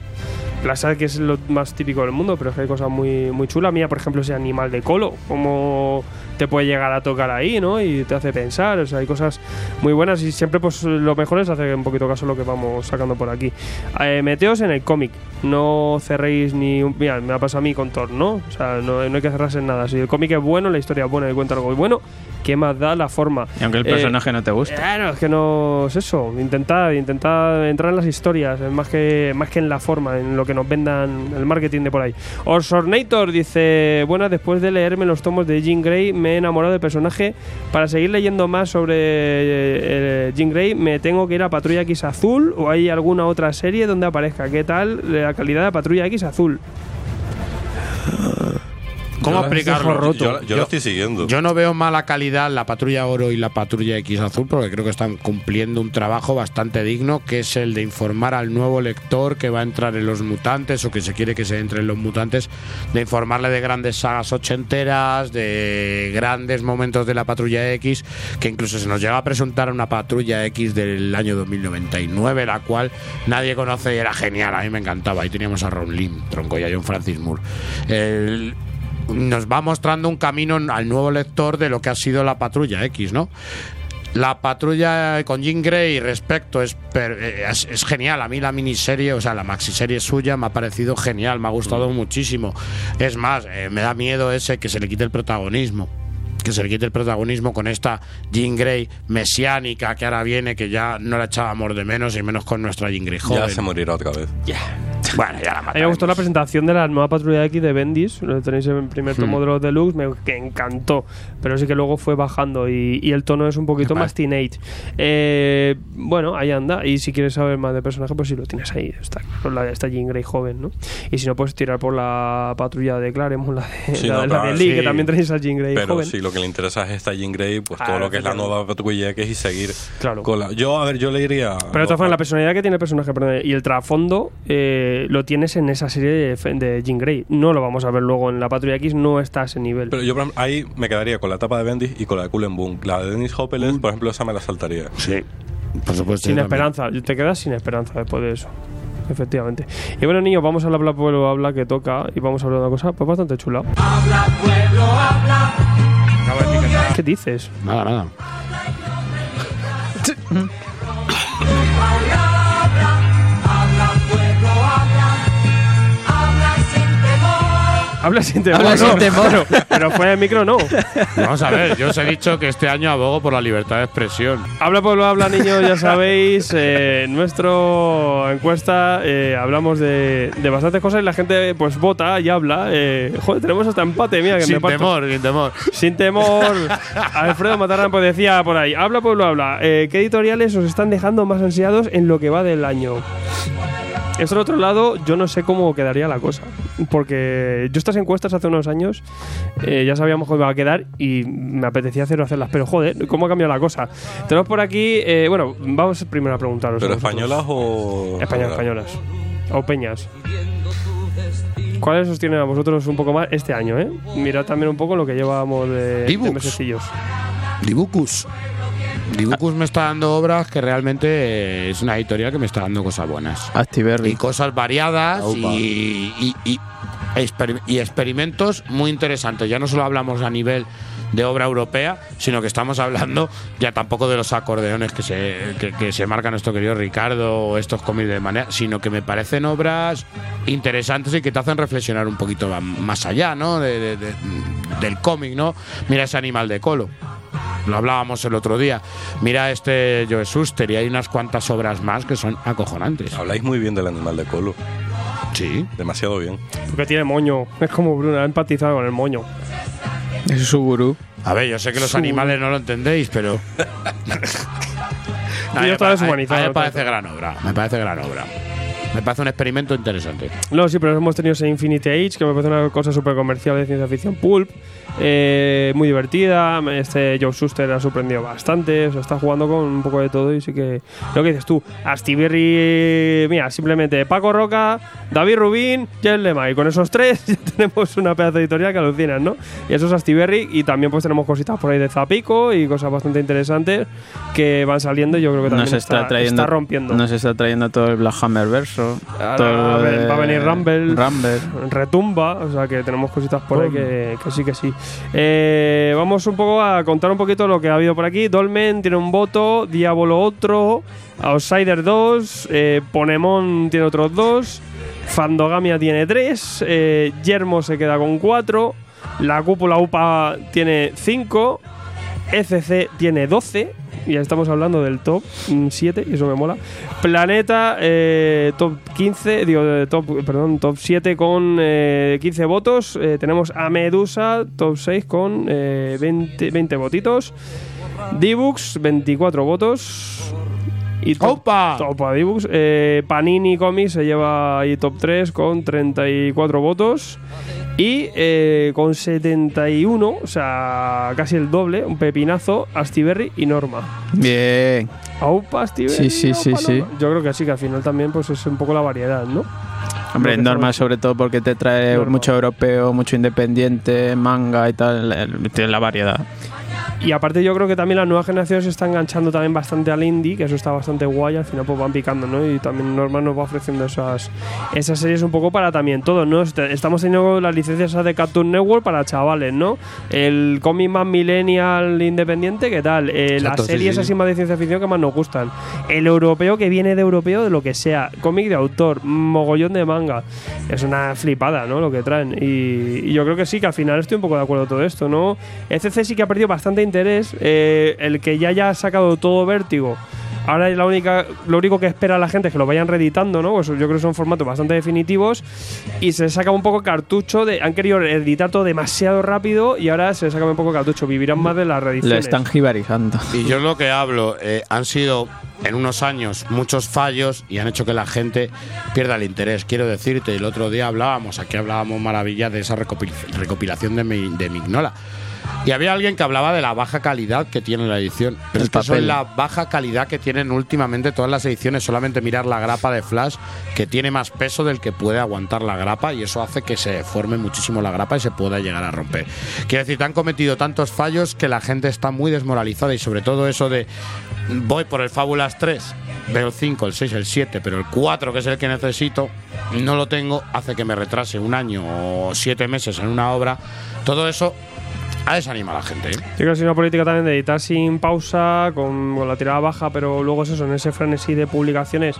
Sat, que es lo más típico del mundo, pero es que hay cosas muy, muy chulas. Mía, por ejemplo, ese animal de colo, cómo te puede llegar a tocar ahí, ¿no? Y te hace pensar. O sea, hay cosas muy buenas y siempre, pues, lo mejor es hacer un poquito caso a lo que vamos sacando por aquí. Eh, meteos en el cómic. No cerréis ni un. Mira, me ha pasado a mí con Thor, ¿no? O sea, no, no hay que cerrarse en nada. Si el cómic es bueno, la historia es buena y cuenta algo bueno, ¿qué más da la forma? Y aunque el Eh, personaje no te guste. Claro, es que no es eso. Intentar, intentar entrar en las historias, es más que, más que en la forma, en lo que nos vendan el marketing de por ahí. Orsornator dice: Buenas, después de leerme los tomos de Jean Grey, me he enamorado del personaje. Para seguir leyendo más sobre eh, Jean Grey, me tengo que ir a Patrulla X Azul o hay alguna otra serie donde aparezca. ¿Qué tal la calidad de Patrulla X Azul? ¿Cómo explicarlo? Yo, yo lo estoy siguiendo. Yo no veo mala calidad la patrulla oro y la patrulla X azul porque creo que están cumpliendo un trabajo bastante digno que es el de informar al nuevo lector que va a entrar en los mutantes o que se quiere que se entre en los mutantes, de informarle de grandes sagas ochenteras, de grandes momentos de la patrulla X, que incluso se nos llega a presentar una patrulla X del año 2099, la cual nadie conoce y era genial, a mí me encantaba. Ahí teníamos a Ron Lim, tronco y a John Francis Moore. El- nos va mostrando un camino al nuevo lector de lo que ha sido la patrulla X, ¿no? La patrulla con Jean Grey respecto es, eh, es, es genial. A mí la miniserie, o sea, la maxiserie suya me ha parecido genial, me ha gustado muchísimo. Es más, eh, me da miedo ese que se le quite el protagonismo. Que se le quite el protagonismo con esta Jean Grey mesiánica que ahora viene, que ya no la echábamos de menos y menos con nuestra Jean Grey joven. Ya se morirá otra vez. Bueno, ya la mí me gustó la presentación de la nueva patrulla X de Bendis, lo tenéis en el primer tomo Hmm. de los deluxe, me que encantó, pero sí que luego fue bajando y, y el tono es un poquito más teenage. Eh, bueno, ahí anda, y si quieres saber más de personaje, pues sí lo tienes ahí, está la de esta Jean Grey joven, ¿no? Y si no, puedes tirar por la patrulla de Claremont, la de, Sí, la, no, de- la claro, de Lee, sí. que también tenéis a Jean Grey Pero joven. si lo que le interesa es esta Jean Grey, pues todo lo que es la nueva patrulla que es y seguir Claro. con la. Yo, a ver, yo le iría. Pero de todas formas, la personalidad que tiene el personaje perdón, y el trasfondo eh, lo tienes en esa serie de, de Jean Grey. No lo vamos a ver luego en la Patrulla X, no está a ese nivel. Pero yo por ejemplo, ahí me quedaría con la etapa de Bendis y con la de Cullen Boom. La de Dennis Hopeless, por ejemplo, esa me la saltaría. Sí, por supuesto. sin también. esperanza, te quedas sin esperanza después de eso. Efectivamente. Y bueno, niños, vamos a hablar pueblo habla que toca y vamos a hablar de una cosa pues bastante chula. ¿Qué dices? Nada, nada. Habla sin temor. Habla sin ¿no? temor. Pero, pero fuera de micro no. Vamos a ver, yo os he dicho que este año abogo por la libertad de expresión. Habla pueblo habla niños, ya sabéis, eh, en nuestra encuesta eh, hablamos de, de bastantes cosas y la gente pues vota y habla. Eh, joder, tenemos hasta empate, mira que Sin me parto. temor, sin temor. Sin temor. Alfredo Matarran pues decía por ahí, habla pueblo habla, eh, ¿qué editoriales os están dejando más ansiados en lo que va del año? Esto, por otro lado, yo no sé cómo quedaría la cosa. Porque yo estas encuestas hace unos años eh, ya sabíamos cómo iba a quedar y me apetecía hacer hacerlas. Pero joder, ¿cómo ha cambiado la cosa? Tenemos por aquí, eh, bueno, vamos primero a preguntaros. ¿Pero a españolas o.? Españolas, españolas. O peñas. ¿Cuáles os tienen a vosotros un poco más este año, eh? Mirad también un poco lo que llevábamos de, de mesecillos. Dibucus. Dibucus me está dando obras que realmente eh, es una editorial que me está dando cosas buenas. Activerri. Y cosas variadas y, y- y- exper- y experimentos muy interesantes. Ya no solo hablamos a nivel de obra europea, sino que estamos hablando ya tampoco de los acordeones que se, que, que se marca nuestro querido Ricardo o estos cómics de manera, sino que me parecen obras interesantes y que te hacen reflexionar un poquito más allá, ¿no? De- de- de- del cómic, ¿no? Mira ese animal de colo. Lo hablábamos el otro día. Mira este Joe Suster y hay unas cuantas obras más que son acojonantes. Habláis muy bien del animal de Colo. Sí. Demasiado bien. Porque tiene moño. Es como Bruno, ha empatizado con el moño. Es su gurú. A ver, yo sé que los Su- animales no lo entendéis, pero. [laughs] Mí me me parece gran obra. Me parece gran obra. Me parece un experimento interesante. No, sí, pero hemos tenido ese Infinity Age, que me parece una cosa súper comercial de ciencia ficción pulp. eh, muy divertida. Este Joe Shuster ha sorprendido bastante. O sea, está jugando con un poco de todo y sí que. Lo que dices tú, Astiberri. Mira, simplemente Paco Roca, David Rubín, Jen Lema. Y con esos tres [laughs] ya tenemos una pedazo editorial que alucinan, ¿no? Y eso es Astiberri. Y también pues tenemos cositas por ahí de Zapico y cosas bastante interesantes que van saliendo. y Yo creo que también Nos está, trayendo, está rompiendo. Nos está trayendo todo el Black Hammer verso. Ahora todo va, a lo ven- de va a venir Rumble, Rumble. Retumba, o sea que tenemos cositas por ahí que, que sí, que sí. Eh, vamos un poco a contar un poquito lo que ha habido por aquí. Dolmen tiene un voto, Diablo otro, Outsider 2, eh, Ponemon tiene otros dos, Fandogamia tiene tres, eh, Yermo se queda con cuatro, la Cúpula UPA tiene cinco, ECC tiene 12, y ya estamos hablando del top 7, y eso me mola. Planeta, eh, top 15, digo, de top, perdón, top 7 con eh, 15 votos. Eh, tenemos a Medusa, top 6 con eh, 20, 20 votitos. Dibux, 24 votos. Y top, Opa Dibux. Eh, Panini Comics se lleva ahí top 3 con 34 votos. Y eh, con 71, o sea, casi el doble, un pepinazo, Astiberri y Norma. Bien. Aupa, Astiberri. Sí, sí, sí, sí. Norma. Yo creo que sí, que al final también pues es un poco la variedad, ¿no? Hombre, somos- sobre todo porque te trae Normal. mucho europeo, mucho independiente, manga y tal. el- Tiene la variedad. Y aparte yo creo que también las nuevas generaciones se están enganchando también bastante al indie, que eso está bastante guay, al final pues van picando, ¿no? Y también Norman nos va ofreciendo esas, esas series un poco para también todos, ¿no? Este- Estamos teniendo las licencias de Cartoon Network para chavales, ¿no? El cómic más millennial independiente, ¿qué tal? Eh, Exacto, las sí, series sí. así más de ciencia ficción que más nos gustan. El europeo que viene de europeo de lo que sea. Cómic de autor, mogollón de manga. Es una flipada, ¿no? Lo que traen. Y, y yo creo que sí, que al final estoy un poco de acuerdo con todo esto, ¿no? ECC sí que ha perdido bastante interés. Eh, el que ya haya sacado todo vértigo. Ahora la única, lo único que espera la gente es que lo vayan reeditando, ¿no? Pues yo creo que son formatos bastante definitivos y se saca un poco cartucho de... Han querido editar todo demasiado rápido y ahora se saca un poco cartucho. Vivirán más de las reediciones. están jibarizando. Y yo lo que hablo, eh, han sido en unos años muchos fallos y han hecho que la gente pierda el interés. Quiero decirte, el otro día hablábamos, aquí hablábamos maravillas de esa recopil- recopilación de, mi- de Mignola. Y había alguien que hablaba de la baja calidad que tiene la edición. Pero El es que eso es la baja calidad que tienen últimamente todas las ediciones. Solamente mirar la grapa de Flash, que tiene más peso del que puede aguantar la grapa, y eso hace que se forme muchísimo la grapa y se pueda llegar a romper. Quiero decir, han cometido tantos fallos que la gente está muy desmoralizada y sobre todo eso de voy por el Fábulas 3, veo el 5, el 6, el 7, pero el 4, que es el que necesito, no lo tengo, hace que me retrase un año o siete meses en una obra. Todo eso ha desanimado a la gente. ¿eh? Yo creo que es una política también de editar sin pausa, con, con la tirada baja, pero luego es eso, en ese frenesí de publicaciones,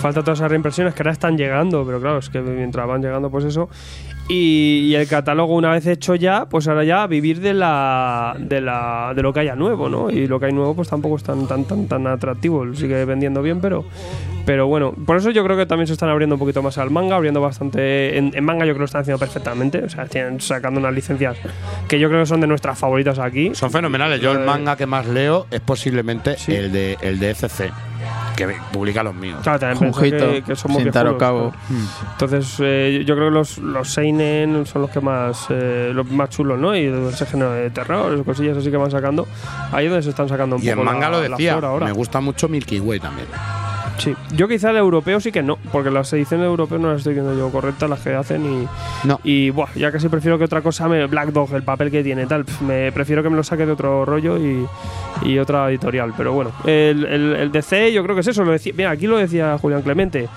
falta todas esas reimpresiones que ahora están llegando, pero claro, es que mientras van llegando, pues eso. Y, y el catálogo, una vez hecho ya, pues ahora ya vivir de la, de la de lo que haya nuevo, ¿no? Y lo que hay nuevo, pues tampoco es tan, tan, tan, tan atractivo. Sigue vendiendo bien, pero, pero bueno, por eso yo creo que también se están abriendo un poquito más al manga, abriendo bastante. En, en manga yo creo que lo están haciendo perfectamente, o sea, tienen sacando unas licencias que yo creo que son de nuestras favoritas aquí. Son fenomenales. Yo el Eh, manga que más leo es posiblemente el de el de ECC, que publica los míos. Claro, también que, que somos viejunos, Kago. claro. Entonces, eh, yo creo que los, los Seinen son los que más eh, los más chulos, ¿no? Y ese género de terror, cosillas así que van sacando. Ahí es donde se están sacando un Y en poco manga la- lo decía, ahora. me gusta mucho Milky Way también. Sí, yo quizá el europeo sí que no, porque las ediciones europeas no las estoy viendo yo correctas, las que hacen y. No. Y buah, ya casi prefiero que otra cosa, me, Black Dog, el papel que tiene, tal, me prefiero que me lo saque de otro rollo y, y otra editorial. Pero bueno, el, el, el DC yo creo que es eso, lo decía, mira, aquí lo decía Julián Clemente.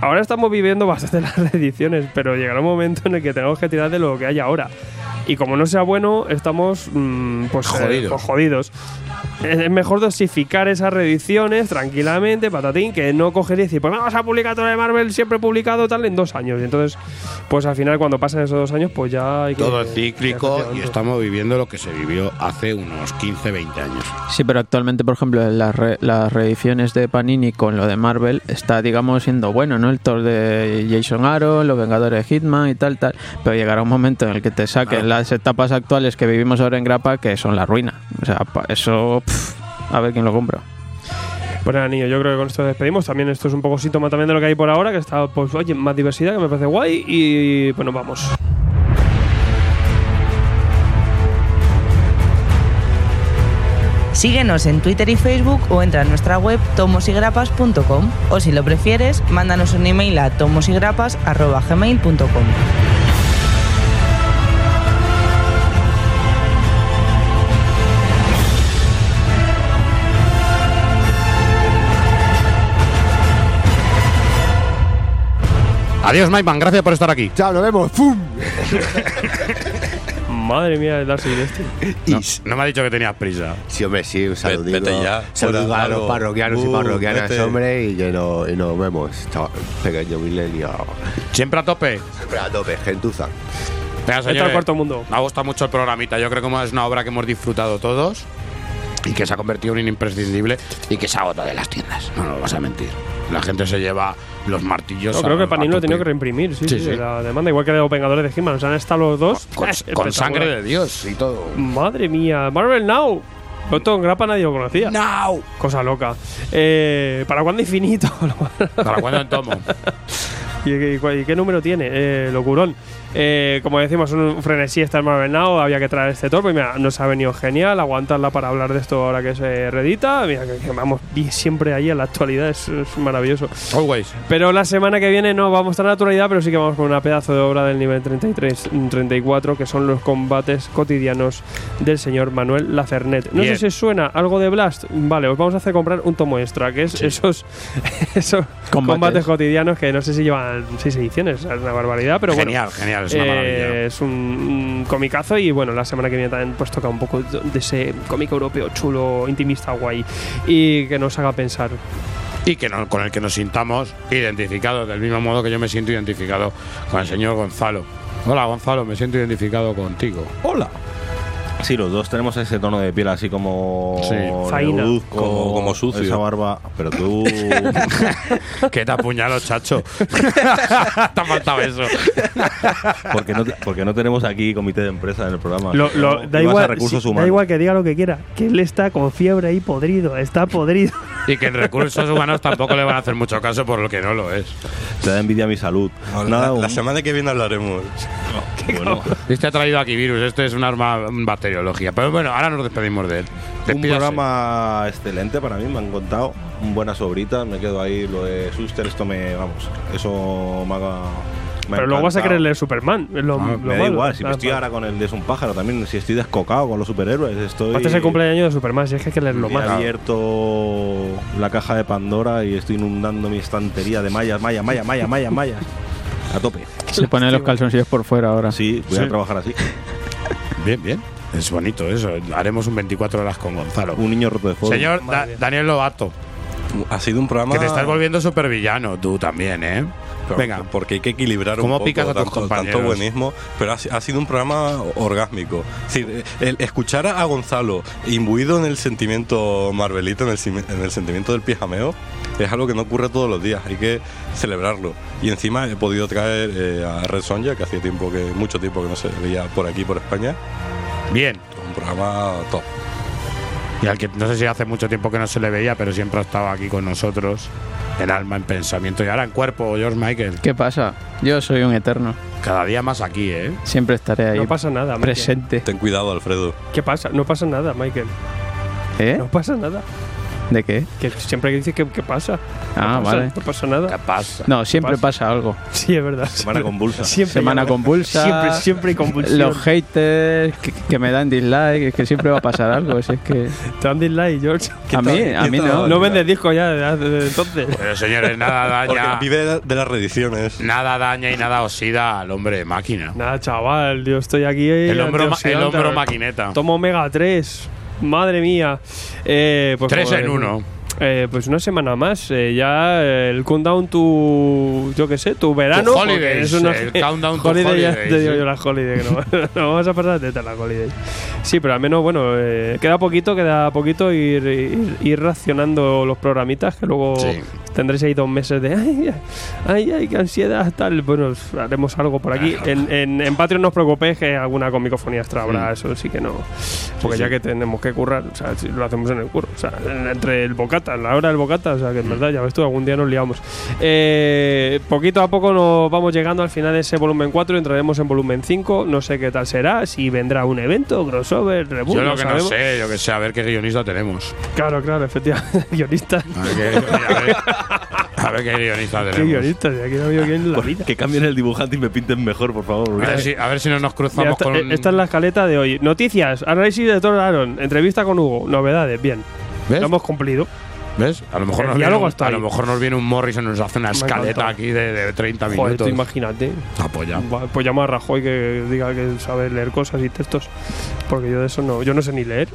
Ahora estamos viviendo bastante [laughs] las reediciones, pero llegará un momento en el que tengamos que tirar de lo que hay ahora. Y como no sea bueno, estamos mm, pues, eh, Jodidos. pues jodidos. Es mejor dosificar esas reediciones tranquilamente, patatín, que no coger y decir, pues vamos a publicar todo de Marvel siempre publicado tal en dos años. Y entonces, pues al final cuando pasen esos dos años, pues ya hay que... Todo es cíclico y estamos viviendo lo que se vivió hace unos 15, 20 años. Sí, pero actualmente, por ejemplo, en las, re- las reediciones de Panini con lo de Marvel está, digamos, siendo bueno, ¿no? El Thor de Jason Aaron, los Vengadores de Hitman y tal, tal. Pero llegará un momento en el que te saquen las etapas actuales que vivimos ahora en Grapa que son la ruina. O sea, eso, pff, a ver quién lo compra. Pues nada, niño, yo creo que con esto despedimos. También esto es un poco síntoma también de lo que hay por ahora, que está, pues, oye, más diversidad, que me parece guay. Y bueno, vamos. Síguenos en Twitter y Facebook o entra en nuestra web tomosigrapas.com o si lo prefieres, mándanos un email a tomosigrapas.gmail.com. Adiós, Maiman, gracias por estar aquí. Chao, nos vemos. ¡Fum! [laughs] Madre mía, el Darcy Gillespie. No, no me ha dicho que tenías prisa. Sí, hombre, sí, un saludito. vete ya, Saludo a los parroquianos y Uh, parroquianas, vete. hombre, y, que no- y nos vemos. Chao, pequeño milenio. Siempre a tope. Siempre a tope, gentuza. Venga, Entra al señores, cuarto mundo. Me ha gustado mucho el programita. Yo creo que es una obra que hemos disfrutado todos y que se ha convertido en un imprescindible y que se agota de las tiendas. No nos vas a mentir. La gente se lleva los martillos. No, creo que Panini lo ha tenido que reimprimir, sí, Sí, sí, sí. la demanda. Igual que de los Vengadores de He-Man. O sea, han estado los dos. Con, con sangre de Dios y todo. Madre mía, Marvel Now. Esto en grapa nadie lo conocía. Now. Cosa loca. Eh, ¿Para cuándo infinito? [laughs] ¿Para cuándo en tomo? ¿Y, qué- y y qué número tiene? Eh, locurón. Eh, como decimos, un frenesí está Marvel Now. Había que traer este torpe. Mira, nos ha venido genial aguantarla para hablar de esto ahora que se redita. Mira, que, que vamos siempre ahí en la actualidad. Es, es maravilloso. Always. Pero la semana que viene no vamos tan a la actualidad, pero sí que vamos con una pedazo de obra del nivel 33-34, que son los combates cotidianos del señor Manuel Lacernet. No Bien. sé si os suena algo de Blast. Vale, os vamos a hacer comprar un tomo extra, que es esos, [laughs] esos combates. Combates. cotidianos que no sé si llevan seis ediciones, es una barbaridad, pero Genial, bueno. genial, es una eh, maravilla. es un, un comicazo y bueno, la semana que viene también pues toca un poco de ese cómic europeo chulo, intimista, guay y que nos haga pensar. y que no- con el que nos sintamos identificados, del mismo modo que yo me siento identificado con el señor Gonzalo. Hola Gonzalo, me siento identificado contigo. Hola. Sí, los dos tenemos ese tono de piel así como Sí. Como- como sucio. Esa barba, pero tú [laughs] que te apuñalo, chacho. [laughs] te ha faltado eso. porque no porque no tenemos aquí comité de empresa en el programa. Lo- lo- da, Y igual, recursos sí, humanos. da igual que diga lo que quiera, que él está con fiebre ahí podrido, está podrido. Y que en recursos humanos tampoco le van a hacer mucho caso por lo que no lo es. Te da envidia mi salud. Ahora, Nada, la, un- la semana que viene hablaremos. [laughs] bueno, Este ha traído aquí virus, este es un arma bacteriología. Pero bueno, ahora nos despedimos de él. un Despídase. programa excelente para mí, me han contado. Buenas sobritas, me quedo ahí. Lo de Suster, esto me. Vamos, eso me haga. Me Pero luego vas a querer leer Superman. lo- Ah, lo me da malo. igual, si me estoy ahora con el de Es un pájaro también, si estoy descocado con los superhéroes, estoy. Este es el cumpleaños de Superman, si es que hay que leerlo He más. abierto la caja de Pandora y estoy inundando mi estantería de mallas, mallas, mallas, mallas, mallas, mallas. A tope. Se ponen los calzoncillos por fuera ahora. Sí, voy Sí. a trabajar así. Bien, bien. Es bonito eso. Haremos un 24 horas con Gonzalo. Un niño roto de fuego. Señor Da- Daniel Lobato, Ha sido un programa. que te estás volviendo supervillano tú también, ¿eh? Pero- Venga. Porque hay que equilibrar ¿Cómo un poco picas a tus tanto, tanto buenismo, pero ha, ha sido un programa orgásmico. Es decir, el escuchar a Gonzalo imbuido en el sentimiento marvelito, en el, en el sentimiento del pijameo, es algo que no ocurre todos los días, hay que celebrarlo. Y encima he podido traer eh, a Red Sonja, que hacía tiempo que, mucho tiempo que no se veía por aquí, por España. Bien. Un programa top. Y al que no sé si hace mucho tiempo que no se le veía, pero siempre ha estado aquí con nosotros, en alma, en pensamiento y ahora en cuerpo, George Michael. ¿Qué pasa? Yo soy un eterno. Cada día más aquí, ¿eh? Siempre estaré ahí No pasa nada, Michael. presente. Ten cuidado, Alfredo. ¿Qué pasa? No pasa nada, Michael. ¿Eh? No pasa nada. ¿De qué? Que siempre que dice que ¿qué pasa? Ah, no pasa, vale. No pasa nada. ¿Qué pasa? No, siempre pasa? pasa algo. Sí, es verdad. Semana convulsa. Siempre Semana convulsa. Siempre, siempre hay convulsión. Los haters que, que me dan dislike, es que siempre va a pasar algo. Si es que Te dan dislike, George. a mí, a mí no. No vendes discos ya desde entonces. Pero señores, nada [laughs] Porque daña. vive de las reediciones. Nada daña y nada oxida al hombre máquina. Nada, chaval, yo estoy aquí. El hombro, el hombro maquineta. Tomo Omega 3. Madre mía. Eh, pues, Tres en uno. Eh, pues una semana más. eh, ya eh, el countdown tu. Yo qué sé, tu verano. Tu holidays, es una- el countdown to holiday, ya holidays, te digo sí. yo la holiday. Que no, [laughs] no vamos a pasar de teta la holiday. Sí, pero al menos, bueno, eh, queda poquito, queda poquito ir, ir, ir racionando los programitas que luego Sí. tendréis ahí dos meses de. Ay, ay, ay, qué ansiedad, tal. Bueno, haremos algo por aquí. En, en, en Patreon no os preocupéis que alguna comicofonía extra habrá, eso sí que no. Porque ya que tenemos que currar, o sea, si lo hacemos en el curro. O sea, en- entre el bocata, la hora del bocata, o sea, que en verdad, ya ves tú, algún día nos liamos. Eh, poquito a poco nos vamos llegando al final de ese volumen 4, entraremos en volumen 5. No sé qué tal será, si vendrá un evento, crossover, reboot. Yo lo que no sabemos. sé, yo que sé, a ver qué guionista tenemos. Claro, claro, efectivamente. [laughs] guionista. A ver qué, a ver, a ver qué guionista ¿Qué tenemos. guionista? Si aquí no ha habido guion en la vida. Que cambien el dibujante y me pinten mejor, por favor. A ver, si, a ver si no nos cruzamos esta, con. eh, esta es la escaleta de hoy. Noticias, análisis de Thor Aaron, entrevista con Hugo, novedades, bien. ¿Ves? Lo hemos cumplido. ¿Ves? A lo mejor El nos viene un, está a lo mejor nos viene un Morris y nos hace una escaleta aquí de, de 30 Joder, tú minutos. imagínate. Apoya. Va, Pues llama a Rajoy que diga que sabe leer cosas y textos. Porque yo de eso no. Yo no sé ni leer.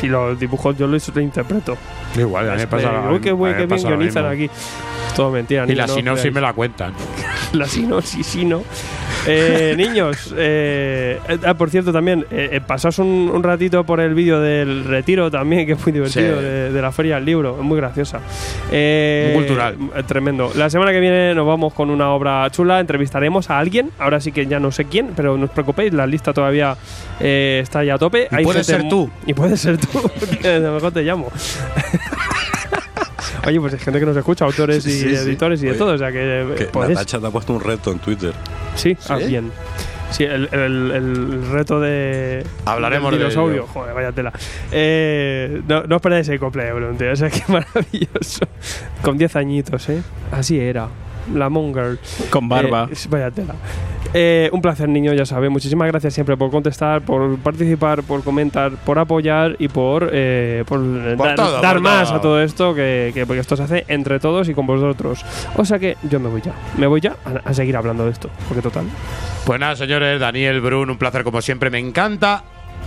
Si los dibujos yo los reinterpreto. Igual, a mí me pasa lo Uy, qué, mí qué bien pasa guionizan aquí. Todo mentira. Y la no sinopsis me la cuentan. [laughs] La sinopsis, sí, ¿no? Eh, niños, eh, eh, ah, por cierto, también, eh, eh, pasaos un, un ratito por el vídeo del retiro también, que es muy divertido, Sí. de, de la Feria del Libro, es muy graciosa. Eh, Muy cultural. Tremendo. La semana que viene nos vamos con una obra chula, entrevistaremos a alguien, ahora sí que ya no sé quién, pero no os preocupéis, la lista todavía está ya a tope. Y puede ser tú. Y puede ser tú, [laughs] a lo mejor te llamo. [laughs] Oye, pues hay gente que nos escucha, autores y Sí, sí. editores y de Oye, todo, o sea que, Que. Natacha te ha puesto un reto en Twitter. Sí, ah, ¿Sí? bien. Sí, el, el- el reto de. Hablaremos del de dinosaurio. ello. Joder, vaya tela. Eh, no, no os perdáis el cumpleaños, Bruno, tío. [laughs] O sea, qué maravilloso. Con 10 añitos, ¿eh? Así era. La Monger. Con barba. Eh, vaya tela. Eh, un placer, niño, ya sabes. Muchísimas gracias siempre por contestar, por participar, por comentar, por apoyar y por, eh, por, eh, Por dar, todo, dar por más todo. a todo esto, que, que- porque esto se hace entre todos y con vosotros. O sea que yo me voy ya. Me voy ya a, a seguir hablando de esto, porque total. Pues nada, señores, Daniel Brun, un placer como siempre. Me encanta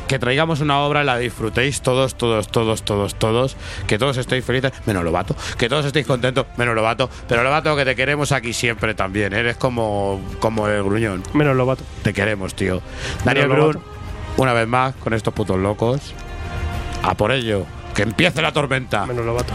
que traigamos una obra la disfrutéis todos, todos, todos, todos, todos. Que todos estéis felices, menos Lobato. Que todos estéis contentos, menos Lobato. Pero Lobato, que te queremos aquí siempre también. Eres como, como el gruñón. Menos Lobato. Te queremos, tío. Daniel Brun, una vez más, con estos putos locos. A por ello. Que empiece la tormenta. Menos Lobato.